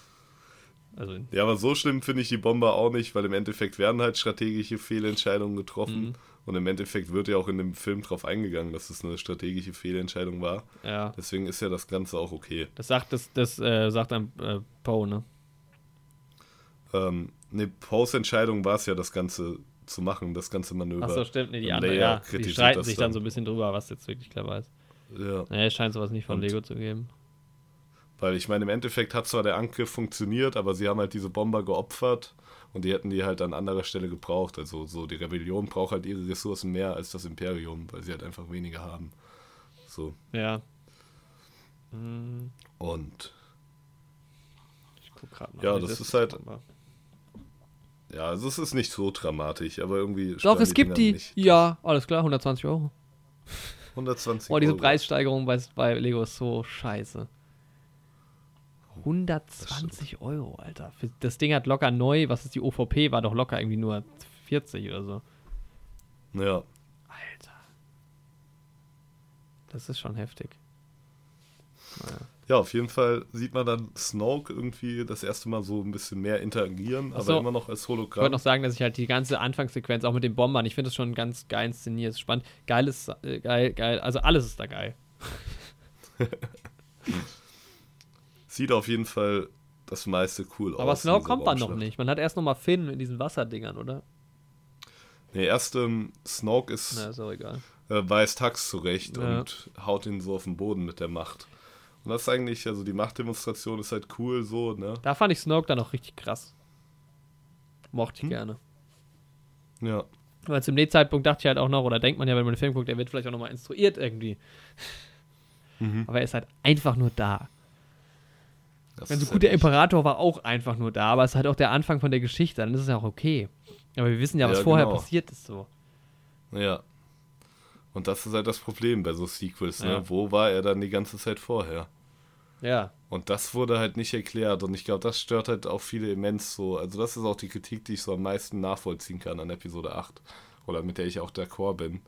Also, Ja, aber so schlimm finde ich die Bomber auch nicht, weil im Endeffekt werden halt strategische Fehlentscheidungen getroffen. Mhm. Und im Endeffekt wird ja auch in dem Film drauf eingegangen, dass es eine strategische Fehlentscheidung war. ja. Deswegen ist ja das Ganze auch okay. Das sagt, das, das äh, sagt dann äh, Poe, ne? Ähm, eine Post-Entscheidung war es ja, das Ganze zu machen, das ganze Manöver. Achso, stimmt. Nee, die Und andere, Leia ja. Die streiten das sich dann dann. so ein bisschen drüber, was jetzt wirklich clever ist. Ja, Naja, es scheint sowas nicht von Und- Lego zu geben. weil ich meine, im Endeffekt hat zwar der Angriff funktioniert, aber sie haben halt diese Bomber geopfert und die hätten die halt an anderer Stelle gebraucht. Also so die Rebellion braucht halt ihre Ressourcen mehr als das Imperium, weil sie halt einfach weniger haben. So. Ja. Und ich guck gerade mal. Ja, wie das ist halt- war. Ja, also es ist nicht so dramatisch, aber irgendwie. Doch, es gibt Dinger die. Nicht. Ja, alles klar, 120 Euro. 120 Boah, diese Euro. Preissteigerung bei, bei Lego ist so scheiße. 120 Euro, Alter. Das Ding hat locker neu, was ist die OVP, war doch locker irgendwie nur 40 oder so. Ja, Alter. Das ist schon heftig. Naja. Ja, auf jeden Fall sieht man dann Snoke irgendwie das erste Mal so ein bisschen mehr interagieren, Ach so. aber immer noch als Ich wollte Hologramm. noch sagen, dass ich halt die ganze Anfangssequenz auch mit den Bombern, ich finde das schon ganz geil inszeniert, ist spannend. Geiles, äh, geil, geil, also alles ist da geil. Sieht auf jeden Fall das meiste cool aus. Aber Snow in dieser kommt man noch nicht. Man hat erst noch mal Finn in diesen Wasserdingern, oder? Nee, erst ähm, Snoke ist, Na, ist äh, weist Hux zurecht Ja. und haut ihn so auf den Boden mit der Macht. Und das ist eigentlich, also die Machtdemonstration ist halt cool so, ne? Da fand ich Snoke dann auch richtig krass. Mochte ich Hm? gerne. Ja. Weil zum dem Zeitpunkt dachte ich halt auch noch, oder denkt man ja, wenn man den Film guckt, der wird vielleicht auch nochmal instruiert irgendwie. Mhm. Aber er ist halt einfach nur da. Das Wenn so ist gut der halt Imperator war auch einfach nur da, aber es ist halt auch der Anfang von der Geschichte, dann ist es ja auch okay. Aber wir wissen ja, was Ja, vorher genau. passiert ist so. Ja. Und das ist halt das Problem bei so Sequels, ne? Ja. Wo war er dann die ganze Zeit vorher? Ja. Und das wurde halt nicht erklärt und ich glaube, das stört halt auch viele immens so. Also das ist auch die Kritik, die ich so am meisten nachvollziehen kann an Episode 8 oder mit der ich auch d'accord bin,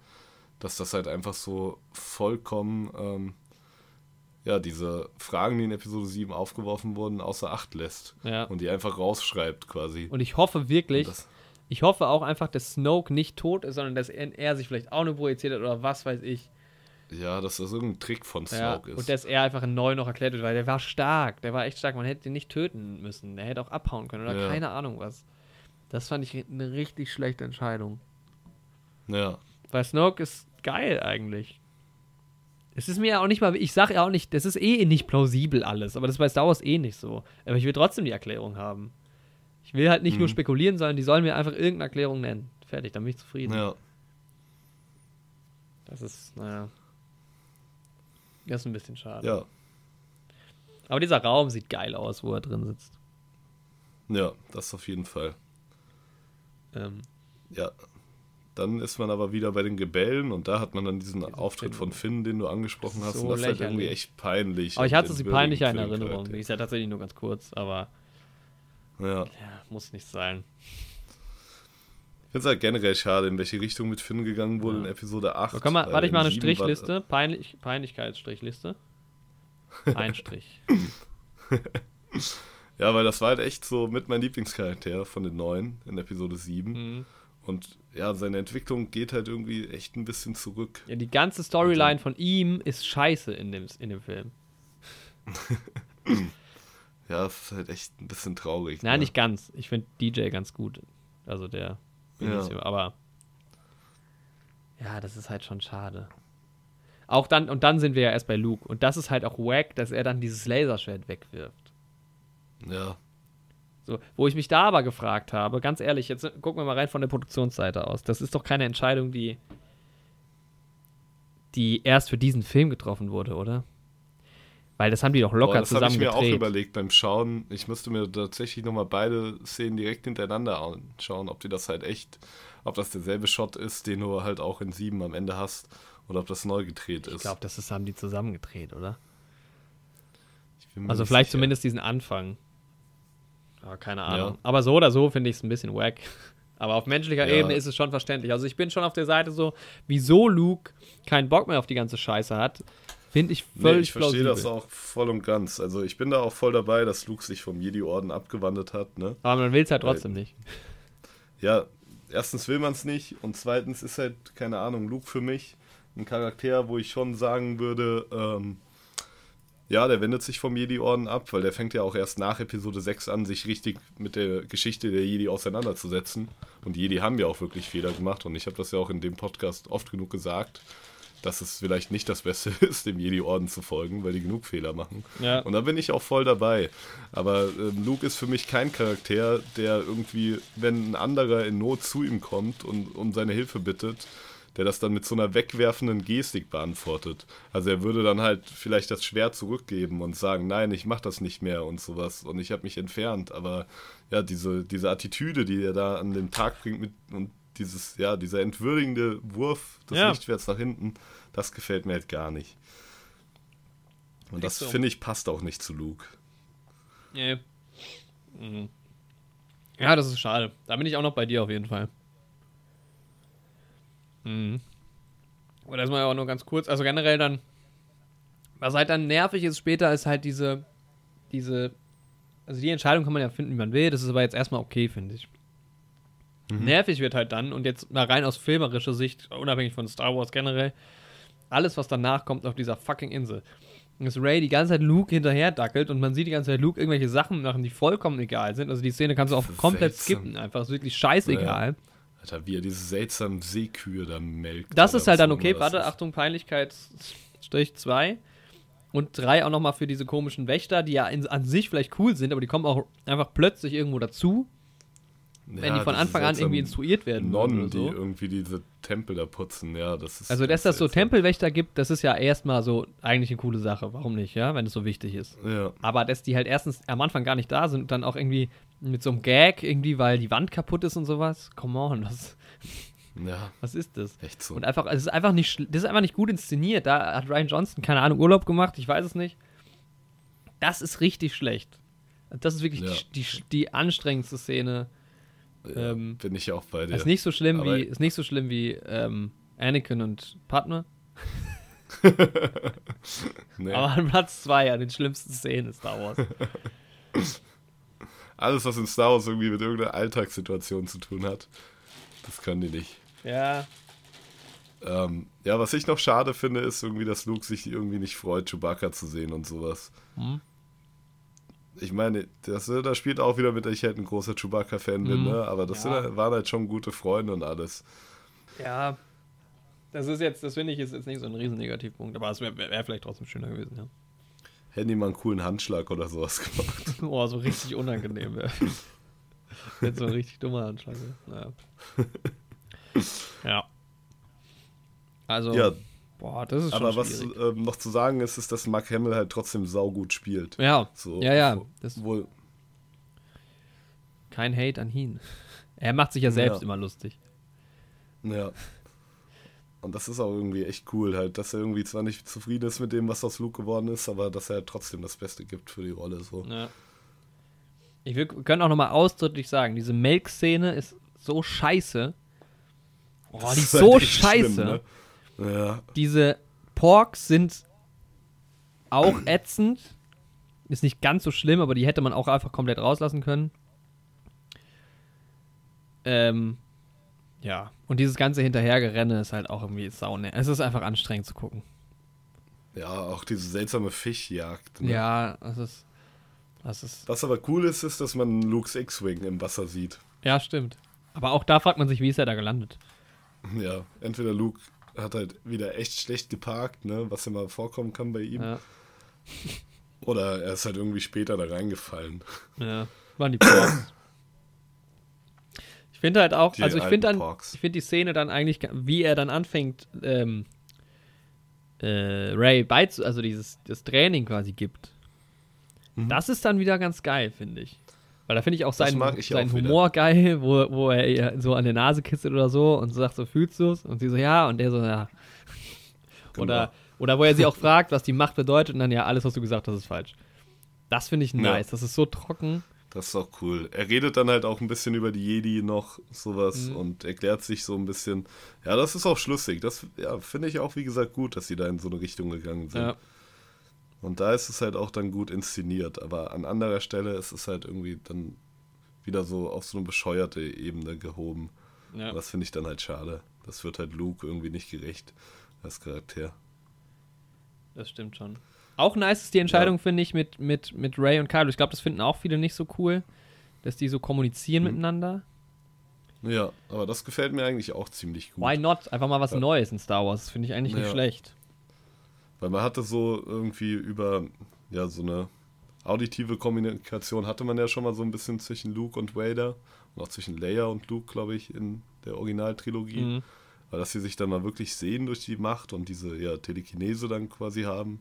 dass das halt einfach so vollkommen, ähm, ja, diese Fragen, die in Episode 7 aufgeworfen wurden, außer Acht lässt Ja. und die einfach rausschreibt quasi. Und ich hoffe wirklich, das, ich hoffe auch einfach, dass Snoke nicht tot ist, sondern dass er, er sich vielleicht auch nur projiziert hat oder was weiß ich. ja, dass das irgendein Trick von Ja, Snoke ist. und dass er einfach in neu noch erklärt wird, weil der war stark, der war echt stark, man hätte ihn nicht töten müssen, der hätte auch abhauen können oder Ja. keine Ahnung was. Das fand ich eine richtig schlechte Entscheidung. ja, Weil Snoke ist geil eigentlich. Es ist mir ja auch nicht mal, ich sage ja auch nicht, das ist eh nicht plausibel alles, aber das ist bei Star Wars eh nicht so. Aber ich will trotzdem die Erklärung haben. Ich will halt nicht nur Mhm. spekulieren, sondern die sollen mir einfach irgendeine Erklärung nennen. Fertig, dann bin ich zufrieden. ja. Das ist, naja. Das ist ein bisschen schade. Ja, Aber dieser Raum sieht geil aus, wo er drin sitzt. ja, das auf jeden Fall. Ähm, Ja. Dann ist man aber wieder bei den Gebällen und da hat man dann diesen Diesen Auftritt Finn. von Finn, den du angesprochen hast. So und das ist halt irgendwie lächerlich. echt peinlich. aber ich hatte es wie peinlicher in Erinnerung. Charakter. Die ist ja tatsächlich nur ganz kurz, aber Ja. ja, muss nicht sein. Ich finde es halt generell schade, in welche Richtung mit Finn gegangen wurde Ja. in Episode 8. So, komm mal, warte ich in mal eine 7 war- Strichliste. Peinlich, Peinlichkeitsstrichliste. Ein Strich. Ja, weil das war halt echt so mit mein Lieblingscharakter von den neuen in Episode 7. Mhm. Und ja, seine Entwicklung geht halt irgendwie echt ein bisschen zurück. Ja, die ganze Storyline von ihm ist scheiße in dem, in dem Film. Ja, das ist halt echt ein bisschen traurig. Nein, ne? nicht ganz. Ich finde DJ ganz gut. Also der Benicio, aber ja, das ist halt schon schade. Auch dann, und dann sind wir ja erst bei Luke. Und das ist halt auch wack, dass er dann dieses Laserschwert wegwirft. Ja, So, wo ich mich da aber gefragt habe, ganz ehrlich, jetzt gucken wir mal rein von der Produktionsseite aus. Das ist doch keine Entscheidung, die, die erst für diesen Film getroffen wurde, oder? Weil das haben die doch locker Boah, das habe ich zusammen mir auch überlegt beim Schauen. Ich müsste mir tatsächlich nochmal beide Szenen direkt hintereinander anschauen, ob die das halt echt, ob das derselbe Shot ist, den du halt auch in 7 am Ende hast, oder ob das neu gedreht Ich ist. glaube, das ist, haben die zusammen gedreht, oder? Ich Also vielleicht sicher. zumindest diesen Anfang. Ja, keine Ahnung. Ja. Aber so oder so finde ich es ein bisschen wack. Aber auf menschlicher Ja. Ebene ist es schon verständlich. Also ich bin schon auf der Seite so, wieso Luke keinen Bock mehr auf die ganze Scheiße hat, finde ich Nee, völlig ich verstehe plausibel. das auch voll und ganz. Also ich bin da auch voll dabei, dass Luke sich vom Jedi-Orden abgewandt hat, ne? Aber man will es halt trotzdem nicht. Ja, erstens will man es nicht und zweitens ist halt, keine Ahnung, Luke für mich ein Charakter, wo ich schon sagen würde, ähm, ja, der wendet sich vom Jedi-Orden ab, weil der fängt ja auch erst nach Episode 6 an, sich richtig mit der Geschichte der Jedi auseinanderzusetzen. Und Jedi haben ja auch wirklich Fehler gemacht und ich habe das ja auch in dem Podcast oft genug gesagt, dass es vielleicht nicht das Beste ist, dem Jedi-Orden zu folgen, weil die genug Fehler machen. Ja. Und da bin ich auch voll dabei. Aber ähm, Luke ist für mich kein Charakter, der irgendwie, wenn ein anderer in Not zu ihm kommt und um seine Hilfe bittet, der das dann mit so einer wegwerfenden Gestik beantwortet. Also er würde dann halt vielleicht das Schwert zurückgeben und sagen, nein, ich mach das nicht mehr und sowas und ich habe mich entfernt. Aber ja, diese, diese Attitüde, die er da an den Tag bringt mit und dieses, ja, dieser entwürdigende Wurf des Ja. Lichtschwerts nach hinten, das gefällt mir halt gar nicht. Und das finde ich passt auch nicht zu Luke. Nee. Mhm. Ja, das ist schade. Da bin ich auch noch bei dir auf jeden Fall. Mhm. Aber das mal ja auch nur ganz kurz. Also generell dann, was halt dann nervig ist später, ist halt diese, diese, also die Entscheidung kann man ja finden, wie man will. Das ist aber jetzt erstmal okay, finde ich. Nervig wird halt dann, und jetzt mal rein aus filmerischer Sicht, unabhängig von Star Wars generell, alles, was danach kommt auf dieser fucking Insel. Dass Ray die ganze Zeit Luke hinterher dackelt und man sieht die ganze Zeit Luke irgendwelche Sachen machen, die vollkommen egal sind. Also die Szene kannst du auch komplett seltsam. skippen, einfach. Ist wirklich scheißegal. Alter, wie er diese seltsamen Seekühe da melkt. Das ist halt dann okay. Warte. Achtung, Peinlichkeit Strich 2. Und drei auch nochmal für diese komischen Wächter, die ja in, an sich vielleicht cool sind, aber die kommen auch einfach plötzlich irgendwo dazu, wenn Ja, die von Anfang an irgendwie instruiert werden. Nonnen, so. die irgendwie diese Tempel da putzen, ja, das ist. Also, dass das so. Tempelwächter gibt, das ist ja erstmal so eigentlich eine coole Sache. Warum nicht, ja, wenn es so wichtig ist. Ja, Aber dass die halt erstens am Anfang gar nicht da sind und dann auch irgendwie mit so einem Gag irgendwie, weil die Wand kaputt ist und sowas. Come on, was, ja, was ist das? echt so. Und einfach, es ist einfach nicht, das ist einfach nicht gut inszeniert. Da hat Ryan Johnson, keine Ahnung, Urlaub gemacht, ich weiß es nicht. Das ist richtig schlecht. Das ist wirklich Ja. die, die, die anstrengendste Szene. Ja, ähm, bin ich auch bei dir. Ist nicht so schlimm Aber- wie, ist nicht so schlimm wie ähm, Anakin und Padme. Nee. Aber an Platz zwei an den schlimmsten Szenen in Star Wars. Alles, was in Star Wars irgendwie mit irgendeiner Alltagssituation zu tun hat, das können die nicht. ja. Ähm, ja, was ich noch schade finde, ist irgendwie, dass Luke sich irgendwie nicht freut, Chewbacca zu sehen und sowas. Hm. Ich meine, das, äh, da spielt auch wieder mit, dass ich halt ein großer Chewbacca-Fan bin, Mhm. ne? aber das Ja. halt- waren halt schon gute Freunde und alles. Ja. Das ist jetzt, das finde ich, ist jetzt nicht so ein riesen Negativpunkt, aber es wäre wär vielleicht trotzdem schöner gewesen, ja. Hätten die mal einen coolen Handschlag oder sowas gemacht. Boah, so richtig unangenehm wäre. Jetzt so ein richtig dummer Anschlag. Naja. Ja. Also, Ja, boah, das ist schon aber was ähm, noch zu sagen ist, ist, dass Mark Hamill halt trotzdem saugut spielt. Ja, So, ja, ja. Das, Wohl, kein Hate an ihn. Er macht sich ja selbst Ja. immer lustig. ja. Und das ist auch irgendwie echt cool, halt, dass er irgendwie zwar nicht zufrieden ist mit dem, was aus Luke geworden ist, aber dass er trotzdem das Beste gibt für die Rolle. So. Ja. Ich will, können auch nochmal ausdrücklich sagen, diese Melk-Szene ist so scheiße. Oh, Das die ist ist halt so echt scheiße. schlimm, ne? Ja, Diese Porks sind auch ätzend. Ist nicht ganz so schlimm, aber die hätte man auch einfach komplett rauslassen können. Ähm, ja. Und dieses ganze Hinterhergerenne ist halt auch irgendwie saune. Es ist einfach anstrengend zu gucken. ja, auch diese seltsame Fischjagd. Ne? Ja, es ist. Das ist. Was aber cool ist, ist, dass man Lukes X-Wing im Wasser sieht. Ja, stimmt. Aber auch da fragt man sich, wie ist er da gelandet? Ja, entweder Luke hat halt wieder echt schlecht geparkt, ne, was immer vorkommen kann bei ihm, Ja. oder er ist halt irgendwie später da reingefallen. Ja, waren die Porks. Ich finde halt auch, Die also ich finde dann, ich finde die Szene dann eigentlich, wie er dann anfängt, ähm, äh, Ray beizu, also dieses das Training quasi gibt. Mhm. Das ist dann wieder ganz geil, finde ich. Weil da finde ich auch seinen, ich seinen auch wieder. Humor geil, wo, wo er ihr so an der Nase kitzelt oder so und sagt so, fühlst du es? Und sie so, ja, und der so, ja. Genau. Oder, oder wo er sie auch fragt, was die Macht bedeutet und dann, ja, alles, was du gesagt hast, ist falsch. Das finde ich nice. Ja. Das ist so trocken. Das ist auch cool. Er redet dann halt auch ein bisschen über die Jedi noch, sowas, mhm. und erklärt sich so ein bisschen. Ja, das ist auch schlüssig. Das ja, finde ich auch, wie gesagt, gut, dass sie da in so eine Richtung gegangen sind. Ja. Und da ist es halt auch dann gut inszeniert. Aber an anderer Stelle ist es halt irgendwie dann wieder so auf so eine bescheuerte Ebene gehoben. Ja. das finde ich dann halt schade. Das wird halt Luke irgendwie nicht gerecht als Charakter. Das stimmt schon. Auch nice ist die Entscheidung, ja. finde ich, mit, mit, mit Ray und Kylo. Ich glaube, das finden auch viele nicht so cool, dass die so kommunizieren mhm. miteinander. Ja, aber das gefällt mir eigentlich auch ziemlich gut. Why not? Einfach mal was ja. Neues in Star Wars. Das finde ich eigentlich nicht schlecht. Weil man hatte so irgendwie über, ja, so eine auditive Kommunikation hatte man ja schon mal so ein bisschen zwischen Luke und Vader und auch zwischen Leia und Luke, glaube ich, in der Originaltrilogie. Mhm. Weil dass sie sich dann mal wirklich sehen durch die Macht und diese ja, Telekinese dann quasi haben,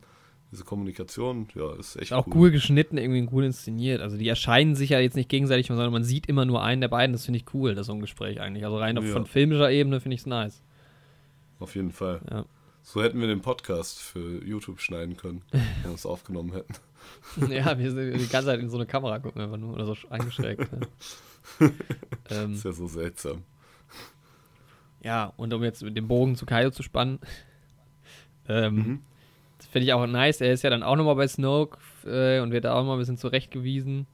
diese Kommunikation, ja, ist echt auch cool. cool geschnitten, irgendwie cool inszeniert. Also die erscheinen sich ja jetzt nicht gegenseitig, sondern man sieht immer nur einen der beiden. Das finde ich cool, das so ein Gespräch eigentlich. Also rein ja. von filmischer Ebene finde ich es nice. Auf jeden Fall. Ja. So hätten wir den Podcast für YouTube schneiden können, wenn wir es aufgenommen hätten. ja, wir sind die ganze Zeit in so eine Kamera gucken einfach nur oder so eingeschränkt. Ja. ähm, ist ja so seltsam. Ja, und um jetzt den Bogen zu Kaio zu spannen, ähm, mhm. finde ich auch nice. Er ist ja dann auch nochmal bei Snoke äh, und wird da auch mal ein bisschen zurechtgewiesen.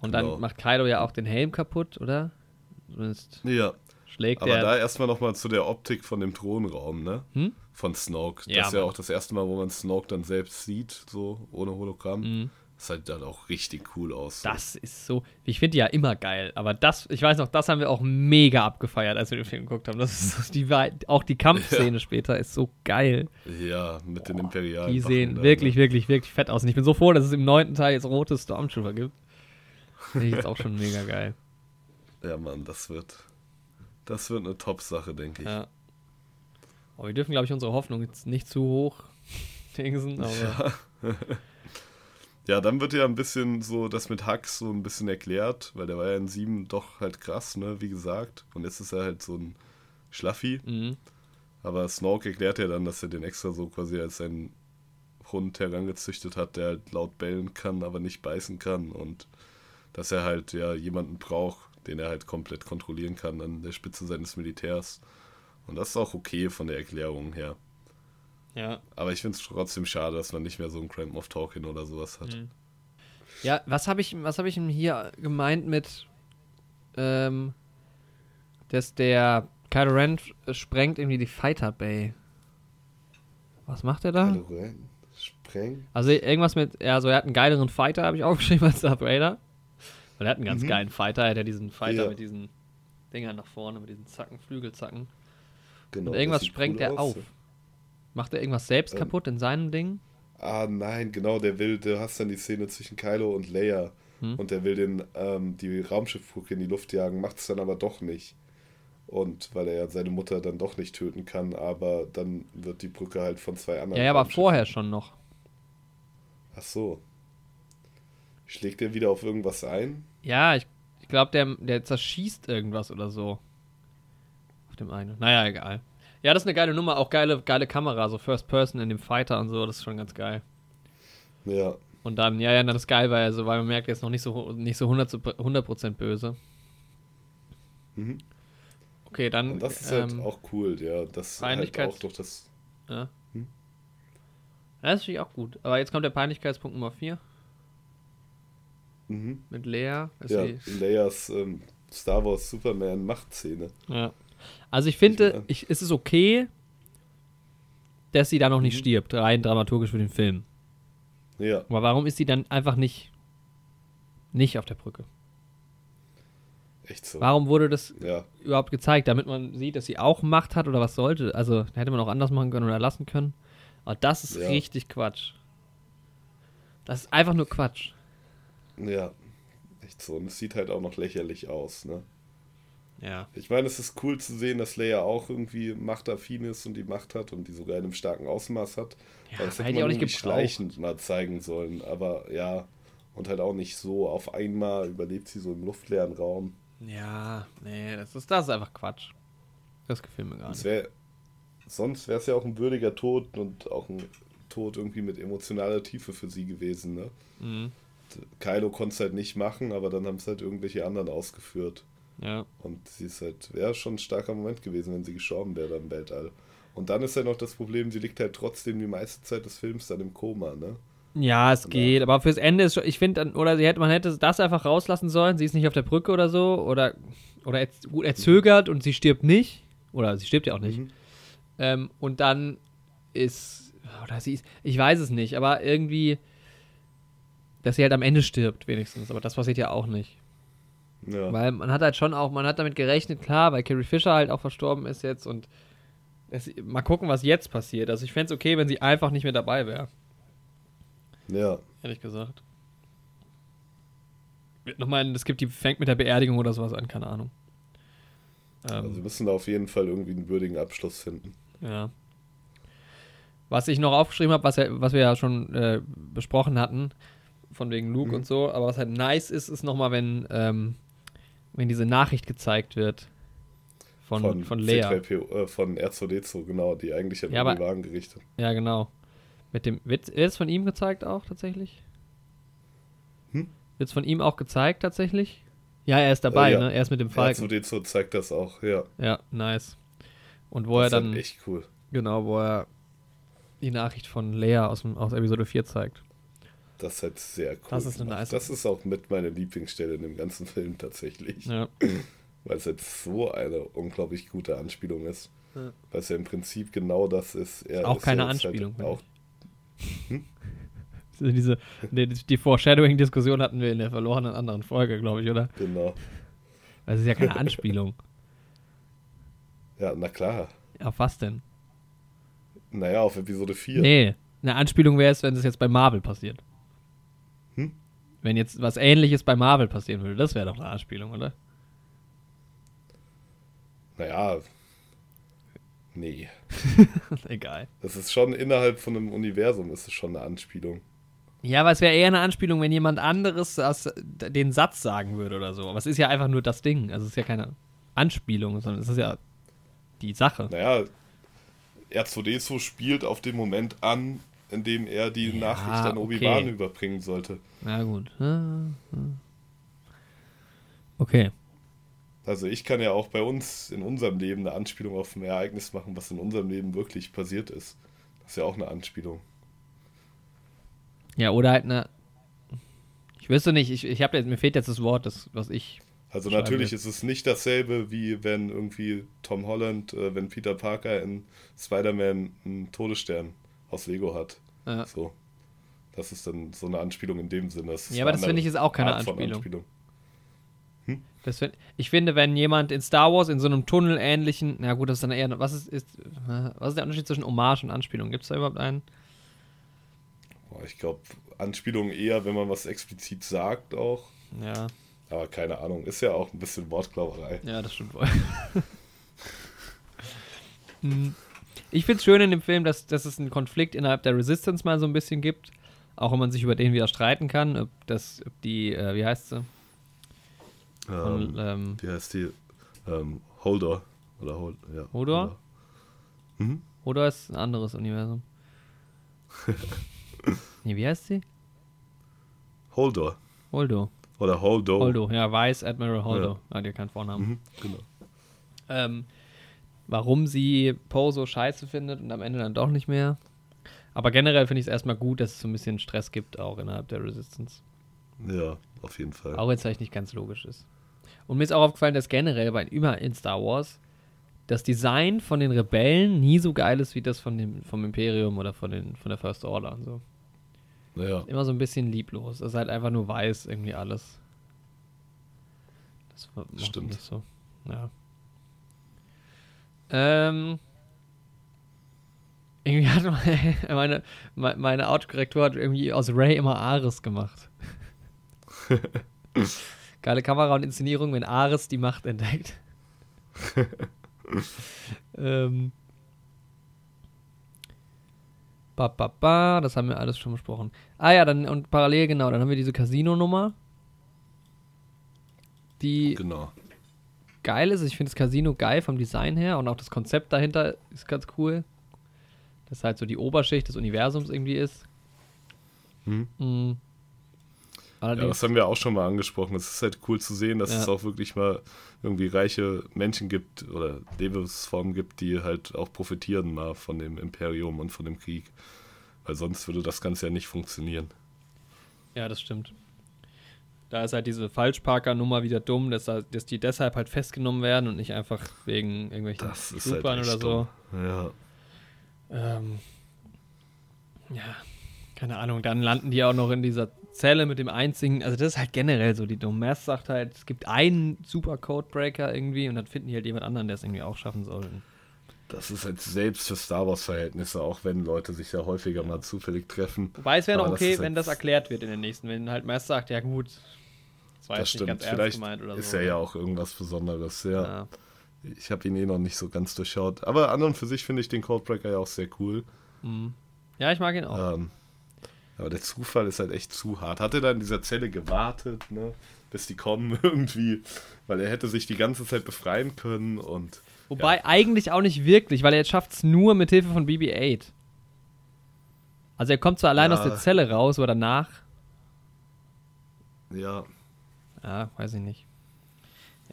Und dann genau. macht Kaido ja auch den Helm kaputt, oder? Zumindest ja. Schlägt Aber da erstmal nochmal zu der Optik von dem Thronraum, ne? Hm? Von Snoke. Ja, das ist ja auch das erste Mal, wo man Snoke dann selbst sieht, so ohne Hologramm. Mhm. Das sieht dann auch richtig cool aus. So. Das ist so. Ich finde die ja immer geil, aber das, ich weiß noch, das haben wir auch mega abgefeiert, als wir den Film geguckt haben. Das ist die, auch die Kampfszene ja. später ist so geil. Ja, mit den Imperialen. Die sehen dann, wirklich, ne? wirklich, wirklich fett aus. Und ich bin so froh, dass es im neunten Teil jetzt rote Stormtrooper gibt. Finde ich jetzt auch schon mega geil. Ja, Mann, das wird. Das wird eine Top-Sache, denke ich. Ja. Aber wir dürfen, glaube ich, unsere Hoffnung jetzt nicht zu hoch dingsen, aber. Ja. Ja, dann wird ja ein bisschen so das mit Hux so ein bisschen erklärt, weil der war ja in 7 doch halt krass, ne, wie gesagt. Und jetzt ist er halt so ein Schlaffi. Mhm. Aber Snoke erklärt ja dann, dass er den extra so quasi als seinen Hund herangezüchtet hat, der halt laut bellen kann, aber nicht beißen kann. Und dass er halt ja jemanden braucht, den er halt komplett kontrollieren kann an der Spitze seines Militärs. Und das ist auch okay von der Erklärung her. Ja. Aber ich finde es trotzdem schade, dass man nicht mehr so einen Grand Moff Talking oder sowas hat. Mhm. Ja, was habe ich, was habe ich hier gemeint mit, ähm, dass der Kylo Ren sprengt irgendwie die Fighter Bay. Was macht er da? Kylo Ren sprengt? Also irgendwas mit, ja, also er hat einen geileren Fighter, habe ich aufgeschrieben als Darth Vader. Weil er hat einen ganz mhm. geilen Fighter, er hat ja diesen Fighter ja. mit diesen Dingern nach vorne, mit diesen Zacken, Flügelzacken. Genau. Und irgendwas sprengt cool er aus. auf. Macht er irgendwas selbst ähm, kaputt in seinem Ding? Ah, nein, genau, der will, du hast dann die Szene zwischen Kylo und Leia hm? und der will den, ähm, die Raumschiffbrücke in die Luft jagen, macht es dann aber doch nicht. Und weil er ja seine Mutter dann doch nicht töten kann, aber dann wird die Brücke halt von zwei anderen. Ja, ja aber vorher schon noch. Ach so. Schlägt er wieder auf irgendwas ein? Ja, ich, ich glaube, der, der zerschießt irgendwas oder so. Auf dem einen. Naja, egal. Ja, das ist eine geile Nummer, auch geile, geile Kamera, so First Person in dem Fighter und so, das ist schon ganz geil. Ja. Und dann, ja, ja, dann ist geil, weil, also, weil man merkt, er ist noch nicht so, nicht so 100%, 100 böse. Mhm. Okay, dann. Und das ist halt ähm, halt auch cool, ja. Das halt auch durch das. Ja. Hm? Das ist natürlich auch gut. Aber jetzt kommt der Peinlichkeitspunkt Nummer 4. Mhm. Mit Lea. Ja, Leas ähm, Star Wars Superman Machtszene. Ja. Also ich finde, ich, es ist okay, dass sie da noch nicht mhm. stirbt, rein dramaturgisch für den Film. Ja. Aber warum ist sie dann einfach nicht, nicht auf der Brücke? Echt so. Warum wurde das ja. überhaupt gezeigt? Damit man sieht, dass sie auch Macht hat oder was sollte? Also hätte man auch anders machen können oder lassen können. Aber das ist ja. richtig Quatsch. Das ist einfach nur Quatsch. Ja, echt so. Und es sieht halt auch noch lächerlich aus, ne? Ja. Ich meine, es ist cool zu sehen, dass Leia auch irgendwie machtaffin ist und die Macht hat und die sogar in einem starken Ausmaß hat. Ja, das hätte man auch nicht schleichend mal zeigen sollen. Aber ja, und halt auch nicht so. Auf einmal überlebt sie so im luftleeren Raum. Ja, nee, das ist, das ist einfach Quatsch. Das gefällt mir gar nicht. Wär, sonst wäre es ja auch ein würdiger Tod und auch ein Tod irgendwie mit emotionaler Tiefe für sie gewesen. Ne? Mhm. Kylo konnte es halt nicht machen, aber dann haben es halt irgendwelche anderen ausgeführt. Ja. Und sie ist halt, wäre schon ein starker Moment gewesen, wenn sie gestorben wäre im Weltall. Und dann ist ja noch das Problem, sie liegt halt trotzdem die meiste Zeit des Films dann im Koma, ne? Ja, es geht, aber fürs Ende ist schon, ich finde, oder sie hätte, man hätte das einfach rauslassen sollen, sie ist nicht auf der Brücke oder so, oder, oder er, er zögert und sie stirbt nicht, oder sie stirbt ja auch nicht. Mhm. Ähm, und dann ist, oder sie ist, ich weiß es nicht, aber irgendwie, dass sie halt am Ende stirbt, wenigstens, aber das passiert ja auch nicht. Ja. Weil man hat halt schon auch, man hat damit gerechnet, klar, weil Carrie Fisher halt auch verstorben ist jetzt und es, mal gucken, was jetzt passiert. Also ich fände es okay, wenn sie einfach nicht mehr dabei wäre, ja. ehrlich gesagt. Nochmal, es gibt die, fängt mit der Beerdigung oder sowas an, keine Ahnung. Also Ähm, wir müssen da auf jeden Fall irgendwie einen würdigen Abschluss finden. ja. Was ich noch aufgeschrieben habe, was, was wir ja schon äh, besprochen hatten, von wegen Luke Mhm. und so, aber was halt nice ist, ist nochmal, wenn, ähm, wenn diese Nachricht gezeigt wird von, von, Lea. C3PO, äh, von R2D2, genau, die eigentlich an Ja, aber- Obi-Wan gerichtet. Ja, genau. Mit dem, wird es von ihm gezeigt auch tatsächlich? Hm? Wird es von ihm auch gezeigt tatsächlich? Ja, er ist dabei, Äh, ja. ne? Er ist mit dem Falken. R2D2 zeigt das auch, ja. Ja, nice. Und wo das er ist dann, halt echt cool. genau, wo er die Nachricht von Lea aus, dem, aus Episode 4 zeigt. Das ist halt sehr cool. Das ist eine nice- Das ist auch mit meine Lieblingsstelle in dem ganzen Film tatsächlich. Ja. Weil es jetzt so eine unglaublich gute Anspielung ist. Ja. Weil es ja im Prinzip genau das ist. Er auch ist keine jetzt Anspielung. Halt auch, Also Diese, die, die Foreshadowing-Diskussion hatten wir in der verlorenen anderen Folge, glaube ich, oder? genau. Das ist ja keine Anspielung. Ja, na klar. Auf was denn? Naja, auf Episode 4. Nee, eine Anspielung wäre es, wenn es jetzt bei Marvel passiert. Hm? Wenn jetzt was ähnliches bei Marvel passieren würde, das wäre doch eine Anspielung, oder? Naja. Nee. Egal. Das ist schon innerhalb von einem Universum, ist es schon eine Anspielung. Ja, aber es wäre eher eine Anspielung, wenn jemand anderes das, den Satz sagen würde oder so. Aber es ist ja einfach nur das Ding. Also es ist ja keine Anspielung, sondern es ist ja die Sache. Naja, R2D2 spielt auf den Moment an, in dem er die Ja, Nachricht an Obi-Wan okay. überbringen sollte. Na gut. Ah, ah. Okay. Also ich kann ja auch bei uns in unserem Leben eine Anspielung auf ein Ereignis machen, was in unserem Leben wirklich passiert ist. Das ist ja auch eine Anspielung. Ja, oder halt eine. Ich wüsste nicht, ich, ich habe mir fehlt jetzt das Wort, das, was ich. Also natürlich ist es nicht dasselbe, wie wenn irgendwie Tom Holland, äh, wenn Peter Parker in Spider-Man einen Todesstern aus Lego hat. Äh, So. Das ist dann so eine Anspielung in dem Sinne. Ja, aber das finde ich ist auch keine Art von Anspielung. das find, ich finde, wenn jemand in Star Wars in so einem Tunnel ähnlichen. Na gut, das ist dann eher. Was ist, ist, was ist der Unterschied zwischen Hommage und Anspielung? Gibt es da überhaupt einen? Boah, ich glaube, Anspielung eher, wenn man was explizit sagt auch. Ja, Aber keine Ahnung, ist ja auch ein bisschen Wortklauberei. ja, das stimmt wohl. Hm. Ich finde es schön in dem Film, dass, dass es einen Konflikt innerhalb der Resistance mal so ein bisschen gibt. Auch wenn man sich über den wieder streiten kann, ob das, ob die, äh, wie heißt sie? Von, Ähm, ähm, wie heißt die? Ähm, Holder. Oder Hold, ja. Hodor? Mhm. Oder ist ein anderes Universum? nee, wie heißt sie? Holder. Holdo. Oder Holdo. Holdo, ja, Vice Admiral Holdo. Hat ja keinen Vornamen. Mhm, genau. Ähm, warum sie Poe so scheiße findet und am Ende dann doch nicht mehr. Aber generell finde ich es erstmal gut, dass es so ein bisschen Stress gibt, auch innerhalb der Resistance. Ja, auf jeden Fall. Auch wenn es vielleicht nicht ganz logisch ist. Und mir ist auch aufgefallen, dass generell bei immer in Star Wars das Design von den Rebellen nie so geil ist wie das von dem, vom Imperium oder von, den, von der First Order und so. Naja, Immer so ein bisschen lieblos. Es ist halt einfach nur weiß, irgendwie alles. Das Stimmt. nicht so. Ja. Ähm. Irgendwie hat meine, meine, meine Autokorrektur hat irgendwie aus Ray immer Ares gemacht. Geile Kamera und Inszenierung, wenn Ares die Macht entdeckt. ähm. Ba, ba, ba, das haben wir alles schon besprochen. Ah ja, dann und parallel, genau, dann haben wir diese Casino-Nummer. Die genau. Geil ist. Ich finde das Casino geil vom Design her und auch das Konzept dahinter ist ganz cool. das halt so die Oberschicht des Universums irgendwie ist. Hm. Mhm. Ja, das haben wir auch schon mal angesprochen. Es ist halt cool zu sehen, dass Ja. es auch wirklich mal irgendwie reiche Menschen gibt oder Lebensformen gibt, die halt auch profitieren mal von dem Imperium und von dem Krieg. Weil sonst würde das Ganze ja nicht funktionieren. ja, das stimmt. Da ist halt diese Falschparker-Nummer wieder dumm, dass, da- dass die deshalb halt festgenommen werden und nicht einfach wegen irgendwelchen Supern halt oder so. dumm. Ja. Ähm, ja, keine Ahnung. Dann landen die auch noch in dieser Zelle mit dem einzigen. Also, das ist halt generell so. Die Domass sagt halt, es gibt einen super Codebreaker irgendwie und dann finden die halt jemand anderen, der es irgendwie auch schaffen soll. Das ist halt selbst für Star Wars-Verhältnisse, auch wenn Leute sich ja häufiger mal zufällig treffen. Wobei es wäre noch das okay, ist halt- wenn das erklärt wird in den nächsten. Wenn halt Mass sagt, ja gut, das war Das jetzt nicht ganz stimmt. ernst Vielleicht gemeint oder ist so. er ja auch irgendwas Besonderes. Ja. Ja. Ich habe ihn eh noch nicht so ganz durchschaut. Aber an und für sich finde ich den Codebreaker ja auch sehr cool. Mhm. ja, ich mag ihn auch. Ähm, aber der Zufall ist halt echt zu hart. Hat er da in dieser Zelle gewartet, ne, bis die kommen irgendwie? Weil er hätte sich die ganze Zeit befreien können und Wobei eigentlich auch nicht wirklich, weil er schafft es nur mit Hilfe von BB-8. Also er kommt zwar allein Ja. aus der Zelle raus, aber danach ja, Ja, weiß ich nicht.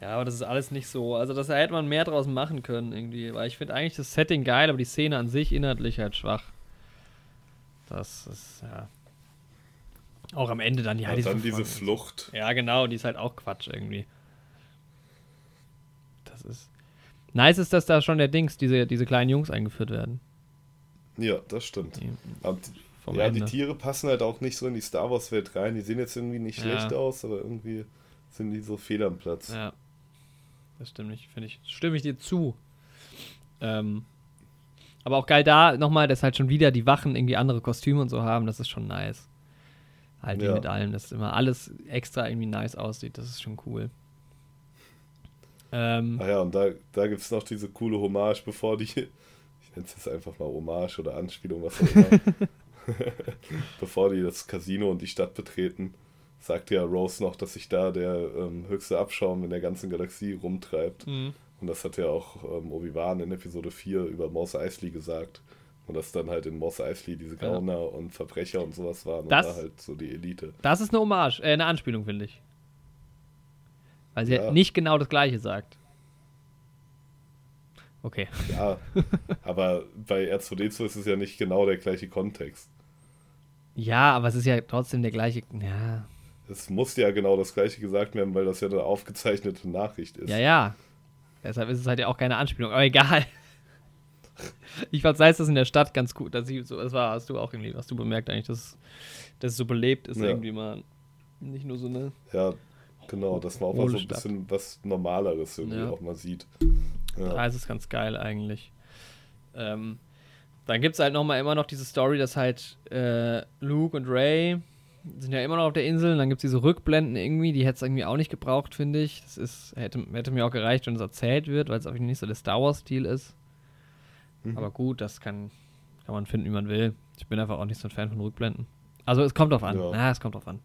Ja, aber das ist alles nicht so. Also, das da hätte man mehr draus machen können, irgendwie. Weil ich finde eigentlich das Setting geil, aber die Szene an sich inhaltlich halt schwach. Das ist, ja. Auch am Ende dann, ja, ja dann diese. Flucht. Ja, genau, die ist halt auch Quatsch irgendwie. Das ist. Nice ist, dass da schon der Dings, diese, diese kleinen Jungs eingeführt werden. Ja, das stimmt. Die, ja, Ende. die Tiere passen halt auch nicht so in die Star Wars-Welt rein. Die sehen jetzt irgendwie nicht Ja. schlecht aus, aber irgendwie sind die so fehl am Platz. Ja. Das stimmt nicht, finde ich. Stimme ich dir zu. Ähm, aber auch geil da nochmal, dass halt schon wieder die Wachen irgendwie andere Kostüme und so haben, das ist schon nice. Halt wie Ja. mit allem, dass immer alles extra irgendwie nice aussieht, das ist schon cool. Ähm, Ah ja, und da, da gibt es noch diese coole Hommage, bevor die, ich nenne es jetzt einfach mal Hommage oder Anspielung, was auch immer, bevor die das Casino und die Stadt betreten, sagt ja Rose noch, dass sich da der ähm, höchste Abschaum in der ganzen Galaxie rumtreibt. mhm. Und das hat ja auch ähm, Obi-Wan in Episode 4 über Mos Eisley gesagt. Und dass dann halt in Mos Eisley diese Ja. Gauner und Verbrecher und sowas waren Das- und da halt so die Elite. Das ist eine Hommage, äh, eine Anspielung, finde ich. Weil sie Ja. nicht genau das gleiche sagt. Okay. Ja, aber bei R2D2 ist es ja nicht genau der gleiche Kontext. Ja, aber es ist ja trotzdem der gleiche. Ja, Es muss ja genau das gleiche gesagt werden, weil das ja eine aufgezeichnete Nachricht ist. Ja, ja. Deshalb ist es halt ja auch keine Anspielung, aber egal. Ich fand sei es das in der Stadt ganz gut. Dass ich so, das war, hast du auch irgendwie, hast du bemerkt eigentlich, dass, dass es so belebt ist, Ja. irgendwie mal. Nicht nur so eine. Ja, genau, dass man auch mal so ein bisschen was Normaleres irgendwie Ja. auch mal sieht. Da Ja, ist es ganz geil eigentlich. Ähm, dann gibt es halt nochmal immer noch diese Story, dass halt äh, Luke und Ray sind ja immer noch auf der Insel und dann gibt es diese Rückblenden irgendwie, die hätte es irgendwie auch nicht gebraucht, finde ich. Das ist, hätte, hätte mir auch gereicht, wenn es erzählt wird, weil es auch nicht so der Star Wars-Stil ist. Mhm. Aber gut, das kann, kann man finden, wie man will. Ich bin einfach auch nicht so ein Fan von Rückblenden. Also es kommt drauf an. Ja. Ja, es kommt drauf an.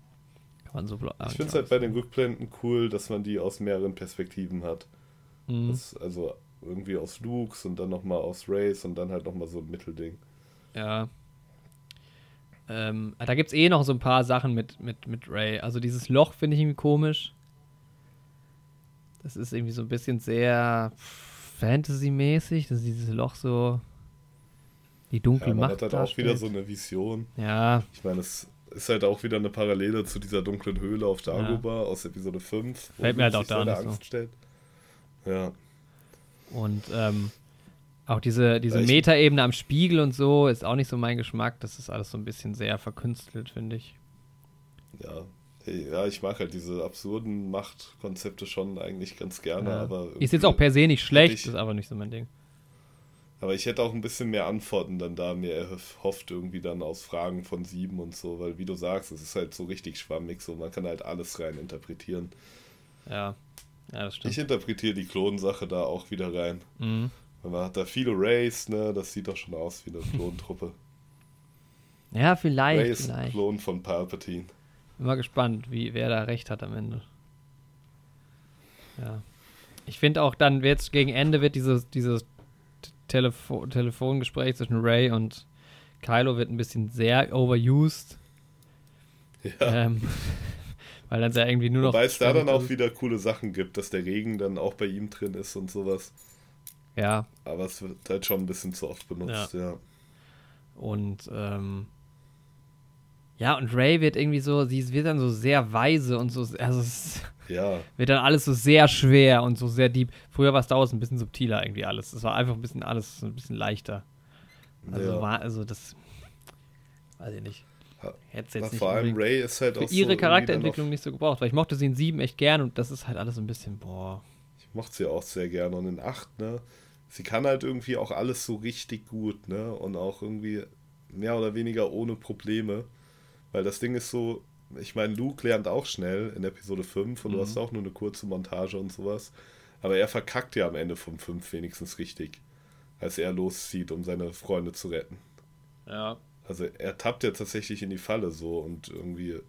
Kann man so blo- ich finde es halt bei den Rückblenden cool, dass man die aus mehreren Perspektiven hat. Mhm. Das, also irgendwie aus Lukes und dann nochmal aus Rays und dann halt nochmal so ein Mittelding. Ja. Ähm, da gibt es eh noch so ein paar Sachen mit, mit, mit Ray. Also dieses Loch finde ich irgendwie komisch. Das ist irgendwie so ein bisschen sehr Fantasy-mäßig, dass dieses Loch so die dunkle Ja, man Macht hat halt auch wieder so eine Vision. Ja, Ich meine, es ist halt auch wieder eine Parallele zu dieser dunklen Höhle auf Dagobah aus Episode 5. wo Fällt mir halt auch da so. Angst stellt. Ja, und ähm, auch diese, diese Ja, Metaebene am Spiegel und so ist auch nicht so mein Geschmack. Das ist alles so ein bisschen sehr verkünstelt, finde ich. ja. Hey, ja, ich mag halt diese absurden Machtkonzepte schon eigentlich ganz gerne, Ja. aber. Ist jetzt auch per se nicht schlecht, ich- ist aber nicht so mein Ding. Aber ich hätte auch ein bisschen mehr Antworten dann da mir erhofft, irgendwie dann aus Fragen von sieben und so, weil wie du sagst, es ist halt so richtig schwammig, so man kann halt alles rein interpretieren. Ja, ja das stimmt. Ich interpretiere die Klonsache da auch wieder rein. mhm. Weil man hat da viele Rays, ne, das sieht doch schon aus wie eine Klontruppe. Ja, Ray vielleicht, ist ein vielleicht. Klon von Palpatine. Bin mal gespannt, wie, wer da recht hat am Ende. Ja. Ich finde auch dann, jetzt gegen Ende wird dieses, dieses Telefo Telefongespräch zwischen Ray und Kylo wird ein bisschen sehr overused. Ja. Ähm, weil dann ja irgendwie nur noch. Wobei es da dann auch wieder coole Sachen gibt, dass der Regen dann auch bei ihm drin ist und sowas. Ja. Aber es wird halt schon ein bisschen zu oft benutzt, ja. ja. Und ähm, ja, und Ray wird irgendwie so, sie wird dann so sehr weise und so, also es ja. wird dann alles so sehr schwer und so sehr deep. Früher war es damals ein bisschen subtiler irgendwie alles. Es war einfach ein bisschen alles ein bisschen leichter. Also ja. war, also das weiß ich nicht. Hätte jetzt nicht vor allem Ray ist halt für auch ihre so Charakterentwicklung nicht so gebraucht, weil ich mochte sie in 7 echt gern und das ist halt alles so ein bisschen, boah. Ich mochte sie auch sehr gern und in 8, ne? Sie kann halt irgendwie auch alles so richtig gut, ne? Und auch irgendwie mehr oder weniger ohne Probleme. Weil das Ding ist so, ich meine, Luke lernt auch schnell in Episode 5 und mhm. du hast auch nur eine kurze Montage und sowas. Aber er verkackt ja am Ende vom 5 wenigstens richtig. Als er loszieht, um seine Freunde zu retten. Ja. Also er tappt ja tatsächlich in die Falle so und irgendwie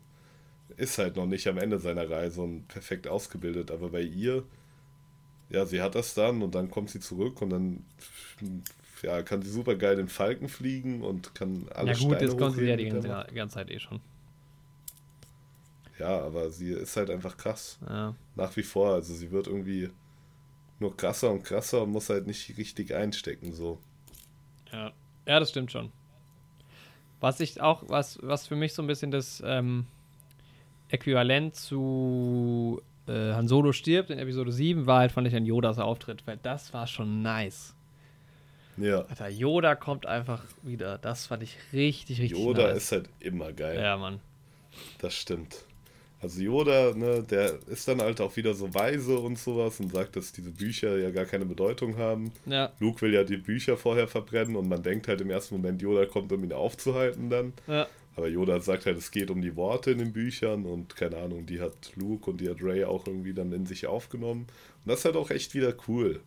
ist halt noch nicht am Ende seiner Reise und perfekt ausgebildet. Aber bei ihr, ja, sie hat das dann und dann kommt sie zurück und dann ja, kann sie super geil den Falken fliegen und kann alles Ja gut, Steine das konnte sie ja die ganze, ganze Zeit eh schon. Ja, aber sie ist halt einfach krass. Ja. Nach wie vor. Also sie wird irgendwie nur krasser und krasser und muss halt nicht richtig einstecken, so. Ja, ja das stimmt schon. Was ich auch, was, was für mich so ein bisschen das ähm, Äquivalent zu äh, Han Solo stirbt in Episode 7 war halt, fand ich, ein Yodas Auftritt, weil das war schon nice. Ja. Alter, Yoda kommt einfach wieder. Das fand ich richtig, richtig Yoda nice. ist halt immer geil. Ja, Mann. Das stimmt. Also Yoda, ne, der ist dann halt auch wieder so weise und sowas und sagt, dass diese Bücher ja gar keine Bedeutung haben. Ja. Luke will ja die Bücher vorher verbrennen und man denkt halt im ersten Moment, Yoda kommt, um ihn aufzuhalten dann. Ja. Aber Yoda sagt halt, es geht um die Worte in den Büchern und keine Ahnung, die hat Luke und die hat Ray auch irgendwie dann in sich aufgenommen. Und das ist halt auch echt wieder cool.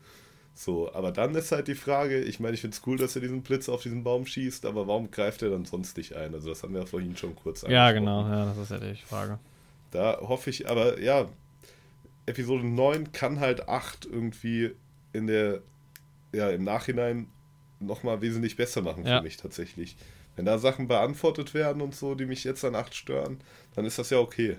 So, aber dann ist halt die Frage, ich meine, ich finde es cool, dass er diesen Blitz auf diesen Baum schießt, aber warum greift er dann sonst nicht ein? Also das haben wir ja vorhin schon kurz angesprochen. Ja, genau, ja, das ist ja die Frage. Da hoffe ich, aber ja, Episode 9 kann halt 8 irgendwie in der, ja, im Nachhinein nochmal wesentlich besser machen ja. für mich tatsächlich. Wenn da Sachen beantwortet werden und so, die mich jetzt an 8 stören, dann ist das ja okay.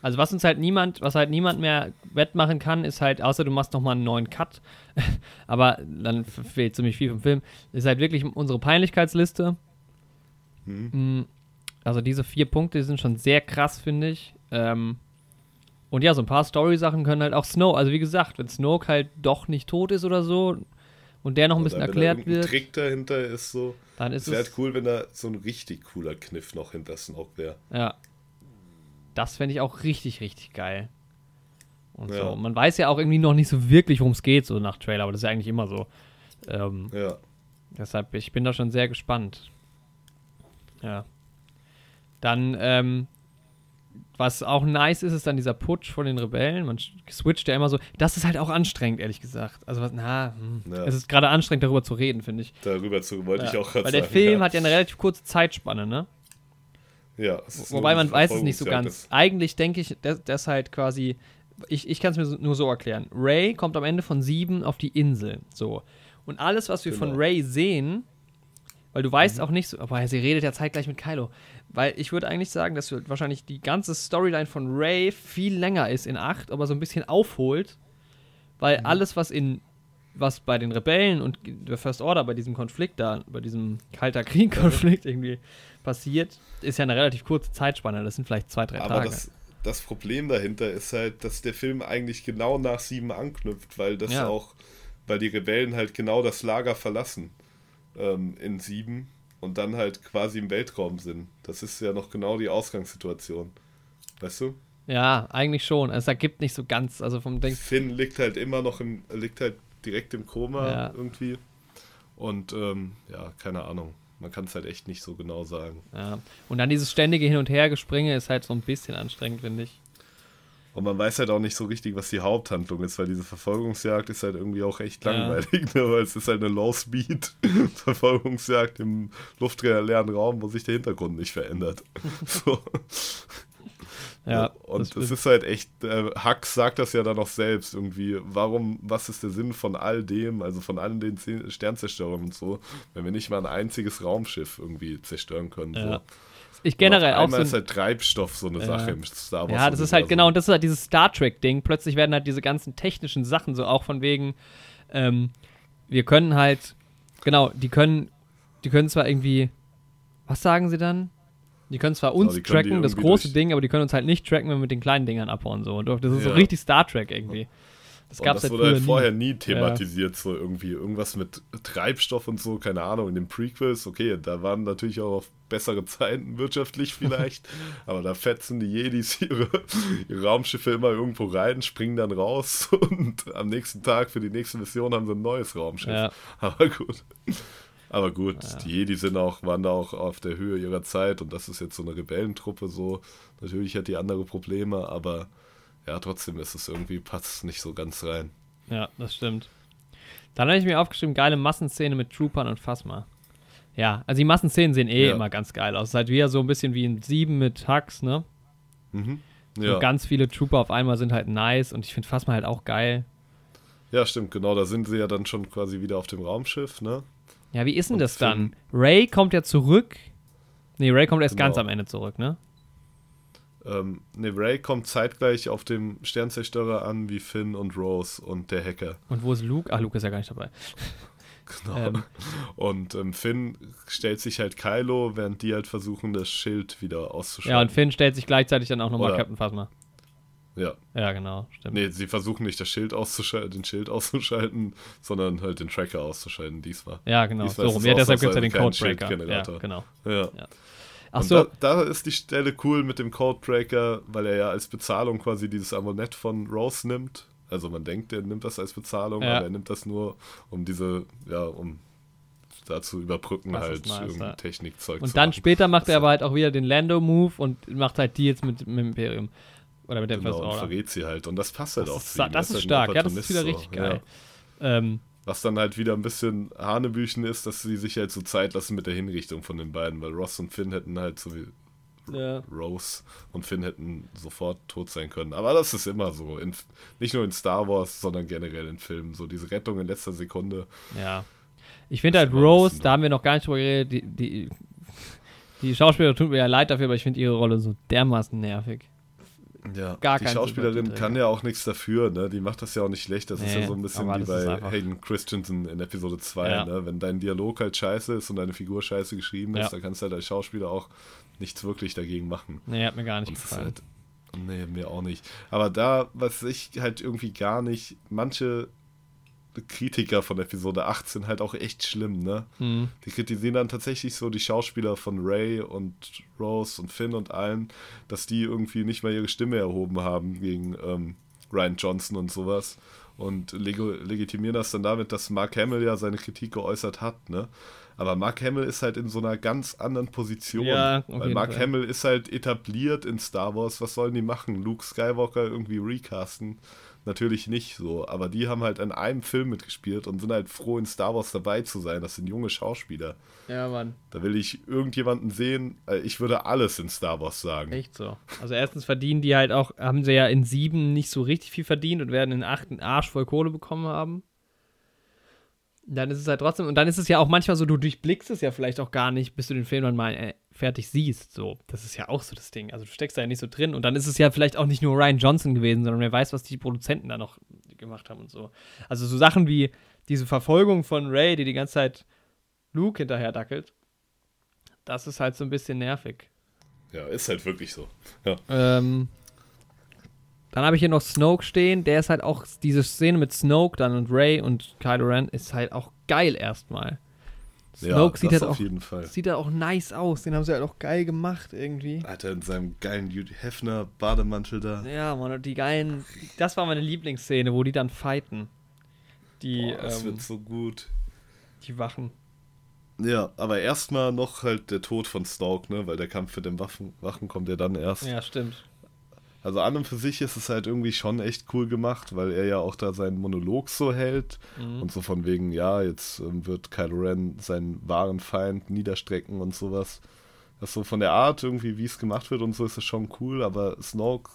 Also was uns halt niemand, was halt niemand mehr wettmachen kann, ist halt, außer du machst nochmal einen neuen Cut, aber dann fehlt ziemlich viel vom Film, ist halt wirklich unsere Peinlichkeitsliste. Mhm. Also diese vier Punkte sind schon sehr krass, finde ich. Ähm, und ja, so ein paar Story-Sachen können halt auch Snow, also wie gesagt, wenn Snoke halt doch nicht tot ist oder so und der noch ein bisschen erklärt wird. Ein Trick dahinter ist so. Dann ist es. wäre halt cool, wenn da so ein richtig cooler Kniff noch hinter Snoke wäre. Ja. Das fände ich auch richtig, richtig geil. Und ja. so. Man weiß ja auch irgendwie noch nicht so wirklich, worum es geht, so nach Trailer, aber das ist ja eigentlich immer so. Ähm, ja. Deshalb, ich bin da schon sehr gespannt. Ja. Dann, ähm, was auch nice ist, ist dann dieser Putsch von den Rebellen. Man switcht ja immer so. Das ist halt auch anstrengend, ehrlich gesagt. Also, was, na, hm. ja. es ist gerade anstrengend, darüber zu reden, finde ich. Darüber zu, wollte ja. ich auch gerade sagen. Weil der Film ja. hat ja eine relativ kurze Zeitspanne, ne? Ja. Wobei man weiß es nicht so ganz. Eigentlich denke ich, dass, dass halt quasi. Ich, ich kann es mir nur so erklären. Ray kommt am Ende von sieben auf die Insel. So. Und alles, was wir genau. von Ray sehen, weil du weißt mhm. auch nicht so, aber sie redet ja zeitgleich mit Kylo. Weil ich würde eigentlich sagen, dass wahrscheinlich die ganze Storyline von Ray viel länger ist in 8, aber so ein bisschen aufholt. Weil mhm. alles, was in was bei den Rebellen und der First Order, bei diesem Konflikt da, bei diesem kalter Krieg-Konflikt irgendwie passiert, ist ja eine relativ kurze Zeitspanne. Das sind vielleicht zwei, drei aber Tage. Das, das Problem dahinter ist halt, dass der Film eigentlich genau nach sieben anknüpft, weil das ja. auch, weil die Rebellen halt genau das Lager verlassen ähm, in sieben und dann halt quasi im Weltraum sind. Das ist ja noch genau die Ausgangssituation. Weißt du? Ja, eigentlich schon. Es ergibt nicht so ganz, also vom Denk Finn liegt halt immer noch im, liegt halt direkt im Koma ja. irgendwie. Und ähm, ja, keine Ahnung. Man kann es halt echt nicht so genau sagen. Ja. Und dann dieses ständige Hin- und Hergespringe ist halt so ein bisschen anstrengend, finde ich. Und man weiß halt auch nicht so richtig, was die Haupthandlung ist, weil diese Verfolgungsjagd ist halt irgendwie auch echt langweilig, ja. ne? weil es ist halt eine Low-Speed-Verfolgungsjagd im luftleeren Raum, wo sich der Hintergrund nicht verändert. so. Ja, und das es ist halt echt, äh, Hux sagt das ja dann auch selbst irgendwie, warum, was ist der Sinn von all dem, also von allen den Sternzerstörern und so, wenn wir nicht mal ein einziges Raumschiff irgendwie zerstören können. Ja. So. Ich generell Und auch einmal so. ist halt Treibstoff so eine Ja. Sache im Star Wars. Ja, das ist halt genau, und das ist halt dieses Star Trek-Ding. Plötzlich werden halt diese ganzen technischen Sachen so auch von wegen, ähm, wir können halt, genau, die können, die können zwar irgendwie, was sagen sie dann? Die können zwar uns Genau, können die tracken, das große Ding, aber die können uns halt nicht tracken, wenn wir mit den kleinen Dingern abhauen. So. Und das ist so Ja. richtig Star Trek irgendwie. Das gab's das halt wurde halt vorher nie. nie thematisiert, so irgendwie irgendwas mit Treibstoff und so, keine Ahnung. In den Prequels, okay, da waren natürlich auch auf bessere Zeiten wirtschaftlich vielleicht, aber da fetzen die Jedis ihre, ihre Raumschiffe immer irgendwo rein, springen dann raus und am nächsten Tag für die nächste Mission haben sie ein neues Raumschiff. Ja. Aber gut. Aber gut, Ja. die Jedi sind auch, waren da auch auf der Höhe ihrer Zeit und das ist jetzt so eine Rebellentruppe so. Natürlich hat die andere Probleme, aber ja, trotzdem ist es irgendwie, passt nicht so ganz rein. Ja, das stimmt. Dann habe ich mir aufgeschrieben, geile Massenszene mit Troopern und Phasma. Ja, also die Massenszenen sehen eh Ja. immer ganz geil aus. Es ist halt wieder so ein bisschen wie in 7 mit Hux, ne? Mhm. So Ja. ganz viele Trooper auf einmal sind halt nice und ich finde Phasma halt auch geil. ja, stimmt, genau, da sind sie ja dann schon quasi wieder auf dem Raumschiff, ne? Ja, wie ist denn das dann? Ray kommt ja zurück. Nee, Ray kommt erst Genau. ganz am Ende zurück, ne? Ähm, ne, Ray kommt zeitgleich auf dem Sternzerstörer an wie Finn und Rose und der Hacker. Und wo ist Luke? Ach, Luke ist ja gar nicht dabei. Genau. Ähm. Und ähm, Finn stellt sich halt Kylo, während die halt versuchen, das Schild wieder auszuschalten. Ja, und Finn stellt sich gleichzeitig dann auch nochmal Captain Phasma. Ja. Ja, genau, stimmt. Nee, sie versuchen nicht das Schild auszuschalten, den Schild auszuschalten, sondern halt den Tracker auszuschalten diesmal. Ja, genau. Diesmal So rum. Ja, deshalb gibt es ja den Codebreaker. Ja, genau. Ja. Ach und so, da, da ist die Stelle cool mit dem Codebreaker, weil er ja als Bezahlung quasi dieses Ammonett von Rose nimmt. Also man denkt, er nimmt das als Bezahlung, Ja. aber er nimmt das nur, um diese, ja, um da zu überbrücken, Das halt nice, irgendein ja. Technikzeug Und dann machen. später macht Das er aber halt auch wieder den Lando-Move und macht halt Deals mit, mit dem Imperium. Oder mit dem Genau, First Order. verrät sie halt. Und das passt halt Das auch ist, zu ihm. das Er ist halt stark. Ja, das ist wieder richtig so. geil. Ja. Ähm, Was dann halt wieder ein bisschen Hanebüchen ist, dass sie sich halt so Zeit lassen mit der Hinrichtung von den beiden, weil Ross und Finn hätten halt so wie Ja. Rose und Finn hätten sofort tot sein können. Aber das ist immer so. In, nicht nur in Star Wars, sondern generell in Filmen. So diese Rettung in letzter Sekunde. ja. Ich finde halt Rose, da haben wir noch gar nicht drüber geredet, die, die, die Schauspielerin tut mir ja leid dafür, aber ich finde ihre Rolle so dermaßen nervig. Ja, Gar die Schauspielerin kann ja auch nichts dafür, ne? Die macht das ja auch nicht schlecht. Das ist Nee, ja so ein bisschen wie ist bei Hayden Christensen in Episode 2, Ja. ne? Wenn dein Dialog halt scheiße ist und deine Figur scheiße geschrieben ist, Ja. dann kannst du halt als Schauspieler auch nichts wirklich dagegen machen. Nee, hat mir gar nicht Und ist gefallen. halt, nee, mir auch nicht. Aber da, was ich halt irgendwie gar nicht, manche Kritiker von Episode 8 sind halt auch echt schlimm, ne? Mhm. Die kritisieren dann tatsächlich so die Schauspieler von Ray und Rose und Finn und allen, dass die irgendwie nicht mal ihre Stimme erhoben haben gegen ähm, Ryan Johnson und sowas. Und lego- legitimieren das dann damit, dass Mark Hamill ja seine Kritik geäußert hat, ne? Aber Mark Hamill ist halt in so einer ganz anderen Position. Ja, weil Mark Fall. Hamill ist halt etabliert in Star Wars. Was sollen die machen? Luke Skywalker irgendwie recasten? Natürlich nicht so. Aber die haben halt in einem Film mitgespielt und sind halt froh, in Star Wars dabei zu sein. Das sind junge Schauspieler. Ja, Mann. Da will ich irgendjemanden sehen. äh, Ich würde alles in Star Wars sagen. Echt so. Also erstens verdienen die halt auch, haben sie ja in sieben nicht so richtig viel verdient und werden in acht einen Arsch voll Kohle bekommen haben. Dann ist es halt trotzdem, und dann ist es ja auch manchmal so, du durchblickst es ja vielleicht auch gar nicht, bis du den Film dann mal äh, fertig siehst. So, das ist ja auch so das Ding. Also du steckst da ja nicht so drin und dann ist es ja vielleicht auch nicht nur Ryan Johnson gewesen, sondern wer weiß, was die Produzenten da noch gemacht haben und so. Also so Sachen wie diese Verfolgung von Ray, die die ganze Zeit Luke hinterher dackelt, das ist halt so ein bisschen nervig. Ja, ist halt wirklich so. Ja. Ähm, dann habe ich hier noch Snoke stehen. Der ist halt auch, diese Szene mit Snoke dann und Ray und Kylo Ren ist halt auch geil erstmal. Snoke ja, sieht das halt auf auch, jeden Fall. sieht halt auch nice aus. Den haben sie halt auch geil gemacht irgendwie. Hat er in seinem geilen Hugh Hefner Bademantel da. Ja, Mann, und die geilen, das war meine Lieblingsszene, wo die dann fighten. Die, Boah, das ähm, wird so gut. die Wachen. Ja, aber erstmal noch halt der Tod von Snoke, ne? Weil der Kampf für den Waffen, Wachen kommt ja dann erst. Ja, stimmt. Also an und für sich ist es halt irgendwie schon echt cool gemacht, weil er ja auch da seinen Monolog so hält Mhm. und so von wegen, ja, jetzt ähm, wird Kylo Ren seinen wahren Feind niederstrecken und sowas. Das so von der Art irgendwie, wie es gemacht wird und so ist es schon cool, aber Snoke,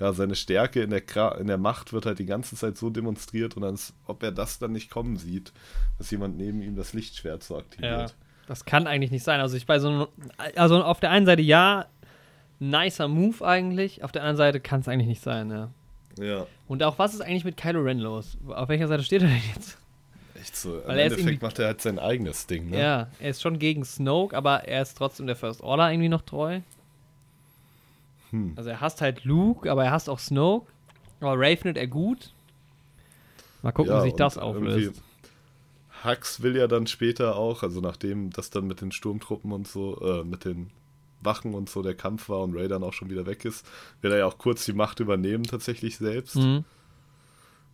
ja, seine Stärke in der, Kra in der Macht wird halt die ganze Zeit so demonstriert und als ob er das dann nicht kommen sieht, dass jemand neben ihm das Lichtschwert so aktiviert. Ja, das kann eigentlich nicht sein. Also ich bei so einem, also auf der einen Seite ja, nicer Move eigentlich, auf der anderen Seite kann es eigentlich nicht sein, ja. Ja. Und auch, was ist eigentlich mit Kylo Ren los? Auf welcher Seite steht er denn jetzt? Echt so. Im Weil er ist Endeffekt macht er halt sein eigenes Ding, ne? Ja, er ist schon gegen Snoke, aber er ist trotzdem der First Order irgendwie noch treu. Hm. Also er hasst halt Luke, aber er hasst auch Snoke. Aber Ray findet er gut. Mal gucken, wie sich das auflöst. Hux will ja dann später auch, also nachdem das dann mit den Sturmtruppen und so, äh, mit den Wachen und so der Kampf war und Ray dann auch schon wieder weg ist, will er ja auch kurz die Macht übernehmen tatsächlich selbst. Mhm.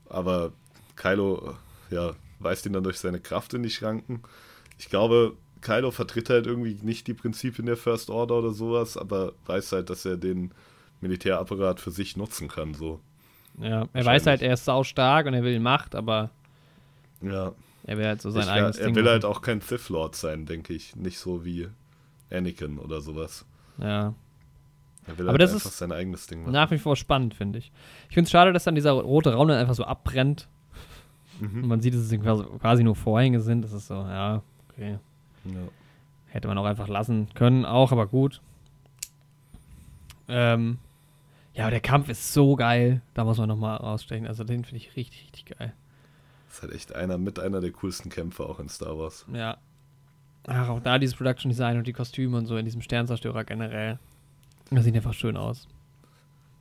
Aber Kylo, äh, ja, weist ihn dann durch seine Kraft in die Schranken. Ich glaube, Kylo vertritt halt irgendwie nicht die Prinzipien der First Order oder sowas, aber weiß halt, dass er den Militärapparat für sich nutzen kann, so. Ja, er weiß halt, er ist sau stark und er will Macht, aber Ja. er will halt so sein Ich, eigenes er Ding will machen. halt auch kein Sith Lord sein, denke ich. Nicht so wie Anakin oder sowas. Ja. Er will Aber halt das einfach ist sein eigenes Ding machen. Nach wie vor spannend, finde ich. Ich finde es schade, dass dann dieser rote Raum dann einfach so abbrennt. Mhm. Und man sieht, dass es quasi, nur Vorhänge sind. Das ist so, ja, okay. Ja. Hätte man auch einfach lassen können, auch, aber gut. Ähm, ja, aber der Kampf ist so geil. Da muss man nochmal rausstechen. Also den finde ich richtig, richtig geil. Ist halt echt einer mit einer der coolsten Kämpfe auch in Star Wars. Ja. Ach, auch da dieses Production Design und die Kostüme und so in diesem Sternzerstörer generell. Das sieht einfach schön aus.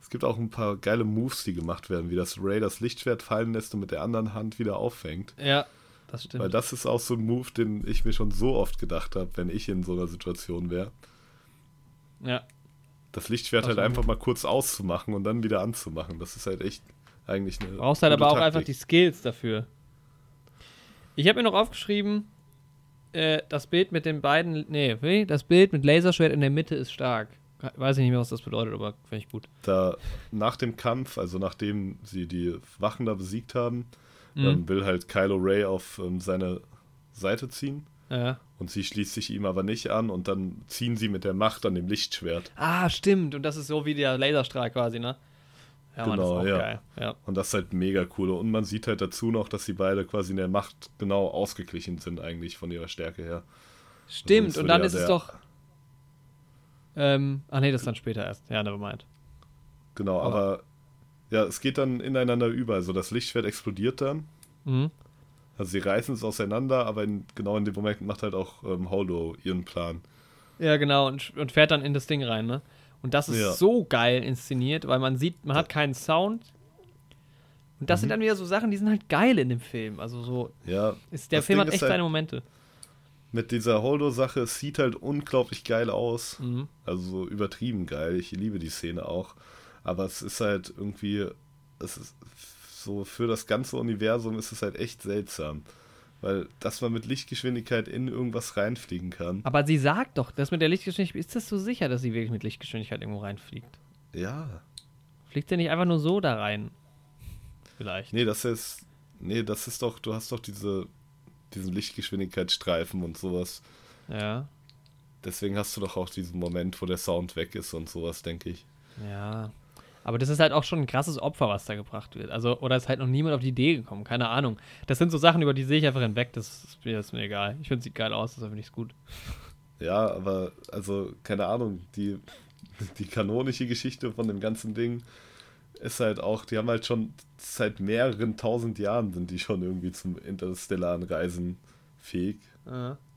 Es gibt auch ein paar geile Moves, die gemacht werden, wie das Ray das Lichtschwert fallen lässt und mit der anderen Hand wieder auffängt. Ja, das stimmt. Weil das ist auch so ein Move, den ich mir schon so oft gedacht habe, wenn ich in so einer Situation wäre. ja. Das Lichtschwert Das halt einfach mal kurz auszumachen und dann wieder anzumachen. Das ist halt echt eigentlich eine. Brauchst halt aber auch Taktik. einfach die Skills dafür. Ich habe mir noch aufgeschrieben, äh, das Bild mit den beiden, nee, wie? das Bild mit Laserschwert in der Mitte ist stark. Weiß ich nicht mehr, was das bedeutet, aber finde ich gut. da nach dem Kampf, also nachdem sie die Wachen da besiegt haben, Mhm. dann will halt Kylo Ray auf ähm, seine Seite ziehen Ja. und sie schließt sich ihm aber nicht an und dann ziehen sie mit der Macht an dem Lichtschwert. Ah, stimmt. Und das ist so wie der Laserstrahl quasi, ne? Ja, Mann, Genau, auch ja. geil. Ja. Und das ist halt mega cool. Und man sieht halt dazu noch, dass sie beide quasi in der Macht genau ausgeglichen sind, eigentlich von ihrer Stärke her. Stimmt, Sonst und dann ist es doch. Ähm, ach nee, das ist dann später erst. Ja, nevermind. Genau, Aber- aber ja, es geht dann ineinander über. Also das Lichtschwert explodiert dann. Mhm. Also sie reißen es auseinander, aber in, genau in dem Moment macht halt auch ähm, Holdo ihren Plan. Ja, genau, und, und fährt dann in das Ding rein, ne? Und das ist Ja. so geil inszeniert, weil man sieht, man hat keinen Sound. Und das sind Mhm. dann wieder so Sachen, die sind halt geil in dem Film. Also so, Ja, ist, der Film Ding hat echt halt- seine Momente. mit dieser Holdo-Sache, es sieht halt unglaublich geil aus. Mhm. Also so übertrieben geil. Ich liebe die Szene auch. Aber es ist halt irgendwie, es ist so für das ganze Universum ist es halt echt seltsam. Weil, dass man mit Lichtgeschwindigkeit in irgendwas reinfliegen kann. Aber sie sagt doch, das mit der Lichtgeschwindigkeit, ist das so sicher, dass sie wirklich mit Lichtgeschwindigkeit irgendwo reinfliegt? Ja. Fliegt sie nicht einfach nur so da rein? Vielleicht. Nee, das ist. Nee, das ist doch, du hast doch diese, diesen Lichtgeschwindigkeitsstreifen und sowas. Ja. Deswegen hast du doch auch diesen Moment, wo der Sound weg ist und sowas, denke ich. Ja. Aber das ist halt auch schon ein krasses Opfer, was da gebracht wird. Also, oder ist halt noch niemand auf die Idee gekommen, keine Ahnung. Das sind so Sachen, über die sehe ich einfach hinweg, das ist mir, das ist mir egal. Ich finde, es sieht geil aus, deshalb finde ich es gut. Ja, aber, also, keine Ahnung, die, die kanonische Geschichte von dem ganzen Ding ist halt auch, die haben halt schon seit mehreren tausend Jahren sind die schon irgendwie zum interstellaren Reisen fähig,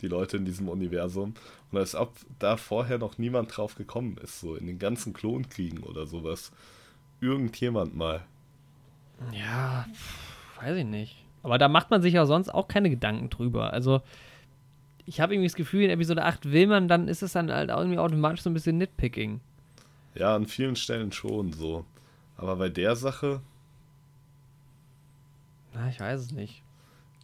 die Leute in diesem Universum. Und als ob da vorher noch niemand drauf gekommen ist, so in den ganzen Klonkriegen oder sowas. Irgendjemand mal. Ja, weiß ich nicht. Aber da macht man sich ja sonst auch keine Gedanken drüber. Also, ich habe irgendwie das Gefühl, in Episode 8 will man, dann ist es dann halt irgendwie automatisch so ein bisschen Nitpicking. Ja, an vielen Stellen schon so. Aber bei der Sache, Na, ich weiß es nicht.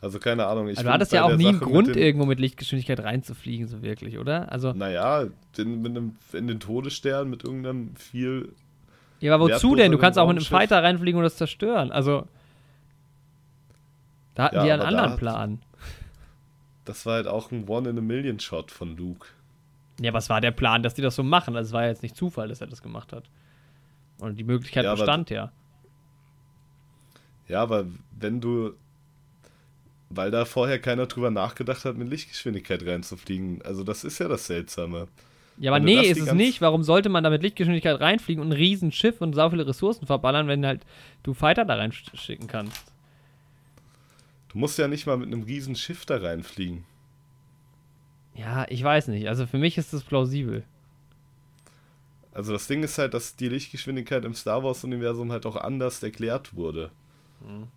also keine Ahnung. Ich Also, du hattest ja auch nie einen Sache mit Grund, irgendwo mit Lichtgeschwindigkeit reinzufliegen, so wirklich, oder? Also, Naja, mit einem, in den Todesstern mit irgendeinem viel. Ja, aber wozu denn? Du kannst auch mit einem. Fighter reinfliegen und das zerstören. Also, da hatten Ja, die einen aber anderen hat- Plan. Das war halt auch ein One-in-a-Million-Shot von Luke. Ja, was war der Plan, dass die das so machen? Also es war ja jetzt nicht Zufall, dass er das gemacht hat. Und die Möglichkeit Ja, aber- bestand ja. Ja, aber wenn du. Weil da vorher keiner drüber nachgedacht hat, mit Lichtgeschwindigkeit reinzufliegen. Also, das ist ja das Seltsame. Ja, aber nee, ist es nicht. Warum sollte man da mit Lichtgeschwindigkeit reinfliegen und ein Riesenschiff und so viele Ressourcen verballern, wenn halt du Fighter da reinschicken kannst? Du musst ja nicht mal mit einem riesen Schiff da reinfliegen. Ja, ich weiß nicht. Also für mich ist das plausibel. Also das Ding ist halt, dass die Lichtgeschwindigkeit im Star Wars-Universum halt auch anders erklärt wurde. Mhm.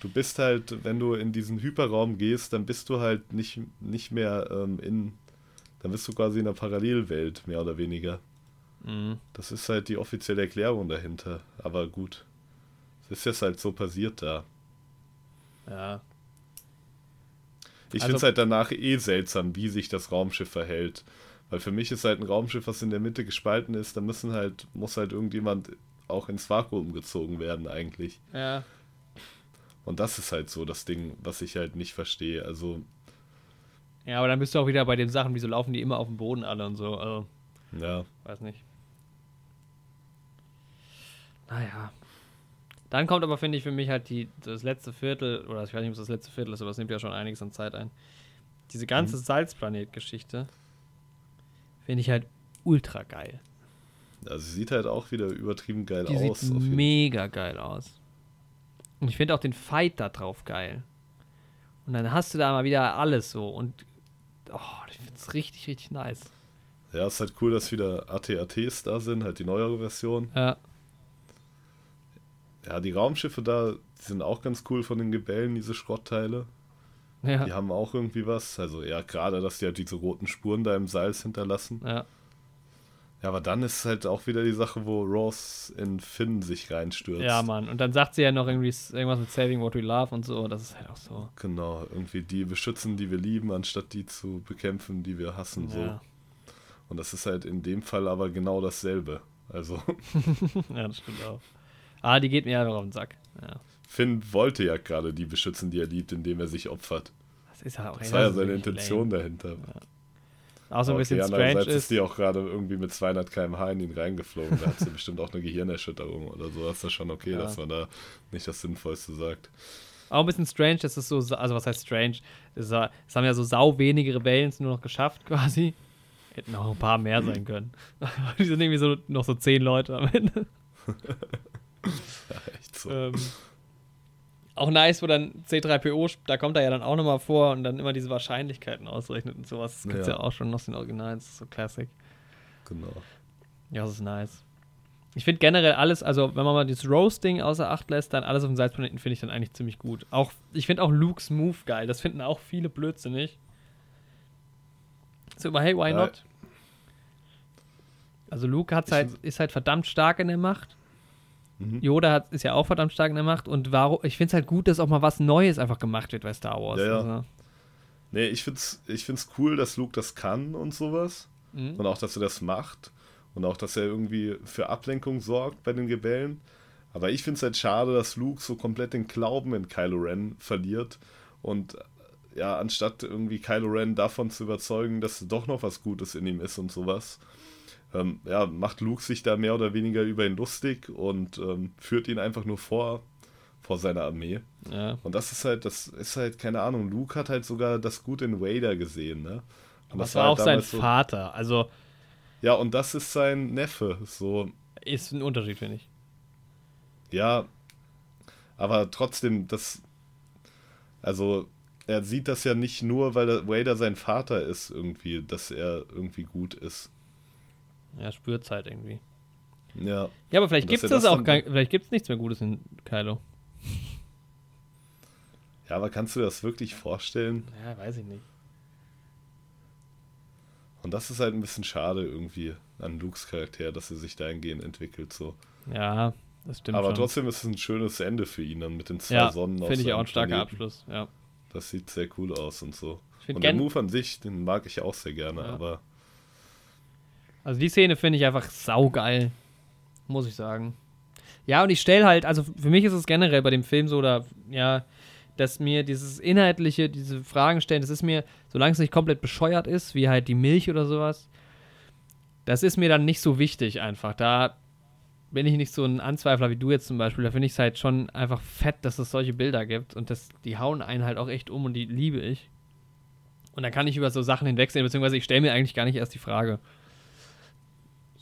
Du bist halt, wenn du in diesen Hyperraum gehst, dann bist du halt nicht, nicht mehr ähm, in. Dann bist du quasi in einer Parallelwelt, mehr oder weniger. Mhm. Das ist halt die offizielle Erklärung dahinter. Aber gut. Es ist jetzt halt so passiert da. Ja. Ich Also- finde es halt danach eh seltsam, wie sich das Raumschiff verhält. Weil für mich ist halt ein Raumschiff, was in der Mitte gespalten ist, da müssen halt, muss halt irgendjemand auch ins Vakuum gezogen werden eigentlich. Ja. Und das ist halt so das Ding, was ich halt nicht verstehe. Also, Ja, aber dann bist du auch wieder bei den Sachen, wieso laufen die immer auf dem Boden alle und so. Also, ja. weiß nicht. Naja. Dann kommt aber, finde ich, für mich halt die, das letzte Viertel, oder ich weiß nicht, ob es das letzte Viertel ist, aber es nimmt ja schon einiges an Zeit ein. Diese ganze Mhm. Salzplanet-Geschichte finde ich halt ultra geil. Also sie sieht halt auch wieder übertrieben geil Die aus. sieht mega geil aus. Und ich finde auch den Fight da drauf geil. Und dann hast du da mal wieder alles so und oh, ich finde es richtig, richtig nice. ja, ist halt cool, dass wieder AT-ATs da sind, halt die neuere Version. Ja, Ja, die Raumschiffe da, die sind auch ganz cool von den Gebällen, diese Schrottteile. ja, Die haben auch irgendwie was. Also ja, gerade, dass die halt diese roten Spuren da im Salz hinterlassen. ja. Ja, aber dann ist halt auch wieder die Sache, wo Ross in Finn sich reinstürzt. Ja, Mann. Und dann sagt sie ja noch irgendwie irgendwas mit Saving What We Love und so. Das ist halt auch so. Genau, irgendwie die beschützen, die wir lieben, anstatt die zu bekämpfen, die wir hassen. So. Ja. Und das ist halt in dem Fall aber genau dasselbe. Also ja, das stimmt auch. Ah, die geht mir einfach auf den Sack. Ja. Finn wollte ja gerade die beschützen, die er liebt, indem er sich opfert. Das ist ja auch Das war ja seine Intention lame. dahinter. Auch so ein Okay, bisschen strange ist. ist die auch gerade irgendwie mit 200 km/h in ihn reingeflogen. Da hat sie bestimmt auch eine Gehirnerschütterung oder so. Das ist das schon okay, Ja. dass man da nicht das Sinnvollste sagt. Auch ein bisschen strange, dass es so, also was heißt strange? Es, haben ja so sau wenige Rebellen es nur noch geschafft, quasi. Hätten auch ein paar mehr sein können. Die sind irgendwie so noch so zehn Leute am Ende. Ja, echt so. Ähm, auch nice, wo dann C3PO, sp- da kommt er ja dann auch nochmal vor und dann immer diese Wahrscheinlichkeiten ausrechnet und sowas. Das gibt's ja. Ja. auch schon aus den Originalen, das ist so Classic. Genau. Ja, das ist nice. Ich finde generell alles, also wenn man mal dieses Roasting außer Acht lässt, dann alles auf dem Salzplaneten finde ich dann eigentlich ziemlich gut. Auch, ich finde auch Luke's Move geil. Das finden auch viele blödsinnig. So über, hey, why not? Also Luke hat's halt, ist halt verdammt stark in der Macht. Mhm. Yoda hat, ist ja auch verdammt stark in der Macht. Und warum, ich finde es halt gut, dass auch mal was Neues einfach gemacht wird bei Star Wars. Ja, ja. Also, Nee, ich find's, ich find's cool, dass Luke das kann und sowas. mhm. Und auch, dass er das macht. Und auch, dass er irgendwie für Ablenkung sorgt bei den Rebellen. Aber ich finde es halt schade, dass Luke so komplett den Glauben in Kylo Ren verliert. Und äh, ja, anstatt irgendwie Kylo Ren davon zu überzeugen, dass doch noch was Gutes in ihm ist und sowas, ähm, ja, macht Luke sich da mehr oder weniger über ihn lustig und ähm, führt ihn einfach nur vor, vor seiner Armee. ja. Und das ist halt, das ist halt, keine Ahnung, Luke hat halt sogar das Gute in Vader gesehen, ne? Und Aber das war auch sein so- Vater. Also ja, und das ist sein Neffe. So, ist ein Unterschied, finde ich. ja. Aber trotzdem, das. Also, er sieht das ja nicht nur, weil der Vader sein Vater ist, irgendwie, dass er irgendwie gut ist. Er spürt halt irgendwie. Ja. Ja, aber vielleicht gibt es das das auch gar, vielleicht gibt es nichts mehr Gutes in Kylo. Ja, aber kannst du dir das wirklich vorstellen? Ja, weiß ich nicht. Und das ist halt ein bisschen schade irgendwie an Lukes Charakter, dass er sich dahingehend entwickelt, so. Ja, das stimmt aber schon. trotzdem ist es ein schönes Ende für ihn dann mit den zwei ja, Sonnen finde ich auch ein starker Planeten. Abschluss. Ja. Das sieht sehr cool aus und so. Und der gen- Move an sich, den mag ich auch sehr gerne, Ja. aber Also die Szene finde ich einfach saugeil. Muss ich sagen. Ja, und ich stelle halt, also für mich ist es generell bei dem Film so, oder ja, dass mir dieses inhaltliche, diese Fragen stellen, das ist mir, solange es nicht komplett bescheuert ist, wie halt die Milch oder sowas, das ist mir dann nicht so wichtig einfach. Da bin ich nicht so ein Anzweifler wie du jetzt zum Beispiel. Da finde ich es halt schon einfach fett, dass es solche Bilder gibt und das, die hauen einen halt auch echt um und die liebe ich. Und dann kann ich über so Sachen hinwegsehen, beziehungsweise ich stelle mir eigentlich gar nicht erst die Frage.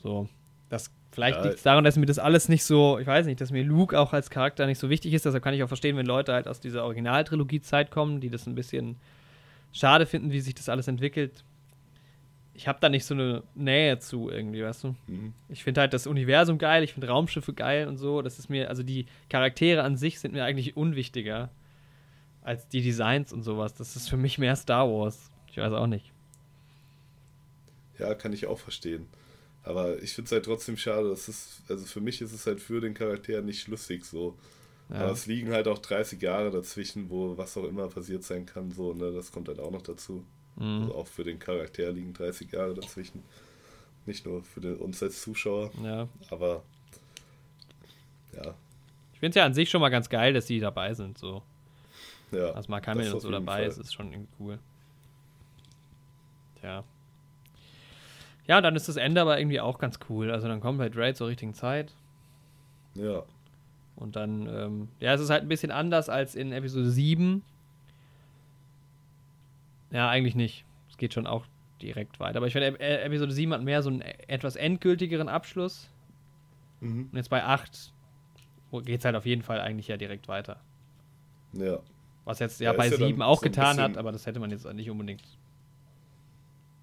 So. Das, vielleicht Ja. liegt es daran, dass mir das alles nicht so, ich weiß nicht, dass mir Luke auch als Charakter nicht so wichtig ist. Deshalb kann ich auch verstehen, wenn Leute halt aus dieser Originaltrilogie-Zeit kommen, die das ein bisschen schade finden, wie sich das alles entwickelt. Ich habe da nicht so eine Nähe zu irgendwie, weißt du? Mhm. Ich finde halt das Universum geil, ich finde Raumschiffe geil und so. Das ist mir, also die Charaktere an sich sind mir eigentlich unwichtiger als die Designs und sowas. Das ist für mich mehr Star Wars. Ich weiß auch nicht. Ja, kann ich auch verstehen. Aber ich finde es halt trotzdem schade, dass es, also für mich ist es halt für den Charakter nicht schlüssig so. Aber Ja. es liegen halt auch 30 Jahre dazwischen, wo was auch immer passiert sein kann, so, ne, das kommt halt auch noch dazu. Mhm. Also auch für den Charakter liegen 30 Jahre dazwischen. Nicht nur für den, uns als Zuschauer, ja. aber ja, Ich finde es ja an sich schon mal ganz geil, dass die dabei sind. So. ja. Also mal Kamil das und auf so dabei Fall. ist, ist schon irgendwie cool. Tja. Ja, dann ist das Ende aber irgendwie auch ganz cool. Also dann kommt halt Raid zur richtigen Zeit. Ja, Und dann, ähm, ja, es ist halt ein bisschen anders als in Episode 7. Ja, eigentlich nicht. Es geht schon auch direkt weiter. Aber ich finde, Ep- Episode 7 hat mehr so einen etwas endgültigeren Abschluss. mhm. Und jetzt bei 8 geht es halt auf jeden Fall eigentlich ja direkt weiter. ja. Was jetzt Ja, ja, bei ja dann 7 auch so getan hat, aber das hätte man jetzt nicht unbedingt.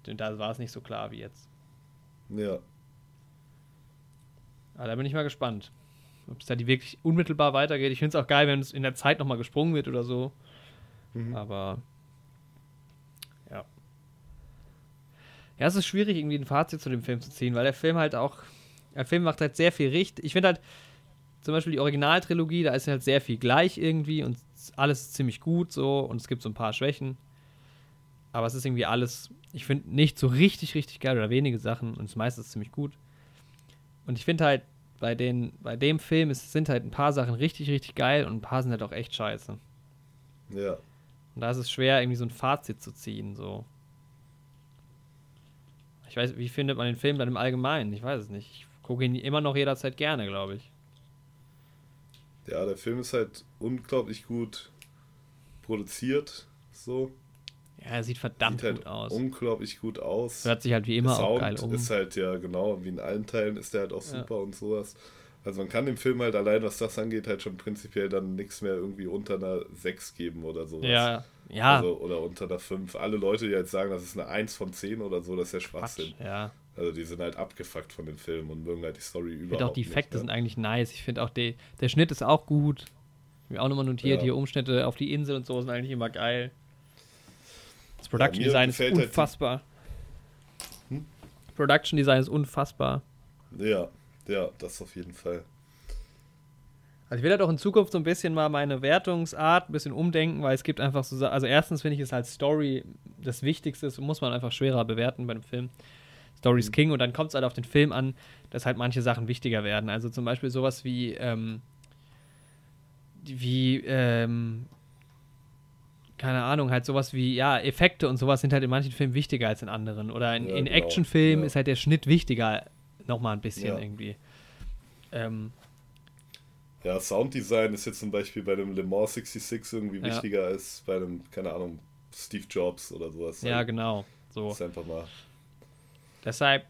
Denn Da war es nicht so klar wie jetzt. Ja, Aber da bin ich mal gespannt. Ob es da die wirklich unmittelbar weitergeht. Ich finde es auch geil, wenn es in der Zeit nochmal gesprungen wird oder so. mhm. Aber ja. Ja, es ist schwierig, irgendwie ein Fazit zu dem Film zu ziehen, weil der Film halt auch. Der Film macht halt sehr viel richtig. Ich finde halt, zum Beispiel die Originaltrilogie, da ist halt sehr viel gleich irgendwie und alles ziemlich gut so und es gibt so ein paar Schwächen. Aber es ist irgendwie alles, ich finde, nicht so richtig, richtig geil oder wenige Sachen und das meiste ist ziemlich gut. Und ich finde halt, bei, den, bei dem Film es sind halt ein paar Sachen richtig, richtig geil und ein paar sind halt auch echt scheiße. ja. Und da ist es schwer, irgendwie so ein Fazit zu ziehen, so. Ich weiß, wie findet man den Film dann im Allgemeinen? Ich weiß es nicht. Ich gucke ihn immer noch jederzeit gerne, glaube ich. Ja, der Film ist halt unglaublich gut produziert, so. Ja, er sieht verdammt Sieht halt gut aus. unglaublich gut aus. Hört sich halt wie immer der auch geil um. ist halt ja genau, wie in allen Teilen ist der halt auch Ja. super und sowas. Also man kann dem Film halt allein, was das angeht, halt schon prinzipiell dann nichts mehr irgendwie unter einer 6 geben oder sowas. ja, ja. Also, oder unter einer 5. Alle Leute, die jetzt sagen, das ist eine 1 von 10 oder so, das ist ja Quatsch. Schwachsinn. Ja. Also die sind halt abgefuckt von dem Film und mögen halt die Story Ich überhaupt auch die Effekte sind eigentlich nice. Ich finde auch die, der Schnitt ist auch gut. Ich hab mir auch nochmal notiert, Ja. hier Umschnitte auf die Insel und so sind eigentlich immer geil. Das Production mir Design ist halt die- unfassbar. Hm? Production Design ist unfassbar. Ja, ja, das auf jeden Fall. Also ich will halt auch in Zukunft so ein bisschen mal meine Wertungsart ein bisschen umdenken, weil es gibt einfach so, also erstens finde ich es als Story das Wichtigste, das muss man einfach schwerer bewerten bei einem Film. Story ist Mhm. King und dann kommt es halt auf den Film an, dass halt manche Sachen wichtiger werden. Also zum Beispiel sowas wie, ähm, wie, ähm, keine Ahnung, halt sowas wie, ja, Effekte und sowas sind halt in manchen Filmen wichtiger als in anderen. Oder in, Ja, in genau, Actionfilmen ja. ist halt der Schnitt wichtiger, nochmal ein bisschen Ja. irgendwie. Ähm, Ja, Sounddesign ist jetzt zum Beispiel bei einem Le Mans 66 irgendwie wichtiger als bei einem, keine Ahnung, Steve Jobs oder sowas. ja, genau. So. Das ist einfach mal. Deshalb,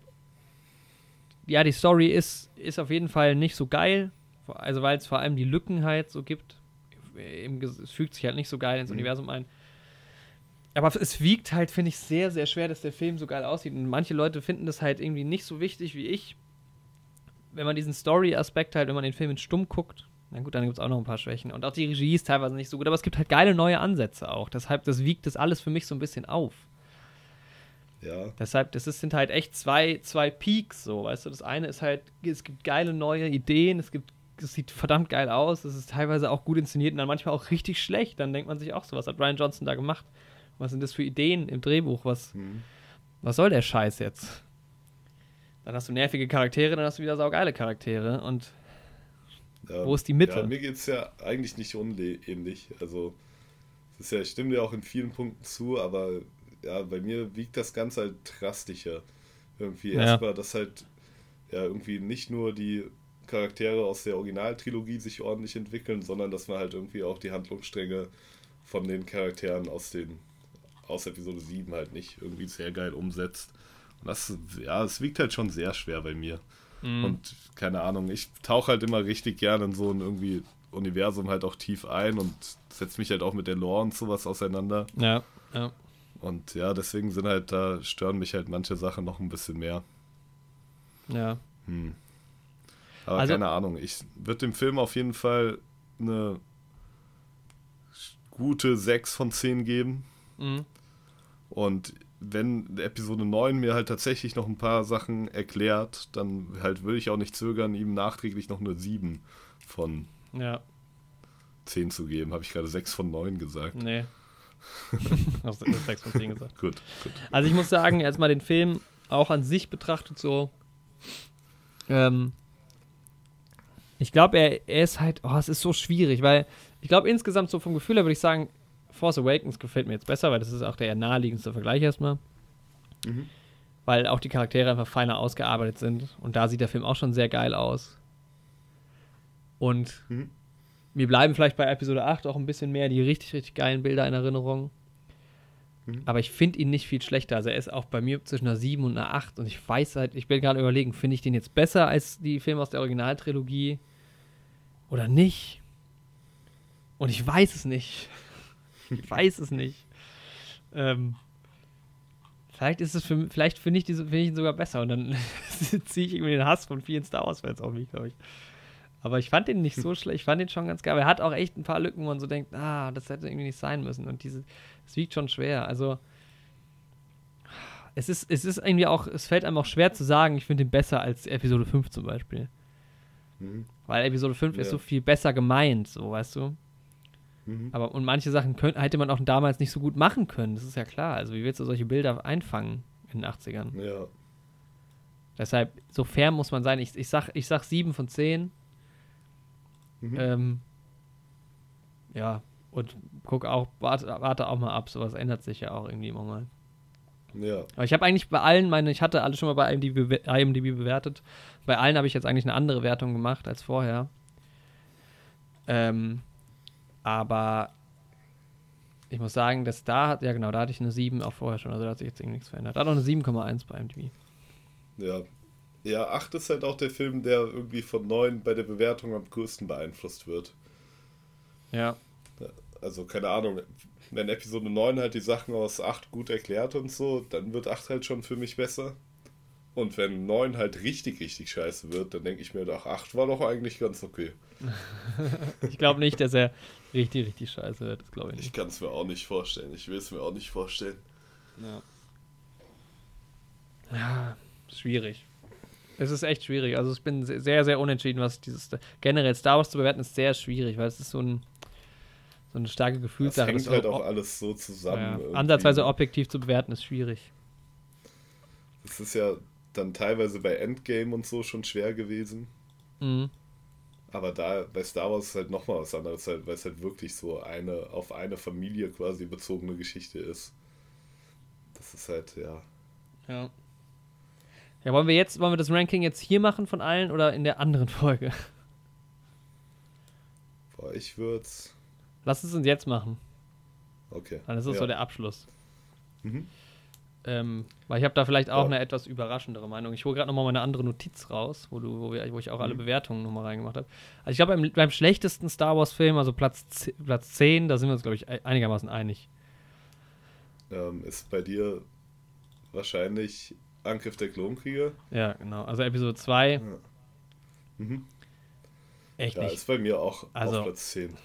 ja, die Story ist, ist auf jeden Fall nicht so geil. Also, weil es vor allem die Lücken halt so gibt. Es fügt sich halt nicht so geil ins Mhm. Universum ein. Aber es wiegt halt, finde ich, sehr, sehr schwer, dass der Film so geil aussieht. Und manche Leute finden das halt irgendwie nicht so wichtig wie ich. Wenn man diesen Story-Aspekt halt, wenn man den Film in stumm guckt, na gut, dann gibt es auch noch ein paar Schwächen. Und auch die Regie ist teilweise nicht so gut, aber es gibt halt geile neue Ansätze auch. Deshalb, das wiegt das alles für mich so ein bisschen auf. Ja, Deshalb, das ist, sind halt echt zwei, zwei Peaks, so, weißt du. Das eine ist halt, es gibt geile neue Ideen, es gibt, es sieht verdammt geil aus, es ist teilweise auch gut inszeniert und dann manchmal auch richtig schlecht. Dann denkt man sich auch so, was hat Brian Johnson da gemacht? Was sind das für Ideen im Drehbuch? Was, hm. was soll der Scheiß jetzt? Dann hast du nervige Charaktere, dann hast du wieder saugeile Charaktere und ja. Wo ist die Mitte? Ja, mir geht es ja eigentlich nicht unähnlich. Also, es ist ja, ich stimme dir auch in vielen Punkten zu, aber ja, bei mir wiegt das Ganze halt drastischer. Irgendwie Ja. erstmal, dass halt ja irgendwie nicht nur die Charaktere aus der Originaltrilogie sich ordentlich entwickeln, sondern dass man halt irgendwie auch die Handlungsstränge von den Charakteren aus den aus Episode 7 halt nicht irgendwie sehr geil umsetzt. Und das, ja, es wiegt halt schon sehr schwer bei mir. Mhm. Und keine Ahnung, ich tauche halt immer richtig gerne in so ein irgendwie Universum halt auch tief ein und setze mich halt auch mit der Lore und sowas auseinander. Ja, ja. Und ja, deswegen sind halt, da stören mich halt manche Sachen noch ein bisschen mehr. Ja. Hm. Aber Also- keine Ahnung, ich würde dem Film auf jeden Fall eine gute 6 von 10 geben. Mhm. Und wenn Episode 9 mir halt tatsächlich noch ein paar Sachen erklärt, dann halt würde ich auch nicht zögern, ihm nachträglich noch eine 7 von Ja. 10 zu geben. Habe ich gerade 6 von 9 gesagt. Nee. Hast du 6 von 10 gesagt. Gut, gut. Also ich muss sagen, erstmal den Film auch an sich betrachtet so. Ähm, ich glaube, er, er ist halt, oh, es ist so schwierig, weil ich glaube insgesamt so vom Gefühl her würde ich sagen, Force Awakens gefällt mir jetzt besser, weil das ist auch der naheliegendste Vergleich erstmal. Mhm. Weil auch die Charaktere einfach feiner ausgearbeitet sind. Und da sieht der Film auch schon sehr geil aus. Und Mhm. mir bleiben vielleicht bei Episode 8 auch ein bisschen mehr die richtig, richtig geilen Bilder in Erinnerung. Mhm. Aber ich finde ihn nicht viel schlechter. Also er ist auch bei mir zwischen einer 7 und einer 8. Und ich weiß halt, ich bin gerade überlegen, finde ich den jetzt besser als die Filme aus der Originaltrilogie oder nicht? Und ich weiß es nicht. Ich weiß es nicht. Ähm, vielleicht ist es für vielleicht finde ich, diese- finde ich ihn sogar besser und dann ziehe ich irgendwie den Hass von vielen Star Wars-Fans auf mich, glaube ich. Aber ich fand den nicht so schlecht. Ich fand den schon ganz geil. Aber er hat auch echt ein paar Lücken, wo man so denkt, ah, das hätte irgendwie nicht sein müssen. Und diese, es wiegt schon schwer. Also, es ist, es ist irgendwie auch, es fällt einem auch schwer zu sagen, ich finde den besser als Episode 5 zum Beispiel. Mhm. Weil Episode 5 ist Ja. so viel besser gemeint, so, weißt du? Mhm. Aber und manche Sachen könnt, hätte man auch damals nicht so gut machen können, das ist ja klar. Also, wie willst du solche Bilder einfangen in den 80ern? Ja. Deshalb, so fair muss man sein. Ich, ich, sag, ich sag 7 von 10. Mhm. Ähm, ja, und guck auch, warte, warte auch mal ab, sowas ändert sich ja auch irgendwie immer mal. ja. Aber ich habe eigentlich bei allen meine, ich hatte alle schon mal bei IMDb, IMDb bewertet. Bei allen habe ich jetzt eigentlich eine andere Wertung gemacht als vorher. Ähm, aber ich muss sagen, dass da, hat- ja genau, da hatte ich eine 7 auch vorher schon, also da hat sich jetzt irgendwie nichts verändert. Da hat auch eine 7,1 bei IMDb. Ja. Ja, 8 ist halt auch der Film, der irgendwie von 9 bei der Bewertung am größten beeinflusst wird. Ja. Also, keine Ahnung, wenn Episode 9 halt die Sachen aus 8 gut erklärt und so, dann wird 8 halt schon für mich besser. Und wenn 9 halt richtig, richtig scheiße wird, dann denke ich mir, ach, 8 war doch eigentlich ganz okay. Ich glaube nicht, dass er richtig, richtig scheiße wird. Das glaube ich Ich nicht. kann es mir auch nicht vorstellen. Ich will es mir auch nicht vorstellen. Ja. ja, schwierig. Es ist echt schwierig. Also ich bin se- sehr, sehr unentschieden, was dieses generell Star Wars zu bewerten ist sehr schwierig, weil es ist so ein so eine starke Das Gefühlssache. hängt Das halt o- auch alles so zusammen. ja, ansatzweise objektiv zu bewerten ist schwierig. Es ist ja dann teilweise bei Endgame und so schon schwer gewesen. Mhm. Aber da bei Star Wars ist halt nochmal was anderes, halt, weil es halt wirklich so eine auf eine Familie quasi bezogene Geschichte ist. Das ist halt, ja. Ja. Ja, wollen wir jetzt, wollen wir das Ranking jetzt hier machen von allen oder in der anderen Folge? Boah, ich würde Lass es uns jetzt machen. Okay. Dann ist das ja. so der Abschluss. Mhm. Ähm, weil ich habe da vielleicht auch Ja. eine etwas überraschendere Meinung. Ich hole gerade nochmal meine andere Notiz raus, wo, du, wo, wir, wo ich auch alle Mhm. Bewertungen nochmal reingemacht habe. Also ich glaube, beim, beim schlechtesten Star Wars-Film, also Platz, Platz 10, da sind wir uns, glaube ich, ei- einigermaßen einig. Ähm, ist bei dir wahrscheinlich Angriff der Klonkrieger? Ja, genau. Also Episode 2, Mhm. echt Ja, nicht. ist bei mir auch Also- auf Platz 10.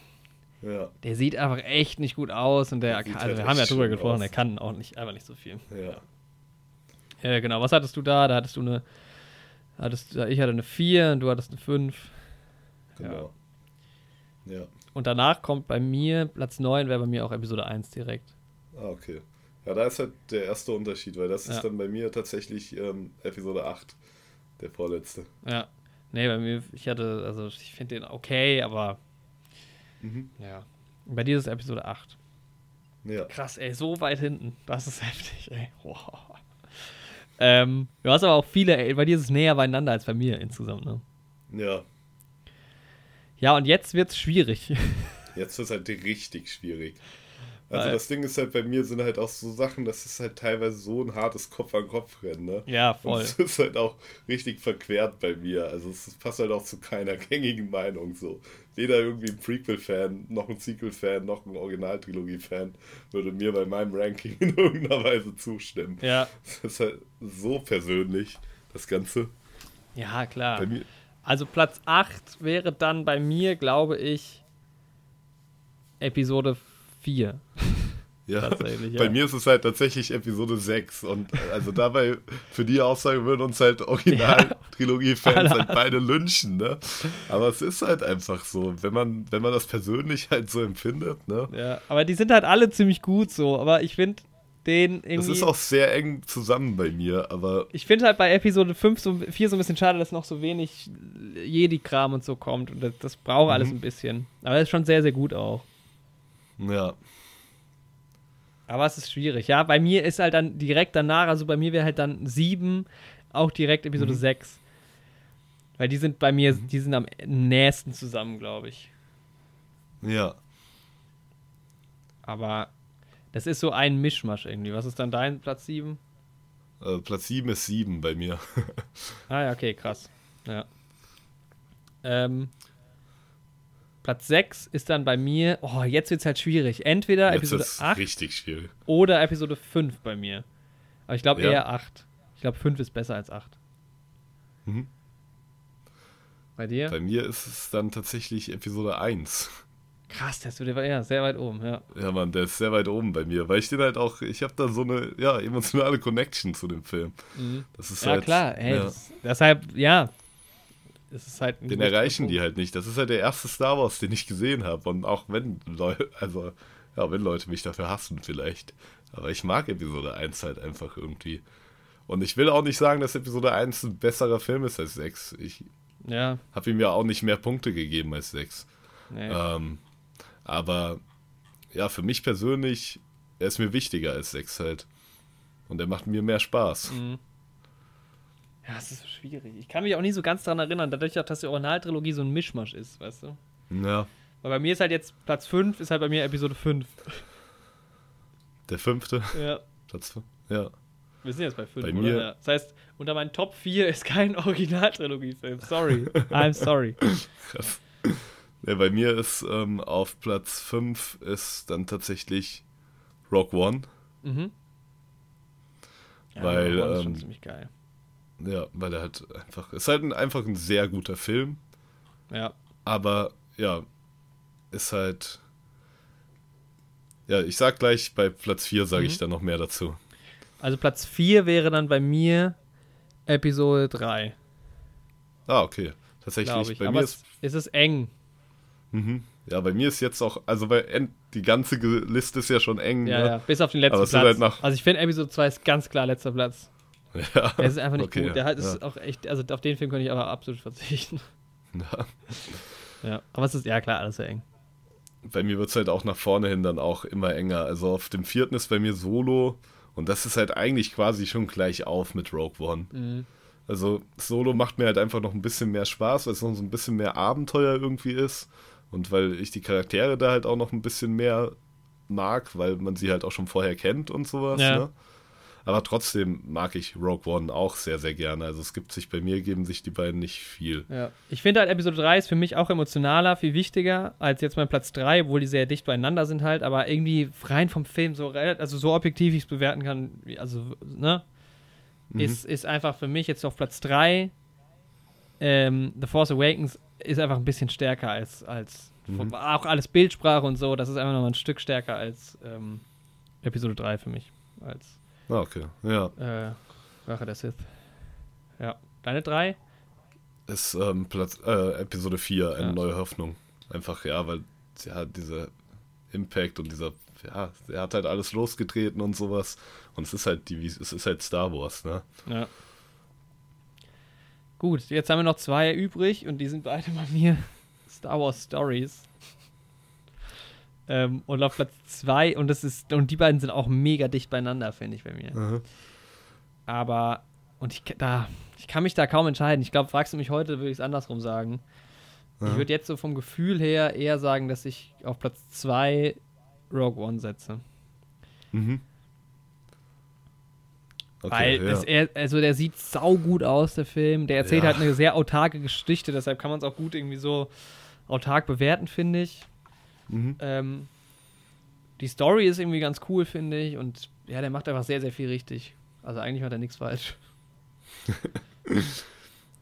Ja, Der sieht einfach echt nicht gut aus und der, Der also halt wir haben ja drüber gesprochen, aus. der kann auch nicht, einfach nicht so viel. ja. Ja, genau. Was hattest du da? Da hattest du eine, hattest, ich hatte eine 4 und du hattest eine 5. Genau. Ja. Und danach kommt bei mir, Platz 9 wäre bei mir auch Episode 1 direkt. Ah, okay. Ja, da ist halt der erste Unterschied, weil das Ja. ist dann bei mir tatsächlich ähm, Episode 8, der vorletzte. Ja. Nee, bei mir, ich hatte, also ich finde den okay, aber Mhm. ja. Bei dir ist es Episode 8. Ja. Krass, ey, so weit hinten. Das ist heftig, ey. Wow. Ähm, du hast aber auch viele, bei dir ist es näher beieinander als bei mir insgesamt, ne? Ja. Ja, und jetzt wird's schwierig. Jetzt ist es halt richtig schwierig. Also Weil- das Ding ist halt bei mir sind halt auch so Sachen, das ist halt teilweise so ein hartes Kopf-an-Kopf-Rennen, ne? Ja, Und voll. es ist halt auch richtig verquert bei mir. Also es passt halt auch zu keiner gängigen Meinung so. Weder irgendwie ein Prequel-Fan, noch ein Sequel-Fan, noch ein Originaltrilogie-Fan würde mir bei meinem Ranking in irgendeiner Weise zustimmen. Ja, Das ist halt so persönlich, das Ganze. ja, klar. Also Platz 8 wäre dann bei mir, glaube ich, Episode 4. ja, Tatsächlich, ja. bei mir ist es halt tatsächlich Episode 6 und also dabei für die Aussage würden uns halt Original-Trilogie-Fans halt beide lynchen, ne? Aber es ist halt einfach so, wenn man, wenn man das persönlich halt so empfindet, ne? Ja, aber die sind halt alle ziemlich gut so. Aber ich finde den Das irgendwie. ist auch sehr eng zusammen bei mir, aber ich finde halt bei Episode 5 so, 4 so ein bisschen schade, dass noch so wenig Jedi-Kram und so kommt. Und das, das braucht alles Mhm. ein bisschen. Aber das ist schon sehr, sehr gut auch. Ja. Aber es ist schwierig. Ja, bei mir ist halt dann direkt danach, also bei mir wäre halt dann 7 auch direkt Episode Mhm. 6. Weil die sind bei mir, die sind am nächsten zusammen, glaube ich. Ja. Aber das ist so ein Mischmasch irgendwie. Was ist dann dein Platz 7? Äh, Platz 7 ist 7 bei mir. Ah ja, okay, krass. Ja. Ähm, Platz 6 ist dann bei mir, oh, jetzt wird es halt schwierig. Entweder Jetzt Episode ist 8 richtig schwierig. oder Episode 5 bei mir. Aber ich glaube Ja. eher 8. Ich glaube 5 ist besser als 8. Mhm. Bei dir? Bei mir ist es dann tatsächlich Episode 1. Krass, das wird ja sehr weit oben, ja. Ja, Mann, der ist sehr weit oben bei mir, weil ich den halt auch, ich habe da so eine, ja, emotionale Connection zu dem Film. Das ist Ja, halt, klar, ey. ja. Das, deshalb, ja. Es ist halt Den erreichen die halt nicht. Das ist halt der erste Star Wars, den ich gesehen habe. Und auch wenn Leute, also, ja, wenn Leute mich dafür hassen vielleicht. Aber ich mag Episode 1 halt einfach irgendwie. Und ich will auch nicht sagen, dass Episode 1 ein besserer Film ist als 6. Ich Ja, habe ihm ja auch nicht mehr Punkte gegeben als 6. nee. Ähm, aber ja, für mich persönlich, er ist mir wichtiger als 6 halt. Und er macht mir mehr Spaß. Mhm. Ja, es ist so schwierig. Ich kann mich auch nie so ganz daran erinnern, dadurch, auch, dass die Originaltrilogie so ein Mischmasch ist, weißt du? Ja, Weil bei mir ist halt jetzt Platz 5, ist halt bei mir Episode 5. der fünfte Ja. Platz. Ja. Wir sind jetzt bei 5, Bei oder? mir- Ja. Das heißt, unter meinen Top 4 ist kein Originaltrilogie-Film. Sorry. I'm sorry. Krass. Ja, bei mir ist ähm, auf Platz 5 ist dann tatsächlich Rock One. Mhm. Weil, das ist schon ähm, ziemlich geil. Ja, weil er halt einfach. Ist halt ein, einfach ein sehr guter Film. Ja. Aber ja, ist halt. Ja, ich sag gleich, bei Platz 4 sage ich Mhm. dann noch mehr dazu. Also Platz 4 wäre dann bei mir Episode 3, Ah, okay. Tatsächlich, ich. bei Aber mir es, ist. es ist eng. Mhm. Ja, bei mir ist jetzt auch. Also, bei die ganze Liste ist ja schon eng. Ja, ne? ja, bis auf den letzten Platz. halt Also ich finde Episode 2 ist ganz klar letzter Platz. ja. Der ist einfach nicht Okay, gut. Der hat, ist ja. auch echt, also auf den Film könnte ich aber absolut verzichten. Ja. Ja, aber es ist, ja klar, alles sehr eng. bei mir wird es halt auch nach vorne hin dann auch immer enger. Also auf dem vierten ist bei mir Solo und das ist halt eigentlich quasi schon gleich auf mit Rogue One. Mhm. Also Solo macht mir halt einfach noch ein bisschen mehr Spaß, weil es noch so ein bisschen mehr Abenteuer irgendwie ist und weil ich die Charaktere da halt auch noch ein bisschen mehr mag, weil man sie halt auch schon vorher kennt und sowas. Ja. Ne? Aber trotzdem mag ich Rogue One auch sehr, sehr gerne. Also es gibt sich bei mir, geben sich die beiden nicht viel. Ja. Ich finde halt, Episode 3 ist für mich auch emotionaler, viel wichtiger als jetzt mein Platz 3, obwohl die sehr dicht beieinander sind halt, aber irgendwie rein vom Film, so, also so objektiv ich es bewerten kann, also, ne, ist, ist einfach für mich jetzt auf Platz 3 ähm, The Force Awakens ist einfach ein bisschen stärker als, als Mhm. auch alles Bildsprache und so, das ist einfach noch mal ein Stück stärker als ähm, Episode 3 für mich, als Ah, okay. Ja. äh, Rache der Sith. Ja. Deine 3? ist ähm, Platz, äh, Episode 4, eine Ja. neue Hoffnung. Einfach, ja, weil ja, dieser Impact und dieser, ja, er hat halt alles losgetreten und sowas. Und es ist halt die, es ist halt Star Wars, ne? Ja. Gut, jetzt haben wir noch zwei übrig und die sind beide bei mir Star Wars Stories. Ähm, und auf Platz zwei und das ist und die beiden sind auch mega dicht beieinander, finde ich bei mir. Aber und ich, da, ich kann mich da kaum entscheiden. Ich glaube, fragst du mich heute, würde ich es andersrum sagen. Ich Ja. würde jetzt so vom Gefühl her eher sagen, dass ich auf Platz 2 Rogue One setze. Mhm. Okay, Weil ja. er, also der sieht saugut aus, der Film. Der erzählt Ja. halt eine sehr autarke Geschichte, deshalb kann man es auch gut irgendwie so autark bewerten, finde ich. Mhm. Ähm, die Story ist irgendwie ganz cool, finde ich. Und ja, der macht einfach sehr, sehr viel richtig. Also eigentlich macht er nichts falsch.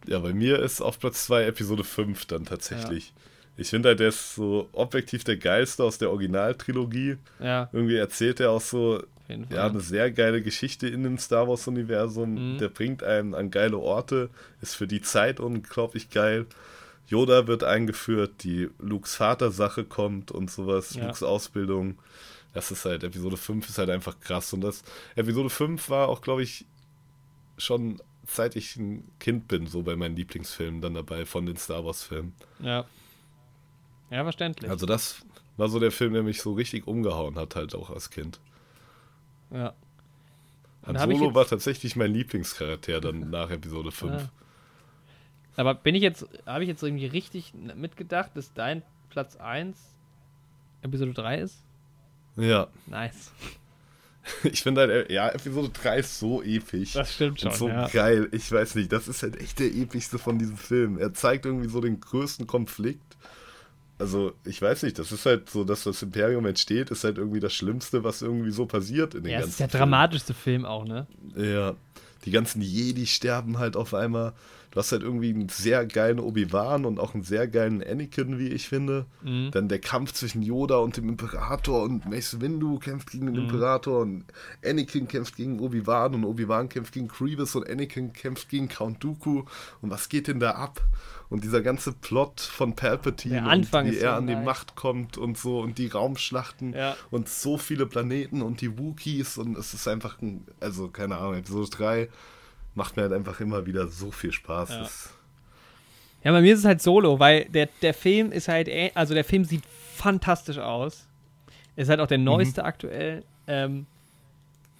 Ja, bei mir ist auf Platz 2 Episode 5 dann tatsächlich. Ich finde halt, der ist so objektiv der geilste aus der Originaltrilogie. Ja, Irgendwie erzählt er auch so, ja, eine sehr geile Geschichte in dem Star Wars-Universum. Mhm. Der bringt einen an geile Orte, ist für die Zeit unglaublich geil. Yoda wird eingeführt, die Lukes Vater-Sache kommt und sowas, Ja. Lukes Ausbildung. Das ist halt, Episode 5 ist halt einfach krass. Und das, Episode 5 war auch, glaube ich, schon seit ich ein Kind bin, so bei meinen Lieblingsfilmen dann dabei von den Star Wars-Filmen. Ja. Ja, verständlich. Also das war so der Film, der mich so richtig umgehauen hat, halt auch als Kind. ja. Han Solo war tatsächlich mein Lieblingscharakter dann nach Episode 5. Ja. Aber bin ich jetzt, habe ich jetzt irgendwie richtig mitgedacht, dass dein Platz 1 Episode 3 ist? Ja, Nice. ich finde halt, äh, ja, Episode 3 ist so episch. Das stimmt schon. und so ja. geil. Ich weiß nicht, das ist halt echt der epischste von diesem Film. Er zeigt irgendwie so den größten Konflikt. Also, ich weiß nicht, das ist halt so, dass das Imperium entsteht, ist halt irgendwie das Schlimmste, was irgendwie so passiert in den ja, ganzen ist der Film. dramatischste Film auch, ne? Ja, die ganzen Jedi sterben halt auf einmal. Du hast halt irgendwie einen sehr geilen Obi-Wan und auch einen sehr geilen Anakin, wie ich finde. Mhm. Dann der Kampf zwischen Yoda und dem Imperator und Mace Windu kämpft gegen den Mhm. Imperator und Anakin kämpft gegen Obi-Wan und Obi-Wan kämpft gegen Grievous und Anakin kämpft gegen Count Dooku. Und was geht denn da ab? Und dieser ganze Plot von Palpatine wie er an die nice. Macht kommt und so und die Raumschlachten Ja. und so viele Planeten und die Wookiees und es ist einfach ein, also keine Ahnung, Episode 3 macht mir halt einfach immer wieder so viel Spaß. Ja. Ja, bei mir ist es halt Solo, weil der, der Film ist halt, also der Film sieht fantastisch aus. Ist halt auch der neueste aktuell. Ähm,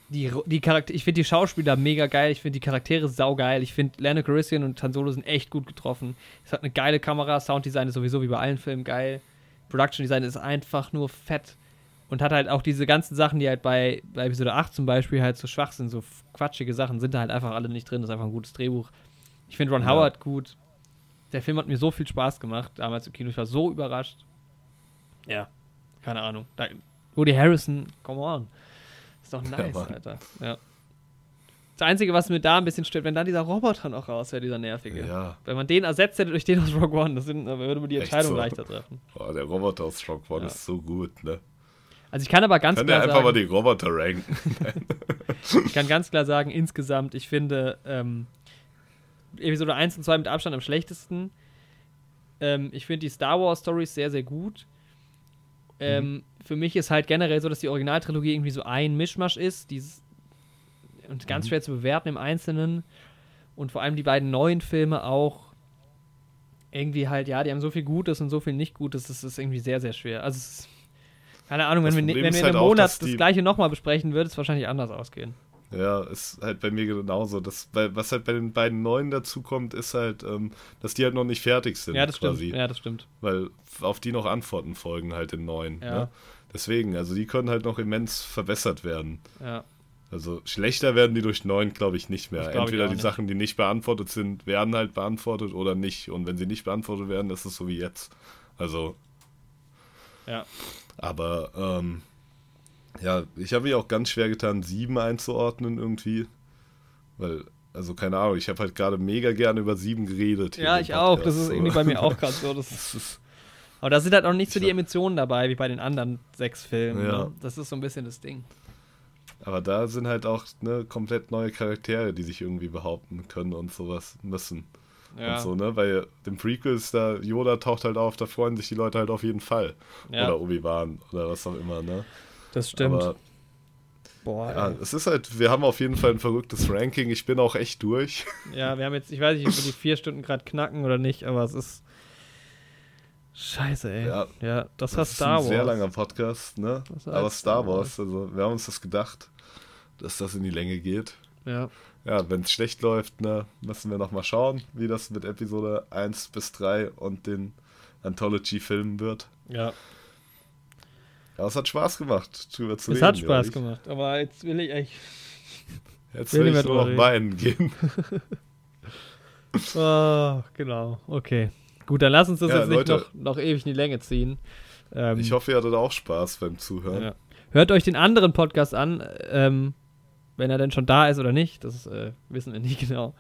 die, die Charakter ich finde die Schauspieler mega geil, ich finde die Charaktere saugeil. Ich finde Lando Calrissian und Han Solo sind echt gut getroffen. Es hat eine geile Kamera, Sounddesign ist sowieso wie bei allen Filmen geil. Production Design ist einfach nur fett. Und hat halt auch diese ganzen Sachen, die halt bei, bei Episode 8 zum Beispiel halt so schwach sind, so quatschige Sachen, sind da halt einfach alle nicht drin. Das ist einfach ein gutes Drehbuch. Ich finde Ron Ja. Howard gut. Der Film hat mir so viel Spaß gemacht damals im Kino. Ich war so überrascht. Ja, keine Ahnung. Da, Woody Harrison, come on. Ist doch nice, Mann. Alter. Ja. Das Einzige, was mir da ein bisschen stört, wenn dann dieser Roboter noch raus wäre, dieser nervige. ja, Wenn man den ersetzt hätte durch den aus Rogue One, das sind, dann würde man die Entscheidung so? leichter treffen. Boah, der Roboter aus Rock One Ja. ist so gut, ne? Also ich kann aber ganz Kann klar einfach mal sagen, die Roboter ranken. ich kann ganz klar sagen, insgesamt, ich finde ähm, Episode 1 und 2 mit Abstand am schlechtesten. Ähm, ich finde die Star Wars Stories sehr, sehr gut. Ähm, Für mich ist halt generell so, dass die Originaltrilogie irgendwie so ein Mischmasch ist. Dieses, und ganz schwer zu bewerten im Einzelnen. Und vor allem die beiden neuen Filme auch irgendwie halt, ja, die haben so viel Gutes und so viel nicht Gutes, das ist irgendwie sehr, sehr schwer. Also es ist, keine Ahnung, wenn Das wir, ne- wenn wir in halt einem auch, Monat das die- gleiche nochmal besprechen, würde es wahrscheinlich anders ausgehen. Ja, ist halt bei mir genauso. Das, was halt bei den beiden neuen dazu kommt, ist halt, ähm, dass die halt noch nicht fertig sind. Ja, das quasi. stimmt. Ja, das stimmt. Weil auf die noch Antworten folgen halt in neuen. Ja. Ne? Deswegen, also die können halt noch immens verbessert werden. Ja. Also schlechter werden die durch neun, glaube ich, nicht mehr. Das Entweder die nicht. Sachen, die nicht beantwortet sind, werden halt beantwortet oder nicht. Und wenn sie nicht beantwortet werden, ist es so wie jetzt. Also, Ja. Aber ähm, ja, ich habe mich auch ganz schwer getan, sieben einzuordnen irgendwie. Weil, also keine Ahnung, ich habe halt gerade mega gerne über sieben geredet. Ja, ich auch. Das ist irgendwie bei mir auch gerade so. Das ist, aber da sind halt auch nicht so die Emotionen dabei, wie bei den anderen sechs Filmen. Ja. Ne? Das ist so ein bisschen das Ding. aber da sind halt auch ne, komplett neue Charaktere, die sich irgendwie behaupten können und sowas müssen. Ja. Und so, ne? Bei den Prequels, da Yoda taucht halt auf, da freuen sich die Leute halt auf jeden Fall. ja Oder Obi-Wan oder was auch immer, ne? das stimmt. Aber Boah, ja, ey. es ist halt, wir haben auf jeden Fall ein verrücktes Ranking. Ich bin auch echt durch. ja, wir haben jetzt, ich weiß nicht, ob wir die vier Stunden gerade knacken oder nicht, aber es ist. Scheiße, ey. Ja. Ja, das, war Das ist Star ein Wars. sehr langer Podcast, ne? Das war Aber Star Wars, also wir haben uns das gedacht, dass das in die Länge geht. Ja. Ja, wenn es schlecht läuft, ne, müssen wir nochmal schauen, wie das mit Episode 1 bis 3 und den Anthology-Filmen wird. Ja. Aber es hat Spaß gemacht, drüber zu Es reden. hat Spaß glaub gemacht, aber jetzt will ich echt. ich. Jetzt will will nicht ich nur noch weinen gehen. Oh, genau. Okay. Gut, dann lass uns das Ja, jetzt nicht Leute. noch, noch ewig in die Länge ziehen. Ähm, Ich hoffe, ihr hattet auch Spaß beim Zuhören. Ja. Hört euch den anderen Podcast an, ähm, wenn er denn schon da ist oder nicht. Das äh, wissen wir nicht genau.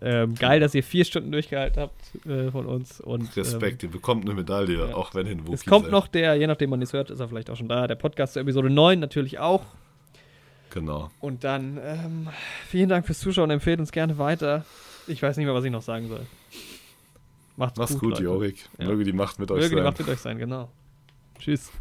Ähm, geil, dass ihr vier Stunden durchgehalten habt äh, von uns. Und, Respekt, ihr bekommt eine Medaille, ja. auch wenn Ähm, Wookie es kommt seid. noch der, je nachdem man es hört, ist er vielleicht auch schon da. Der Podcast zur Episode 9 natürlich auch. Genau. Und dann ähm, vielen Dank fürs Zuschauen. Empfehlt uns gerne weiter. Ich weiß nicht mehr, was ich noch sagen soll. Macht's, Mach's gut, Leute. Jorik. Ja. Möge die Macht mit euch Möge die sein. Macht mit euch sein, genau. Tschüss.